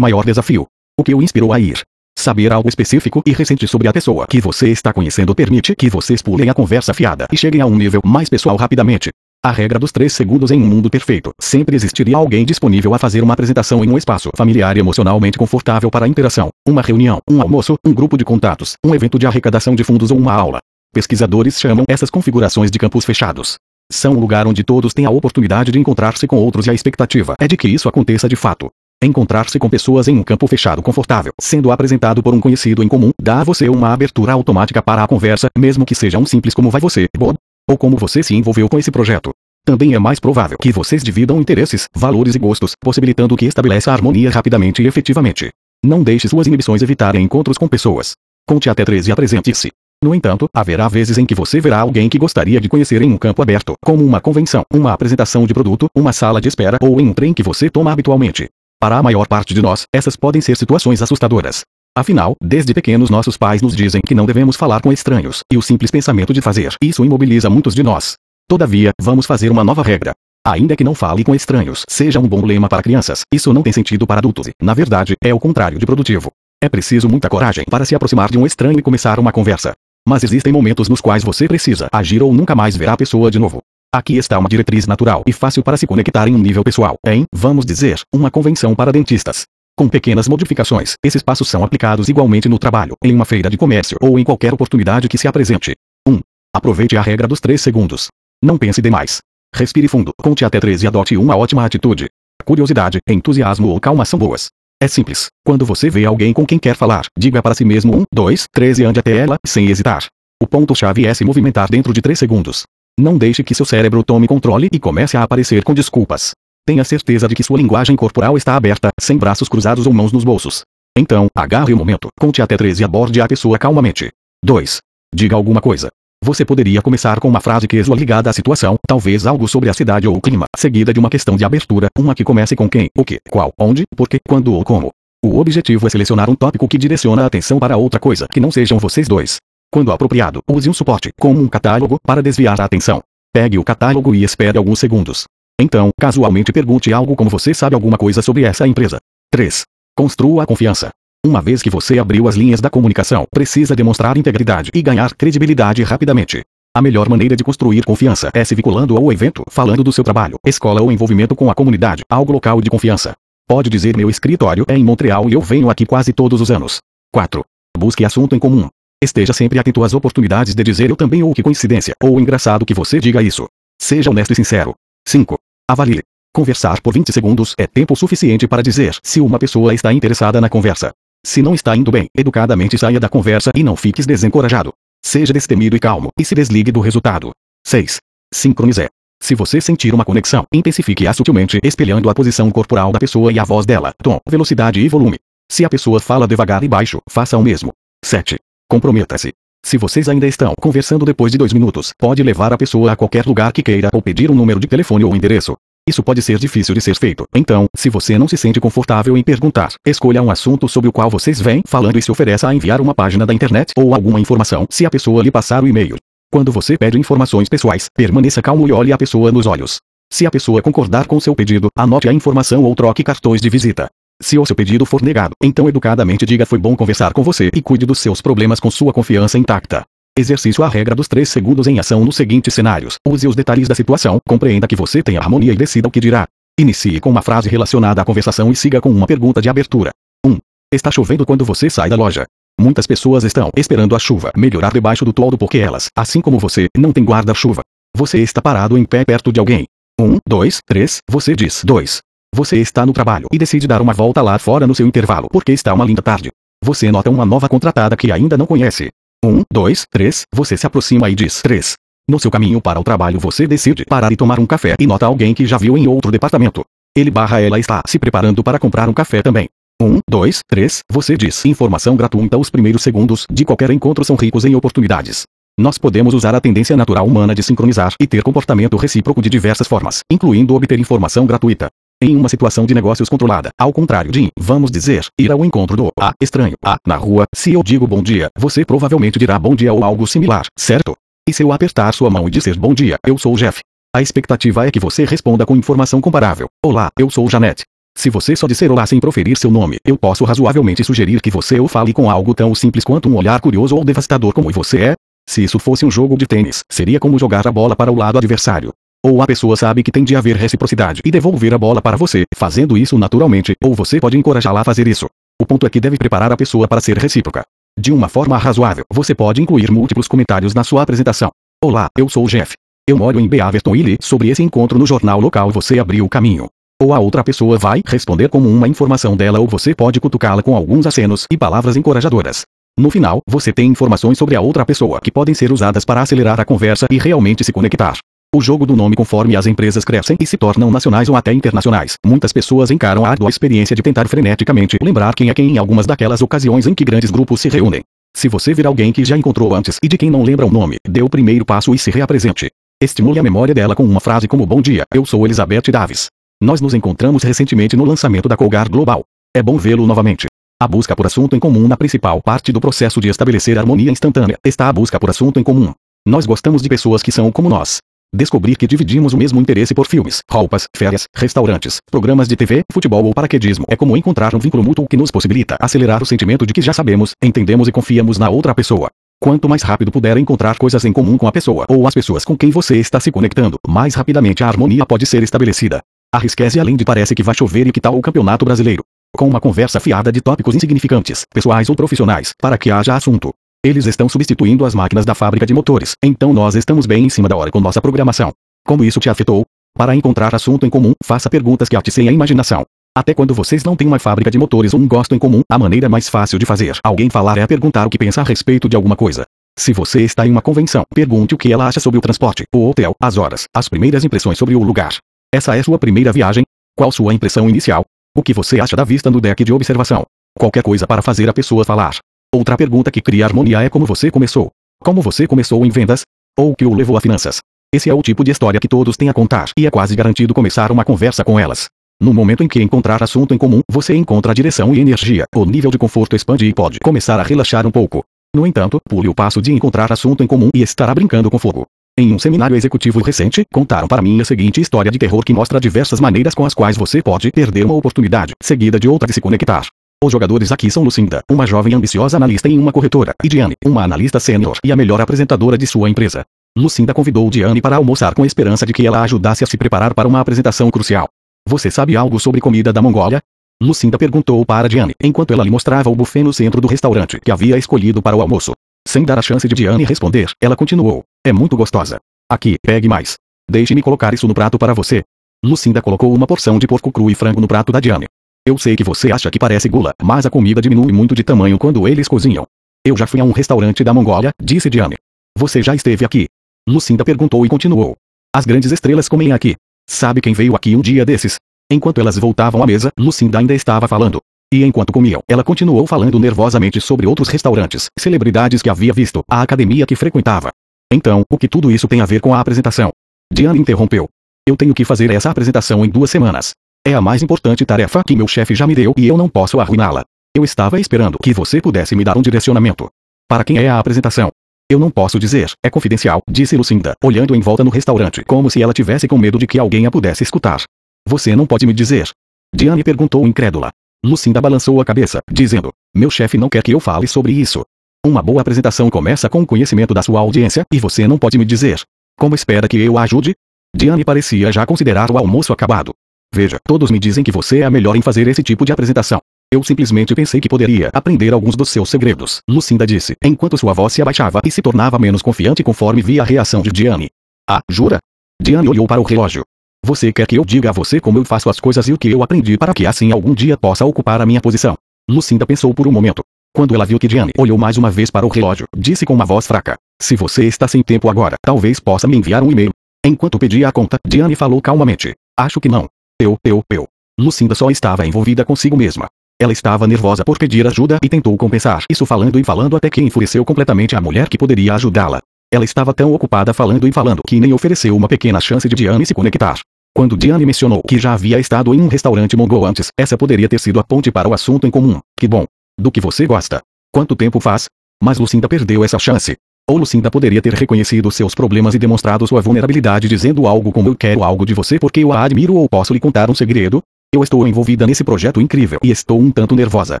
maior desafio? O que o inspirou a ir? Saber algo específico e recente sobre a pessoa que você está conhecendo permite que vocês pulem a conversa fiada e cheguem a um nível mais pessoal rapidamente. A regra dos 3 segundos em um mundo perfeito. Sempre existiria alguém disponível a fazer uma apresentação em um espaço familiar e emocionalmente confortável para a interação. Uma reunião, um almoço, um grupo de contatos, um evento de arrecadação de fundos ou uma aula. Pesquisadores chamam essas configurações de campos fechados. São um lugar onde todos têm a oportunidade de encontrar-se com outros e a expectativa é de que isso aconteça de fato. Encontrar-se com pessoas em um campo fechado confortável, sendo apresentado por um conhecido em comum, dá a você uma abertura automática para a conversa, mesmo que seja um simples como vai você, Bob? Ou como você se envolveu com esse projeto. Também é mais provável que vocês dividam interesses, valores e gostos, possibilitando que estabeleça harmonia rapidamente e efetivamente. Não deixe suas inibições evitarem encontros com pessoas. Conte até 13 e apresente-se. No entanto, haverá vezes em que você verá alguém que gostaria de conhecer em um campo aberto, como uma convenção, uma apresentação de produto, uma sala de espera ou em um trem que você toma habitualmente. Para a maior parte de nós, essas podem ser situações assustadoras. Afinal, desde pequenos nossos pais nos dizem que não devemos falar com estranhos, e o simples pensamento de fazer isso imobiliza muitos de nós. Todavia, vamos fazer uma nova regra. Ainda que não fale com estranhos, seja um bom lema para crianças, isso não tem sentido para adultos e, na verdade, é o contrário de produtivo. É preciso muita coragem para se aproximar de um estranho e começar uma conversa. Mas existem momentos nos quais você precisa agir ou nunca mais verá a pessoa de novo. Aqui está uma diretriz natural e fácil para se conectar em um nível pessoal, em, vamos dizer, uma convenção para dentistas. Com pequenas modificações, esses passos são aplicados igualmente no trabalho, em uma feira de comércio ou em qualquer oportunidade que se apresente. 1. Aproveite a regra dos 3 segundos. Não pense demais. Respire fundo, conte até 3 e adote uma ótima atitude. Curiosidade, entusiasmo ou calma são boas. É simples. Quando você vê alguém com quem quer falar, diga para si mesmo 1, 2, 3 e ande até ela, sem hesitar. O ponto-chave é se movimentar dentro de 3 segundos. Não deixe que seu cérebro tome controle e comece a aparecer com desculpas. Tenha certeza de que sua linguagem corporal está aberta, sem braços cruzados ou mãos nos bolsos. Então, agarre o momento, conte até 3 e aborde a pessoa calmamente. 2. Diga alguma coisa. Você poderia começar com uma frase que ligada à situação, talvez algo sobre a cidade ou o clima, seguida de uma questão de abertura, uma que comece com quem, o que, qual, onde, porquê, quando ou como. O objetivo é selecionar um tópico que direciona a atenção para outra coisa que não sejam vocês dois. Quando apropriado, use um suporte, como um catálogo, para desviar a atenção. Pegue o catálogo e espere alguns segundos. Então, casualmente pergunte algo como você sabe alguma coisa sobre essa empresa. 3. Construa a confiança. Uma vez que você abriu as linhas da comunicação, precisa demonstrar integridade e ganhar credibilidade rapidamente. A melhor maneira de construir confiança é se vinculando ao evento, falando do seu trabalho, escola ou envolvimento com a comunidade, algo local de confiança. Pode dizer meu escritório é em Montreal e eu venho aqui quase todos os anos. 4. Busque assunto em comum. Esteja sempre atento às oportunidades de dizer eu também ou que coincidência, ou engraçado que você diga isso. Seja honesto e sincero. 5. Avalie. Conversar por 20 segundos é tempo suficiente para dizer se uma pessoa está interessada na conversa. Se não está indo bem, educadamente saia da conversa e não fiques desencorajado. Seja destemido e calmo, e se desligue do resultado. 6. Sincronize. Se você sentir uma conexão, intensifique-a sutilmente, espelhando a posição corporal da pessoa e a voz dela, tom, velocidade e volume. Se a pessoa fala devagar e baixo, faça o mesmo. 7. Comprometa-se. Se vocês ainda estão conversando depois de dois minutos, pode levar a pessoa a qualquer lugar que queira ou pedir um número de telefone ou endereço. Isso pode ser difícil de ser feito. Então, se você não se sente confortável em perguntar, escolha um assunto sobre o qual vocês vêm falando e se ofereça a enviar uma página da internet ou alguma informação se a pessoa lhe passar o e-mail. Quando você pede informações pessoais, permaneça calmo e olhe a pessoa nos olhos. Se a pessoa concordar com seu pedido, anote a informação ou troque cartões de visita. Se o seu pedido for negado, então educadamente diga foi bom conversar com você e cuide dos seus problemas com sua confiança intacta. Exercício a regra dos 3 segundos em ação nos seguintes cenários. Use os detalhes da situação, compreenda que você tem harmonia e decida o que dirá. Inicie com uma frase relacionada à conversação e siga com uma pergunta de abertura. 1. Está chovendo quando você sai da loja. Muitas pessoas estão esperando a chuva melhorar debaixo do toldo porque elas, assim como você, não têm guarda-chuva. Você está parado em pé perto de alguém. 1, 2, 3, você diz 2. Você está no trabalho e decide dar uma volta lá fora no seu intervalo porque está uma linda tarde. Você nota uma nova contratada que ainda não conhece. Um, dois, três, você se aproxima e diz três. No seu caminho para o trabalho você decide parar e tomar um café e nota alguém que já viu em outro departamento. Ele barra ela está se preparando para comprar um café também. Um, dois, três, você diz informação gratuita os primeiros segundos de qualquer encontro são ricos em oportunidades. Nós podemos usar a tendência natural humana de sincronizar e ter comportamento recíproco de diversas formas, incluindo obter informação gratuita. Em uma situação de negócios controlada, ao contrário de, vamos dizer, ir ao encontro do A estranho A na rua, se eu digo bom dia, você provavelmente dirá bom dia ou algo similar, certo? E se eu apertar sua mão e dizer bom dia, eu sou o Jeff. A expectativa é que você responda com informação comparável. Olá, eu sou Janete. Se você só disser olá sem proferir seu nome, eu posso razoavelmente sugerir que você ou fale com algo tão simples quanto um olhar curioso ou devastador como você é. Se isso fosse um jogo de tênis, seria como jogar a bola para o lado adversário. Ou a pessoa sabe que tem de haver reciprocidade e devolver a bola para você, fazendo isso naturalmente, ou você pode encorajá-la a fazer isso. O ponto é que deve preparar a pessoa para ser recíproca. De uma forma razoável, você pode incluir múltiplos comentários na sua apresentação. Olá, eu sou o Jeff. Eu moro em Beaverton e li sobre esse encontro no jornal local você abriu o caminho. Ou a outra pessoa vai responder como uma informação dela ou você pode cutucá-la com alguns acenos e palavras encorajadoras. No final, você tem informações sobre a outra pessoa que podem ser usadas para acelerar a conversa e realmente se conectar. O jogo do nome conforme as empresas crescem e se tornam nacionais ou até internacionais. Muitas pessoas encaram a árdua experiência de tentar freneticamente lembrar quem é quem em algumas daquelas ocasiões em que grandes grupos se reúnem. Se você vir alguém que já encontrou antes e de quem não lembra o nome, dê o primeiro passo e se reapresente. Estimule a memória dela com uma frase como Bom dia, eu sou Elizabeth Davis. Nós nos encontramos recentemente no lançamento da Colgar Global. É bom vê-lo novamente. A busca por assunto em comum na principal parte do processo de estabelecer harmonia instantânea está a busca por assunto em comum. Nós gostamos de pessoas que são como nós. Descobrir que dividimos o mesmo interesse por filmes, roupas, férias, restaurantes, programas de TV, futebol ou paraquedismo é como encontrar um vínculo mútuo que nos possibilita acelerar o sentimento de que já sabemos, entendemos e confiamos na outra pessoa. Quanto mais rápido puder encontrar coisas em comum com a pessoa ou as pessoas com quem você está se conectando, mais rapidamente a harmonia pode ser estabelecida. Arrisque-se além de parece que vai chover e que tal o campeonato brasileiro. Com uma conversa fiada de tópicos insignificantes, pessoais ou profissionais, para que haja assunto. Eles estão substituindo as máquinas da fábrica de motores, então nós estamos bem em cima da hora com nossa programação. Como isso te afetou? Para encontrar assunto em comum, faça perguntas que aticem a imaginação. Até quando vocês não têm uma fábrica de motores ou um gosto em comum, a maneira mais fácil de fazer alguém falar é perguntar o que pensa a respeito de alguma coisa. Se você está em uma convenção, pergunte o que ela acha sobre o transporte, o hotel, as horas, as primeiras impressões sobre o lugar. Essa é sua primeira viagem? Qual sua impressão inicial? O que você acha da vista no deck de observação? Qualquer coisa para fazer a pessoa falar. Outra pergunta que cria harmonia é como você começou. Como você começou em vendas? Ou o que o levou a finanças? Esse é o tipo de história que todos têm a contar e é quase garantido começar uma conversa com elas. No momento em que encontrar assunto em comum, você encontra direção e energia. O nível de conforto expande e pode começar a relaxar um pouco. No entanto, pule o passo de encontrar assunto em comum e estará brincando com fogo. Em um seminário executivo recente, contaram para mim a seguinte história de terror que mostra diversas maneiras com as quais você pode perder uma oportunidade, seguida de outra de se conectar. Os jogadores aqui são Lucinda, uma jovem ambiciosa analista em uma corretora, e Diane, uma analista sênior e a melhor apresentadora de sua empresa. Lucinda convidou Diane para almoçar com a esperança de que ela ajudasse a se preparar para uma apresentação crucial. Você sabe algo sobre comida da Mongólia? Lucinda perguntou para Diane, enquanto ela lhe mostrava o buffet no centro do restaurante que havia escolhido para o almoço. Sem dar a chance de Diane responder, ela continuou. É muito gostosa. Aqui, pegue mais. Deixe-me colocar isso no prato para você. Lucinda colocou uma porção de porco cru e frango no prato da Diane. Eu sei que você acha que parece gula, mas a comida diminui muito de tamanho quando eles cozinham. Eu já fui a um restaurante da Mongólia, disse Diane. Você já esteve aqui? Lucinda perguntou e continuou. As grandes estrelas comem aqui. Sabe quem veio aqui um dia desses? Enquanto elas voltavam à mesa, Lucinda ainda estava falando. E enquanto comiam, ela continuou falando nervosamente sobre outros restaurantes, celebridades que havia visto, a academia que frequentava. Então, o que tudo isso tem a ver com a apresentação? Diane interrompeu. Eu tenho que fazer essa apresentação em duas semanas. É a mais importante tarefa que meu chefe já me deu e eu não posso arruiná-la. Eu estava esperando que você pudesse me dar um direcionamento. Para quem é a apresentação? Eu não posso dizer, é confidencial, disse Lucinda, olhando em volta no restaurante como se ela tivesse com medo de que alguém a pudesse escutar. Você não pode me dizer. Diane perguntou incrédula. Lucinda balançou a cabeça, dizendo: Meu chefe não quer que eu fale sobre isso. Uma boa apresentação começa com o conhecimento da sua audiência, e você não pode me dizer. Como espera que eu a ajude? Diane parecia já considerar o almoço acabado. Veja, todos me dizem que você é a melhor em fazer esse tipo de apresentação. Eu simplesmente pensei que poderia aprender alguns dos seus segredos, Lucinda disse, enquanto sua voz se abaixava e se tornava menos confiante conforme via a reação de Diane. Ah, jura? Diane olhou para o relógio. Você quer que eu diga a você como eu faço as coisas e o que eu aprendi para que assim algum dia possa ocupar a minha posição? Lucinda pensou por um momento. Quando ela viu que Diane olhou mais uma vez para o relógio, disse com uma voz fraca: Se você está sem tempo agora, talvez possa me enviar um e-mail. Enquanto pedia a conta, Diane falou calmamente: Acho que não. Eu, eu, eu. Lucinda só estava envolvida consigo mesma. Ela estava nervosa por pedir ajuda e tentou compensar isso falando e falando até que enfureceu completamente a mulher que poderia ajudá-la. Ela estava tão ocupada falando e falando que nem ofereceu uma pequena chance de Diane se conectar. Quando Diane mencionou que já havia estado em um restaurante mongol antes, essa poderia ter sido a ponte para o assunto em comum. Que bom. Do que você gosta? Quanto tempo faz? Mas Lucinda perdeu essa chance. Ou Lucinda poderia ter reconhecido seus problemas e demonstrado sua vulnerabilidade dizendo algo como eu quero algo de você porque eu a admiro ou posso lhe contar um segredo? Eu estou envolvida nesse projeto incrível e estou um tanto nervosa.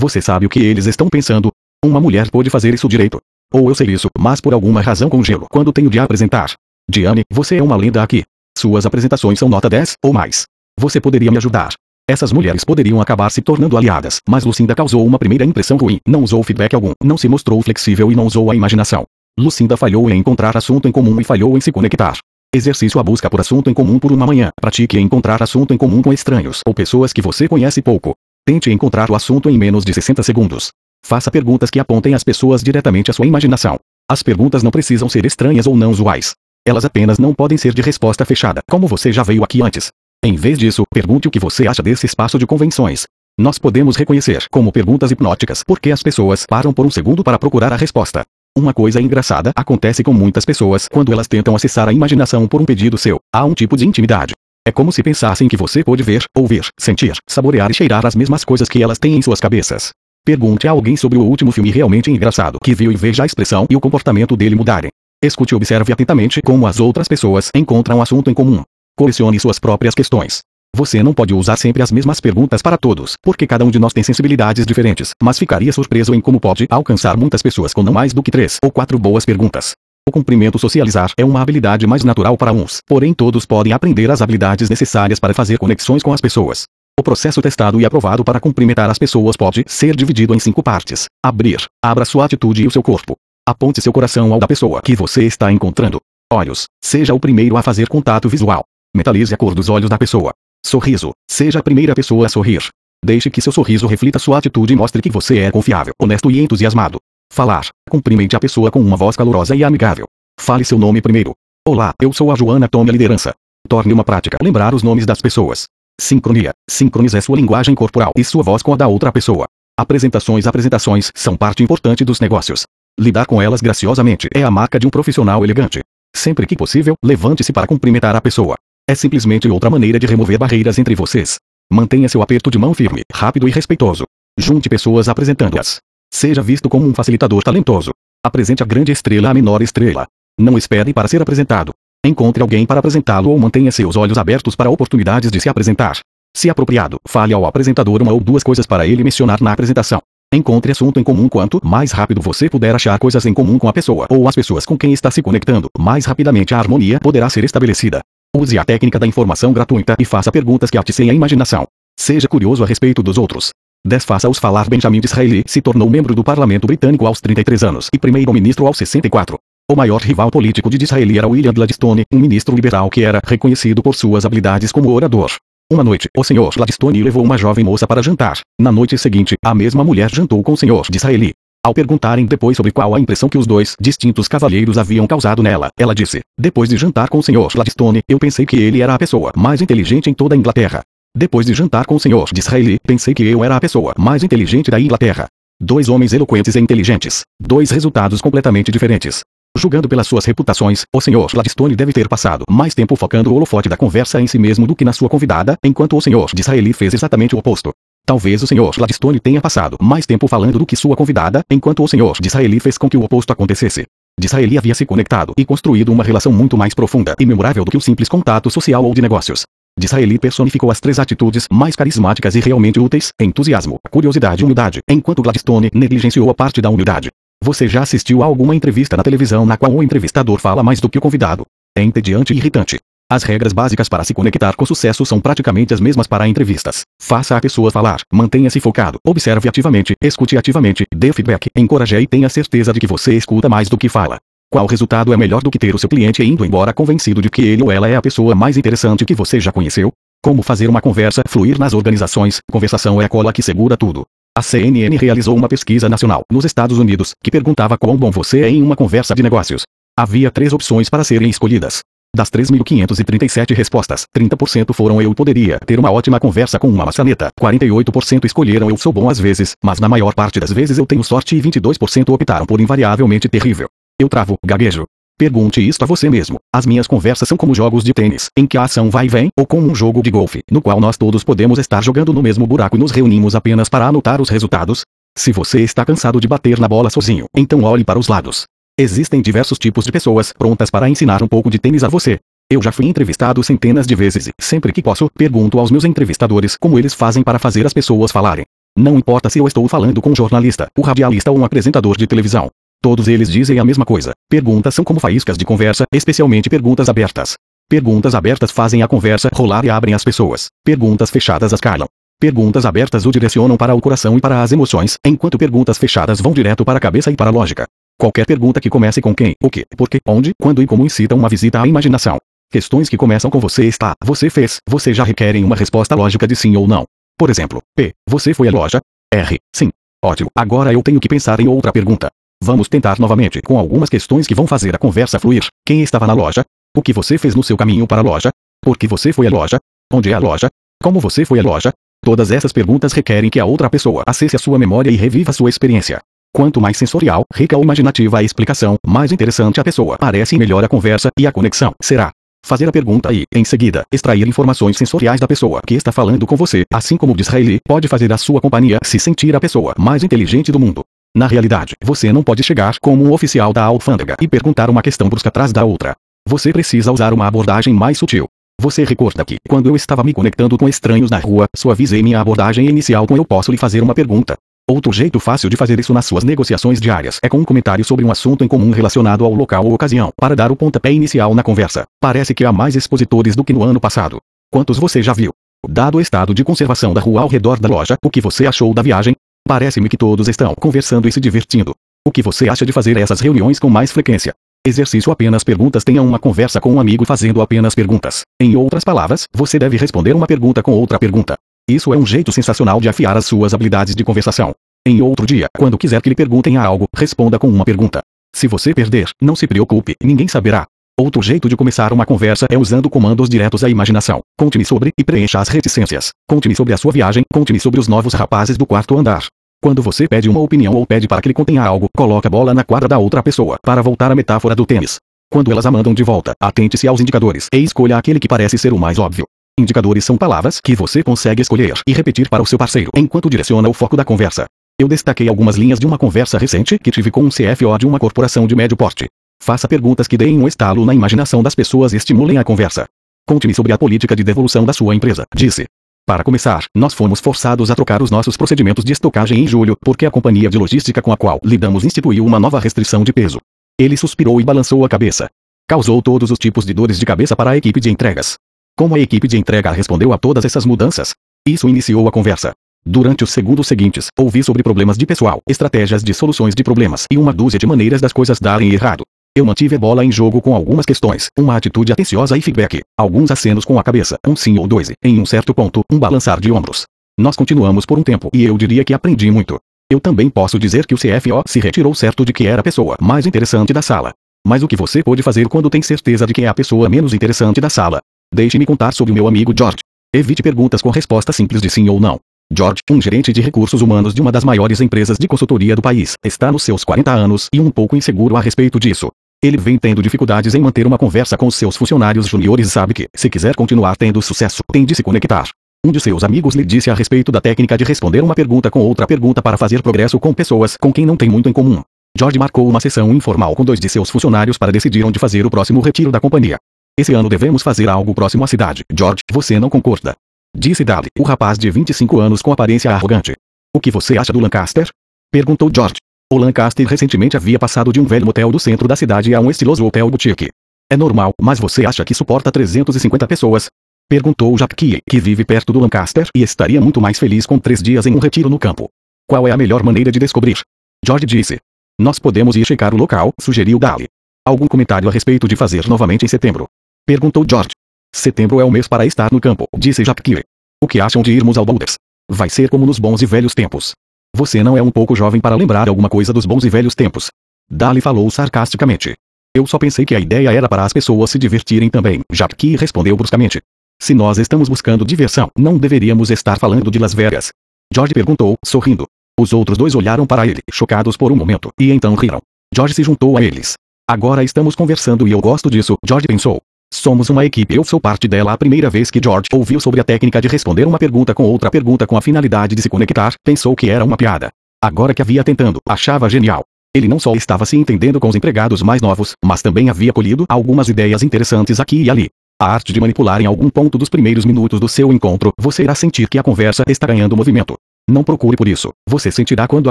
Você sabe o que eles estão pensando? Uma mulher pode fazer isso direito. Ou eu sei isso, mas por alguma razão congelo quando tenho de apresentar. Diane, você é uma lenda aqui. Suas apresentações são nota 10 ou mais. Você poderia me ajudar. Essas mulheres poderiam acabar se tornando aliadas, mas Lucinda causou uma primeira impressão ruim, não usou feedback algum, não se mostrou flexível e não usou a imaginação. Lucinda falhou em encontrar assunto em comum e falhou em se conectar. Exercício a busca por assunto em comum por uma manhã. Pratique encontrar assunto em comum com estranhos ou pessoas que você conhece pouco. Tente encontrar o assunto em menos de 60 segundos. Faça perguntas que apontem as pessoas diretamente à sua imaginação. As perguntas não precisam ser estranhas ou não usuais. Elas apenas não podem ser de resposta fechada, como você já veio aqui antes. Em vez disso, pergunte o que você acha desse espaço de convenções. Nós podemos reconhecer como perguntas hipnóticas porque as pessoas param por um segundo para procurar a resposta. Uma coisa engraçada acontece com muitas pessoas quando elas tentam acessar a imaginação por um pedido seu. Há um tipo de intimidade. É como se pensassem que você pode ver, ouvir, sentir, saborear e cheirar as mesmas coisas que elas têm em suas cabeças. Pergunte a alguém sobre o último filme realmente engraçado que viu e veja a expressão e o comportamento dele mudarem. Escute e observe atentamente como as outras pessoas encontram assunto em comum. Colecione suas próprias questões. Você não pode usar sempre as mesmas perguntas para todos, porque cada um de nós tem sensibilidades diferentes, mas ficaria surpreso em como pode alcançar muitas pessoas com não mais do que três ou quatro boas perguntas. O cumprimento socializar é uma habilidade mais natural para uns, porém todos podem aprender as habilidades necessárias para fazer conexões com as pessoas. O processo testado e aprovado para cumprimentar as pessoas pode ser dividido em cinco partes. Abrir. Abra sua atitude e o seu corpo. Aponte seu coração ao da pessoa que você está encontrando. Olhos. Seja o primeiro a fazer contato visual. Metalize a cor dos olhos da pessoa. Sorriso. Seja a primeira pessoa a sorrir. Deixe que seu sorriso reflita sua atitude e mostre que você é confiável, honesto e entusiasmado. Falar. Cumprimente a pessoa com uma voz calorosa e amigável. Fale seu nome primeiro. Olá, eu sou a Joana Tome a liderança. Torne uma prática lembrar os nomes das pessoas. Sincronia. Sincronize sua linguagem corporal e sua voz com a da outra pessoa. Apresentações Apresentações são parte importante dos negócios. Lidar com elas graciosamente é a marca de um profissional elegante. Sempre que possível, levante-se para cumprimentar a pessoa. É simplesmente outra maneira de remover barreiras entre vocês. Mantenha seu aperto de mão firme, rápido e respeitoso. Junte pessoas apresentando-as. Seja visto como um facilitador talentoso. Apresente a grande estrela à menor estrela. Não espere para ser apresentado. Encontre alguém para apresentá-lo ou mantenha seus olhos abertos para oportunidades de se apresentar. Se apropriado, fale ao apresentador uma ou duas coisas para ele mencionar na apresentação. Encontre assunto em comum quanto mais rápido você puder achar coisas em comum com a pessoa ou as pessoas com quem está se conectando, mais rapidamente a harmonia poderá ser estabelecida. Use a técnica da informação gratuita e faça perguntas que atissem a imaginação. Seja curioso a respeito dos outros. Desfaça-os falar Benjamin Disraeli se tornou membro do parlamento britânico aos 33 anos e primeiro-ministro aos 64. O maior rival político de Disraeli era William Gladstone, um ministro liberal que era reconhecido por suas habilidades como orador. Uma noite, o Sr. Gladstone levou uma jovem moça para jantar. Na noite seguinte, a mesma mulher jantou com o Sr. Disraeli. Ao perguntarem depois sobre qual a impressão que os dois distintos cavalheiros haviam causado nela, ela disse: Depois de jantar com o Sr. Gladstone, eu pensei que ele era a pessoa mais inteligente em toda a Inglaterra. Depois de jantar com o Sr. Disraeli, pensei que eu era a pessoa mais inteligente da Inglaterra. Dois homens eloquentes e inteligentes. Dois resultados completamente diferentes. Julgando pelas suas reputações, o Sr. Gladstone deve ter passado mais tempo focando o holofote da conversa em si mesmo do que na sua convidada, enquanto o Sr. Disraeli fez exatamente o oposto. Talvez o Sr. Gladstone tenha passado mais tempo falando do que sua convidada, enquanto o Sr. Disraeli fez com que o oposto acontecesse. Disraeli havia se conectado e construído uma relação muito mais profunda e memorável do que o simples contato social ou de negócios. Disraeli personificou as três atitudes mais carismáticas e realmente úteis: entusiasmo, curiosidade e humildade, enquanto Gladstone negligenciou a parte da humildade. Você já assistiu a alguma entrevista na televisão na qual o entrevistador fala mais do que o convidado? É entediante e irritante. As regras básicas para se conectar com sucesso são praticamente as mesmas para entrevistas. Faça a pessoa falar, mantenha-se focado, observe ativamente, escute ativamente, dê feedback, encoraje e tenha certeza de que você escuta mais do que fala. Qual resultado é melhor do que ter o seu cliente indo embora convencido de que ele ou ela é a pessoa mais interessante que você já conheceu? Como fazer uma conversa fluir nas organizações? Conversação é a cola que segura tudo. A CNN realizou uma pesquisa nacional nos Estados Unidos que perguntava quão bom você é em uma conversa de negócios. Havia três opções para serem escolhidas. Das 3.537 respostas, 30% foram eu poderia ter uma ótima conversa com uma maçaneta, 48% escolheram eu sou bom às vezes, mas na maior parte das vezes eu tenho sorte e 22% optaram por invariavelmente terrível. Eu travo, gaguejo. Pergunte isto a você mesmo. As minhas conversas são como jogos de tênis, em que a ação vai e vem, ou como um jogo de golfe, no qual nós todos podemos estar jogando no mesmo buraco e nos reunimos apenas para anotar os resultados? Se você está cansado de bater na bola sozinho, então olhe para os lados. Existem diversos tipos de pessoas prontas para ensinar um pouco de tênis a você. Eu já fui entrevistado centenas de vezes e, sempre que posso, pergunto aos meus entrevistadores como eles fazem para fazer as pessoas falarem. Não importa se eu estou falando com um jornalista, um radialista ou um apresentador de televisão. Todos eles dizem a mesma coisa. Perguntas são como faíscas de conversa, especialmente perguntas abertas. Perguntas abertas fazem a conversa rolar e abrem as pessoas. Perguntas fechadas as calam. Perguntas abertas o direcionam para o coração e para as emoções, enquanto perguntas fechadas vão direto para a cabeça e para a lógica. Qualquer pergunta que comece com quem, o que, por que, onde, quando e como incita uma visita à imaginação. Questões que começam com você está, você fez, você já requerem uma resposta lógica de sim ou não. Por exemplo, P. Você foi à loja? R. Sim. Ótimo. Agora eu tenho que pensar em outra pergunta. Vamos tentar novamente com algumas questões que vão fazer a conversa fluir. Quem estava na loja? O que você fez no seu caminho para a loja? Por que você foi à loja? Onde é a loja? Como você foi à loja? Todas essas perguntas requerem que a outra pessoa acesse a sua memória e reviva sua experiência. Quanto mais sensorial, rica ou imaginativa a explicação, mais interessante a pessoa parece e melhor a conversa e a conexão será. Fazer a pergunta e, em seguida, extrair informações sensoriais da pessoa que está falando com você, assim como Disraeli pode fazer a sua companhia se sentir a pessoa mais inteligente do mundo. Na realidade, você não pode chegar como um oficial da alfândega e perguntar uma questão brusca atrás da outra. Você precisa usar uma abordagem mais sutil. Você recorda que, quando eu estava me conectando com estranhos na rua, suavizei minha abordagem inicial com eu posso lhe fazer uma pergunta. Outro jeito fácil de fazer isso nas suas negociações diárias é com um comentário sobre um assunto em comum relacionado ao local ou ocasião, para dar o pontapé inicial na conversa. Parece que há mais expositores do que no ano passado. Quantos você já viu? Dado o estado de conservação da rua ao redor da loja, o que você achou da viagem? Parece-me que todos estão conversando e se divertindo. O que você acha de fazer essas reuniões com mais frequência? Exercício apenas perguntas. Tenha uma conversa com um amigo fazendo apenas perguntas. Em outras palavras, você deve responder uma pergunta com outra pergunta. Isso é um jeito sensacional de afiar as suas habilidades de conversação. Em outro dia, quando quiser que lhe perguntem algo, responda com uma pergunta. Se você perder, não se preocupe, ninguém saberá. Outro jeito de começar uma conversa é usando comandos diretos à imaginação. Conte-me sobre e preencha as reticências. Conte-me sobre a sua viagem, conte-me sobre os novos rapazes do quarto andar. Quando você pede uma opinião ou pede para que lhe contenha algo, coloque a bola na quadra da outra pessoa, para voltar à metáfora do tênis. Quando elas a mandam de volta, atente-se aos indicadores e escolha aquele que parece ser o mais óbvio. Indicadores são palavras que você consegue escolher e repetir para o seu parceiro enquanto direciona o foco da conversa. Eu destaquei algumas linhas de uma conversa recente que tive com um CFO de uma corporação de médio porte. Faça perguntas que deem um estalo na imaginação das pessoas e estimulem a conversa. Conte-me sobre a política de devolução da sua empresa, disse. Para começar, nós fomos forçados a trocar os nossos procedimentos de estocagem em julho, porque a companhia de logística com a qual lidamos instituiu uma nova restrição de peso. Ele suspirou e balançou a cabeça. Causou todos os tipos de dores de cabeça para a equipe de entregas. Como a equipe de entrega respondeu a todas essas mudanças? Isso iniciou a conversa. Durante os segundos seguintes, ouvi sobre problemas de pessoal, estratégias de soluções de problemas e uma dúzia de maneiras das coisas darem errado. Eu mantive a bola em jogo com algumas questões, uma atitude atenciosa e feedback, alguns acenos com a cabeça, um sim ou dois em um certo ponto, um balançar de ombros. Nós continuamos por um tempo e eu diria que aprendi muito. Eu também posso dizer que o CFO se retirou certo de que era a pessoa mais interessante da sala. Mas o que você pode fazer quando tem certeza de que é a pessoa menos interessante da sala? Deixe-me contar sobre o meu amigo George. Evite perguntas com resposta simples de sim ou não. George, um gerente de recursos humanos de uma das maiores empresas de consultoria do país, está nos seus 40 anos e um pouco inseguro a respeito disso. Ele vem tendo dificuldades em manter uma conversa com seus funcionários juniores e sabe que, se quiser continuar tendo sucesso, tem de se conectar. Um de seus amigos lhe disse a respeito da técnica de responder uma pergunta com outra pergunta para fazer progresso com pessoas com quem não tem muito em comum. George marcou uma sessão informal com dois de seus funcionários para decidir onde fazer o próximo retiro da companhia. Esse ano devemos fazer algo próximo à cidade. George, você não concorda? Disse Dali, o rapaz de 25 anos com aparência arrogante. O que você acha do Lancaster? Perguntou George. O Lancaster recentemente havia passado de um velho motel do centro da cidade a um estiloso hotel boutique. É normal, mas você acha que suporta 350 pessoas? Perguntou Jack que vive perto do Lancaster e estaria muito mais feliz com três dias em um retiro no campo. Qual é a melhor maneira de descobrir? George disse. Nós podemos ir checar o local, sugeriu Dali. Algum comentário a respeito de fazer novamente em setembro? Perguntou George. Setembro é o mês para estar no campo, disse Jack O que acham de irmos ao Boulders? Vai ser como nos bons e velhos tempos. Você não é um pouco jovem para lembrar alguma coisa dos bons e velhos tempos. Dali falou sarcasticamente. Eu só pensei que a ideia era para as pessoas se divertirem também, Jack respondeu bruscamente. Se nós estamos buscando diversão, não deveríamos estar falando de Las Vegas. George perguntou, sorrindo. Os outros dois olharam para ele, chocados por um momento, e então riram. George se juntou a eles. Agora estamos conversando e eu gosto disso, George pensou. Somos uma equipe. Eu sou parte dela. A primeira vez que George ouviu sobre a técnica de responder uma pergunta com outra pergunta com a finalidade de se conectar, pensou que era uma piada. Agora que havia tentando, achava genial. Ele não só estava se entendendo com os empregados mais novos, mas também havia colhido algumas ideias interessantes aqui e ali. A arte de manipular em algum ponto dos primeiros minutos do seu encontro, você irá sentir que a conversa está ganhando movimento. Não procure por isso, você sentirá quando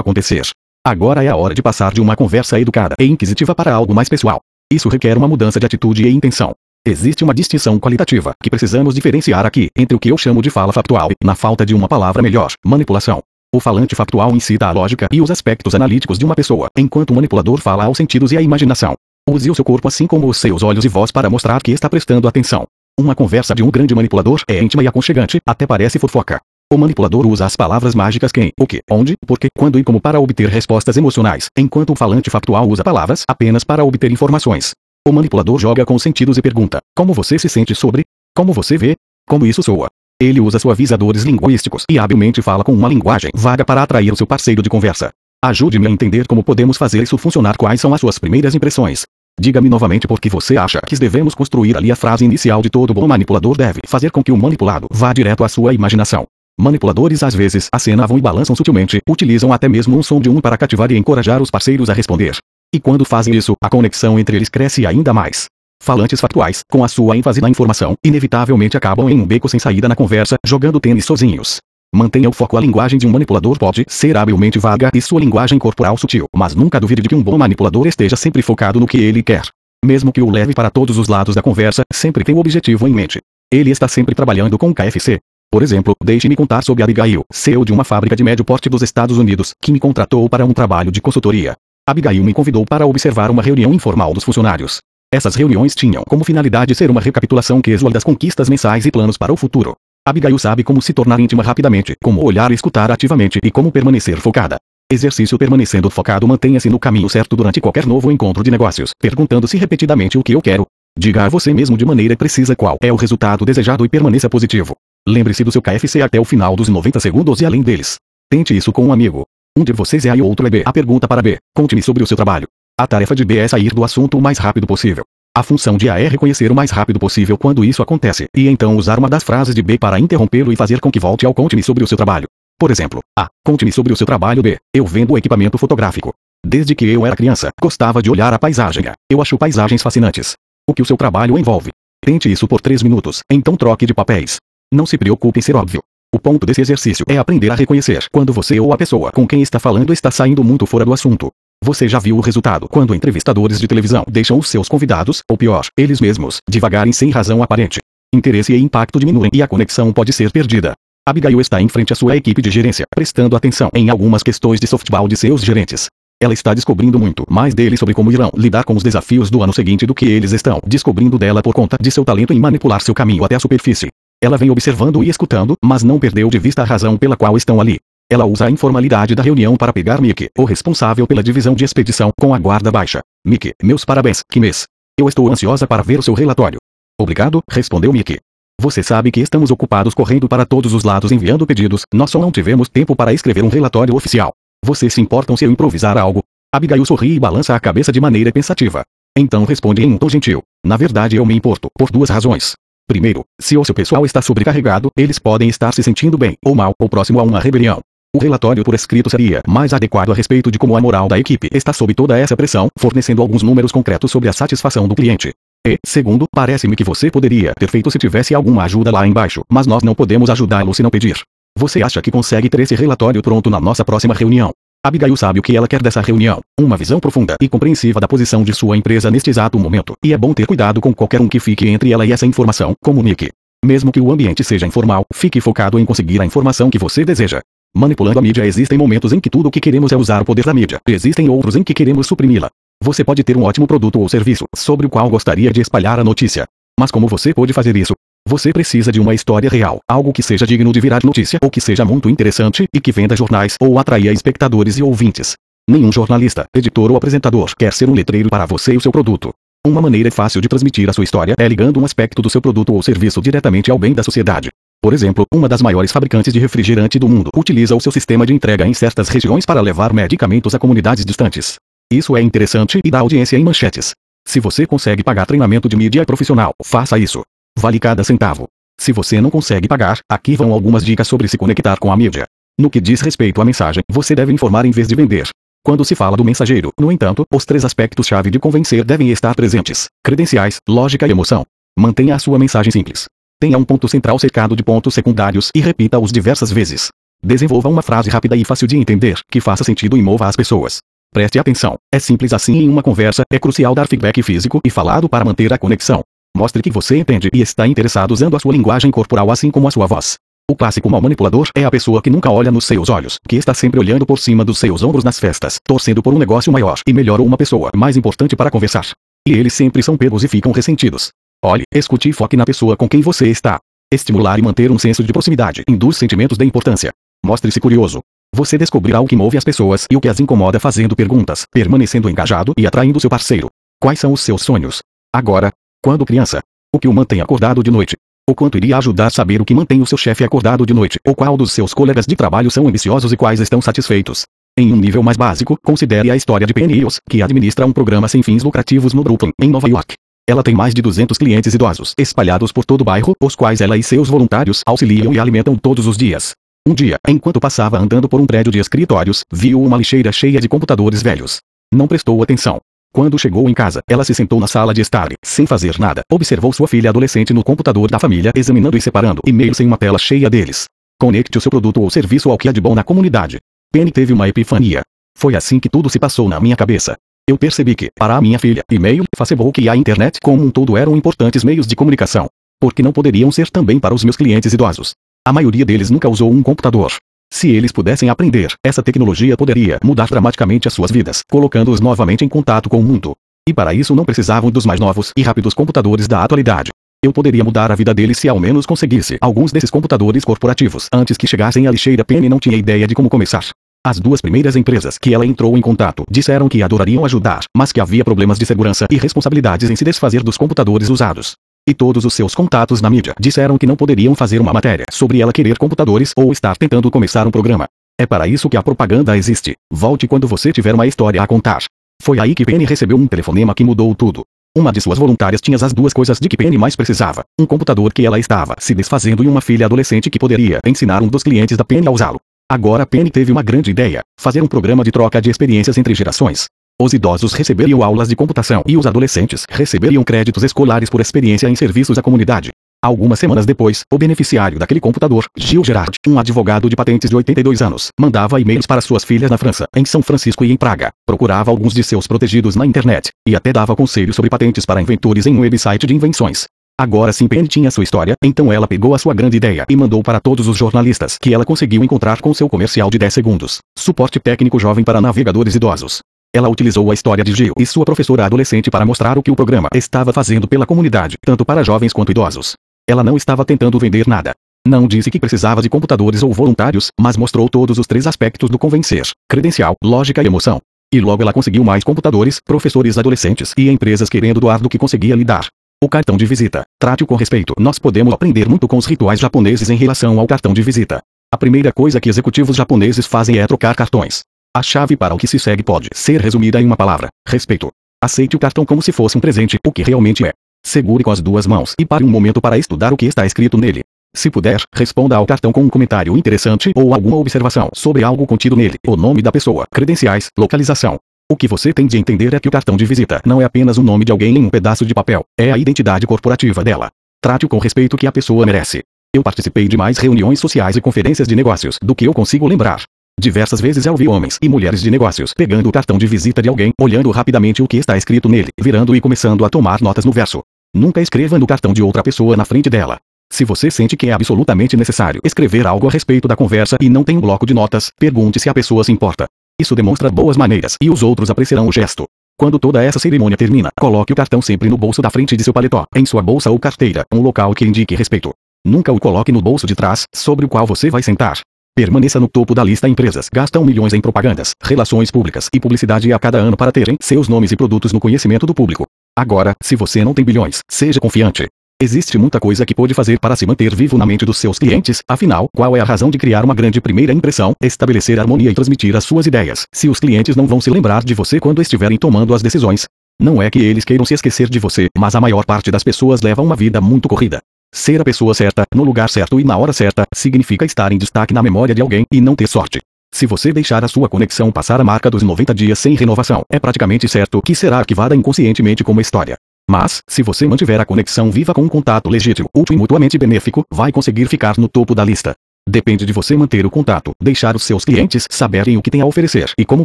acontecer. Agora é a hora de passar de uma conversa educada e inquisitiva para algo mais pessoal. Isso requer uma mudança de atitude e intenção. Existe uma distinção qualitativa que precisamos diferenciar aqui entre o que eu chamo de fala factual e, na falta de uma palavra melhor, manipulação. O falante factual incita a lógica e os aspectos analíticos de uma pessoa, enquanto o manipulador fala aos sentidos e à imaginação. Use o seu corpo assim como os seus olhos e voz para mostrar que está prestando atenção. Uma conversa de um grande manipulador é íntima e aconchegante, até parece fofoca. O manipulador usa as palavras mágicas quem, o que, onde, porquê, quando e como para obter respostas emocionais, enquanto o falante factual usa palavras apenas para obter informações. O manipulador joga com os sentidos e pergunta: Como você se sente sobre? Como você vê? Como isso soa? Ele usa suavizadores linguísticos e habilmente fala com uma linguagem vaga para atrair o seu parceiro de conversa. Ajude-me a entender como podemos fazer isso funcionar. Quais são as suas primeiras impressões? Diga-me novamente por que você acha que devemos construir ali a frase inicial de todo bom manipulador deve fazer com que o manipulado vá direto à sua imaginação. Manipuladores às vezes acenavam e balançam sutilmente, utilizam até mesmo um som de um para cativar e encorajar os parceiros a responder. E quando fazem isso, a conexão entre eles cresce ainda mais. Falantes factuais, com a sua ênfase na informação, inevitavelmente acabam em um beco sem saída na conversa, jogando tênis sozinhos. Mantenha o foco. A linguagem de um manipulador pode ser habilmente vaga e sua linguagem corporal sutil, mas nunca duvide de que um bom manipulador esteja sempre focado no que ele quer. Mesmo que o leve para todos os lados da conversa, sempre tem o objetivo em mente. Ele está sempre trabalhando com o KFC. Por exemplo, deixe-me contar sobre Abigail, CEO de uma fábrica de médio porte dos Estados Unidos, que me contratou para um trabalho de consultoria. Abigail me convidou para observar uma reunião informal dos funcionários. Essas reuniões tinham como finalidade ser uma recapitulação casual das conquistas mensais e planos para o futuro. Abigail sabe como se tornar íntima rapidamente, como olhar e escutar ativamente e como permanecer focada. Exercício permanecendo focado mantenha-se no caminho certo durante qualquer novo encontro de negócios, perguntando-se repetidamente o que eu quero. Diga a você mesmo de maneira precisa qual é o resultado desejado e permaneça positivo. Lembre-se do seu KFC até o final dos 90 segundos e além deles. Tente isso com um amigo. Um de vocês é A e o outro é B. A pergunta para B. Conte-me sobre o seu trabalho. A tarefa de B é sair do assunto o mais rápido possível. A função de A é reconhecer o mais rápido possível quando isso acontece, e então usar uma das frases de B para interrompê-lo e fazer com que volte ao conte-me sobre o seu trabalho. Por exemplo, A. Conte-me sobre o seu trabalho B. Eu vendo equipamento fotográfico. Desde que eu era criança, gostava de olhar a paisagem. Eu acho paisagens fascinantes. O que o seu trabalho envolve? Tente isso por 3 minutos, então troque de papéis. Não se preocupe em ser óbvio. O ponto desse exercício é aprender a reconhecer quando você ou a pessoa com quem está falando está saindo muito fora do assunto. Você já viu o resultado quando entrevistadores de televisão deixam os seus convidados, ou pior, eles mesmos, devagarem sem razão aparente. Interesse e impacto diminuem e a conexão pode ser perdida. Abigail está em frente à sua equipe de gerência, prestando atenção em algumas questões de softball de seus gerentes. Ela está descobrindo muito mais deles sobre como irão lidar com os desafios do ano seguinte do que eles estão descobrindo dela por conta de seu talento em manipular seu caminho até a superfície. Ela vem observando e escutando, mas não perdeu de vista a razão pela qual estão ali. Ela usa a informalidade da reunião para pegar Mickey, o responsável pela divisão de expedição, com a guarda baixa. Mickey, meus parabéns, mês. Eu estou ansiosa para ver o seu relatório. Obrigado, respondeu Mickey. Você sabe que estamos ocupados correndo para todos os lados enviando pedidos, nós só não tivemos tempo para escrever um relatório oficial. Você se importam se eu improvisar algo? Abigail sorri e balança a cabeça de maneira pensativa. Então responde em um tom gentil. Na verdade eu me importo, por duas razões. Primeiro, se o seu pessoal está sobrecarregado, eles podem estar se sentindo bem, ou mal, ou próximo a uma rebelião. O relatório por escrito seria mais adequado a respeito de como a moral da equipe está sob toda essa pressão, fornecendo alguns números concretos sobre a satisfação do cliente. E, segundo, parece-me que você poderia ter feito se tivesse alguma ajuda lá embaixo, mas nós não podemos ajudá-lo se não pedir. Você acha que consegue ter esse relatório pronto na nossa próxima reunião? Abigail sabe o que ela quer dessa reunião, uma visão profunda e compreensiva da posição de sua empresa neste exato momento, e é bom ter cuidado com qualquer um que fique entre ela e essa informação, comunique. Mesmo que o ambiente seja informal, fique focado em conseguir a informação que você deseja. Manipulando a mídia existem momentos em que tudo o que queremos é usar o poder da mídia. Existem outros em que queremos suprimi-la. Você pode ter um ótimo produto ou serviço, sobre o qual gostaria de espalhar a notícia. Mas como você pode fazer isso? Você precisa de uma história real, algo que seja digno de virar notícia ou que seja muito interessante e que venda jornais ou atraia espectadores e ouvintes. Nenhum jornalista, editor ou apresentador quer ser um letreiro para você e o seu produto. Uma maneira fácil de transmitir a sua história é ligando um aspecto do seu produto ou serviço diretamente ao bem da sociedade. Por exemplo, uma das maiores fabricantes de refrigerante do mundo utiliza o seu sistema de entrega em certas regiões para levar medicamentos a comunidades distantes. Isso é interessante e dá audiência em manchetes. Se você consegue pagar treinamento de mídia profissional, faça isso. Vale cada centavo. Se você não consegue pagar, aqui vão algumas dicas sobre se conectar com a mídia. No que diz respeito à mensagem, você deve informar em vez de vender. Quando se fala do mensageiro, no entanto, os três aspectos-chave de convencer devem estar presentes: credenciais, lógica e emoção. Mantenha a sua mensagem simples. Tenha um ponto central cercado de pontos secundários e repita-os diversas vezes. Desenvolva uma frase rápida e fácil de entender, que faça sentido e mova as pessoas. Preste atenção. É simples assim em uma conversa, é crucial dar feedback físico e falado para manter a conexão. Mostre que você entende e está interessado usando a sua linguagem corporal assim como a sua voz. O clássico mal manipulador é a pessoa que nunca olha nos seus olhos, que está sempre olhando por cima dos seus ombros nas festas, torcendo por um negócio maior e melhor ou uma pessoa mais importante para conversar. E eles sempre são pegos e ficam ressentidos. Olhe, escute e foque na pessoa com quem você está. Estimular e manter um senso de proximidade induz sentimentos de importância. Mostre-se curioso. Você descobrirá o que move as pessoas e o que as incomoda fazendo perguntas, permanecendo engajado e atraindo seu parceiro. Quais são os seus sonhos? Agora, quando criança. O que o mantém acordado de noite? O quanto iria ajudar saber o que mantém o seu chefe acordado de noite, ou qual dos seus colegas de trabalho são ambiciosos e quais estão satisfeitos. Em um nível mais básico, considere a história de Penny Hills, que administra um programa sem fins lucrativos no Brooklyn, em Nova York. Ela tem mais de 200 clientes idosos espalhados por todo o bairro, os quais ela e seus voluntários auxiliam e alimentam todos os dias. Um dia, enquanto passava andando por um prédio de escritórios, viu uma lixeira cheia de computadores velhos. Não prestou atenção. Quando chegou em casa, ela se sentou na sala de estar sem fazer nada, observou sua filha adolescente no computador da família examinando e separando e-mails em uma tela cheia deles. Conecte o seu produto ou serviço ao que há de bom na comunidade. Penny teve uma epifania. Foi assim que tudo se passou na minha cabeça. Eu percebi que, para a minha filha, e-mail, Facebook e a internet como um todo eram importantes meios de comunicação. Porque não poderiam ser também para os meus clientes idosos. A maioria deles nunca usou um computador. Se eles pudessem aprender, essa tecnologia poderia mudar dramaticamente as suas vidas, colocando-os novamente em contato com o mundo. E para isso não precisavam dos mais novos e rápidos computadores da atualidade. Eu poderia mudar a vida deles se ao menos conseguisse alguns desses computadores corporativos antes que chegassem à lixeira Penny não tinha ideia de como começar. As duas primeiras empresas que ela entrou em contato disseram que adorariam ajudar, mas que havia problemas de segurança e responsabilidades em se desfazer dos computadores usados. E todos os seus contatos na mídia disseram que não poderiam fazer uma matéria sobre ela querer computadores ou estar tentando começar um programa. É para isso que a propaganda existe. Volte quando você tiver uma história a contar. Foi aí que Penny recebeu um telefonema que mudou tudo. Uma de suas voluntárias tinha as duas coisas de que Penny mais precisava: um computador que ela estava se desfazendo e uma filha adolescente que poderia ensinar um dos clientes da Penny a usá-lo. Agora Penny teve uma grande ideia: fazer um programa de troca de experiências entre gerações. Os idosos receberiam aulas de computação e os adolescentes receberiam créditos escolares por experiência em serviços à comunidade. Algumas semanas depois, o beneficiário daquele computador, Gil Gerard, um advogado de patentes de 82 anos, mandava e-mails para suas filhas na França, em São Francisco e em Praga, procurava alguns de seus protegidos na internet, e até dava conselhos sobre patentes para inventores em um website de invenções. Agora sim Penny tinha sua história, então ela pegou a sua grande ideia e mandou para todos os jornalistas que ela conseguiu encontrar com seu comercial de 10 segundos. Suporte técnico jovem para navegadores idosos. Ela utilizou a história de Gil e sua professora adolescente para mostrar o que o programa estava fazendo pela comunidade, tanto para jovens quanto idosos. Ela não estava tentando vender nada. Não disse que precisava de computadores ou voluntários, mas mostrou todos os três aspectos do convencer: credencial, lógica e emoção. E logo ela conseguiu mais computadores, professores adolescentes e empresas querendo doar do que conseguia lhe dar. O cartão de visita. Trate-o com respeito. Nós podemos aprender muito com os rituais japoneses em relação ao cartão de visita. A primeira coisa que executivos japoneses fazem é trocar cartões. A chave para o que se segue pode ser resumida em uma palavra: respeito. Aceite o cartão como se fosse um presente, o que realmente é. Segure com as duas mãos e pare um momento para estudar o que está escrito nele. Se puder, responda ao cartão com um comentário interessante ou alguma observação sobre algo contido nele, o nome da pessoa, credenciais, localização, o que você tem de entender é que o cartão de visita não é apenas o nome de alguém em um pedaço de papel, é a identidade corporativa dela. Trate-o com respeito que a pessoa merece. Eu participei de mais reuniões sociais e conferências de negócios do que eu consigo lembrar. Diversas vezes eu vi homens e mulheres de negócios pegando o cartão de visita de alguém, olhando rapidamente o que está escrito nele, virando e começando a tomar notas no verso. Nunca escreva no cartão de outra pessoa na frente dela. Se você sente que é absolutamente necessário escrever algo a respeito da conversa e não tem um bloco de notas, pergunte se a pessoa se importa. Isso demonstra boas maneiras e os outros apreciarão o gesto. Quando toda essa cerimônia termina, coloque o cartão sempre no bolso da frente de seu paletó, em sua bolsa ou carteira, um local que indique respeito. Nunca o coloque no bolso de trás, sobre o qual você vai sentar. Permaneça no topo da lista. Empresas gastam milhões em propagandas, relações públicas e publicidade a cada ano para terem seus nomes e produtos no conhecimento do público. Agora, se você não tem bilhões, seja confiante. Existe muita coisa que pode fazer para se manter vivo na mente dos seus clientes, afinal, qual é a razão de criar uma grande primeira impressão, estabelecer harmonia e transmitir as suas ideias, se os clientes não vão se lembrar de você quando estiverem tomando as decisões? Não é que eles queiram se esquecer de você, mas a maior parte das pessoas leva uma vida muito corrida. Ser a pessoa certa, no lugar certo e na hora certa, significa estar em destaque na memória de alguém e não ter sorte. Se você deixar a sua conexão passar a marca dos 90 dias sem renovação, é praticamente certo que será arquivada inconscientemente como história. Mas, se você mantiver a conexão viva com um contato legítimo, útil e mutuamente benéfico, vai conseguir ficar no topo da lista. Depende de você manter o contato, deixar os seus clientes saberem o que tem a oferecer e como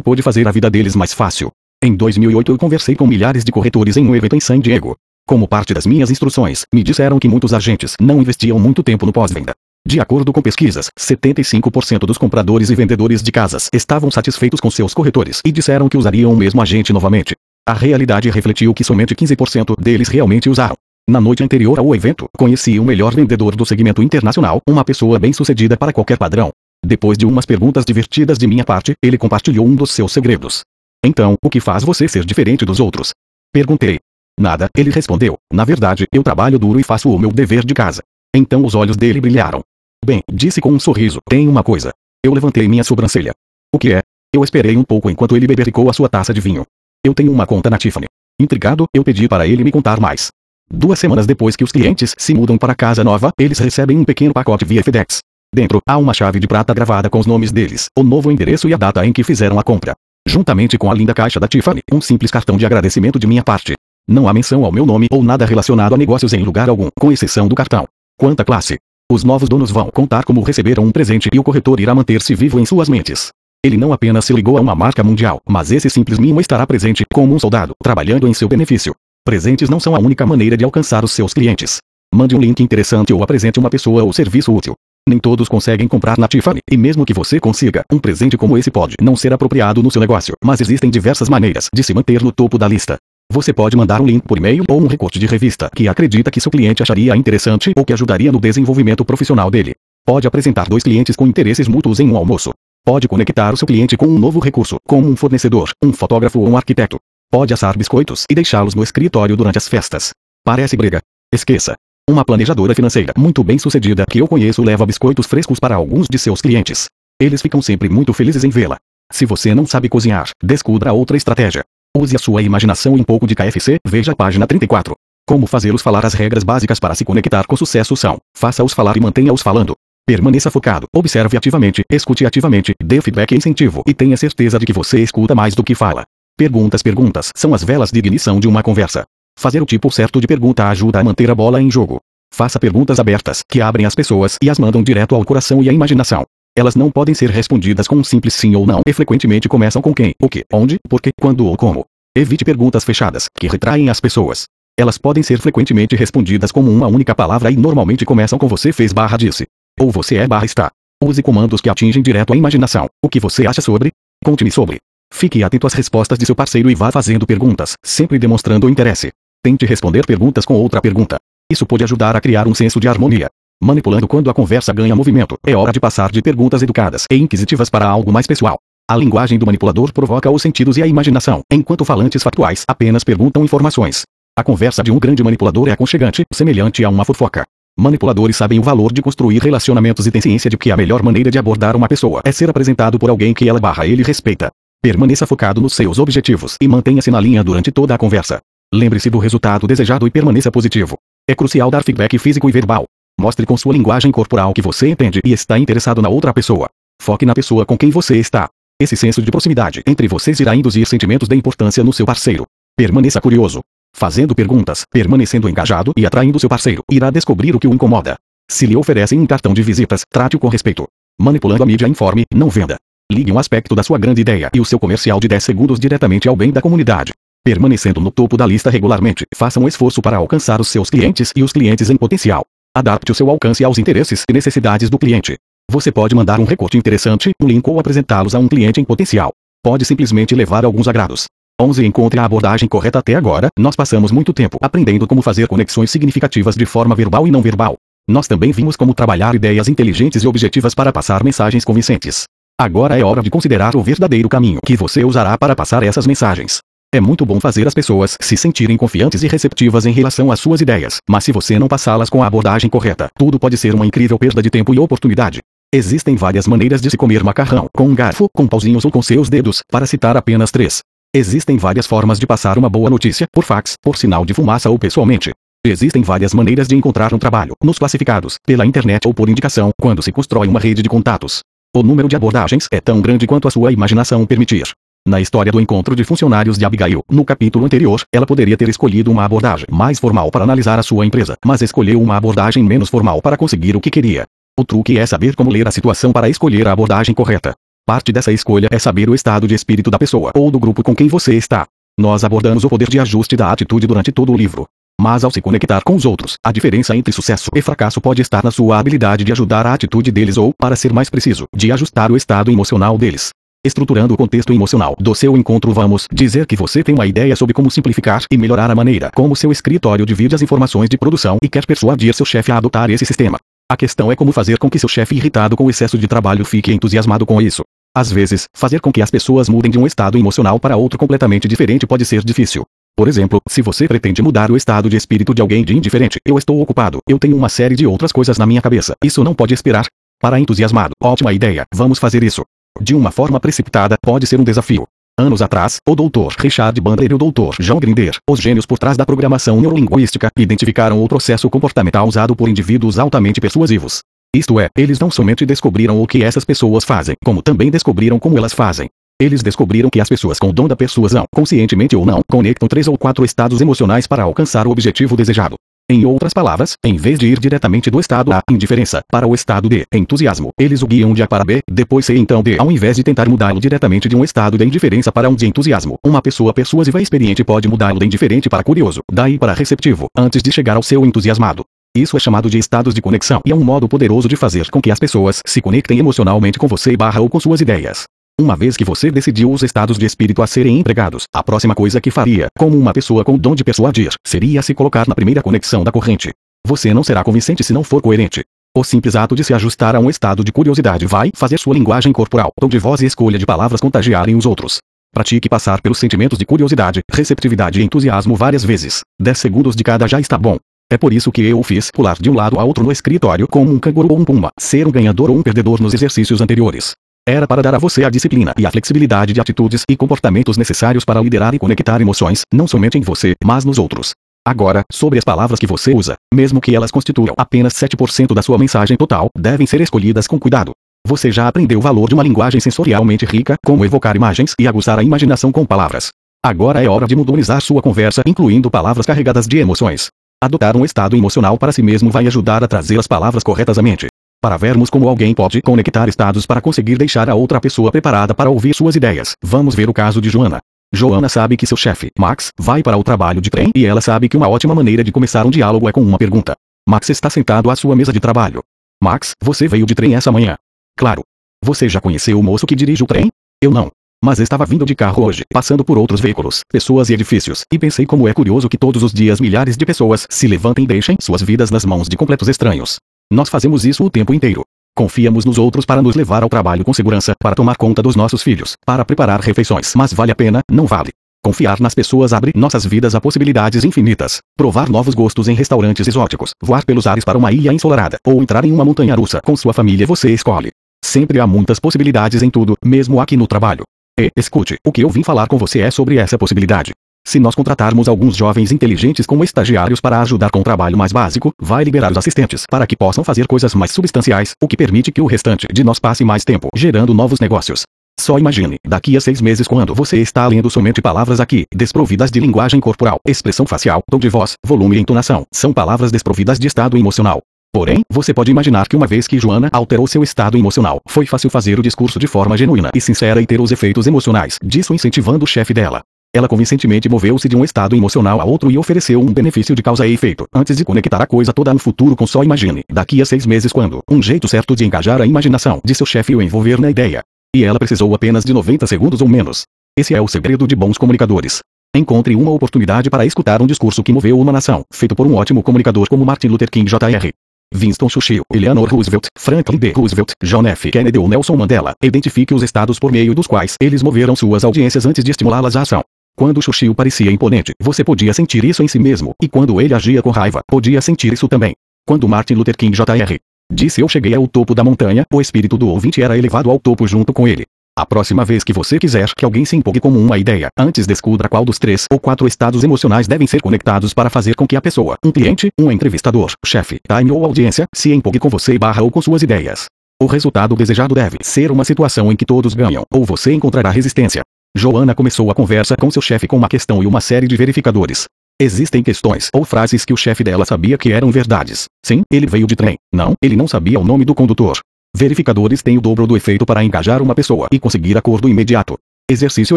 pode fazer a vida deles mais fácil. Em 2008 eu conversei com milhares de corretores em um evento em San Diego. Como parte das minhas instruções, me disseram que muitos agentes não investiam muito tempo no pós-venda. De acordo com pesquisas, 75% dos compradores e vendedores de casas estavam satisfeitos com seus corretores e disseram que usariam o mesmo agente novamente. A realidade refletiu que somente 15% deles realmente usaram. Na noite anterior ao evento, conheci o melhor vendedor do segmento internacional, uma pessoa bem-sucedida para qualquer padrão. Depois de umas perguntas divertidas de minha parte, ele compartilhou um dos seus segredos. Então, o que faz você ser diferente dos outros? Perguntei. Nada, ele respondeu. Na verdade, eu trabalho duro e faço o meu dever de casa. Então os olhos dele brilharam. Bem, disse com um sorriso, tem uma coisa. Eu levantei minha sobrancelha. O que é? Eu esperei um pouco enquanto ele bebericou a sua taça de vinho. Eu tenho uma conta na Tiffany. Intrigado, eu pedi para ele me contar mais. Duas semanas depois que os clientes se mudam para a casa nova, eles recebem um pequeno pacote via FedEx. Dentro, há uma chave de prata gravada com os nomes deles, o novo endereço e a data em que fizeram a compra. Juntamente com a linda caixa da Tiffany, um simples cartão de agradecimento de minha parte. Não há menção ao meu nome ou nada relacionado a negócios em lugar algum, com exceção do cartão. Quanta classe! Os novos donos vão contar como receberam um presente e o corretor irá manter-se vivo em suas mentes. Ele não apenas se ligou a uma marca mundial, mas esse simples mimo estará presente como um soldado, trabalhando em seu benefício. Presentes não são a única maneira de alcançar os seus clientes. Mande um link interessante ou apresente uma pessoa ou serviço útil. Nem todos conseguem comprar na Tiffany, e mesmo que você consiga, um presente como esse pode não ser apropriado no seu negócio, mas existem diversas maneiras de se manter no topo da lista. Você pode mandar um link por e-mail ou um recorte de revista que acredita que seu cliente acharia interessante ou que ajudaria no desenvolvimento profissional dele. Pode apresentar dois clientes com interesses mútuos em um almoço. Pode conectar o seu cliente com um novo recurso, como um fornecedor, um fotógrafo ou um arquiteto. Pode assar biscoitos e deixá-los no escritório durante as festas. Parece briga. Esqueça. Uma planejadora financeira muito bem sucedida que eu conheço leva biscoitos frescos para alguns de seus clientes. Eles ficam sempre muito felizes em vê-la. Se você não sabe cozinhar, descubra outra estratégia. Use a sua imaginação e um pouco de KFC, veja a página 34. Como fazê-los falar as regras básicas para se conectar com sucesso são: faça-os falar e mantenha-os falando. Permaneça focado, observe ativamente, escute ativamente, dê feedback e incentivo e tenha certeza de que você escuta mais do que fala. Perguntas Perguntas são as velas de ignição de uma conversa. Fazer o tipo certo de pergunta ajuda a manter a bola em jogo. Faça perguntas abertas, que abrem as pessoas e as mandam direto ao coração e à imaginação. Elas não podem ser respondidas com um simples sim ou não e frequentemente começam com quem, o que, onde, por quê, quando ou como. Evite perguntas fechadas, que retraem as pessoas. Elas podem ser frequentemente respondidas como uma única palavra e normalmente começam com você fez barra disse. Ou você é barra está. Use comandos que atingem direto a imaginação. O que você acha sobre? Conte-me sobre. Fique atento às respostas de seu parceiro e vá fazendo perguntas, sempre demonstrando interesse. Tente responder perguntas com outra pergunta. Isso pode ajudar a criar um senso de harmonia. Manipulando quando a conversa ganha movimento, é hora de passar de perguntas educadas e inquisitivas para algo mais pessoal. A linguagem do manipulador provoca os sentidos e a imaginação, enquanto falantes factuais apenas perguntam informações. A conversa de um grande manipulador é aconchegante, semelhante a uma fofoca. Manipuladores sabem o valor de construir relacionamentos e têm ciência de que a melhor maneira de abordar uma pessoa é ser apresentado por alguém que ela barra ele respeita. Permaneça focado nos seus objetivos e mantenha-se na linha durante toda a conversa. Lembre-se do resultado desejado e permaneça positivo. É crucial dar feedback físico e verbal. Mostre com sua linguagem corporal que você entende e está interessado na outra pessoa. Foque na pessoa com quem você está. Esse senso de proximidade entre vocês irá induzir sentimentos de importância no seu parceiro. Permaneça curioso. Fazendo perguntas, permanecendo engajado e atraindo seu parceiro, irá descobrir o que o incomoda. Se lhe oferecem um cartão de visitas, trate-o com respeito. Manipulando a mídia informe, não venda. Ligue um aspecto da sua grande ideia e o seu comercial de 10 segundos diretamente ao bem da comunidade. Permanecendo no topo da lista regularmente, faça um esforço para alcançar os seus clientes e os clientes em potencial. Adapte o seu alcance aos interesses e necessidades do cliente. Você pode mandar um recorte interessante, um link ou apresentá-los a um cliente em potencial. Pode simplesmente levar alguns agrados. 11 Encontre a abordagem correta até agora. Nós passamos muito tempo aprendendo como fazer conexões significativas de forma verbal e não verbal. Nós também vimos como trabalhar ideias inteligentes e objetivas para passar mensagens convincentes. Agora é hora de considerar o verdadeiro caminho que você usará para passar essas mensagens. É muito bom fazer as pessoas se sentirem confiantes e receptivas em relação às suas ideias, mas se você não passá-las com a abordagem correta, tudo pode ser uma incrível perda de tempo e oportunidade. Existem várias maneiras de se comer macarrão, com um garfo, com pauzinhos ou com seus dedos, para citar apenas três. Existem várias formas de passar uma boa notícia, por fax, por sinal de fumaça ou pessoalmente. Existem várias maneiras de encontrar um trabalho, nos classificados, pela internet ou por indicação, quando se constrói uma rede de contatos. O número de abordagens é tão grande quanto a sua imaginação permitir. Na história do encontro de funcionários de Abigail, no capítulo anterior, ela poderia ter escolhido uma abordagem mais formal para analisar a sua empresa, mas escolheu uma abordagem menos formal para conseguir o que queria. O truque é saber como ler a situação para escolher a abordagem correta. Parte dessa escolha é saber o estado de espírito da pessoa ou do grupo com quem você está. Nós abordamos o poder de ajuste da atitude durante todo o livro. Mas ao se conectar com os outros, a diferença entre sucesso e fracasso pode estar na sua habilidade de ajudar a atitude deles ou, para ser mais preciso, de ajustar o estado emocional deles. Estruturando o contexto emocional do seu encontro, vamos dizer que você tem uma ideia sobre como simplificar e melhorar a maneira como seu escritório divide as informações de produção e quer persuadir seu chefe a adotar esse sistema. A questão é como fazer com que seu chefe irritado com o excesso de trabalho fique entusiasmado com isso. Às vezes, fazer com que as pessoas mudem de um estado emocional para outro completamente diferente pode ser difícil. Por exemplo, se você pretende mudar o estado de espírito de alguém de indiferente, eu estou ocupado, eu tenho uma série de outras coisas na minha cabeça, isso não pode esperar. Para entusiasmado, ótima ideia, vamos fazer isso. De uma forma precipitada, pode ser um desafio. Anos atrás, o Dr. Richard Bandler e o Dr. John Grinder, os gênios por trás da programação neurolinguística, identificaram o processo comportamental usado por indivíduos altamente persuasivos. Isto é, eles não somente descobriram o que essas pessoas fazem, como também descobriram como elas fazem. Eles descobriram que as pessoas com dom da persuasão, conscientemente ou não, conectam três ou quatro estados emocionais para alcançar o objetivo desejado. Em outras palavras, em vez de ir diretamente do estado A, indiferença, para o estado de entusiasmo, eles o guiam de A para B, depois C então D. Ao invés de tentar mudá-lo diretamente de um estado de indiferença para um de entusiasmo, uma pessoa persuasiva e experiente pode mudá-lo de indiferente para curioso, daí para receptivo, antes de chegar ao seu entusiasmado. Isso é chamado de estados de conexão e é um modo poderoso de fazer com que as pessoas se conectem emocionalmente com você barra ou com suas ideias. Uma vez que você decidiu os estados de espírito a serem empregados, a próxima coisa que faria, como uma pessoa com o dom de persuadir, seria se colocar na primeira conexão da corrente. Você não será convincente se não for coerente. O simples ato de se ajustar a um estado de curiosidade vai fazer sua linguagem corporal, tom de voz e escolha de palavras contagiarem os outros. Pratique passar pelos sentimentos de curiosidade, receptividade e entusiasmo várias vezes. 10 segundos de cada já está bom. É por isso que eu o fiz pular de um lado a outro no escritório como um canguru ou um puma, ser um ganhador ou um perdedor nos exercícios anteriores. Era para dar a você a disciplina e a flexibilidade de atitudes e comportamentos necessários para liderar e conectar emoções, não somente em você, mas nos outros. Agora, sobre as palavras que você usa, mesmo que elas constituam apenas 7% da sua mensagem total, devem ser escolhidas com cuidado. Você já aprendeu o valor de uma linguagem sensorialmente rica, como evocar imagens e aguçar a imaginação com palavras. Agora é hora de modernizar sua conversa, incluindo palavras carregadas de emoções. Adotar um estado emocional para si mesmo vai ajudar a trazer as palavras corretas à mente para vermos como alguém pode conectar estados para conseguir deixar a outra pessoa preparada para ouvir suas ideias. Vamos ver o caso de Joana. Joana sabe que seu chefe, Max, vai para o trabalho de trem e ela sabe que uma ótima maneira de começar um diálogo é com uma pergunta. Max está sentado à sua mesa de trabalho. Max, você veio de trem essa manhã? Claro. Você já conheceu o moço que dirige o trem? Eu não. Mas estava vindo de carro hoje, passando por outros veículos, pessoas e edifícios, e pensei como é curioso que todos os dias milhares de pessoas se levantem e deixem suas vidas nas mãos de completos estranhos. Nós fazemos isso o tempo inteiro. Confiamos nos outros para nos levar ao trabalho com segurança, para tomar conta dos nossos filhos, para preparar refeições. Mas vale a pena? Não vale. Confiar nas pessoas abre nossas vidas a possibilidades infinitas. Provar novos gostos em restaurantes exóticos, voar pelos ares para uma ilha ensolarada, ou entrar em uma montanha russa com sua família você escolhe. Sempre há muitas possibilidades em tudo, mesmo aqui no trabalho. E, escute, o que eu vim falar com você é sobre essa possibilidade. Se nós contratarmos alguns jovens inteligentes como estagiários para ajudar com o trabalho mais básico, vai liberar os assistentes para que possam fazer coisas mais substanciais, o que permite que o restante de nós passe mais tempo gerando novos negócios. Só imagine, daqui a seis meses quando você está lendo somente palavras aqui, desprovidas de linguagem corporal, expressão facial, tom de voz, volume e entonação, são palavras desprovidas de estado emocional. Porém, você pode imaginar que uma vez que Joana alterou seu estado emocional, foi fácil fazer o discurso de forma genuína e sincera e ter os efeitos emocionais disso incentivando o chefe dela. Ela convincentemente moveu-se de um estado emocional a outro e ofereceu um benefício de causa e efeito, antes de conectar a coisa toda no futuro com só imagine, daqui a seis meses quando, um jeito certo de engajar a imaginação de seu chefe o envolver na ideia. E ela precisou apenas de 90 segundos ou menos. Esse é o segredo de bons comunicadores. Encontre uma oportunidade para escutar um discurso que moveu uma nação, feito por um ótimo comunicador como Martin Luther King Jr. Winston Churchill, Eleanor Roosevelt, Franklin D. Roosevelt, John F. Kennedy ou Nelson Mandela. Identifique os estados por meio dos quais eles moveram suas audiências antes de estimulá-las à ação. Quando Xuxiu parecia imponente, você podia sentir isso em si mesmo, e quando ele agia com raiva, podia sentir isso também. Quando Martin Luther King Jr. disse eu cheguei ao topo da montanha, o espírito do ouvinte era elevado ao topo junto com ele. A próxima vez que você quiser que alguém se empolgue como uma ideia, antes descubra qual dos três ou quatro estados emocionais devem ser conectados para fazer com que a pessoa, um cliente, um entrevistador, chefe, time ou audiência, se empolgue com você barra ou com suas ideias. O resultado desejado deve ser uma situação em que todos ganham, ou você encontrará resistência. Joana começou a conversa com seu chefe com uma questão e uma série de verificadores. Existem questões ou frases que o chefe dela sabia que eram verdades. Sim, ele veio de trem. Não, ele não sabia o nome do condutor. Verificadores têm o dobro do efeito para engajar uma pessoa e conseguir acordo imediato. Exercício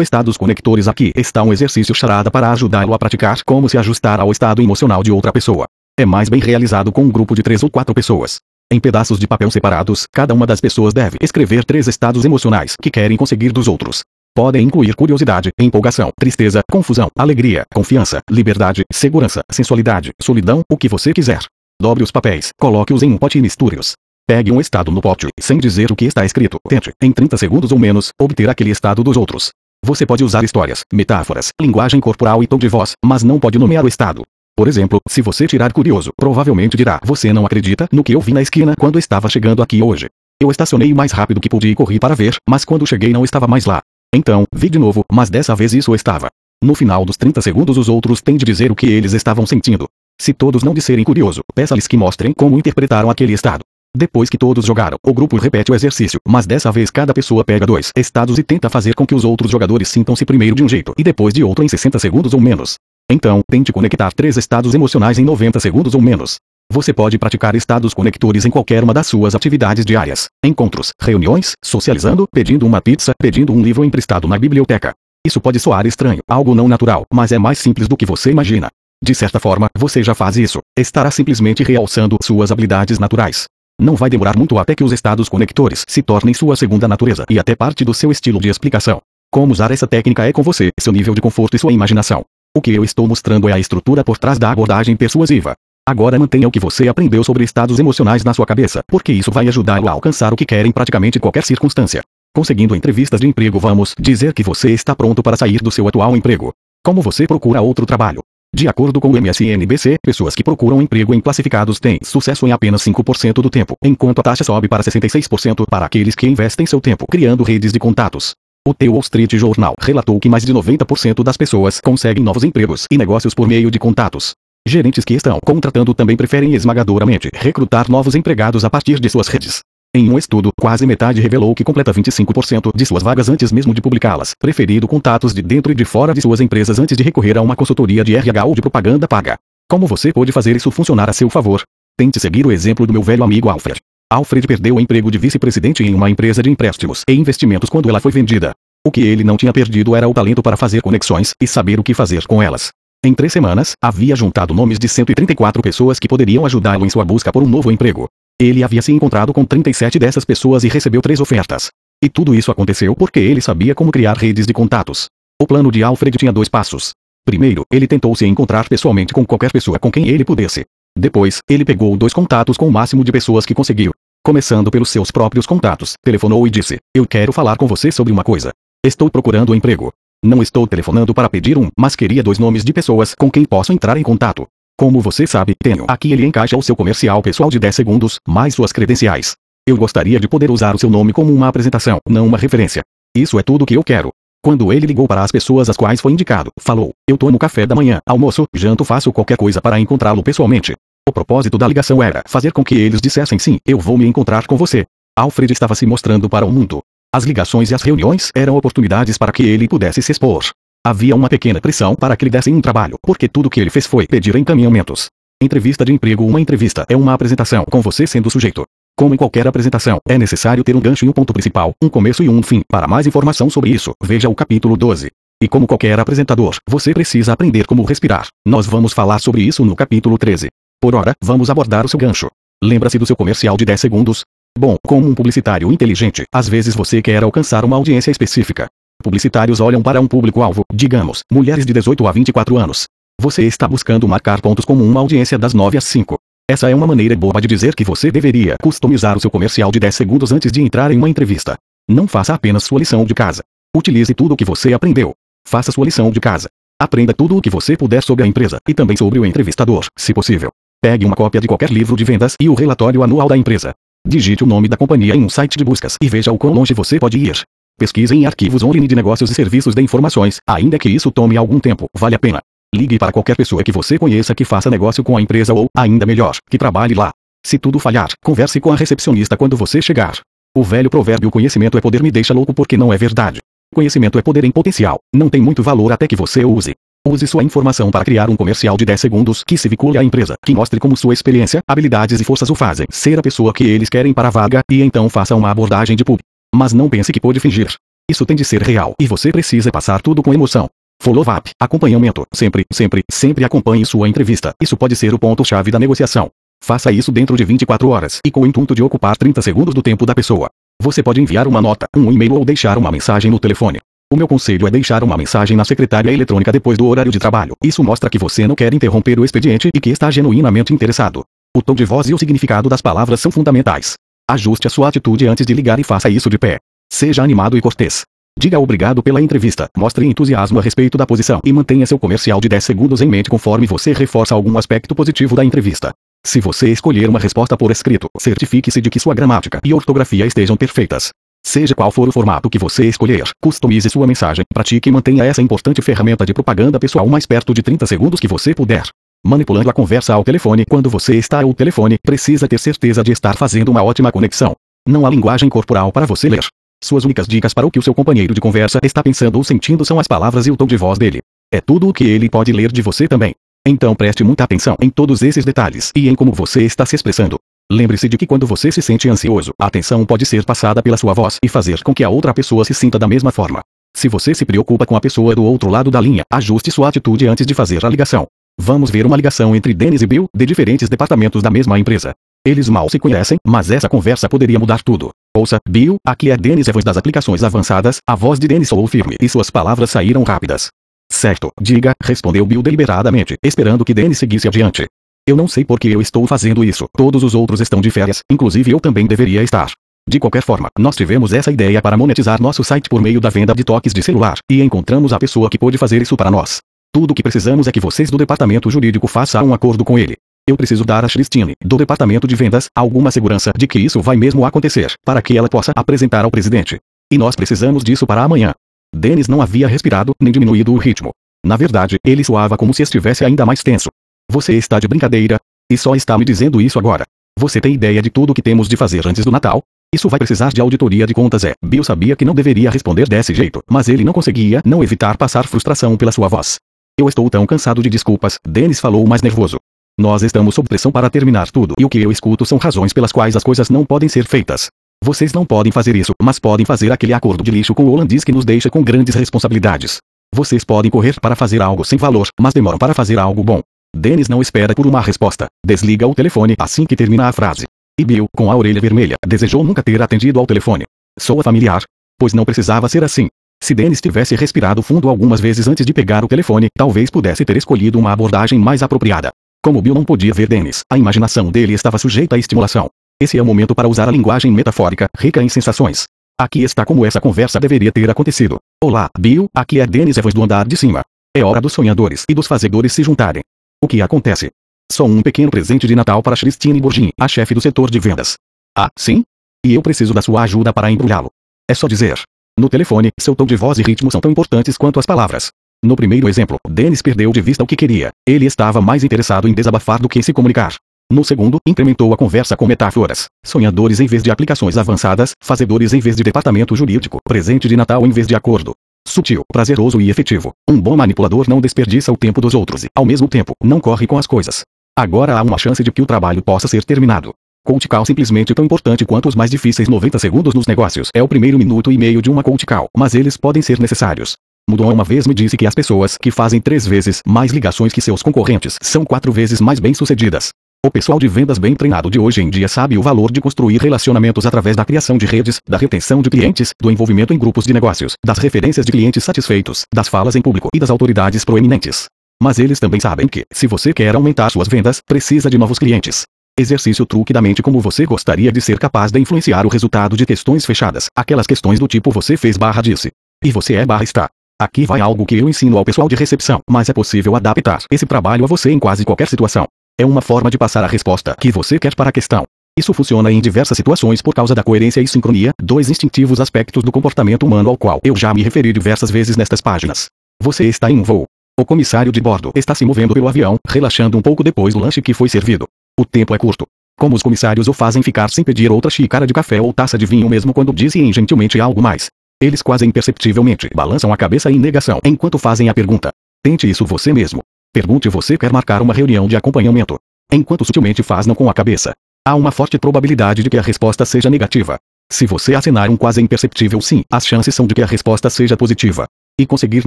Estados Conectores Aqui está um exercício charada para ajudá-lo a praticar como se ajustar ao estado emocional de outra pessoa. É mais bem realizado com um grupo de três ou quatro pessoas. Em pedaços de papel separados, cada uma das pessoas deve escrever três estados emocionais que querem conseguir dos outros. Podem incluir curiosidade, empolgação, tristeza, confusão, alegria, confiança, liberdade, segurança, sensualidade, solidão, o que você quiser. Dobre os papéis, coloque-os em um pote e misture-os. Pegue um estado no pote, sem dizer o que está escrito. Tente, em 30 segundos ou menos, obter aquele estado dos outros. Você pode usar histórias, metáforas, linguagem corporal e tom de voz, mas não pode nomear o estado. Por exemplo, se você tirar curioso, provavelmente dirá: Você não acredita no que eu vi na esquina quando estava chegando aqui hoje. Eu estacionei mais rápido que pude e corri para ver, mas quando cheguei não estava mais lá. Então, vi de novo, mas dessa vez isso estava. No final dos 30 segundos, os outros têm de dizer o que eles estavam sentindo. Se todos não disserem curioso, peça-lhes que mostrem como interpretaram aquele estado. Depois que todos jogaram, o grupo repete o exercício, mas dessa vez cada pessoa pega dois estados e tenta fazer com que os outros jogadores sintam-se primeiro de um jeito e depois de outro em 60 segundos ou menos. Então, tente conectar três estados emocionais em 90 segundos ou menos. Você pode praticar estados conectores em qualquer uma das suas atividades diárias, encontros, reuniões, socializando, pedindo uma pizza, pedindo um livro emprestado na biblioteca. Isso pode soar estranho, algo não natural, mas é mais simples do que você imagina. De certa forma, você já faz isso. Estará simplesmente realçando suas habilidades naturais. Não vai demorar muito até que os estados conectores se tornem sua segunda natureza e até parte do seu estilo de explicação. Como usar essa técnica é com você, seu nível de conforto e sua imaginação. O que eu estou mostrando é a estrutura por trás da abordagem persuasiva. Agora mantenha o que você aprendeu sobre estados emocionais na sua cabeça, porque isso vai ajudá-lo a alcançar o que quer em praticamente qualquer circunstância. Conseguindo entrevistas de emprego, vamos dizer que você está pronto para sair do seu atual emprego. Como você procura outro trabalho? De acordo com o MSNBC, pessoas que procuram emprego em classificados têm sucesso em apenas 5% do tempo, enquanto a taxa sobe para 66% para aqueles que investem seu tempo criando redes de contatos. O The Wall Street Journal relatou que mais de 90% das pessoas conseguem novos empregos e negócios por meio de contatos. Gerentes que estão contratando também preferem esmagadoramente recrutar novos empregados a partir de suas redes. Em um estudo, quase metade revelou que completa 25% de suas vagas antes mesmo de publicá-las, preferindo contatos de dentro e de fora de suas empresas antes de recorrer a uma consultoria de RH ou de propaganda paga. Como você pode fazer isso funcionar a seu favor? Tente seguir o exemplo do meu velho amigo Alfred. Alfred perdeu o emprego de vice-presidente em uma empresa de empréstimos e investimentos quando ela foi vendida. O que ele não tinha perdido era o talento para fazer conexões e saber o que fazer com elas. Em três semanas, havia juntado nomes de 134 pessoas que poderiam ajudá-lo em sua busca por um novo emprego. Ele havia se encontrado com 37 dessas pessoas e recebeu três ofertas. E tudo isso aconteceu porque ele sabia como criar redes de contatos. O plano de Alfred tinha dois passos. Primeiro, ele tentou se encontrar pessoalmente com qualquer pessoa com quem ele pudesse. Depois, ele pegou dois contatos com o máximo de pessoas que conseguiu. Começando pelos seus próprios contatos, telefonou e disse: Eu quero falar com você sobre uma coisa. Estou procurando um emprego. Não estou telefonando para pedir um, mas queria dois nomes de pessoas com quem posso entrar em contato. Como você sabe, tenho. Aqui ele encaixa o seu comercial pessoal de 10 segundos, mais suas credenciais. Eu gostaria de poder usar o seu nome como uma apresentação, não uma referência. Isso é tudo que eu quero. Quando ele ligou para as pessoas às quais foi indicado, falou: Eu tomo café da manhã, almoço, janto, faço qualquer coisa para encontrá-lo pessoalmente. O propósito da ligação era fazer com que eles dissessem sim, eu vou me encontrar com você. Alfred estava se mostrando para o mundo. As ligações e as reuniões eram oportunidades para que ele pudesse se expor. Havia uma pequena pressão para que lhe dessem um trabalho, porque tudo que ele fez foi pedir encaminhamentos. Entrevista de emprego Uma entrevista é uma apresentação com você sendo o sujeito. Como em qualquer apresentação, é necessário ter um gancho e um ponto principal, um começo e um fim. Para mais informação sobre isso, veja o capítulo 12. E como qualquer apresentador, você precisa aprender como respirar. Nós vamos falar sobre isso no capítulo 13. Por ora, vamos abordar o seu gancho. Lembra-se do seu comercial de 10 segundos? Bom, como um publicitário inteligente, às vezes você quer alcançar uma audiência específica. Publicitários olham para um público-alvo, digamos, mulheres de 18 a 24 anos. Você está buscando marcar pontos como uma audiência das 9 às 5. Essa é uma maneira boba de dizer que você deveria customizar o seu comercial de 10 segundos antes de entrar em uma entrevista. Não faça apenas sua lição de casa. Utilize tudo o que você aprendeu. Faça sua lição de casa. Aprenda tudo o que você puder sobre a empresa e também sobre o entrevistador, se possível. Pegue uma cópia de qualquer livro de vendas e o relatório anual da empresa. Digite o nome da companhia em um site de buscas e veja o quão longe você pode ir. Pesquise em arquivos online de negócios e serviços de informações, ainda que isso tome algum tempo, vale a pena. Ligue para qualquer pessoa que você conheça que faça negócio com a empresa ou, ainda melhor, que trabalhe lá. Se tudo falhar, converse com a recepcionista quando você chegar. O velho provérbio conhecimento é poder me deixa louco porque não é verdade. Conhecimento é poder em potencial, não tem muito valor até que você use. Use sua informação para criar um comercial de 10 segundos que se vincule à empresa, que mostre como sua experiência, habilidades e forças o fazem ser a pessoa que eles querem para a vaga, e então faça uma abordagem de pub. Mas não pense que pode fingir. Isso tem de ser real e você precisa passar tudo com emoção. Follow-up, acompanhamento, sempre, sempre, sempre acompanhe sua entrevista. Isso pode ser o ponto-chave da negociação. Faça isso dentro de 24 horas e com o intuito de ocupar 30 segundos do tempo da pessoa. Você pode enviar uma nota, um e-mail ou deixar uma mensagem no telefone. O meu conselho é deixar uma mensagem na secretária eletrônica depois do horário de trabalho. Isso mostra que você não quer interromper o expediente e que está genuinamente interessado. O tom de voz e o significado das palavras são fundamentais. Ajuste a sua atitude antes de ligar e faça isso de pé. Seja animado e cortês. Diga obrigado pela entrevista, mostre entusiasmo a respeito da posição e mantenha seu comercial de 10 segundos em mente conforme você reforça algum aspecto positivo da entrevista. Se você escolher uma resposta por escrito, certifique-se de que sua gramática e ortografia estejam perfeitas. Seja qual for o formato que você escolher, customize sua mensagem, pratique e mantenha essa importante ferramenta de propaganda pessoal mais perto de 30 segundos que você puder. Manipulando a conversa ao telefone quando você está ao telefone, precisa ter certeza de estar fazendo uma ótima conexão. Não há linguagem corporal para você ler. Suas únicas dicas para o que o seu companheiro de conversa está pensando ou sentindo são as palavras e o tom de voz dele. É tudo o que ele pode ler de você também. Então preste muita atenção em todos esses detalhes e em como você está se expressando. Lembre-se de que quando você se sente ansioso, a atenção pode ser passada pela sua voz e fazer com que a outra pessoa se sinta da mesma forma. Se você se preocupa com a pessoa do outro lado da linha, ajuste sua atitude antes de fazer a ligação. Vamos ver uma ligação entre Dennis e Bill, de diferentes departamentos da mesma empresa. Eles mal se conhecem, mas essa conversa poderia mudar tudo. Ouça, Bill, aqui é Dennis Evans das aplicações avançadas. A voz de Dennis soou firme e suas palavras saíram rápidas. Certo, diga, respondeu Bill deliberadamente, esperando que Dennis seguisse adiante. Eu não sei por que eu estou fazendo isso. Todos os outros estão de férias, inclusive eu também deveria estar. De qualquer forma, nós tivemos essa ideia para monetizar nosso site por meio da venda de toques de celular, e encontramos a pessoa que pôde fazer isso para nós. Tudo o que precisamos é que vocês do departamento jurídico façam um acordo com ele. Eu preciso dar a Christine, do departamento de vendas, alguma segurança de que isso vai mesmo acontecer, para que ela possa apresentar ao presidente. E nós precisamos disso para amanhã. Dennis não havia respirado, nem diminuído o ritmo. Na verdade, ele soava como se estivesse ainda mais tenso. Você está de brincadeira? E só está me dizendo isso agora. Você tem ideia de tudo o que temos de fazer antes do Natal? Isso vai precisar de auditoria de contas é. Bill sabia que não deveria responder desse jeito, mas ele não conseguia não evitar passar frustração pela sua voz. Eu estou tão cansado de desculpas, Dennis falou mais nervoso. Nós estamos sob pressão para terminar tudo e o que eu escuto são razões pelas quais as coisas não podem ser feitas. Vocês não podem fazer isso, mas podem fazer aquele acordo de lixo com o holandês que nos deixa com grandes responsabilidades. Vocês podem correr para fazer algo sem valor, mas demoram para fazer algo bom. Dennis não espera por uma resposta. Desliga o telefone assim que termina a frase. E Bill, com a orelha vermelha, desejou nunca ter atendido ao telefone. Soa familiar? Pois não precisava ser assim. Se Dennis tivesse respirado fundo algumas vezes antes de pegar o telefone, talvez pudesse ter escolhido uma abordagem mais apropriada. Como Bill não podia ver Dennis, a imaginação dele estava sujeita à estimulação. Esse é o momento para usar a linguagem metafórica, rica em sensações. Aqui está como essa conversa deveria ter acontecido. Olá, Bill, aqui é Dennis Evans do andar de cima. É hora dos sonhadores e dos fazedores se juntarem. O que acontece? Só um pequeno presente de Natal para Christine Borgin, a chefe do setor de vendas. Ah, sim? E eu preciso da sua ajuda para embrulhá-lo. É só dizer. No telefone, seu tom de voz e ritmo são tão importantes quanto as palavras. No primeiro exemplo, Dennis perdeu de vista o que queria. Ele estava mais interessado em desabafar do que em se comunicar. No segundo, incrementou a conversa com metáforas. Sonhadores em vez de aplicações avançadas, fazedores em vez de departamento jurídico, presente de Natal em vez de acordo. Sutil, prazeroso e efetivo. Um bom manipulador não desperdiça o tempo dos outros e, ao mesmo tempo, não corre com as coisas. Agora há uma chance de que o trabalho possa ser terminado. Coach call simplesmente tão importante quanto os mais difíceis 90 segundos nos negócios. É o primeiro minuto e meio de uma coach call, mas eles podem ser necessários. Mudou uma vez me disse que as pessoas que fazem três vezes mais ligações que seus concorrentes são quatro vezes mais bem-sucedidas. O pessoal de vendas bem treinado de hoje em dia sabe o valor de construir relacionamentos através da criação de redes, da retenção de clientes, do envolvimento em grupos de negócios, das referências de clientes satisfeitos, das falas em público e das autoridades proeminentes. Mas eles também sabem que, se você quer aumentar suas vendas, precisa de novos clientes. Exercício truque da mente como você gostaria de ser capaz de influenciar o resultado de questões fechadas, aquelas questões do tipo você fez barra disse. E você é barra está. Aqui vai algo que eu ensino ao pessoal de recepção, mas é possível adaptar esse trabalho a você em quase qualquer situação. É uma forma de passar a resposta que você quer para a questão. Isso funciona em diversas situações por causa da coerência e sincronia, dois instintivos aspectos do comportamento humano ao qual eu já me referi diversas vezes nestas páginas. Você está em um voo. O comissário de bordo está se movendo pelo avião, relaxando um pouco depois do lanche que foi servido. O tempo é curto. Como os comissários o fazem ficar sem pedir outra xícara de café ou taça de vinho mesmo quando dizem gentilmente algo mais. Eles quase imperceptivelmente balançam a cabeça em negação enquanto fazem a pergunta. Tente isso você mesmo. Pergunte você quer marcar uma reunião de acompanhamento. Enquanto sutilmente faz não com a cabeça. Há uma forte probabilidade de que a resposta seja negativa. Se você acenar um quase imperceptível sim, as chances são de que a resposta seja positiva. E conseguir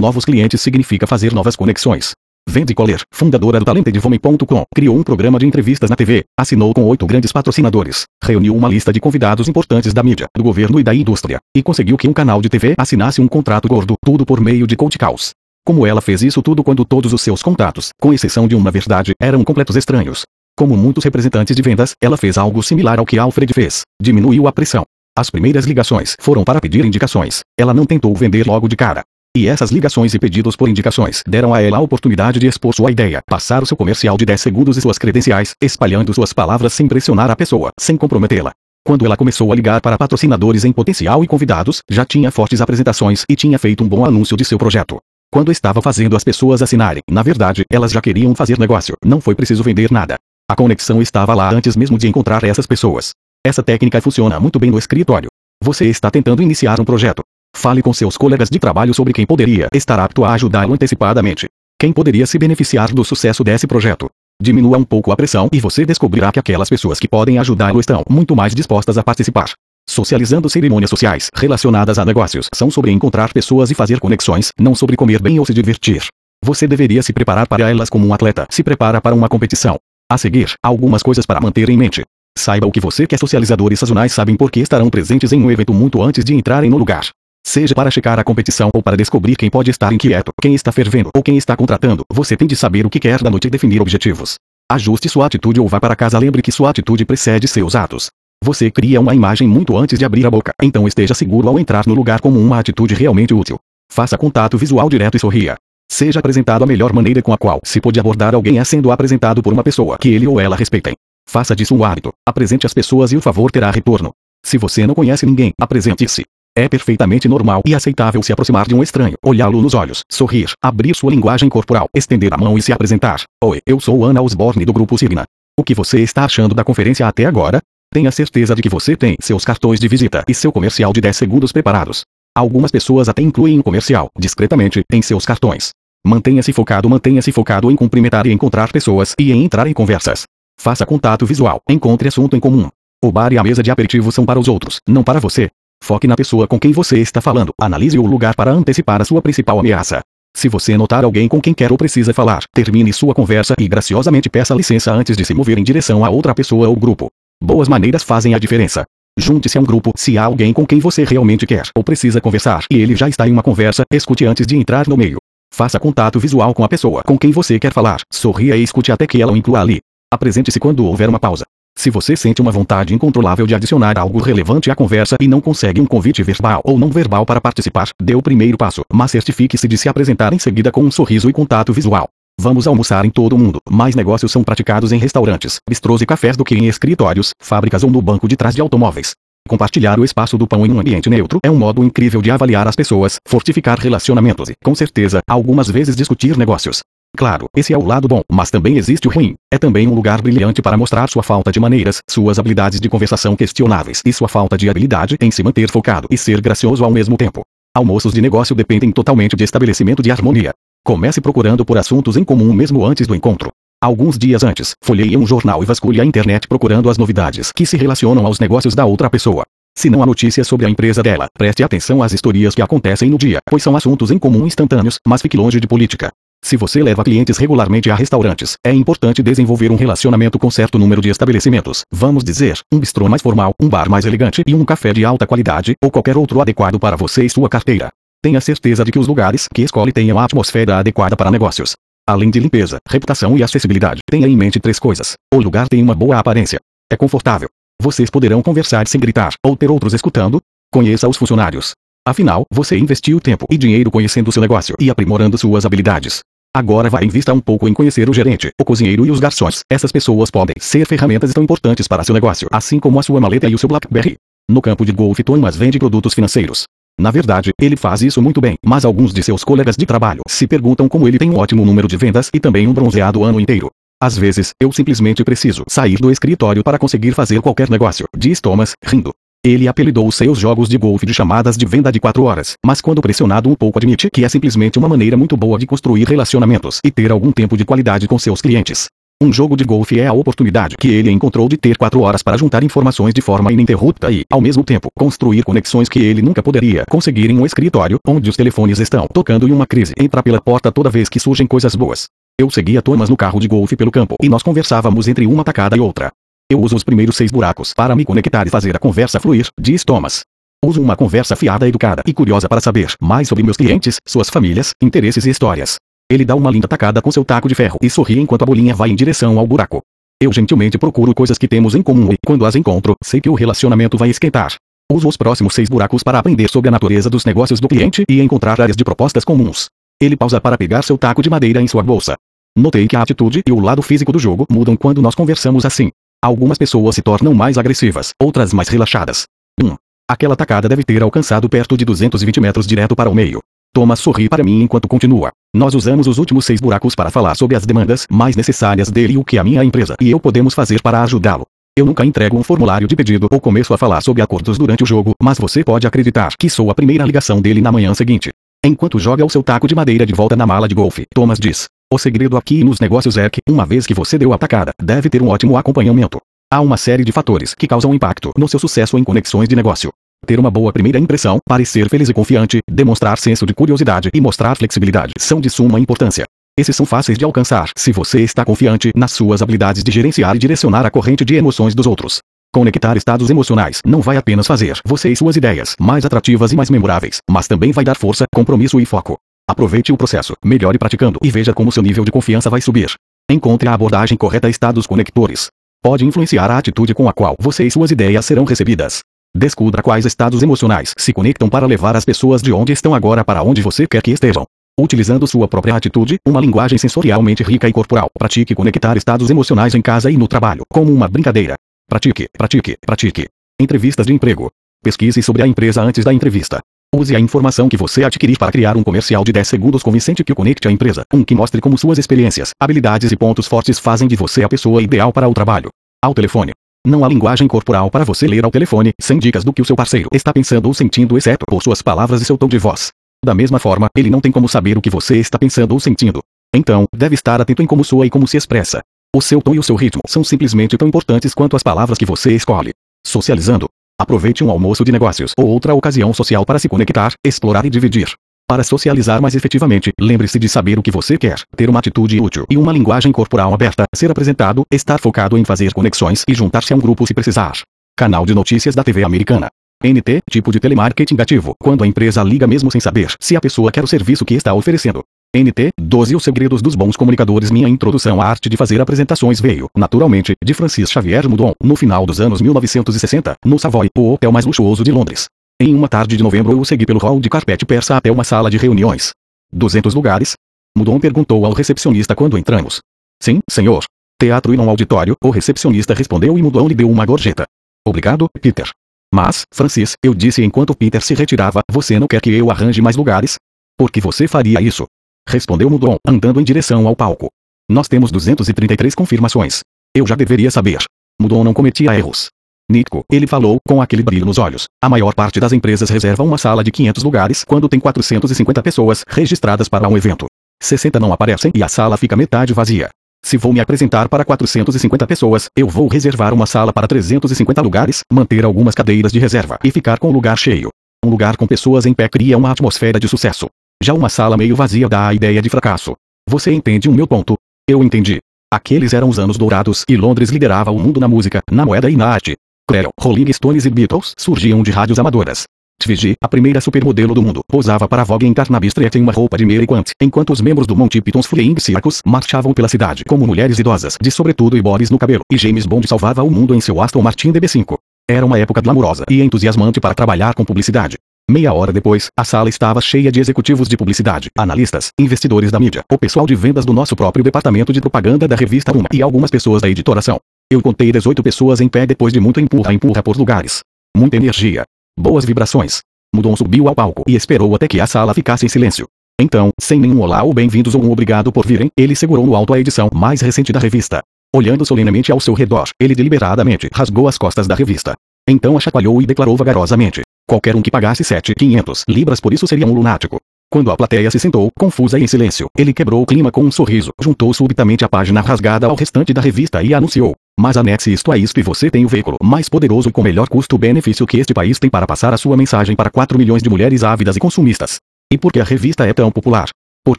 novos clientes significa fazer novas conexões. Vende Coller, fundadora do TalentedVome.com, criou um programa de entrevistas na TV, assinou com oito grandes patrocinadores, reuniu uma lista de convidados importantes da mídia, do governo e da indústria, e conseguiu que um canal de TV assinasse um contrato gordo, tudo por meio de cold calls. Como ela fez isso tudo quando todos os seus contatos, com exceção de uma verdade, eram completos estranhos. Como muitos representantes de vendas, ela fez algo similar ao que Alfred fez, diminuiu a pressão. As primeiras ligações foram para pedir indicações. Ela não tentou vender logo de cara. E essas ligações e pedidos por indicações deram a ela a oportunidade de expor sua ideia, passar o seu comercial de 10 segundos e suas credenciais, espalhando suas palavras sem pressionar a pessoa, sem comprometê-la. Quando ela começou a ligar para patrocinadores em potencial e convidados, já tinha fortes apresentações e tinha feito um bom anúncio de seu projeto. Quando estava fazendo as pessoas assinarem, na verdade, elas já queriam fazer negócio, não foi preciso vender nada. A conexão estava lá antes mesmo de encontrar essas pessoas. Essa técnica funciona muito bem no escritório. Você está tentando iniciar um projeto. Fale com seus colegas de trabalho sobre quem poderia estar apto a ajudá-lo antecipadamente. Quem poderia se beneficiar do sucesso desse projeto. Diminua um pouco a pressão e você descobrirá que aquelas pessoas que podem ajudá-lo estão muito mais dispostas a participar. Socializando cerimônias sociais relacionadas a negócios são sobre encontrar pessoas e fazer conexões, não sobre comer bem ou se divertir. Você deveria se preparar para elas como um atleta se prepara para uma competição. A seguir, algumas coisas para manter em mente. Saiba o que você quer. Socializadores sazonais sabem por que estarão presentes em um evento muito antes de entrarem no lugar. Seja para checar a competição ou para descobrir quem pode estar inquieto, quem está fervendo ou quem está contratando, você tem de saber o que quer da noite e definir objetivos. Ajuste sua atitude ou vá para casa. Lembre que sua atitude precede seus atos. Você cria uma imagem muito antes de abrir a boca, então esteja seguro ao entrar no lugar como uma atitude realmente útil. Faça contato visual direto e sorria. Seja apresentado a melhor maneira com a qual se pode abordar alguém é sendo apresentado por uma pessoa que ele ou ela respeitem. Faça disso um hábito. Apresente as pessoas e o favor terá retorno. Se você não conhece ninguém, apresente-se. É perfeitamente normal e aceitável se aproximar de um estranho, olhá-lo nos olhos, sorrir, abrir sua linguagem corporal, estender a mão e se apresentar. Oi, eu sou Ana Osborne do Grupo Signa. O que você está achando da conferência até agora? Tenha certeza de que você tem seus cartões de visita e seu comercial de 10 segundos preparados. Algumas pessoas até incluem um comercial, discretamente, em seus cartões. Mantenha-se focado, mantenha-se focado em cumprimentar e encontrar pessoas e em entrar em conversas. Faça contato visual, encontre assunto em comum. O bar e a mesa de aperitivo são para os outros, não para você. Foque na pessoa com quem você está falando. Analise o lugar para antecipar a sua principal ameaça. Se você notar alguém com quem quer ou precisa falar, termine sua conversa e graciosamente peça licença antes de se mover em direção a outra pessoa ou grupo. Boas maneiras fazem a diferença. Junte-se a um grupo se há alguém com quem você realmente quer ou precisa conversar e ele já está em uma conversa, escute antes de entrar no meio. Faça contato visual com a pessoa com quem você quer falar. Sorria e escute até que ela o inclua ali. Apresente-se quando houver uma pausa. Se você sente uma vontade incontrolável de adicionar algo relevante à conversa e não consegue um convite verbal ou não verbal para participar, dê o primeiro passo, mas certifique-se de se apresentar em seguida com um sorriso e contato visual. Vamos almoçar em todo o mundo. Mais negócios são praticados em restaurantes, bistrôs e cafés do que em escritórios, fábricas ou no banco de trás de automóveis. Compartilhar o espaço do pão em um ambiente neutro é um modo incrível de avaliar as pessoas, fortificar relacionamentos e, com certeza, algumas vezes discutir negócios. Claro, esse é o lado bom, mas também existe o ruim. É também um lugar brilhante para mostrar sua falta de maneiras, suas habilidades de conversação questionáveis e sua falta de habilidade em se manter focado e ser gracioso ao mesmo tempo. Almoços de negócio dependem totalmente de estabelecimento de harmonia. Comece procurando por assuntos em comum mesmo antes do encontro. Alguns dias antes, folheie um jornal e vasculhe a internet procurando as novidades que se relacionam aos negócios da outra pessoa. Se não há notícias sobre a empresa dela, preste atenção às histórias que acontecem no dia, pois são assuntos em comum instantâneos, mas fique longe de política. Se você leva clientes regularmente a restaurantes, é importante desenvolver um relacionamento com certo número de estabelecimentos. Vamos dizer, um bistrô mais formal, um bar mais elegante e um café de alta qualidade, ou qualquer outro adequado para você e sua carteira. Tenha certeza de que os lugares que escolhe tenham a atmosfera adequada para negócios. Além de limpeza, reputação e acessibilidade, tenha em mente três coisas. O lugar tem uma boa aparência. É confortável. Vocês poderão conversar sem gritar, ou ter outros escutando. Conheça os funcionários. Afinal, você investiu tempo e dinheiro conhecendo seu negócio e aprimorando suas habilidades. Agora vá invista um pouco em conhecer o gerente, o cozinheiro e os garçons. Essas pessoas podem ser ferramentas tão importantes para seu negócio, assim como a sua maleta e o seu BlackBerry. No campo de golfe, Thomas vende produtos financeiros. Na verdade, ele faz isso muito bem, mas alguns de seus colegas de trabalho se perguntam como ele tem um ótimo número de vendas e também um bronzeado ano inteiro. Às vezes, eu simplesmente preciso sair do escritório para conseguir fazer qualquer negócio, diz Thomas, rindo. Ele apelidou seus jogos de golfe de chamadas de venda de 4 horas, mas quando pressionado um pouco admite que é simplesmente uma maneira muito boa de construir relacionamentos e ter algum tempo de qualidade com seus clientes. Um jogo de golfe é a oportunidade que ele encontrou de ter 4 horas para juntar informações de forma ininterrupta e, ao mesmo tempo, construir conexões que ele nunca poderia conseguir em um escritório, onde os telefones estão tocando e uma crise entra pela porta toda vez que surgem coisas boas. Eu seguia Thomas no carro de golfe pelo campo e nós conversávamos entre uma tacada e outra. Eu uso os primeiros seis buracos para me conectar e fazer a conversa fluir, diz Thomas. Uso uma conversa fiada, educada e curiosa para saber mais sobre meus clientes, suas famílias, interesses e histórias. Ele dá uma linda tacada com seu taco de ferro e sorri enquanto a bolinha vai em direção ao buraco. Eu gentilmente procuro coisas que temos em comum e, quando as encontro, sei que o relacionamento vai esquentar. Uso os próximos seis buracos para aprender sobre a natureza dos negócios do cliente e encontrar áreas de propostas comuns. Ele pausa para pegar seu taco de madeira em sua bolsa. Notei que a atitude e o lado físico do jogo mudam quando nós conversamos assim. Algumas pessoas se tornam mais agressivas, outras mais relaxadas. 1. Um, aquela tacada deve ter alcançado perto de 220 metros direto para o meio. Thomas sorri para mim enquanto continua. Nós usamos os últimos seis buracos para falar sobre as demandas mais necessárias dele e o que a minha empresa e eu podemos fazer para ajudá-lo. Eu nunca entrego um formulário de pedido ou começo a falar sobre acordos durante o jogo, mas você pode acreditar que sou a primeira ligação dele na manhã seguinte. Enquanto joga o seu taco de madeira de volta na mala de golfe, Thomas diz: O segredo aqui nos negócios é que, uma vez que você deu a tacada, deve ter um ótimo acompanhamento. Há uma série de fatores que causam impacto no seu sucesso em conexões de negócio. Ter uma boa primeira impressão, parecer feliz e confiante, demonstrar senso de curiosidade e mostrar flexibilidade são de suma importância. Esses são fáceis de alcançar se você está confiante nas suas habilidades de gerenciar e direcionar a corrente de emoções dos outros. Conectar estados emocionais não vai apenas fazer você e suas ideias mais atrativas e mais memoráveis, mas também vai dar força, compromisso e foco. Aproveite o processo, melhore praticando e veja como seu nível de confiança vai subir. Encontre a abordagem correta a estados conectores. Pode influenciar a atitude com a qual você e suas ideias serão recebidas. Descubra quais estados emocionais se conectam para levar as pessoas de onde estão agora para onde você quer que estejam. Utilizando sua própria atitude, uma linguagem sensorialmente rica e corporal, pratique conectar estados emocionais em casa e no trabalho, como uma brincadeira. Pratique, pratique, pratique. Entrevistas de emprego. Pesquise sobre a empresa antes da entrevista. Use a informação que você adquirir para criar um comercial de 10 segundos convincente que o conecte à empresa, um que mostre como suas experiências, habilidades e pontos fortes fazem de você a pessoa ideal para o trabalho. Ao telefone. Não há linguagem corporal para você ler ao telefone, sem dicas do que o seu parceiro está pensando ou sentindo, exceto por suas palavras e seu tom de voz. Da mesma forma, ele não tem como saber o que você está pensando ou sentindo. Então, deve estar atento em como soa e como se expressa. O seu tom e o seu ritmo são simplesmente tão importantes quanto as palavras que você escolhe. Socializando. Aproveite um almoço de negócios ou outra ocasião social para se conectar, explorar e dividir. Para socializar mais efetivamente, lembre-se de saber o que você quer, ter uma atitude útil e uma linguagem corporal aberta, ser apresentado, estar focado em fazer conexões e juntar-se a um grupo se precisar. Canal de notícias da TV americana. NT, tipo de telemarketing ativo, quando a empresa liga mesmo sem saber se a pessoa quer o serviço que está oferecendo. NT, 12 Os segredos dos bons comunicadores Minha introdução à arte de fazer apresentações veio, naturalmente, de Francis Xavier Mudon, no final dos anos 1960, no Savoy, o hotel mais luxuoso de Londres. Em uma tarde de novembro eu o segui pelo hall de carpete persa até uma sala de reuniões. 200 lugares? Mudon perguntou ao recepcionista quando entramos. Sim, senhor. Teatro e não auditório, o recepcionista respondeu e Mudon lhe deu uma gorjeta. Obrigado, Peter. Mas, Francis, eu disse enquanto Peter se retirava, você não quer que eu arranje mais lugares? Por que você faria isso? Respondeu Mudon, andando em direção ao palco. Nós temos 233 confirmações. Eu já deveria saber. Mudon não cometia erros. Nico, ele falou, com aquele brilho nos olhos. A maior parte das empresas reserva uma sala de 500 lugares quando tem 450 pessoas registradas para um evento. 60 não aparecem e a sala fica metade vazia. Se vou me apresentar para 450 pessoas, eu vou reservar uma sala para 350 lugares, manter algumas cadeiras de reserva e ficar com o lugar cheio. Um lugar com pessoas em pé cria uma atmosfera de sucesso. Já uma sala meio vazia dá a ideia de fracasso. Você entende o meu ponto? Eu entendi. Aqueles eram os anos dourados e Londres liderava o mundo na música, na moeda e na arte. Creel, Rolling Stones e Beatles surgiam de rádios amadoras. Tvigi, a primeira supermodelo do mundo, posava para Vogue em Carnaby Street em uma roupa de Mary Quant, enquanto os membros do Monty Python's Flying Circus marchavam pela cidade como mulheres idosas, de sobretudo e bores no cabelo, e James Bond salvava o mundo em seu Aston Martin DB5. Era uma época glamurosa e entusiasmante para trabalhar com publicidade. Meia hora depois, a sala estava cheia de executivos de publicidade, analistas, investidores da mídia, o pessoal de vendas do nosso próprio departamento de propaganda da revista Uma e algumas pessoas da editoração. Eu contei 18 pessoas em pé depois de muito empurra-empurra por lugares. Muita energia. Boas vibrações. Mudon subiu ao palco e esperou até que a sala ficasse em silêncio. Então, sem nenhum olá ou bem-vindos ou um obrigado por virem, ele segurou no alto a edição mais recente da revista. Olhando solenemente ao seu redor, ele deliberadamente rasgou as costas da revista. Então a chacoalhou e declarou vagarosamente. Qualquer um que pagasse 7.500 libras por isso seria um lunático. Quando a plateia se sentou, confusa e em silêncio, ele quebrou o clima com um sorriso, juntou subitamente a página rasgada ao restante da revista e anunciou. Mas anexe isto a isto e você tem o veículo mais poderoso e com melhor custo-benefício que este país tem para passar a sua mensagem para 4 milhões de mulheres ávidas e consumistas. E por que a revista é tão popular? Por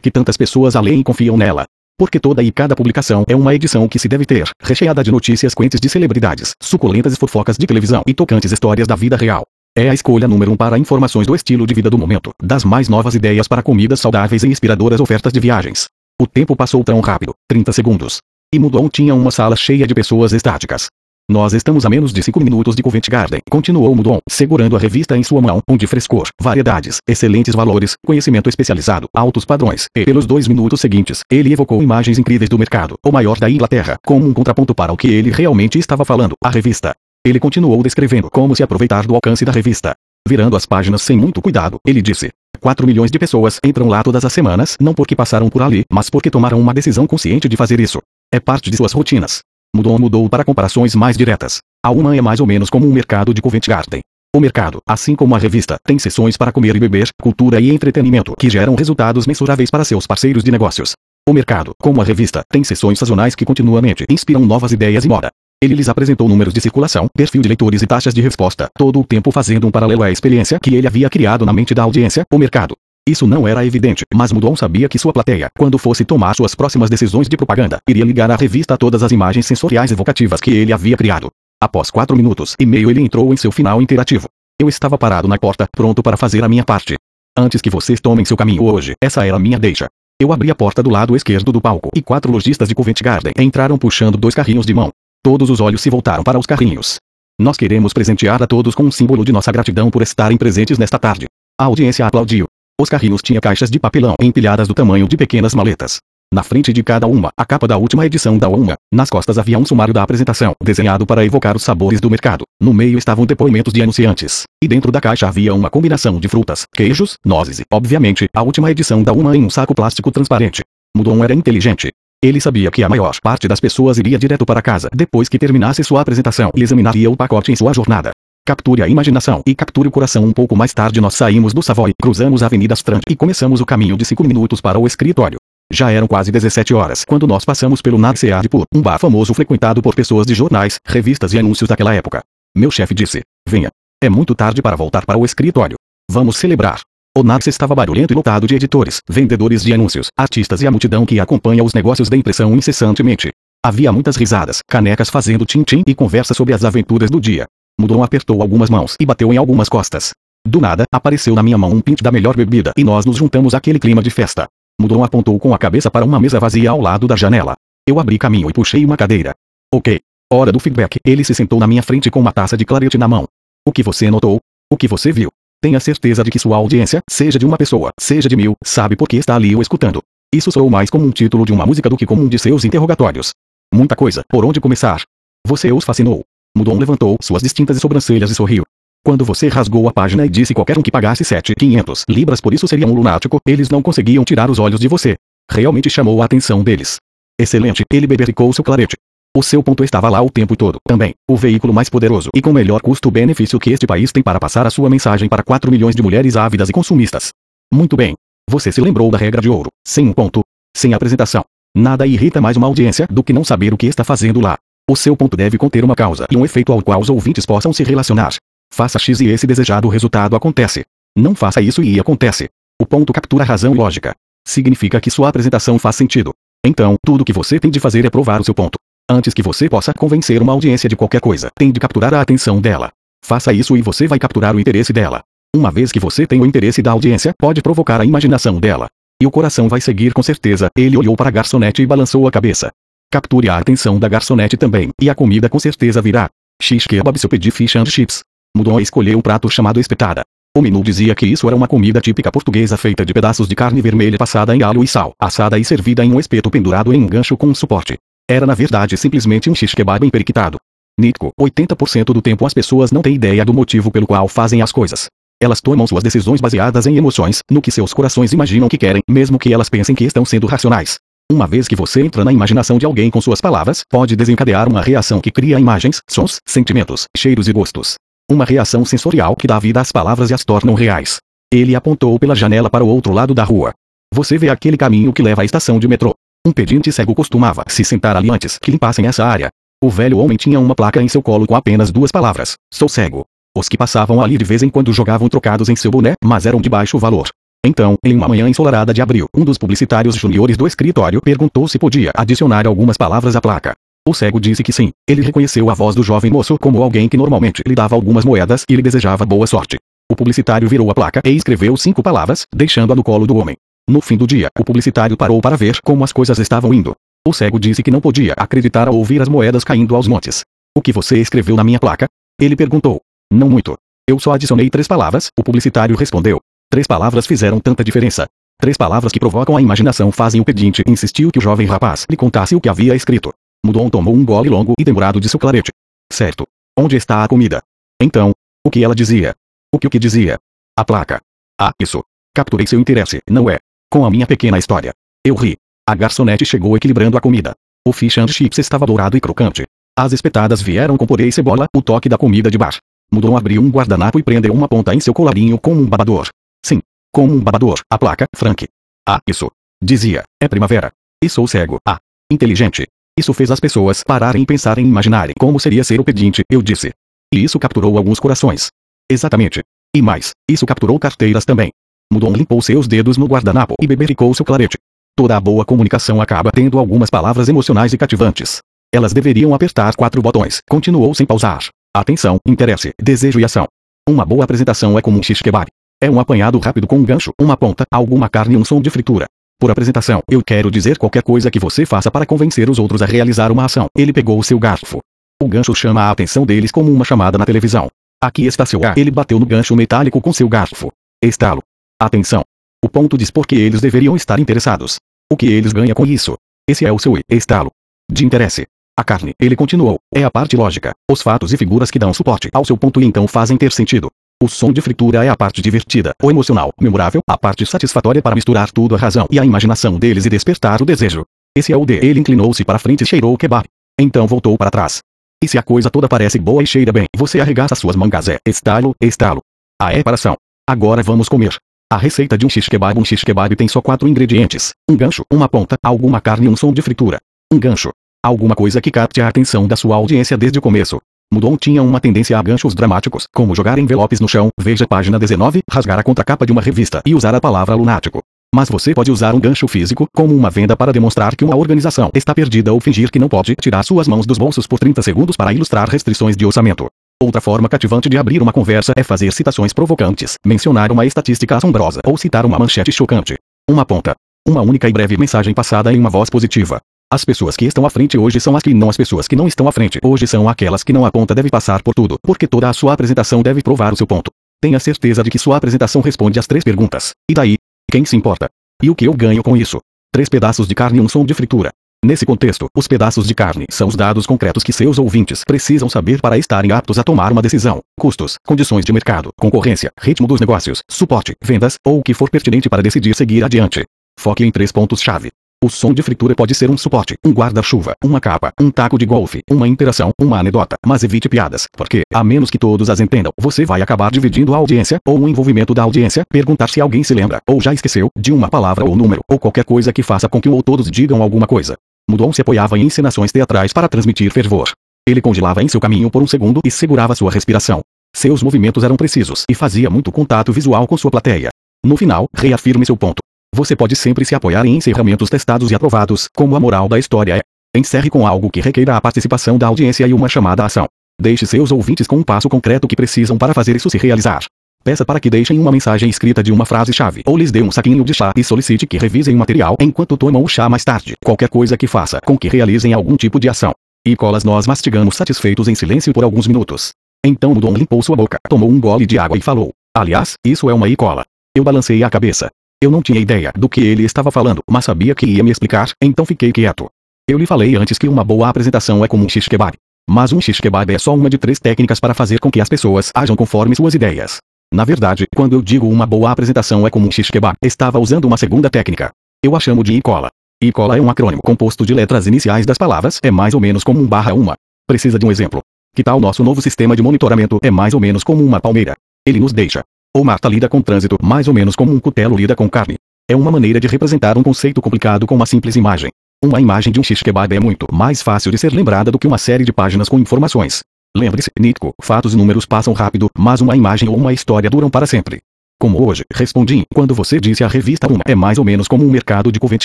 que tantas pessoas a leem e confiam nela? Porque toda e cada publicação é uma edição que se deve ter, recheada de notícias quentes de celebridades, suculentas fofocas de televisão e tocantes histórias da vida real. É a escolha número um para informações do estilo de vida do momento, das mais novas ideias para comidas saudáveis e inspiradoras ofertas de viagens. O tempo passou tão rápido, 30 segundos. E Mudon tinha uma sala cheia de pessoas estáticas. Nós estamos a menos de 5 minutos de Covent Garden, continuou Mudon, segurando a revista em sua mão, onde frescor, variedades, excelentes valores, conhecimento especializado, altos padrões, e pelos dois minutos seguintes, ele evocou imagens incríveis do mercado, o maior da Inglaterra, como um contraponto para o que ele realmente estava falando, a revista. Ele continuou descrevendo como se aproveitar do alcance da revista. Virando as páginas sem muito cuidado, ele disse: 4 milhões de pessoas entram lá todas as semanas, não porque passaram por ali, mas porque tomaram uma decisão consciente de fazer isso. É parte de suas rotinas. Mudou mudou para comparações mais diretas. A uma é mais ou menos como um mercado de Covent Garden. O mercado, assim como a revista, tem sessões para comer e beber, cultura e entretenimento que geram resultados mensuráveis para seus parceiros de negócios. O mercado, como a revista, tem sessões sazonais que continuamente inspiram novas ideias e moda. Ele lhes apresentou números de circulação, perfil de leitores e taxas de resposta, todo o tempo fazendo um paralelo à experiência que ele havia criado na mente da audiência, o mercado. Isso não era evidente, mas Mudon sabia que sua plateia, quando fosse tomar suas próximas decisões de propaganda, iria ligar à revista todas as imagens sensoriais evocativas que ele havia criado. Após quatro minutos e meio ele entrou em seu final interativo. Eu estava parado na porta, pronto para fazer a minha parte. Antes que vocês tomem seu caminho hoje, essa era a minha deixa. Eu abri a porta do lado esquerdo do palco e quatro lojistas de Covent Garden entraram puxando dois carrinhos de mão. Todos os olhos se voltaram para os carrinhos. Nós queremos presentear a todos com um símbolo de nossa gratidão por estarem presentes nesta tarde. A audiência aplaudiu. Os carrinhos tinham caixas de papelão empilhadas do tamanho de pequenas maletas. Na frente de cada uma, a capa da última edição da UMA. Nas costas havia um sumário da apresentação, desenhado para evocar os sabores do mercado. No meio estavam depoimentos de anunciantes. E dentro da caixa havia uma combinação de frutas, queijos, nozes e, obviamente, a última edição da UMA em um saco plástico transparente. Mudon era inteligente. Ele sabia que a maior parte das pessoas iria direto para casa depois que terminasse sua apresentação e examinaria o pacote em sua jornada. Capture a imaginação e capture o coração. Um pouco mais tarde nós saímos do Savoy, cruzamos a Avenida Strand e começamos o caminho de cinco minutos para o escritório. Já eram quase 17 horas quando nós passamos pelo Narcead Pur, um bar famoso frequentado por pessoas de jornais, revistas e anúncios daquela época. Meu chefe disse: Venha. É muito tarde para voltar para o escritório. Vamos celebrar. O Narce estava barulhento e lotado de editores, vendedores de anúncios, artistas e a multidão que acompanha os negócios da impressão incessantemente. Havia muitas risadas, canecas fazendo tim-tim e conversa sobre as aventuras do dia. Mudon apertou algumas mãos e bateu em algumas costas. Do nada, apareceu na minha mão um pinte da melhor bebida e nós nos juntamos àquele clima de festa. Mudon apontou com a cabeça para uma mesa vazia ao lado da janela. Eu abri caminho e puxei uma cadeira. Ok. Hora do feedback. Ele se sentou na minha frente com uma taça de clarete na mão. O que você notou? O que você viu? Tenha certeza de que sua audiência, seja de uma pessoa, seja de mil, sabe por que está ali o escutando. Isso soou mais como um título de uma música do que como um de seus interrogatórios. Muita coisa. Por onde começar? Você os fascinou. Mudon levantou suas distintas sobrancelhas e sorriu. Quando você rasgou a página e disse qualquer um que pagasse 7,500 libras por isso seria um lunático, eles não conseguiam tirar os olhos de você. Realmente chamou a atenção deles. Excelente, ele bebericou seu clarete. O seu ponto estava lá o tempo todo. Também, o veículo mais poderoso e com melhor custo-benefício que este país tem para passar a sua mensagem para 4 milhões de mulheres ávidas e consumistas. Muito bem. Você se lembrou da regra de ouro. Sem um ponto. Sem apresentação. Nada irrita mais uma audiência do que não saber o que está fazendo lá. O seu ponto deve conter uma causa e um efeito ao qual os ouvintes possam se relacionar. Faça X e esse desejado resultado acontece. Não faça isso e acontece. O ponto captura razão e lógica. Significa que sua apresentação faz sentido. Então, tudo que você tem de fazer é provar o seu ponto. Antes que você possa convencer uma audiência de qualquer coisa, tem de capturar a atenção dela. Faça isso e você vai capturar o interesse dela. Uma vez que você tem o interesse da audiência, pode provocar a imaginação dela. E o coração vai seguir com certeza. Ele olhou para a garçonete e balançou a cabeça. Capture a atenção da garçonete também, e a comida com certeza virá. Shish kebab se eu pedir fish and chips. Mudou a escolher um prato chamado espetada. O menu dizia que isso era uma comida típica portuguesa feita de pedaços de carne vermelha passada em alho e sal, assada e servida em um espeto pendurado em um gancho com um suporte. Era na verdade simplesmente um shish kebab emperiquitado. Nítico, 80% do tempo as pessoas não têm ideia do motivo pelo qual fazem as coisas. Elas tomam suas decisões baseadas em emoções, no que seus corações imaginam que querem, mesmo que elas pensem que estão sendo racionais. Uma vez que você entra na imaginação de alguém com suas palavras, pode desencadear uma reação que cria imagens, sons, sentimentos, cheiros e gostos. Uma reação sensorial que dá vida às palavras e as tornam reais. Ele apontou pela janela para o outro lado da rua. Você vê aquele caminho que leva à estação de metrô. Um pedinte cego costumava se sentar ali antes que limpassem essa área. O velho homem tinha uma placa em seu colo com apenas duas palavras: Sou cego. Os que passavam ali de vez em quando jogavam trocados em seu boné, mas eram de baixo valor. Então, em uma manhã ensolarada de abril, um dos publicitários juniores do escritório perguntou se podia adicionar algumas palavras à placa. O cego disse que sim. Ele reconheceu a voz do jovem moço como alguém que normalmente lhe dava algumas moedas e lhe desejava boa sorte. O publicitário virou a placa e escreveu cinco palavras, deixando-a no colo do homem. No fim do dia, o publicitário parou para ver como as coisas estavam indo. O cego disse que não podia acreditar ao ouvir as moedas caindo aos montes. O que você escreveu na minha placa? Ele perguntou. Não muito. Eu só adicionei três palavras, o publicitário respondeu. Três palavras fizeram tanta diferença. Três palavras que provocam a imaginação fazem o pedinte insistiu que o jovem rapaz lhe contasse o que havia escrito. Mudon tomou um gole longo e demorado de seu clarete. Certo. Onde está a comida? Então, o que ela dizia? O que o que dizia? A placa. Ah, isso. Capturei seu interesse, não é? Com a minha pequena história. Eu ri. A garçonete chegou equilibrando a comida. O fish and chips estava dourado e crocante. As espetadas vieram com purê e cebola, o toque da comida de bar. Mudon abriu um guardanapo e prendeu uma ponta em seu colarinho como um babador. Sim. Como um babador, a placa, Frank. Ah, isso. Dizia, é primavera. E sou cego. Ah. Inteligente. Isso fez as pessoas pararem e pensarem e imaginarem como seria ser o pedinte, eu disse. E isso capturou alguns corações. Exatamente. E mais, isso capturou carteiras também. Mudon limpou seus dedos no guardanapo e bebericou seu clarete. Toda a boa comunicação acaba tendo algumas palavras emocionais e cativantes. Elas deveriam apertar quatro botões. Continuou sem pausar. Atenção, interesse, desejo e ação. Uma boa apresentação é como um shish kebab. É um apanhado rápido com um gancho, uma ponta, alguma carne e um som de fritura. Por apresentação, eu quero dizer qualquer coisa que você faça para convencer os outros a realizar uma ação. Ele pegou o seu garfo. O gancho chama a atenção deles como uma chamada na televisão. Aqui está seu A. Ele bateu no gancho metálico com seu garfo. Estalo. Atenção. O ponto diz por que eles deveriam estar interessados. O que eles ganham com isso. Esse é o seu estalo. De interesse. A carne, ele continuou, é a parte lógica, os fatos e figuras que dão suporte ao seu ponto e então fazem ter sentido. O som de fritura é a parte divertida, o emocional, memorável, a parte satisfatória para misturar tudo a razão e a imaginação deles e despertar o desejo. Esse é o D. Ele inclinou-se para frente e cheirou o kebab. Então voltou para trás. E se a coisa toda parece boa e cheira bem, você arregaça suas mangas é estalo, estalo. A é para ação. Agora vamos comer. A receita de um shish kebab Um shish kebab tem só quatro ingredientes. Um gancho, uma ponta, alguma carne e um som de fritura. Um gancho. Alguma coisa que capte a atenção da sua audiência desde o começo. Mudon tinha uma tendência a ganchos dramáticos, como jogar envelopes no chão, veja página 19, rasgar a contracapa de uma revista e usar a palavra lunático. Mas você pode usar um gancho físico, como uma venda para demonstrar que uma organização está perdida ou fingir que não pode tirar suas mãos dos bolsos por 30 segundos para ilustrar restrições de orçamento. Outra forma cativante de abrir uma conversa é fazer citações provocantes, mencionar uma estatística assombrosa ou citar uma manchete chocante. Uma ponta. Uma única e breve mensagem passada em uma voz positiva. As pessoas que estão à frente hoje são as que não as pessoas que não estão à frente hoje são aquelas que não a ponta deve passar por tudo, porque toda a sua apresentação deve provar o seu ponto. Tenha certeza de que sua apresentação responde às três perguntas. E daí? Quem se importa? E o que eu ganho com isso? Três pedaços de carne e um som de fritura. Nesse contexto, os pedaços de carne são os dados concretos que seus ouvintes precisam saber para estarem aptos a tomar uma decisão. Custos, condições de mercado, concorrência, ritmo dos negócios, suporte, vendas, ou o que for pertinente para decidir seguir adiante. Foque em três pontos-chave. O som de fritura pode ser um suporte, um guarda-chuva, uma capa, um taco de golfe, uma interação, uma anedota, mas evite piadas, porque, a menos que todos as entendam, você vai acabar dividindo a audiência, ou o envolvimento da audiência, perguntar se alguém se lembra, ou já esqueceu, de uma palavra ou número, ou qualquer coisa que faça com que um ou todos digam alguma coisa. Mudon se apoiava em encenações teatrais para transmitir fervor. Ele congelava em seu caminho por um segundo e segurava sua respiração. Seus movimentos eram precisos e fazia muito contato visual com sua plateia. No final, reafirme seu ponto. Você pode sempre se apoiar em encerramentos testados e aprovados, como a moral da história é. Encerre com algo que requeira a participação da audiência e uma chamada à ação. Deixe seus ouvintes com um passo concreto que precisam para fazer isso se realizar. Peça para que deixem uma mensagem escrita de uma frase-chave ou lhes dê um saquinho de chá e solicite que revisem o material enquanto tomam o chá mais tarde. Qualquer coisa que faça com que realizem algum tipo de ação. E colas nós mastigamos satisfeitos em silêncio por alguns minutos. Então o Dom limpou sua boca, tomou um gole de água e falou: Aliás, isso é uma icola. Eu balancei a cabeça. Eu não tinha ideia do que ele estava falando, mas sabia que ia me explicar, então fiquei quieto. Eu lhe falei antes que uma boa apresentação é como um shish kebab. Mas um shish kebab é só uma de três técnicas para fazer com que as pessoas ajam conforme suas ideias. Na verdade, quando eu digo uma boa apresentação é como um shish kebab, estava usando uma segunda técnica. Eu a chamo de icola. Icola é um acrônimo composto de letras iniciais das palavras, é mais ou menos como um barra uma. Precisa de um exemplo. Que tal nosso novo sistema de monitoramento é mais ou menos como uma palmeira. Ele nos deixa ou Marta lida com trânsito mais ou menos como um cutelo lida com carne. É uma maneira de representar um conceito complicado com uma simples imagem. Uma imagem de um shish kebab é muito mais fácil de ser lembrada do que uma série de páginas com informações. Lembre-se, nítico, fatos e números passam rápido, mas uma imagem ou uma história duram para sempre. Como hoje, respondi, quando você disse a revista Uma é mais ou menos como um mercado de Covent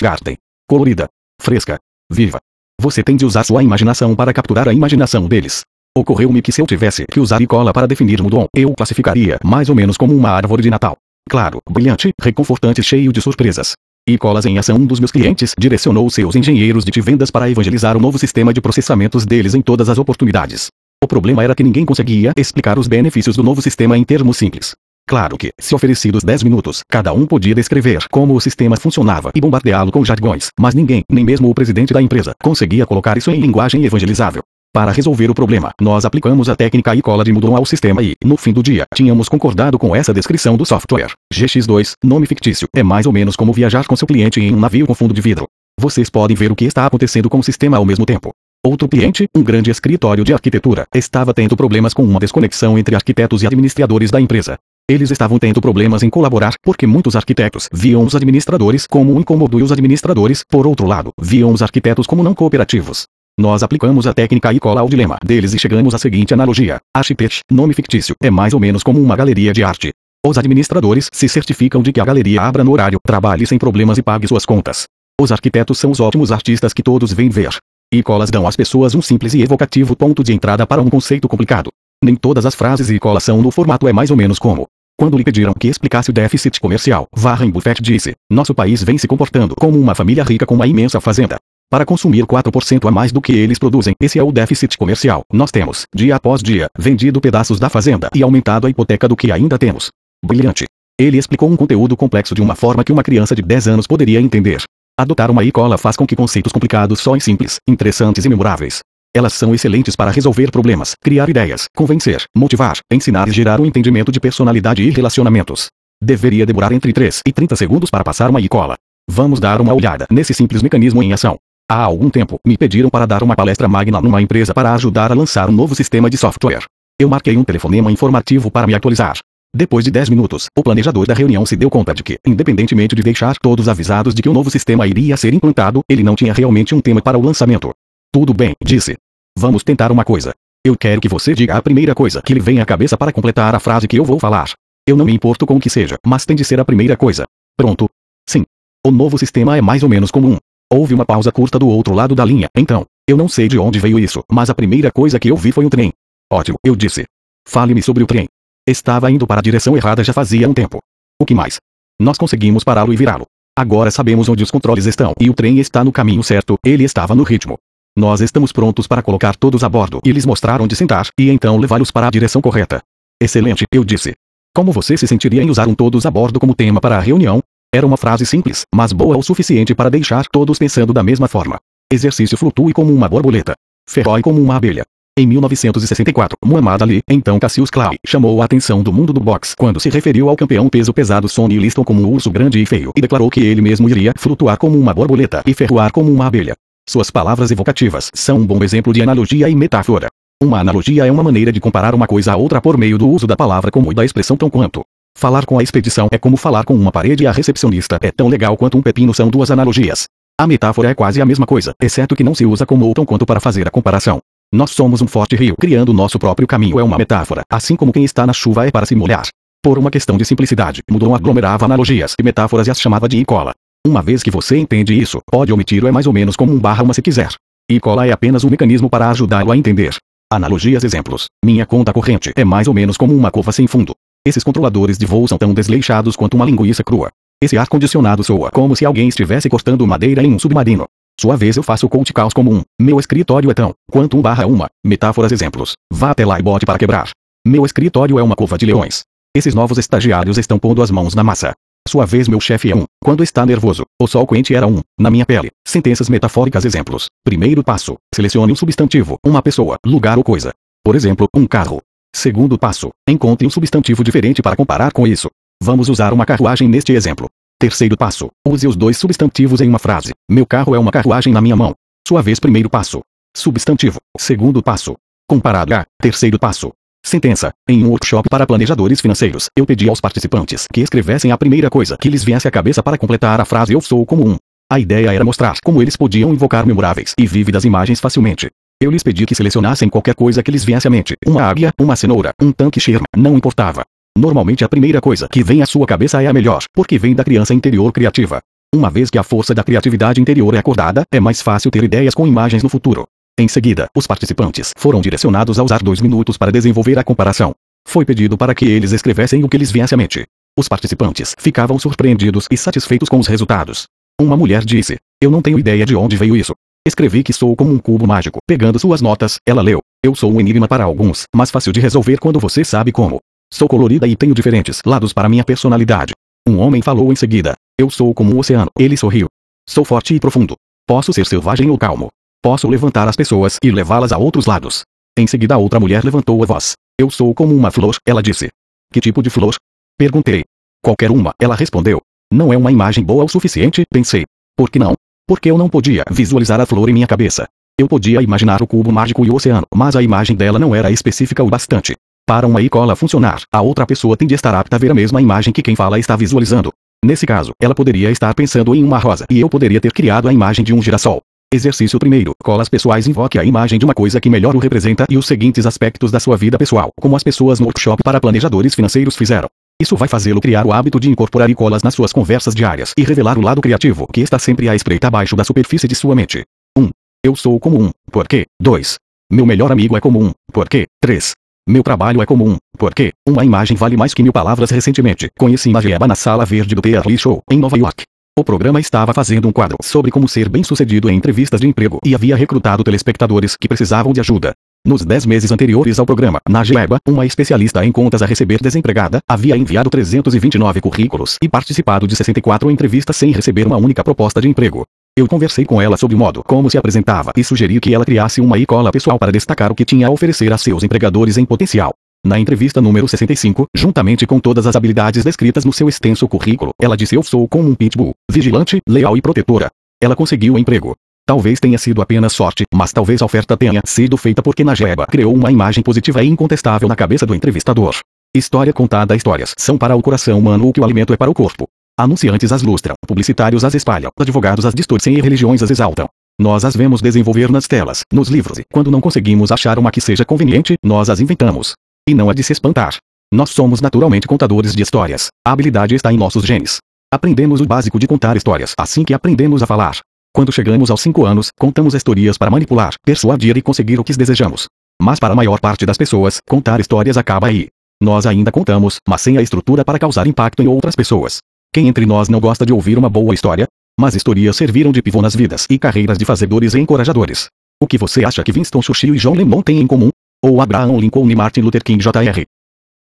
Garden. Colorida. Fresca. Viva. Você tem de usar sua imaginação para capturar a imaginação deles. Ocorreu-me que se eu tivesse que usar cola para definir Mudon, eu classificaria mais ou menos como uma árvore de Natal. Claro, brilhante, reconfortante cheio de surpresas. E Colas em ação um dos meus clientes direcionou seus engenheiros de vendas para evangelizar o novo sistema de processamentos deles em todas as oportunidades. O problema era que ninguém conseguia explicar os benefícios do novo sistema em termos simples. Claro que, se oferecidos 10 minutos, cada um podia descrever como o sistema funcionava e bombardeá-lo com jargões, mas ninguém, nem mesmo o presidente da empresa, conseguia colocar isso em linguagem evangelizável. Para resolver o problema, nós aplicamos a técnica e cola de Moodle ao sistema e, no fim do dia, tínhamos concordado com essa descrição do software. GX2, nome fictício, é mais ou menos como viajar com seu cliente em um navio com fundo de vidro. Vocês podem ver o que está acontecendo com o sistema ao mesmo tempo. Outro cliente, um grande escritório de arquitetura, estava tendo problemas com uma desconexão entre arquitetos e administradores da empresa. Eles estavam tendo problemas em colaborar porque muitos arquitetos viam os administradores como um incômodo e os administradores, por outro lado, viam os arquitetos como não cooperativos. Nós aplicamos a técnica e cola ao dilema deles e chegamos à seguinte analogia. Architect, nome fictício, é mais ou menos como uma galeria de arte. Os administradores se certificam de que a galeria abra no horário, trabalhe sem problemas e pague suas contas. Os arquitetos são os ótimos artistas que todos vêm ver. E colas dão às pessoas um simples e evocativo ponto de entrada para um conceito complicado. Nem todas as frases e colas são no formato é mais ou menos como. Quando lhe pediram que explicasse o déficit comercial, Warren Buffett disse: Nosso país vem se comportando como uma família rica com uma imensa fazenda para consumir 4% a mais do que eles produzem. Esse é o déficit comercial. Nós temos, dia após dia, vendido pedaços da fazenda e aumentado a hipoteca do que ainda temos. Brilhante. Ele explicou um conteúdo complexo de uma forma que uma criança de 10 anos poderia entender. Adotar uma escola faz com que conceitos complicados soem simples, interessantes e memoráveis. Elas são excelentes para resolver problemas, criar ideias, convencer, motivar, ensinar e gerar um entendimento de personalidade e relacionamentos. Deveria demorar entre 3 e 30 segundos para passar uma escola. Vamos dar uma olhada nesse simples mecanismo em ação. Há algum tempo, me pediram para dar uma palestra magna numa empresa para ajudar a lançar um novo sistema de software. Eu marquei um telefonema informativo para me atualizar. Depois de 10 minutos, o planejador da reunião se deu conta de que, independentemente de deixar todos avisados de que o novo sistema iria ser implantado, ele não tinha realmente um tema para o lançamento. Tudo bem, disse. Vamos tentar uma coisa. Eu quero que você diga a primeira coisa que lhe vem à cabeça para completar a frase que eu vou falar. Eu não me importo com o que seja, mas tem de ser a primeira coisa. Pronto. Sim. O novo sistema é mais ou menos comum. Houve uma pausa curta do outro lado da linha. Então, eu não sei de onde veio isso, mas a primeira coisa que eu vi foi um trem. Ótimo, eu disse. Fale-me sobre o trem. Estava indo para a direção errada já fazia um tempo. O que mais? Nós conseguimos pará-lo e virá-lo. Agora sabemos onde os controles estão e o trem está no caminho certo, ele estava no ritmo. Nós estamos prontos para colocar todos a bordo e lhes mostrar onde sentar e então levá-los para a direção correta. Excelente, eu disse. Como você se sentiria em usar um todos a bordo como tema para a reunião? Era uma frase simples, mas boa o suficiente para deixar todos pensando da mesma forma. Exercício flutue como uma borboleta. Ferrói como uma abelha. Em 1964, Muhammad Ali, então Cassius Clay, chamou a atenção do mundo do boxe quando se referiu ao campeão peso pesado Sonny Liston como um urso grande e feio e declarou que ele mesmo iria flutuar como uma borboleta e ferroar como uma abelha. Suas palavras evocativas são um bom exemplo de analogia e metáfora. Uma analogia é uma maneira de comparar uma coisa a outra por meio do uso da palavra como e da expressão tão quanto. Falar com a expedição é como falar com uma parede e a recepcionista é tão legal quanto um pepino são duas analogias. A metáfora é quase a mesma coisa, exceto que não se usa como ou tão quanto para fazer a comparação. Nós somos um forte rio, criando nosso próprio caminho é uma metáfora, assim como quem está na chuva é para se molhar. Por uma questão de simplicidade, Mudon aglomerava analogias e metáforas e as chamava de cola. Uma vez que você entende isso, pode omitir o é mais ou menos como um barra uma se quiser. E cola é apenas um mecanismo para ajudá-lo a entender. Analogias exemplos. Minha conta corrente é mais ou menos como uma cova sem fundo. Esses controladores de voo são tão desleixados quanto uma linguiça crua. Esse ar-condicionado soa como se alguém estivesse cortando madeira em um submarino. Sua vez eu faço coach caos como um. Meu escritório é tão quanto um barra uma. Metáforas exemplos. Vá até lá e bote para quebrar. Meu escritório é uma cova de leões. Esses novos estagiários estão pondo as mãos na massa. Sua vez meu chefe é um. Quando está nervoso, o sol quente era um. Na minha pele. Sentenças metafóricas exemplos. Primeiro passo. Selecione um substantivo, uma pessoa, lugar ou coisa. Por exemplo, um carro. Segundo passo, encontre um substantivo diferente para comparar com isso. Vamos usar uma carruagem neste exemplo. Terceiro passo, use os dois substantivos em uma frase. Meu carro é uma carruagem na minha mão. Sua vez primeiro passo. Substantivo. Segundo passo. Comparado a. Terceiro passo. Sentença. Em um workshop para planejadores financeiros, eu pedi aos participantes que escrevessem a primeira coisa que lhes viesse à cabeça para completar a frase Eu sou como um. A ideia era mostrar como eles podiam invocar memoráveis e vívidas imagens facilmente. Eu lhes pedi que selecionassem qualquer coisa que lhes viesse à mente. Uma águia, uma cenoura, um tanque Sherman, não importava. Normalmente a primeira coisa que vem à sua cabeça é a melhor, porque vem da criança interior criativa. Uma vez que a força da criatividade interior é acordada, é mais fácil ter ideias com imagens no futuro. Em seguida, os participantes foram direcionados a usar dois minutos para desenvolver a comparação. Foi pedido para que eles escrevessem o que lhes viesse à mente. Os participantes ficavam surpreendidos e satisfeitos com os resultados. Uma mulher disse: Eu não tenho ideia de onde veio isso. Escrevi que sou como um cubo mágico. Pegando suas notas, ela leu: Eu sou um enigma para alguns, mas fácil de resolver quando você sabe como. Sou colorida e tenho diferentes lados para minha personalidade. Um homem falou em seguida: Eu sou como um oceano. Ele sorriu. Sou forte e profundo. Posso ser selvagem ou calmo. Posso levantar as pessoas e levá-las a outros lados. Em seguida, outra mulher levantou a voz. Eu sou como uma flor, ela disse. Que tipo de flor? Perguntei. Qualquer uma, ela respondeu. Não é uma imagem boa o suficiente, pensei. Por que não? Porque eu não podia visualizar a flor em minha cabeça. Eu podia imaginar o cubo mágico e o oceano, mas a imagem dela não era específica o bastante. Para uma e-cola funcionar, a outra pessoa tem de estar apta a ver a mesma imagem que quem fala está visualizando. Nesse caso, ela poderia estar pensando em uma rosa e eu poderia ter criado a imagem de um girassol. Exercício primeiro. Colas pessoais invoque a imagem de uma coisa que melhor o representa e os seguintes aspectos da sua vida pessoal, como as pessoas no workshop para planejadores financeiros fizeram. Isso vai fazê-lo criar o hábito de incorporar colas nas suas conversas diárias e revelar o lado criativo que está sempre à espreita abaixo da superfície de sua mente. 1. Um, eu sou como um. Por quê? 2. Meu melhor amigo é como um. Por quê? 3. Meu trabalho é comum, porque uma imagem vale mais que mil palavras. Recentemente, conheci Magieba na sala verde do PRI Show, em Nova York. O programa estava fazendo um quadro sobre como ser bem-sucedido em entrevistas de emprego e havia recrutado telespectadores que precisavam de ajuda. Nos dez meses anteriores ao programa, Najieba, uma especialista em contas a receber desempregada, havia enviado 329 currículos e participado de 64 entrevistas sem receber uma única proposta de emprego. Eu conversei com ela sobre o modo como se apresentava e sugeri que ela criasse uma e-cola pessoal para destacar o que tinha a oferecer a seus empregadores em potencial. Na entrevista número 65, juntamente com todas as habilidades descritas no seu extenso currículo, ela disse eu sou como um pitbull, vigilante, leal e protetora. Ela conseguiu o emprego. Talvez tenha sido apenas sorte, mas talvez a oferta tenha sido feita porque Najeba criou uma imagem positiva e incontestável na cabeça do entrevistador. História contada Histórias são para o coração humano o que o alimento é para o corpo. Anunciantes as lustram, publicitários as espalham, advogados as distorcem e religiões as exaltam. Nós as vemos desenvolver nas telas, nos livros e, quando não conseguimos achar uma que seja conveniente, nós as inventamos. E não há de se espantar. Nós somos naturalmente contadores de histórias. A habilidade está em nossos genes. Aprendemos o básico de contar histórias assim que aprendemos a falar. Quando chegamos aos 5 anos, contamos histórias para manipular, persuadir e conseguir o que desejamos. Mas para a maior parte das pessoas, contar histórias acaba aí. Nós ainda contamos, mas sem a estrutura para causar impacto em outras pessoas. Quem entre nós não gosta de ouvir uma boa história? Mas histórias serviram de pivô nas vidas e carreiras de fazedores e encorajadores. O que você acha que Winston Churchill e John Lennon têm em comum? Ou Abraham Lincoln e Martin Luther King Jr.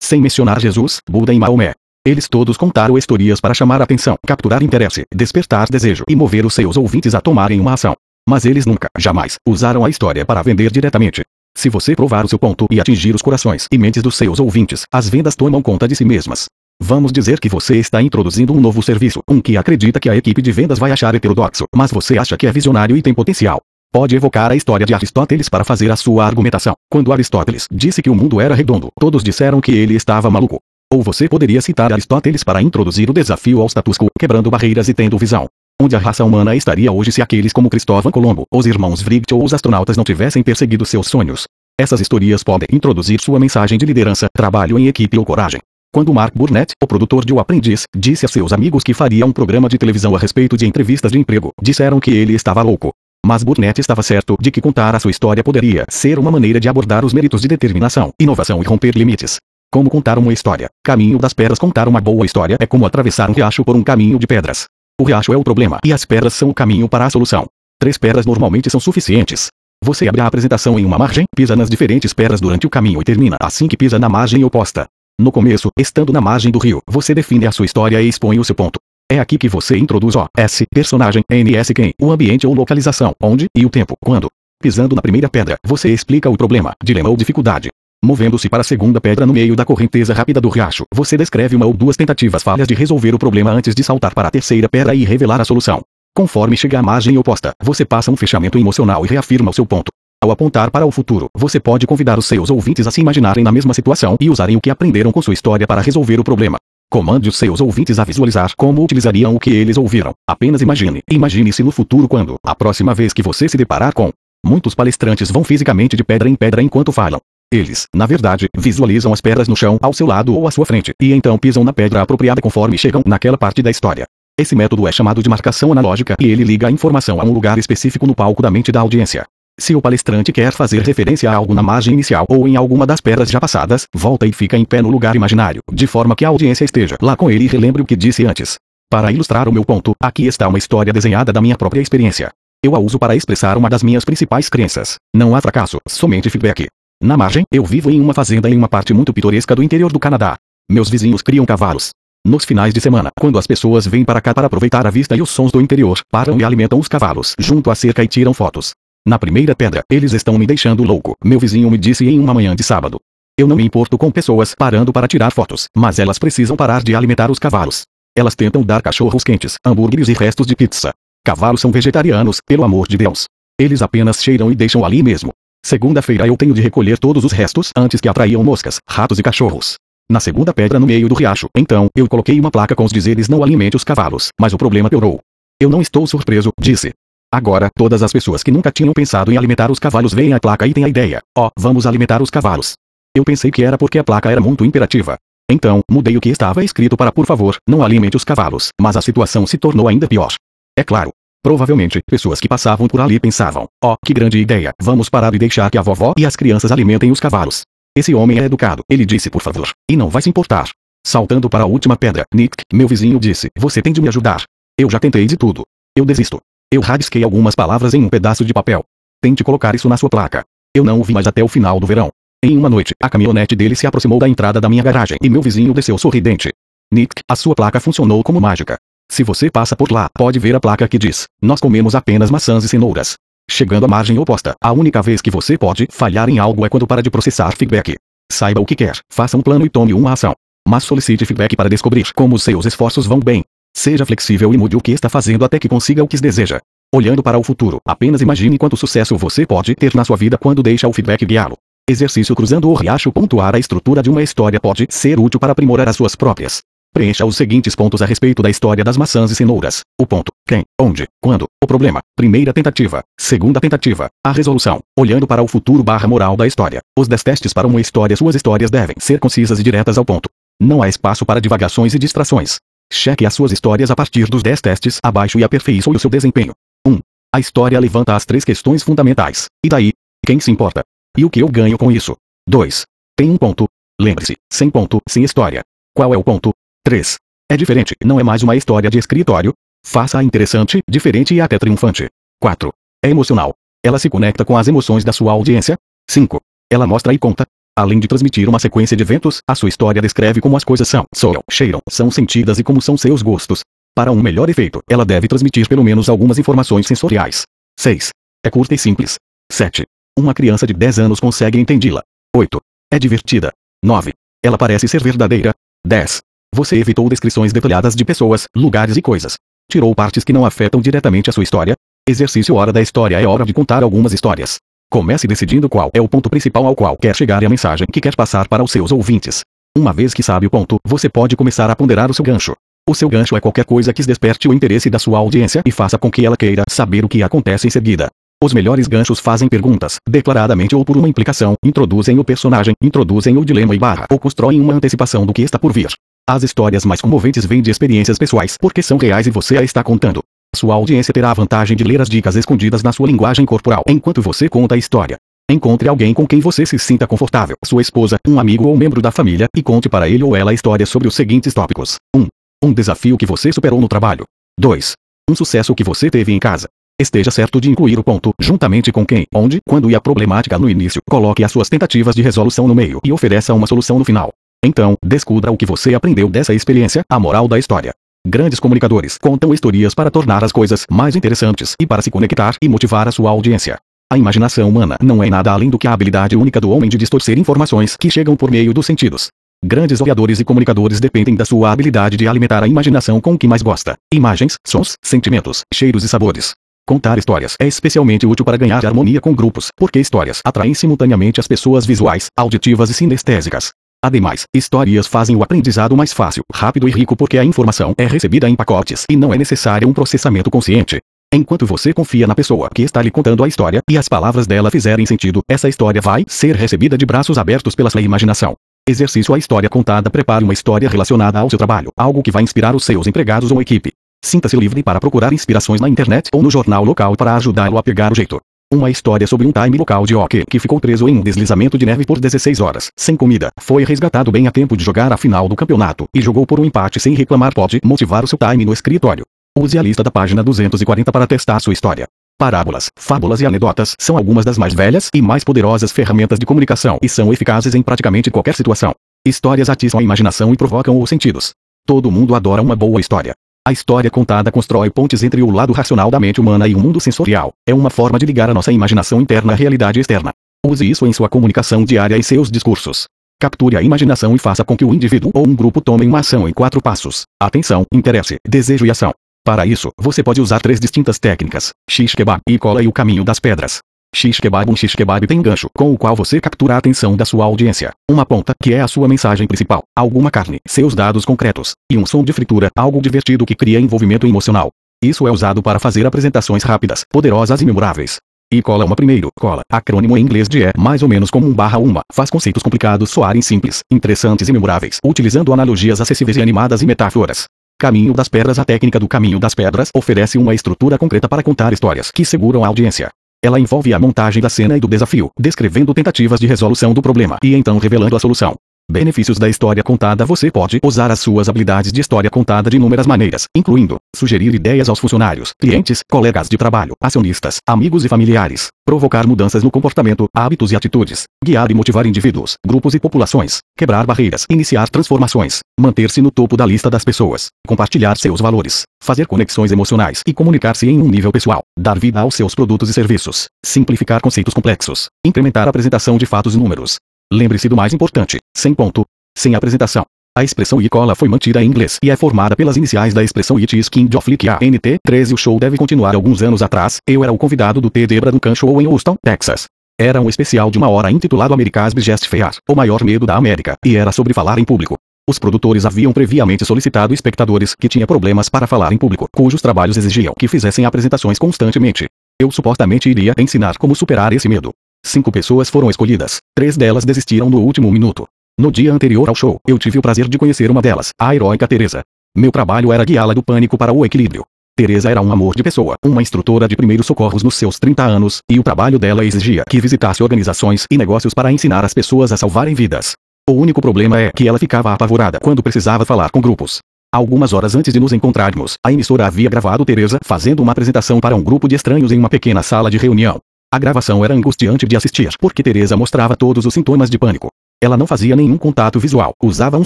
Sem mencionar Jesus, Buda e Maomé. Eles todos contaram histórias para chamar atenção, capturar interesse, despertar desejo e mover os seus ouvintes a tomarem uma ação. Mas eles nunca, jamais, usaram a história para vender diretamente. Se você provar o seu ponto e atingir os corações e mentes dos seus ouvintes, as vendas tomam conta de si mesmas. Vamos dizer que você está introduzindo um novo serviço, um que acredita que a equipe de vendas vai achar heterodoxo, mas você acha que é visionário e tem potencial. Pode evocar a história de Aristóteles para fazer a sua argumentação. Quando Aristóteles disse que o mundo era redondo, todos disseram que ele estava maluco. Ou você poderia citar Aristóteles para introduzir o desafio ao status quo, quebrando barreiras e tendo visão. Onde a raça humana estaria hoje se aqueles como Cristóvão Colombo, os irmãos Wright ou os astronautas não tivessem perseguido seus sonhos? Essas histórias podem introduzir sua mensagem de liderança, trabalho em equipe ou coragem. Quando Mark Burnett, o produtor de O Aprendiz, disse a seus amigos que faria um programa de televisão a respeito de entrevistas de emprego, disseram que ele estava louco. Mas Burnett estava certo de que contar a sua história poderia ser uma maneira de abordar os méritos de determinação, inovação e romper limites. Como contar uma história? Caminho das pedras Contar uma boa história é como atravessar um riacho por um caminho de pedras. O riacho é o problema e as pedras são o caminho para a solução. Três pedras normalmente são suficientes. Você abre a apresentação em uma margem, pisa nas diferentes pedras durante o caminho e termina assim que pisa na margem oposta. No começo, estando na margem do rio, você define a sua história e expõe o seu ponto. É aqui que você introduz o S, personagem, NS quem, o ambiente ou localização, onde, e o tempo, quando. Pisando na primeira pedra, você explica o problema, dilema ou dificuldade. Movendo-se para a segunda pedra no meio da correnteza rápida do riacho, você descreve uma ou duas tentativas falhas de resolver o problema antes de saltar para a terceira pedra e revelar a solução. Conforme chega à margem oposta, você passa um fechamento emocional e reafirma o seu ponto. Ao apontar para o futuro, você pode convidar os seus ouvintes a se imaginarem na mesma situação e usarem o que aprenderam com sua história para resolver o problema. Comande os seus ouvintes a visualizar como utilizariam o que eles ouviram. Apenas imagine. Imagine-se no futuro quando, a próxima vez que você se deparar com. Muitos palestrantes vão fisicamente de pedra em pedra enquanto falam. Eles, na verdade, visualizam as pedras no chão ao seu lado ou à sua frente, e então pisam na pedra apropriada conforme chegam naquela parte da história. Esse método é chamado de marcação analógica e ele liga a informação a um lugar específico no palco da mente da audiência. Se o palestrante quer fazer referência a algo na margem inicial ou em alguma das pedras já passadas, volta e fica em pé no lugar imaginário, de forma que a audiência esteja lá com ele e relembre o que disse antes. Para ilustrar o meu ponto, aqui está uma história desenhada da minha própria experiência. Eu a uso para expressar uma das minhas principais crenças. Não há fracasso, somente feedback. Na margem, eu vivo em uma fazenda em uma parte muito pitoresca do interior do Canadá. Meus vizinhos criam cavalos. Nos finais de semana, quando as pessoas vêm para cá para aproveitar a vista e os sons do interior, param e alimentam os cavalos junto à cerca e tiram fotos. Na primeira pedra, eles estão me deixando louco, meu vizinho me disse em uma manhã de sábado. Eu não me importo com pessoas parando para tirar fotos, mas elas precisam parar de alimentar os cavalos. Elas tentam dar cachorros quentes, hambúrgueres e restos de pizza. Cavalos são vegetarianos, pelo amor de Deus. Eles apenas cheiram e deixam ali mesmo. Segunda-feira eu tenho de recolher todos os restos antes que atraiam moscas, ratos e cachorros. Na segunda pedra no meio do riacho, então, eu coloquei uma placa com os dizeres não alimente os cavalos, mas o problema piorou. Eu não estou surpreso, disse. Agora, todas as pessoas que nunca tinham pensado em alimentar os cavalos veem a placa e têm a ideia, ó, oh, vamos alimentar os cavalos. Eu pensei que era porque a placa era muito imperativa. Então, mudei o que estava escrito para por favor, não alimente os cavalos, mas a situação se tornou ainda pior. É claro. Provavelmente, pessoas que passavam por ali pensavam, ó, oh, que grande ideia, vamos parar e deixar que a vovó e as crianças alimentem os cavalos. Esse homem é educado, ele disse por favor, e não vai se importar. Saltando para a última pedra, Nick, meu vizinho disse, você tem de me ajudar. Eu já tentei de tudo. Eu desisto. Eu rabisquei algumas palavras em um pedaço de papel. Tente colocar isso na sua placa. Eu não o vi mais até o final do verão. Em uma noite, a caminhonete dele se aproximou da entrada da minha garagem e meu vizinho desceu sorridente. Nick, a sua placa funcionou como mágica. Se você passa por lá, pode ver a placa que diz: Nós comemos apenas maçãs e cenouras. Chegando à margem oposta, a única vez que você pode falhar em algo é quando para de processar feedback. Saiba o que quer, faça um plano e tome uma ação. Mas solicite feedback para descobrir como seus esforços vão bem. Seja flexível e mude o que está fazendo até que consiga o que deseja. Olhando para o futuro, apenas imagine quanto sucesso você pode ter na sua vida quando deixa o feedback guiá-lo. Exercício cruzando o riacho. Pontuar a estrutura de uma história pode ser útil para aprimorar as suas próprias. Preencha os seguintes pontos a respeito da história das maçãs e cenouras. O ponto, quem, onde, quando, o problema, primeira tentativa, segunda tentativa, a resolução, olhando para o futuro barra moral da história. Os 10 testes para uma história Suas histórias devem ser concisas e diretas ao ponto. Não há espaço para divagações e distrações. Cheque as suas histórias a partir dos 10 testes abaixo e aperfeiçoe o seu desempenho. 1. A história levanta as três questões fundamentais. E daí? Quem se importa? E o que eu ganho com isso? 2. Tem um ponto. Lembre-se, sem ponto, sem história. Qual é o ponto? 3. É diferente, não é mais uma história de escritório. Faça-a interessante, diferente e até triunfante. 4. É emocional. Ela se conecta com as emoções da sua audiência. 5. Ela mostra e conta, Além de transmitir uma sequência de eventos, a sua história descreve como as coisas são, soam, cheiram, são sentidas e como são seus gostos. Para um melhor efeito, ela deve transmitir pelo menos algumas informações sensoriais. 6. É curta e simples. 7. Uma criança de 10 anos consegue entendê-la. 8. É divertida. 9. Ela parece ser verdadeira. 10. Você evitou descrições detalhadas de pessoas, lugares e coisas. Tirou partes que não afetam diretamente a sua história. Exercício Hora da História é hora de contar algumas histórias. Comece decidindo qual é o ponto principal ao qual quer chegar e a mensagem que quer passar para os seus ouvintes. Uma vez que sabe o ponto, você pode começar a ponderar o seu gancho. O seu gancho é qualquer coisa que desperte o interesse da sua audiência e faça com que ela queira saber o que acontece em seguida. Os melhores ganchos fazem perguntas, declaradamente ou por uma implicação, introduzem o personagem, introduzem o dilema e barra, ou constroem uma antecipação do que está por vir. As histórias mais comoventes vêm de experiências pessoais porque são reais e você a está contando. Sua audiência terá a vantagem de ler as dicas escondidas na sua linguagem corporal enquanto você conta a história. Encontre alguém com quem você se sinta confortável, sua esposa, um amigo ou membro da família, e conte para ele ou ela a história sobre os seguintes tópicos: 1. Um desafio que você superou no trabalho. 2. Um sucesso que você teve em casa. Esteja certo de incluir o ponto, juntamente com quem, onde, quando e a problemática no início. Coloque as suas tentativas de resolução no meio e ofereça uma solução no final. Então, descubra o que você aprendeu dessa experiência, a moral da história. Grandes comunicadores contam histórias para tornar as coisas mais interessantes e para se conectar e motivar a sua audiência. A imaginação humana não é nada além do que a habilidade única do homem de distorcer informações que chegam por meio dos sentidos. Grandes oradores e comunicadores dependem da sua habilidade de alimentar a imaginação com o que mais gosta: imagens, sons, sentimentos, cheiros e sabores. Contar histórias é especialmente útil para ganhar harmonia com grupos, porque histórias atraem simultaneamente as pessoas visuais, auditivas e sinestésicas. Ademais, histórias fazem o aprendizado mais fácil, rápido e rico porque a informação é recebida em pacotes e não é necessário um processamento consciente. Enquanto você confia na pessoa que está lhe contando a história e as palavras dela fizerem sentido, essa história vai ser recebida de braços abertos pela sua imaginação. Exercício A história contada prepare uma história relacionada ao seu trabalho, algo que vai inspirar os seus empregados ou equipe. Sinta-se livre para procurar inspirações na internet ou no jornal local para ajudá-lo a pegar o jeito. Uma história sobre um time local de hockey que ficou preso em um deslizamento de neve por 16 horas, sem comida, foi resgatado bem a tempo de jogar a final do campeonato e jogou por um empate sem reclamar pode motivar o seu time no escritório. Use a lista da página 240 para testar sua história. Parábolas, fábulas e anedotas são algumas das mais velhas e mais poderosas ferramentas de comunicação e são eficazes em praticamente qualquer situação. Histórias atiçam a imaginação e provocam os sentidos. Todo mundo adora uma boa história. A história contada constrói pontes entre o lado racional da mente humana e o mundo sensorial. É uma forma de ligar a nossa imaginação interna à realidade externa. Use isso em sua comunicação diária e seus discursos. Capture a imaginação e faça com que o indivíduo ou um grupo tome uma ação em quatro passos: atenção, interesse, desejo e ação. Para isso, você pode usar três distintas técnicas: X-Kebab e cola e o caminho das pedras. X-Kebab Um X-Kebab tem gancho, com o qual você captura a atenção da sua audiência. Uma ponta, que é a sua mensagem principal. Alguma carne, seus dados concretos. E um som de fritura, algo divertido que cria envolvimento emocional. Isso é usado para fazer apresentações rápidas, poderosas e memoráveis. E cola uma primeiro, cola, acrônimo em inglês de é mais ou menos como um barra uma, faz conceitos complicados soarem simples, interessantes e memoráveis, utilizando analogias acessíveis e animadas e metáforas. Caminho das Pedras A técnica do Caminho das Pedras oferece uma estrutura concreta para contar histórias que seguram a audiência. Ela envolve a montagem da cena e do desafio, descrevendo tentativas de resolução do problema e então revelando a solução. Benefícios da história contada. Você pode usar as suas habilidades de história contada de inúmeras maneiras, incluindo sugerir ideias aos funcionários, clientes, colegas de trabalho, acionistas, amigos e familiares, provocar mudanças no comportamento, hábitos e atitudes, guiar e motivar indivíduos, grupos e populações, quebrar barreiras, iniciar transformações, manter-se no topo da lista das pessoas, compartilhar seus valores, fazer conexões emocionais e comunicar-se em um nível pessoal, dar vida aos seus produtos e serviços, simplificar conceitos complexos, incrementar a apresentação de fatos e números, Lembre-se do mais importante, sem ponto, sem apresentação. A expressão Icola foi mantida em inglês e é formada pelas iniciais da expressão It is King of Lick ANT 13 O show deve continuar alguns anos atrás, eu era o convidado do T. Debra Duncan Show em Houston, Texas. Era um especial de uma hora intitulado America's Biggest Fear, o maior medo da América, e era sobre falar em público. Os produtores haviam previamente solicitado espectadores que tinham problemas para falar em público, cujos trabalhos exigiam que fizessem apresentações constantemente. Eu supostamente iria ensinar como superar esse medo. Cinco pessoas foram escolhidas. Três delas desistiram no último minuto. No dia anterior ao show, eu tive o prazer de conhecer uma delas, a heróica Teresa. Meu trabalho era guiá-la do pânico para o equilíbrio. Teresa era um amor de pessoa, uma instrutora de primeiros socorros nos seus 30 anos, e o trabalho dela exigia que visitasse organizações e negócios para ensinar as pessoas a salvarem vidas. O único problema é que ela ficava apavorada quando precisava falar com grupos. Algumas horas antes de nos encontrarmos, a emissora havia gravado Teresa fazendo uma apresentação para um grupo de estranhos em uma pequena sala de reunião. A gravação era angustiante de assistir porque Teresa mostrava todos os sintomas de pânico. Ela não fazia nenhum contato visual, usava um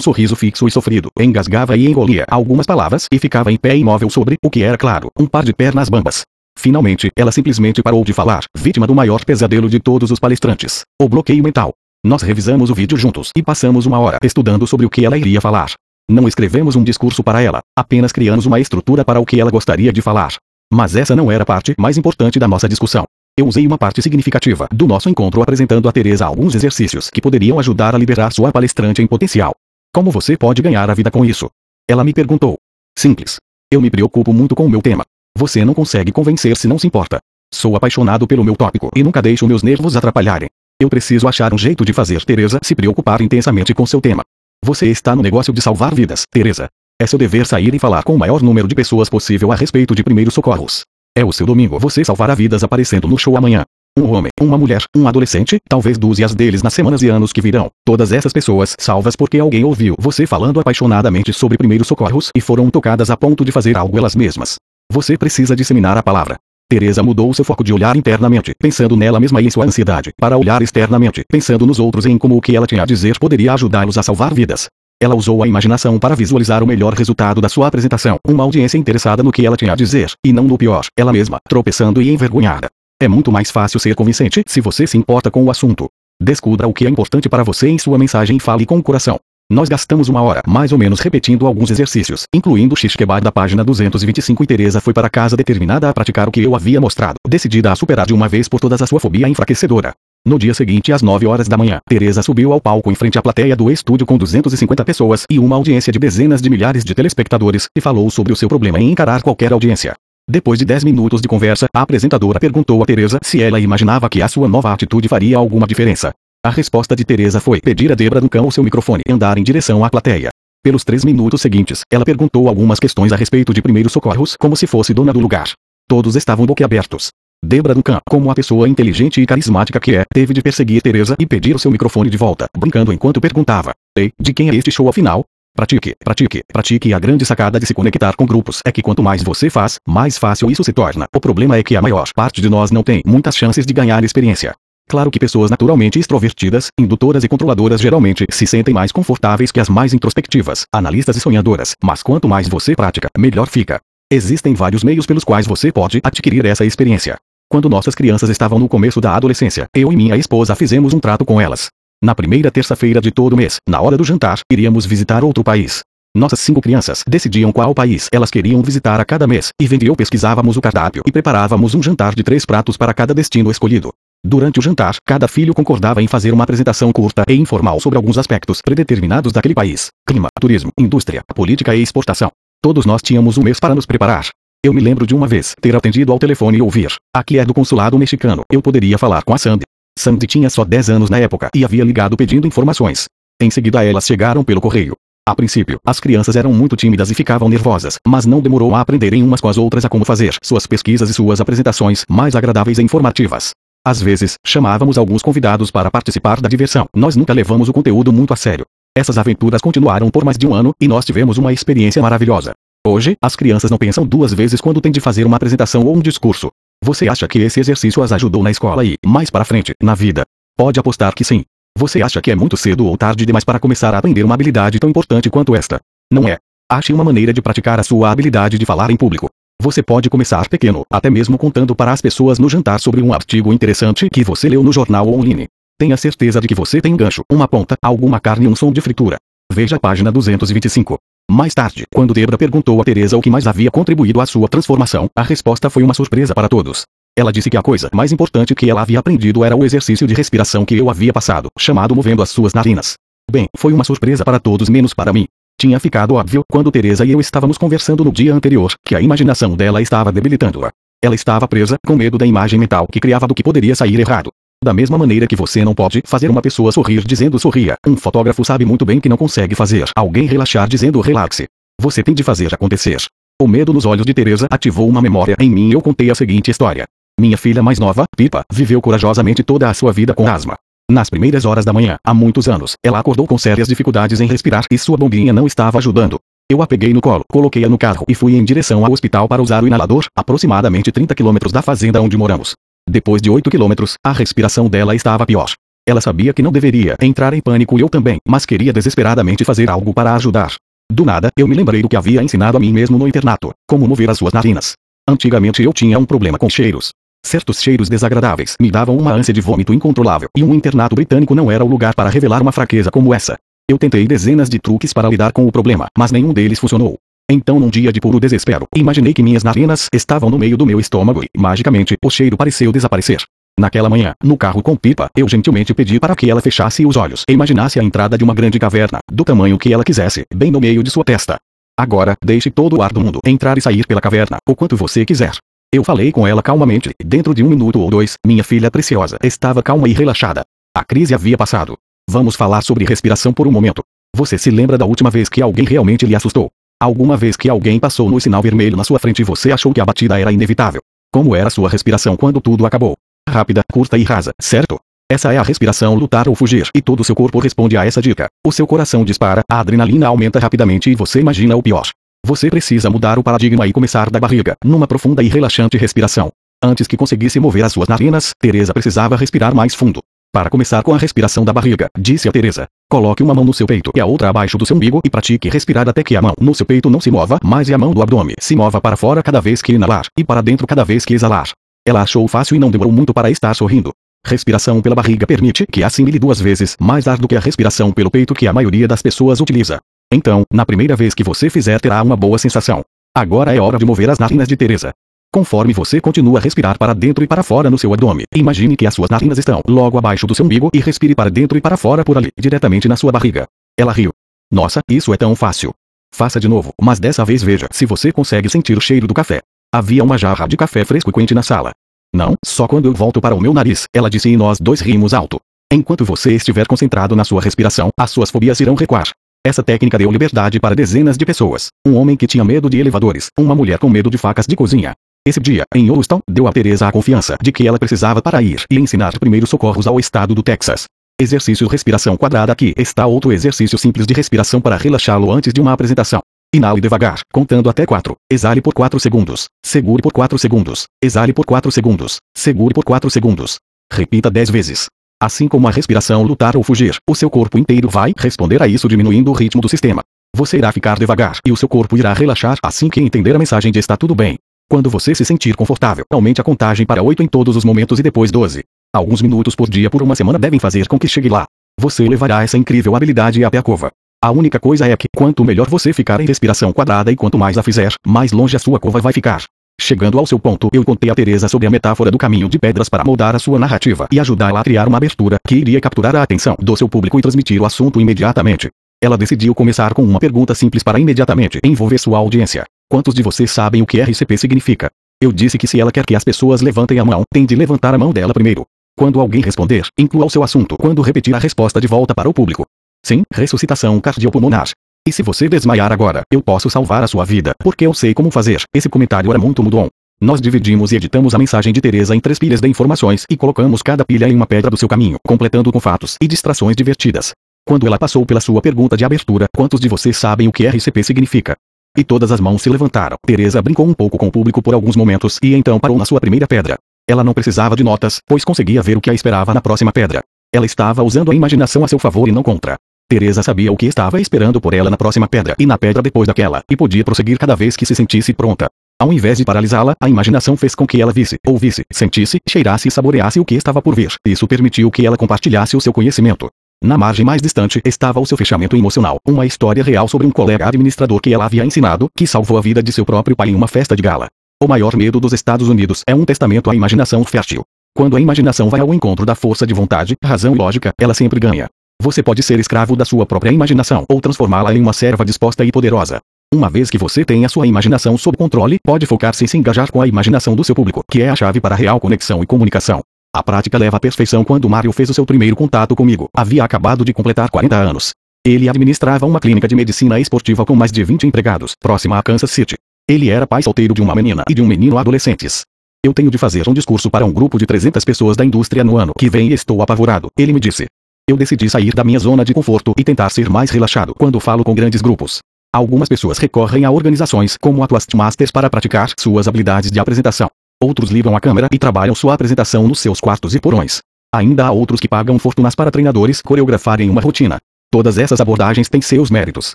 sorriso fixo e sofrido, engasgava e engolia algumas palavras e ficava em pé imóvel sobre, o que era claro, um par de pernas bambas. Finalmente, ela simplesmente parou de falar, vítima do maior pesadelo de todos os palestrantes, o bloqueio mental. Nós revisamos o vídeo juntos e passamos uma hora estudando sobre o que ela iria falar. Não escrevemos um discurso para ela, apenas criamos uma estrutura para o que ela gostaria de falar. Mas essa não era a parte mais importante da nossa discussão. Eu usei uma parte significativa do nosso encontro apresentando a Teresa alguns exercícios que poderiam ajudar a liberar sua palestrante em potencial. Como você pode ganhar a vida com isso? Ela me perguntou. Simples. Eu me preocupo muito com o meu tema. Você não consegue convencer se não se importa. Sou apaixonado pelo meu tópico e nunca deixo meus nervos atrapalharem. Eu preciso achar um jeito de fazer Teresa se preocupar intensamente com seu tema. Você está no negócio de salvar vidas, Teresa. É seu dever sair e falar com o maior número de pessoas possível a respeito de primeiros socorros. É o seu domingo. Você salvará vidas aparecendo no show amanhã. Um homem, uma mulher, um adolescente, talvez dúzias deles nas semanas e anos que virão. Todas essas pessoas salvas porque alguém ouviu você falando apaixonadamente sobre primeiros socorros e foram tocadas a ponto de fazer algo elas mesmas. Você precisa disseminar a palavra. Teresa mudou seu foco de olhar internamente, pensando nela mesma e em sua ansiedade, para olhar externamente, pensando nos outros e em como o que ela tinha a dizer poderia ajudá-los a salvar vidas. Ela usou a imaginação para visualizar o melhor resultado da sua apresentação, uma audiência interessada no que ela tinha a dizer, e não no pior, ela mesma, tropeçando e envergonhada. É muito mais fácil ser convincente se você se importa com o assunto. Descubra o que é importante para você em sua mensagem e fale com o coração. Nós gastamos uma hora, mais ou menos, repetindo alguns exercícios, incluindo o Xixquebad da página 225 e Teresa foi para casa determinada a praticar o que eu havia mostrado, decidida a superar de uma vez por todas a sua fobia enfraquecedora. No dia seguinte às 9 horas da manhã, Teresa subiu ao palco em frente à plateia do estúdio com 250 pessoas e uma audiência de dezenas de milhares de telespectadores e falou sobre o seu problema em encarar qualquer audiência. Depois de 10 minutos de conversa, a apresentadora perguntou a Teresa se ela imaginava que a sua nova atitude faria alguma diferença. A resposta de Teresa foi pedir a Debra Duncan o seu microfone e andar em direção à plateia. Pelos três minutos seguintes, ela perguntou algumas questões a respeito de primeiros socorros como se fosse dona do lugar. Todos estavam boquiabertos. Debra Duncan, como a pessoa inteligente e carismática que é, teve de perseguir Teresa e pedir o seu microfone de volta, brincando enquanto perguntava: Ei, de quem é este show afinal? Pratique, pratique, pratique a grande sacada de se conectar com grupos é que quanto mais você faz, mais fácil isso se torna. O problema é que a maior parte de nós não tem muitas chances de ganhar experiência. Claro que pessoas naturalmente extrovertidas, indutoras e controladoras geralmente se sentem mais confortáveis que as mais introspectivas, analistas e sonhadoras, mas quanto mais você pratica, melhor fica. Existem vários meios pelos quais você pode adquirir essa experiência. Quando nossas crianças estavam no começo da adolescência, eu e minha esposa fizemos um trato com elas. Na primeira terça-feira de todo mês, na hora do jantar, iríamos visitar outro país. Nossas cinco crianças decidiam qual país elas queriam visitar a cada mês, e vendo eu pesquisávamos o cardápio e preparávamos um jantar de três pratos para cada destino escolhido. Durante o jantar, cada filho concordava em fazer uma apresentação curta e informal sobre alguns aspectos predeterminados daquele país: clima, turismo, indústria, política e exportação. Todos nós tínhamos um mês para nos preparar. Eu me lembro de uma vez ter atendido ao telefone e ouvir: Aqui é do consulado mexicano, eu poderia falar com a Sandy. Sandy tinha só 10 anos na época e havia ligado pedindo informações. Em seguida elas chegaram pelo correio. A princípio, as crianças eram muito tímidas e ficavam nervosas, mas não demorou a aprenderem umas com as outras a como fazer suas pesquisas e suas apresentações mais agradáveis e informativas. Às vezes, chamávamos alguns convidados para participar da diversão. Nós nunca levamos o conteúdo muito a sério. Essas aventuras continuaram por mais de um ano e nós tivemos uma experiência maravilhosa. Hoje, as crianças não pensam duas vezes quando têm de fazer uma apresentação ou um discurso. Você acha que esse exercício as ajudou na escola e, mais para frente, na vida? Pode apostar que sim. Você acha que é muito cedo ou tarde demais para começar a aprender uma habilidade tão importante quanto esta? Não é. Ache uma maneira de praticar a sua habilidade de falar em público. Você pode começar pequeno, até mesmo contando para as pessoas no jantar sobre um artigo interessante que você leu no jornal online. Tenha certeza de que você tem gancho, uma ponta, alguma carne e um som de fritura. Veja a página 225. Mais tarde, quando Debra perguntou a Teresa o que mais havia contribuído à sua transformação, a resposta foi uma surpresa para todos. Ela disse que a coisa mais importante que ela havia aprendido era o exercício de respiração que eu havia passado, chamado movendo as suas narinas. Bem, foi uma surpresa para todos menos para mim. Tinha ficado óbvio quando Teresa e eu estávamos conversando no dia anterior que a imaginação dela estava debilitando-a. Ela estava presa com medo da imagem mental que criava do que poderia sair errado. Da mesma maneira que você não pode fazer uma pessoa sorrir dizendo sorria, um fotógrafo sabe muito bem que não consegue fazer alguém relaxar dizendo relaxe. Você tem de fazer acontecer. O medo nos olhos de Teresa ativou uma memória em mim e eu contei a seguinte história. Minha filha mais nova, Pipa, viveu corajosamente toda a sua vida com asma. Nas primeiras horas da manhã, há muitos anos, ela acordou com sérias dificuldades em respirar e sua bombinha não estava ajudando. Eu a peguei no colo, coloquei-a no carro e fui em direção ao hospital para usar o inalador, aproximadamente 30 quilômetros da fazenda onde moramos. Depois de 8 quilômetros, a respiração dela estava pior. Ela sabia que não deveria entrar em pânico e eu também, mas queria desesperadamente fazer algo para ajudar. Do nada, eu me lembrei do que havia ensinado a mim mesmo no internato, como mover as suas narinas. Antigamente eu tinha um problema com cheiros. Certos cheiros desagradáveis me davam uma ânsia de vômito incontrolável, e um internato britânico não era o lugar para revelar uma fraqueza como essa. Eu tentei dezenas de truques para lidar com o problema, mas nenhum deles funcionou. Então num dia de puro desespero, imaginei que minhas narinas estavam no meio do meu estômago e, magicamente, o cheiro pareceu desaparecer. Naquela manhã, no carro com Pipa, eu gentilmente pedi para que ela fechasse os olhos e imaginasse a entrada de uma grande caverna, do tamanho que ela quisesse, bem no meio de sua testa. Agora, deixe todo o ar do mundo entrar e sair pela caverna, o quanto você quiser. Eu falei com ela calmamente, dentro de um minuto ou dois, minha filha preciosa estava calma e relaxada. A crise havia passado. Vamos falar sobre respiração por um momento. Você se lembra da última vez que alguém realmente lhe assustou? Alguma vez que alguém passou no sinal vermelho na sua frente e você achou que a batida era inevitável? Como era sua respiração quando tudo acabou? Rápida, curta e rasa, certo? Essa é a respiração lutar ou fugir e todo o seu corpo responde a essa dica. O seu coração dispara, a adrenalina aumenta rapidamente e você imagina o pior. Você precisa mudar o paradigma e começar da barriga, numa profunda e relaxante respiração. Antes que conseguisse mover as suas narinas, Teresa precisava respirar mais fundo. Para começar com a respiração da barriga, disse a Teresa. Coloque uma mão no seu peito e a outra abaixo do seu umbigo e pratique respirar até que a mão no seu peito não se mova mais e a mão do abdômen se mova para fora cada vez que inalar e para dentro cada vez que exalar. Ela achou fácil e não demorou muito para estar sorrindo. Respiração pela barriga permite que assimile duas vezes mais ar do que a respiração pelo peito que a maioria das pessoas utiliza. Então, na primeira vez que você fizer terá uma boa sensação. Agora é hora de mover as narinas de Teresa. Conforme você continua a respirar para dentro e para fora no seu abdômen, imagine que as suas narinas estão logo abaixo do seu umbigo e respire para dentro e para fora por ali, diretamente na sua barriga. Ela riu. Nossa, isso é tão fácil. Faça de novo, mas dessa vez veja se você consegue sentir o cheiro do café. Havia uma jarra de café fresco e quente na sala. Não, só quando eu volto para o meu nariz, ela disse e nós dois rimos alto. Enquanto você estiver concentrado na sua respiração, as suas fobias irão recuar. Essa técnica deu liberdade para dezenas de pessoas. Um homem que tinha medo de elevadores, uma mulher com medo de facas de cozinha. Esse dia, em Houston, deu a Teresa a confiança de que ela precisava para ir e ensinar primeiros socorros ao estado do Texas. Exercício respiração quadrada aqui está outro exercício simples de respiração para relaxá-lo antes de uma apresentação. Inale devagar, contando até 4. Exale por 4 segundos. Segure por 4 segundos. Exale por 4 segundos. Segure por 4 segundos. Repita 10 vezes. Assim como a respiração lutar ou fugir, o seu corpo inteiro vai responder a isso diminuindo o ritmo do sistema. Você irá ficar devagar e o seu corpo irá relaxar assim que entender a mensagem de está tudo bem. Quando você se sentir confortável, aumente a contagem para 8 em todos os momentos e depois 12. Alguns minutos por dia por uma semana devem fazer com que chegue lá. Você levará essa incrível habilidade até a cova. A única coisa é que, quanto melhor você ficar em respiração quadrada e quanto mais a fizer, mais longe a sua curva vai ficar. Chegando ao seu ponto, eu contei a Teresa sobre a metáfora do caminho de pedras para moldar a sua narrativa e ajudá-la a criar uma abertura que iria capturar a atenção do seu público e transmitir o assunto imediatamente. Ela decidiu começar com uma pergunta simples para imediatamente envolver sua audiência. Quantos de vocês sabem o que RCP significa? Eu disse que se ela quer que as pessoas levantem a mão, tem de levantar a mão dela primeiro. Quando alguém responder, inclua o seu assunto quando repetir a resposta de volta para o público. Sim, ressuscitação cardiopulmonar. E se você desmaiar agora, eu posso salvar a sua vida, porque eu sei como fazer. Esse comentário era muito mudon. Nós dividimos e editamos a mensagem de Teresa em três pilhas de informações e colocamos cada pilha em uma pedra do seu caminho, completando com fatos e distrações divertidas. Quando ela passou pela sua pergunta de abertura, quantos de vocês sabem o que RCP significa? E todas as mãos se levantaram. Teresa brincou um pouco com o público por alguns momentos e então parou na sua primeira pedra. Ela não precisava de notas, pois conseguia ver o que a esperava na próxima pedra. Ela estava usando a imaginação a seu favor e não contra. Teresa sabia o que estava esperando por ela na próxima pedra e na pedra depois daquela, e podia prosseguir cada vez que se sentisse pronta. Ao invés de paralisá-la, a imaginação fez com que ela visse, ouvisse, sentisse, cheirasse e saboreasse o que estava por vir. Isso permitiu que ela compartilhasse o seu conhecimento. Na margem mais distante estava o seu fechamento emocional, uma história real sobre um colega administrador que ela havia ensinado, que salvou a vida de seu próprio pai em uma festa de gala. O maior medo dos Estados Unidos é um testamento à imaginação fértil. Quando a imaginação vai ao encontro da força de vontade, razão e lógica, ela sempre ganha. Você pode ser escravo da sua própria imaginação ou transformá-la em uma serva disposta e poderosa. Uma vez que você tem a sua imaginação sob controle, pode focar-se em se engajar com a imaginação do seu público, que é a chave para a real conexão e comunicação. A prática leva à perfeição quando Mario fez o seu primeiro contato comigo. Havia acabado de completar 40 anos. Ele administrava uma clínica de medicina esportiva com mais de 20 empregados, próxima a Kansas City. Ele era pai solteiro de uma menina e de um menino adolescentes. Eu tenho de fazer um discurso para um grupo de 300 pessoas da indústria no ano que vem e estou apavorado. Ele me disse. Eu decidi sair da minha zona de conforto e tentar ser mais relaxado quando falo com grandes grupos. Algumas pessoas recorrem a organizações como a Toastmasters para praticar suas habilidades de apresentação. Outros ligam a câmera e trabalham sua apresentação nos seus quartos e porões. Ainda há outros que pagam fortunas para treinadores coreografarem uma rotina. Todas essas abordagens têm seus méritos.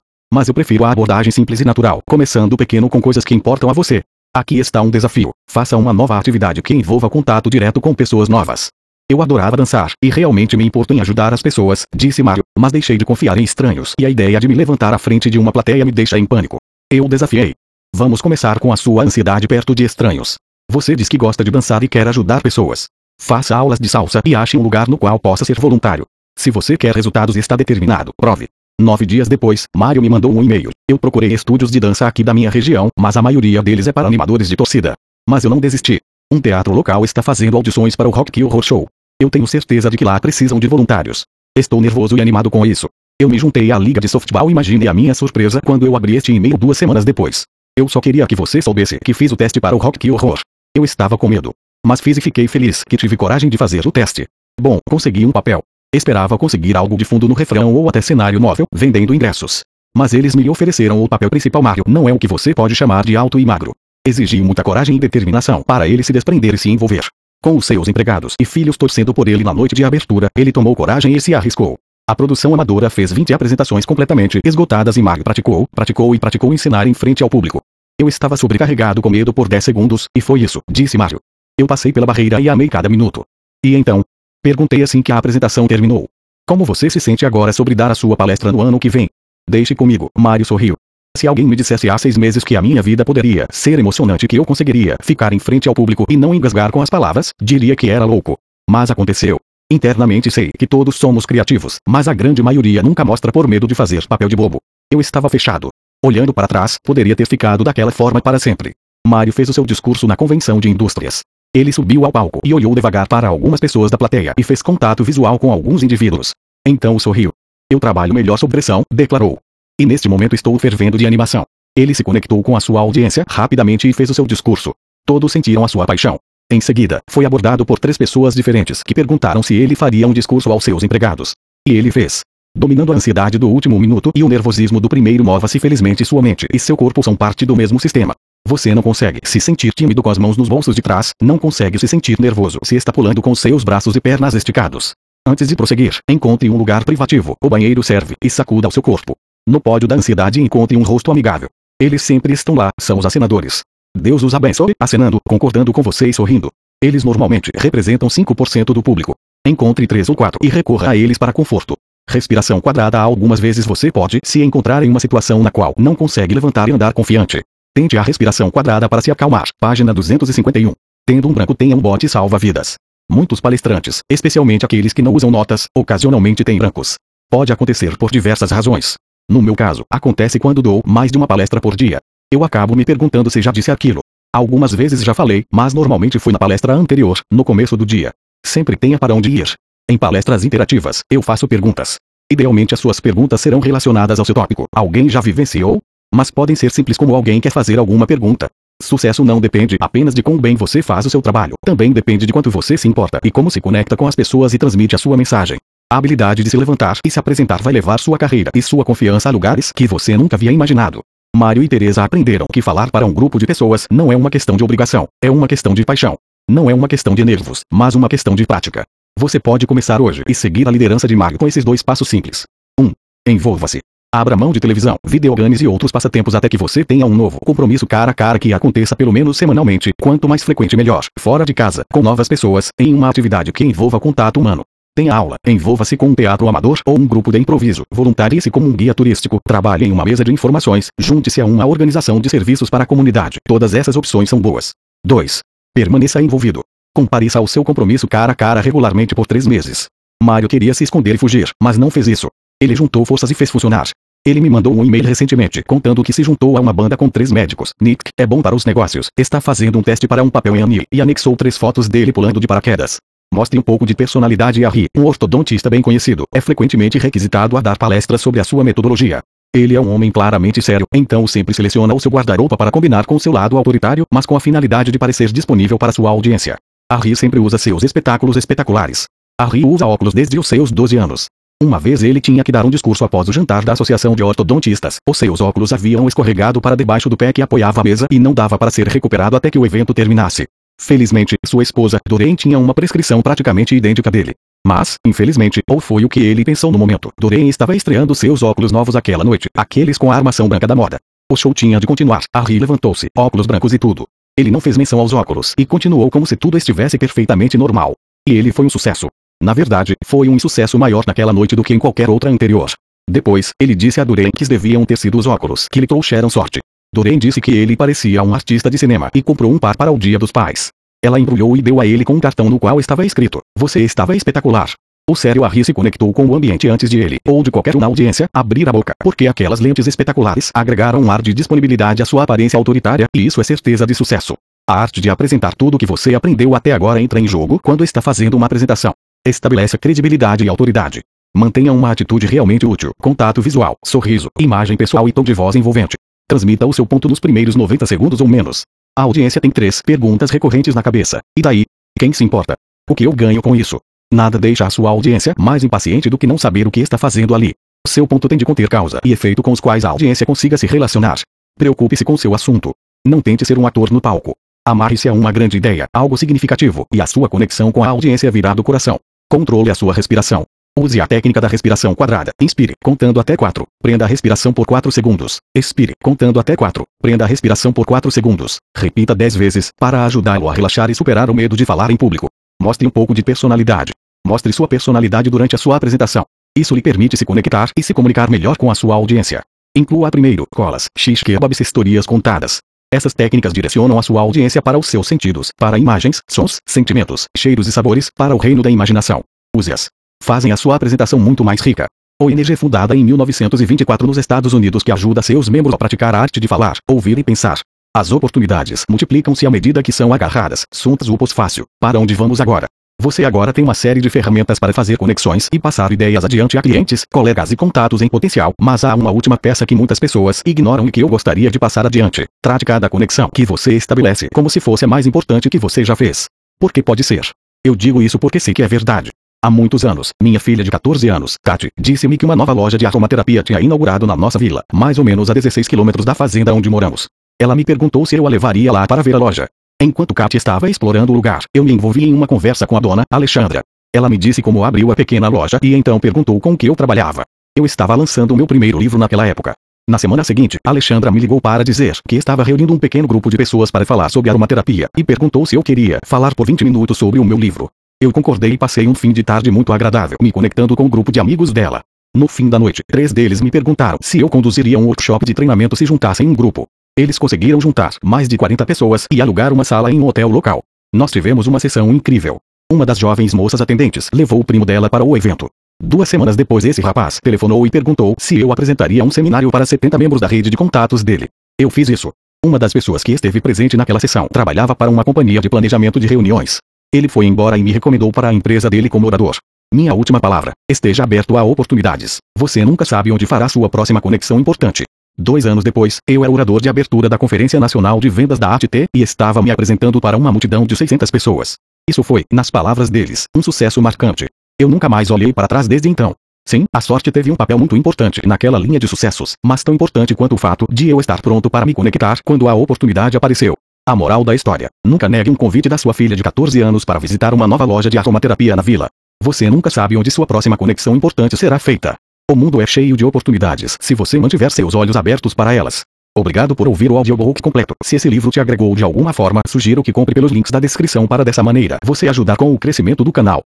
Mas eu prefiro a abordagem simples e natural, começando pequeno com coisas que importam a você. Aqui está um desafio. Faça uma nova atividade que envolva contato direto com pessoas novas. Eu adorava dançar, e realmente me importo em ajudar as pessoas, disse Mario, mas deixei de confiar em estranhos e a ideia de me levantar à frente de uma plateia me deixa em pânico. Eu desafiei. Vamos começar com a sua ansiedade perto de estranhos. Você diz que gosta de dançar e quer ajudar pessoas. Faça aulas de salsa e ache um lugar no qual possa ser voluntário. Se você quer resultados está determinado, prove. Nove dias depois, Mario me mandou um e-mail. Eu procurei estúdios de dança aqui da minha região, mas a maioria deles é para animadores de torcida. Mas eu não desisti. Um teatro local está fazendo audições para o Rock Kill Horror Show. Eu tenho certeza de que lá precisam de voluntários. Estou nervoso e animado com isso. Eu me juntei à liga de softball imagine a minha surpresa quando eu abri este e-mail duas semanas depois. Eu só queria que você soubesse que fiz o teste para o Rock Que Horror. Eu estava com medo. Mas fiz e fiquei feliz que tive coragem de fazer o teste. Bom, consegui um papel. Esperava conseguir algo de fundo no refrão ou até cenário móvel, vendendo ingressos. Mas eles me ofereceram o papel principal Mario. Não é o que você pode chamar de alto e magro. Exigi muita coragem e determinação para ele se desprender e se envolver. Com os seus empregados e filhos torcendo por ele na noite de abertura, ele tomou coragem e se arriscou. A produção amadora fez 20 apresentações completamente esgotadas e Mario praticou, praticou e praticou ensinar em frente ao público. Eu estava sobrecarregado com medo por 10 segundos, e foi isso, disse Mario. Eu passei pela barreira e amei cada minuto. E então? Perguntei assim que a apresentação terminou. Como você se sente agora sobre dar a sua palestra no ano que vem? Deixe comigo, Mario sorriu. Se alguém me dissesse há seis meses que a minha vida poderia ser emocionante que eu conseguiria ficar em frente ao público e não engasgar com as palavras, diria que era louco. Mas aconteceu. Internamente sei que todos somos criativos, mas a grande maioria nunca mostra por medo de fazer papel de bobo. Eu estava fechado. Olhando para trás, poderia ter ficado daquela forma para sempre. Mário fez o seu discurso na convenção de indústrias. Ele subiu ao palco e olhou devagar para algumas pessoas da plateia e fez contato visual com alguns indivíduos. Então sorriu. Eu trabalho melhor sob pressão, declarou. E neste momento estou fervendo de animação. Ele se conectou com a sua audiência rapidamente e fez o seu discurso. Todos sentiram a sua paixão. Em seguida, foi abordado por três pessoas diferentes que perguntaram se ele faria um discurso aos seus empregados. E ele fez. Dominando a ansiedade do último minuto e o nervosismo do primeiro mova-se felizmente sua mente e seu corpo são parte do mesmo sistema. Você não consegue se sentir tímido com as mãos nos bolsos de trás, não consegue se sentir nervoso se está pulando com seus braços e pernas esticados. Antes de prosseguir, encontre um lugar privativo, o banheiro serve, e sacuda o seu corpo. No pódio da ansiedade encontre um rosto amigável. Eles sempre estão lá, são os acenadores. Deus os abençoe, acenando, concordando com você e sorrindo. Eles normalmente representam 5% do público. Encontre 3 ou 4 e recorra a eles para conforto. Respiração quadrada Algumas vezes você pode se encontrar em uma situação na qual não consegue levantar e andar confiante. Tente a respiração quadrada para se acalmar. Página 251. Tendo um branco tenha um bote salva-vidas. Muitos palestrantes, especialmente aqueles que não usam notas, ocasionalmente têm brancos. Pode acontecer por diversas razões. No meu caso, acontece quando dou mais de uma palestra por dia. Eu acabo me perguntando se já disse aquilo. Algumas vezes já falei, mas normalmente fui na palestra anterior, no começo do dia. Sempre tenha para onde ir. Em palestras interativas, eu faço perguntas. Idealmente as suas perguntas serão relacionadas ao seu tópico. Alguém já vivenciou? Mas podem ser simples como alguém quer fazer alguma pergunta. Sucesso não depende apenas de quão bem você faz o seu trabalho. Também depende de quanto você se importa e como se conecta com as pessoas e transmite a sua mensagem. A habilidade de se levantar e se apresentar vai levar sua carreira e sua confiança a lugares que você nunca havia imaginado. Mário e Teresa aprenderam que falar para um grupo de pessoas não é uma questão de obrigação, é uma questão de paixão. Não é uma questão de nervos, mas uma questão de prática. Você pode começar hoje e seguir a liderança de Mário com esses dois passos simples. 1. Um, Envolva-se. Abra mão de televisão, videogames e outros passatempos até que você tenha um novo compromisso cara a cara que aconteça pelo menos semanalmente, quanto mais frequente melhor, fora de casa, com novas pessoas, em uma atividade que envolva contato humano. Tenha aula, envolva-se com um teatro amador ou um grupo de improviso, voluntarie-se como um guia turístico, trabalhe em uma mesa de informações, junte-se a uma organização de serviços para a comunidade. Todas essas opções são boas. 2. Permaneça envolvido. Compareça ao seu compromisso cara a cara regularmente por três meses. Mário queria se esconder e fugir, mas não fez isso. Ele juntou forças e fez funcionar. Ele me mandou um e-mail recentemente contando que se juntou a uma banda com três médicos. Nick é bom para os negócios. Está fazendo um teste para um papel em Annie e anexou três fotos dele pulando de paraquedas. Mostre um pouco de personalidade a Ri, um ortodontista bem conhecido, é frequentemente requisitado a dar palestras sobre a sua metodologia. Ele é um homem claramente sério, então sempre seleciona o seu guarda-roupa para combinar com seu lado autoritário, mas com a finalidade de parecer disponível para sua audiência. Ri sempre usa seus espetáculos espetaculares. Ri usa óculos desde os seus 12 anos. Uma vez ele tinha que dar um discurso após o jantar da Associação de Ortodontistas. Os seus óculos haviam escorregado para debaixo do pé que apoiava a mesa e não dava para ser recuperado até que o evento terminasse. Felizmente, sua esposa, Doreen tinha uma prescrição praticamente idêntica dele. Mas, infelizmente, ou foi o que ele pensou no momento, Doreen estava estreando seus óculos novos aquela noite, aqueles com a armação branca da moda. O show tinha de continuar. Harry levantou-se, óculos brancos e tudo. Ele não fez menção aos óculos e continuou como se tudo estivesse perfeitamente normal. E ele foi um sucesso. Na verdade, foi um insucesso maior naquela noite do que em qualquer outra anterior. Depois, ele disse a Doreen que deviam ter sido os óculos que lhe trouxeram sorte. Doreen disse que ele parecia um artista de cinema e comprou um par para o Dia dos Pais. Ela embrulhou e deu a ele com um cartão no qual estava escrito: Você estava espetacular. O sério Harry se conectou com o ambiente antes de ele, ou de qualquer um na audiência, abrir a boca, porque aquelas lentes espetaculares agregaram um ar de disponibilidade à sua aparência autoritária, e isso é certeza de sucesso. A arte de apresentar tudo o que você aprendeu até agora entra em jogo quando está fazendo uma apresentação. Estabeleça credibilidade e autoridade. Mantenha uma atitude realmente útil, contato visual, sorriso, imagem pessoal e tom de voz envolvente. Transmita o seu ponto nos primeiros 90 segundos ou menos. A audiência tem três perguntas recorrentes na cabeça. E daí? Quem se importa? O que eu ganho com isso? Nada deixa a sua audiência mais impaciente do que não saber o que está fazendo ali. Seu ponto tem de conter causa e efeito com os quais a audiência consiga se relacionar. Preocupe-se com seu assunto. Não tente ser um ator no palco. Amarre-se a uma grande ideia, algo significativo, e a sua conexão com a audiência virá do coração. Controle a sua respiração. Use a técnica da respiração quadrada. Inspire, contando até 4. Prenda a respiração por 4 segundos. Expire, contando até 4. Prenda a respiração por 4 segundos. Repita 10 vezes, para ajudá-lo a relaxar e superar o medo de falar em público. Mostre um pouco de personalidade. Mostre sua personalidade durante a sua apresentação. Isso lhe permite se conectar e se comunicar melhor com a sua audiência. Inclua primeiro colas, x kebabs historias contadas. Essas técnicas direcionam a sua audiência para os seus sentidos, para imagens, sons, sentimentos, cheiros e sabores, para o reino da imaginação. Use-as fazem a sua apresentação muito mais rica. ONG fundada em 1924 nos Estados Unidos que ajuda seus membros a praticar a arte de falar, ouvir e pensar. As oportunidades multiplicam-se à medida que são agarradas. Suntas upos fácil. Para onde vamos agora? Você agora tem uma série de ferramentas para fazer conexões e passar ideias adiante a clientes, colegas e contatos em potencial. Mas há uma última peça que muitas pessoas ignoram e que eu gostaria de passar adiante. Trate cada conexão que você estabelece como se fosse a mais importante que você já fez. Porque pode ser. Eu digo isso porque sei que é verdade. Há muitos anos, minha filha de 14 anos, Tati, disse-me que uma nova loja de aromaterapia tinha inaugurado na nossa vila, mais ou menos a 16 quilômetros da fazenda onde moramos. Ela me perguntou se eu a levaria lá para ver a loja. Enquanto Kat estava explorando o lugar, eu me envolvi em uma conversa com a dona Alexandra. Ela me disse como abriu a pequena loja e então perguntou com que eu trabalhava. Eu estava lançando o meu primeiro livro naquela época. Na semana seguinte, Alexandra me ligou para dizer que estava reunindo um pequeno grupo de pessoas para falar sobre aromaterapia e perguntou se eu queria falar por 20 minutos sobre o meu livro. Eu concordei e passei um fim de tarde muito agradável me conectando com o grupo de amigos dela. No fim da noite, três deles me perguntaram se eu conduziria um workshop de treinamento se juntassem um grupo. Eles conseguiram juntar mais de 40 pessoas e alugar uma sala em um hotel local. Nós tivemos uma sessão incrível. Uma das jovens moças atendentes levou o primo dela para o evento. Duas semanas depois esse rapaz telefonou e perguntou se eu apresentaria um seminário para 70 membros da rede de contatos dele. Eu fiz isso. Uma das pessoas que esteve presente naquela sessão trabalhava para uma companhia de planejamento de reuniões. Ele foi embora e me recomendou para a empresa dele como orador. Minha última palavra: esteja aberto a oportunidades. Você nunca sabe onde fará sua próxima conexão importante. Dois anos depois, eu era orador de abertura da Conferência Nacional de Vendas da ATT e estava me apresentando para uma multidão de 600 pessoas. Isso foi, nas palavras deles, um sucesso marcante. Eu nunca mais olhei para trás desde então. Sim, a sorte teve um papel muito importante naquela linha de sucessos, mas tão importante quanto o fato de eu estar pronto para me conectar quando a oportunidade apareceu. A moral da história: nunca negue um convite da sua filha de 14 anos para visitar uma nova loja de aromaterapia na vila. Você nunca sabe onde sua próxima conexão importante será feita. O mundo é cheio de oportunidades se você mantiver seus olhos abertos para elas. Obrigado por ouvir o audiobook completo. Se esse livro te agregou de alguma forma, sugiro que compre pelos links da descrição para dessa maneira você ajudar com o crescimento do canal.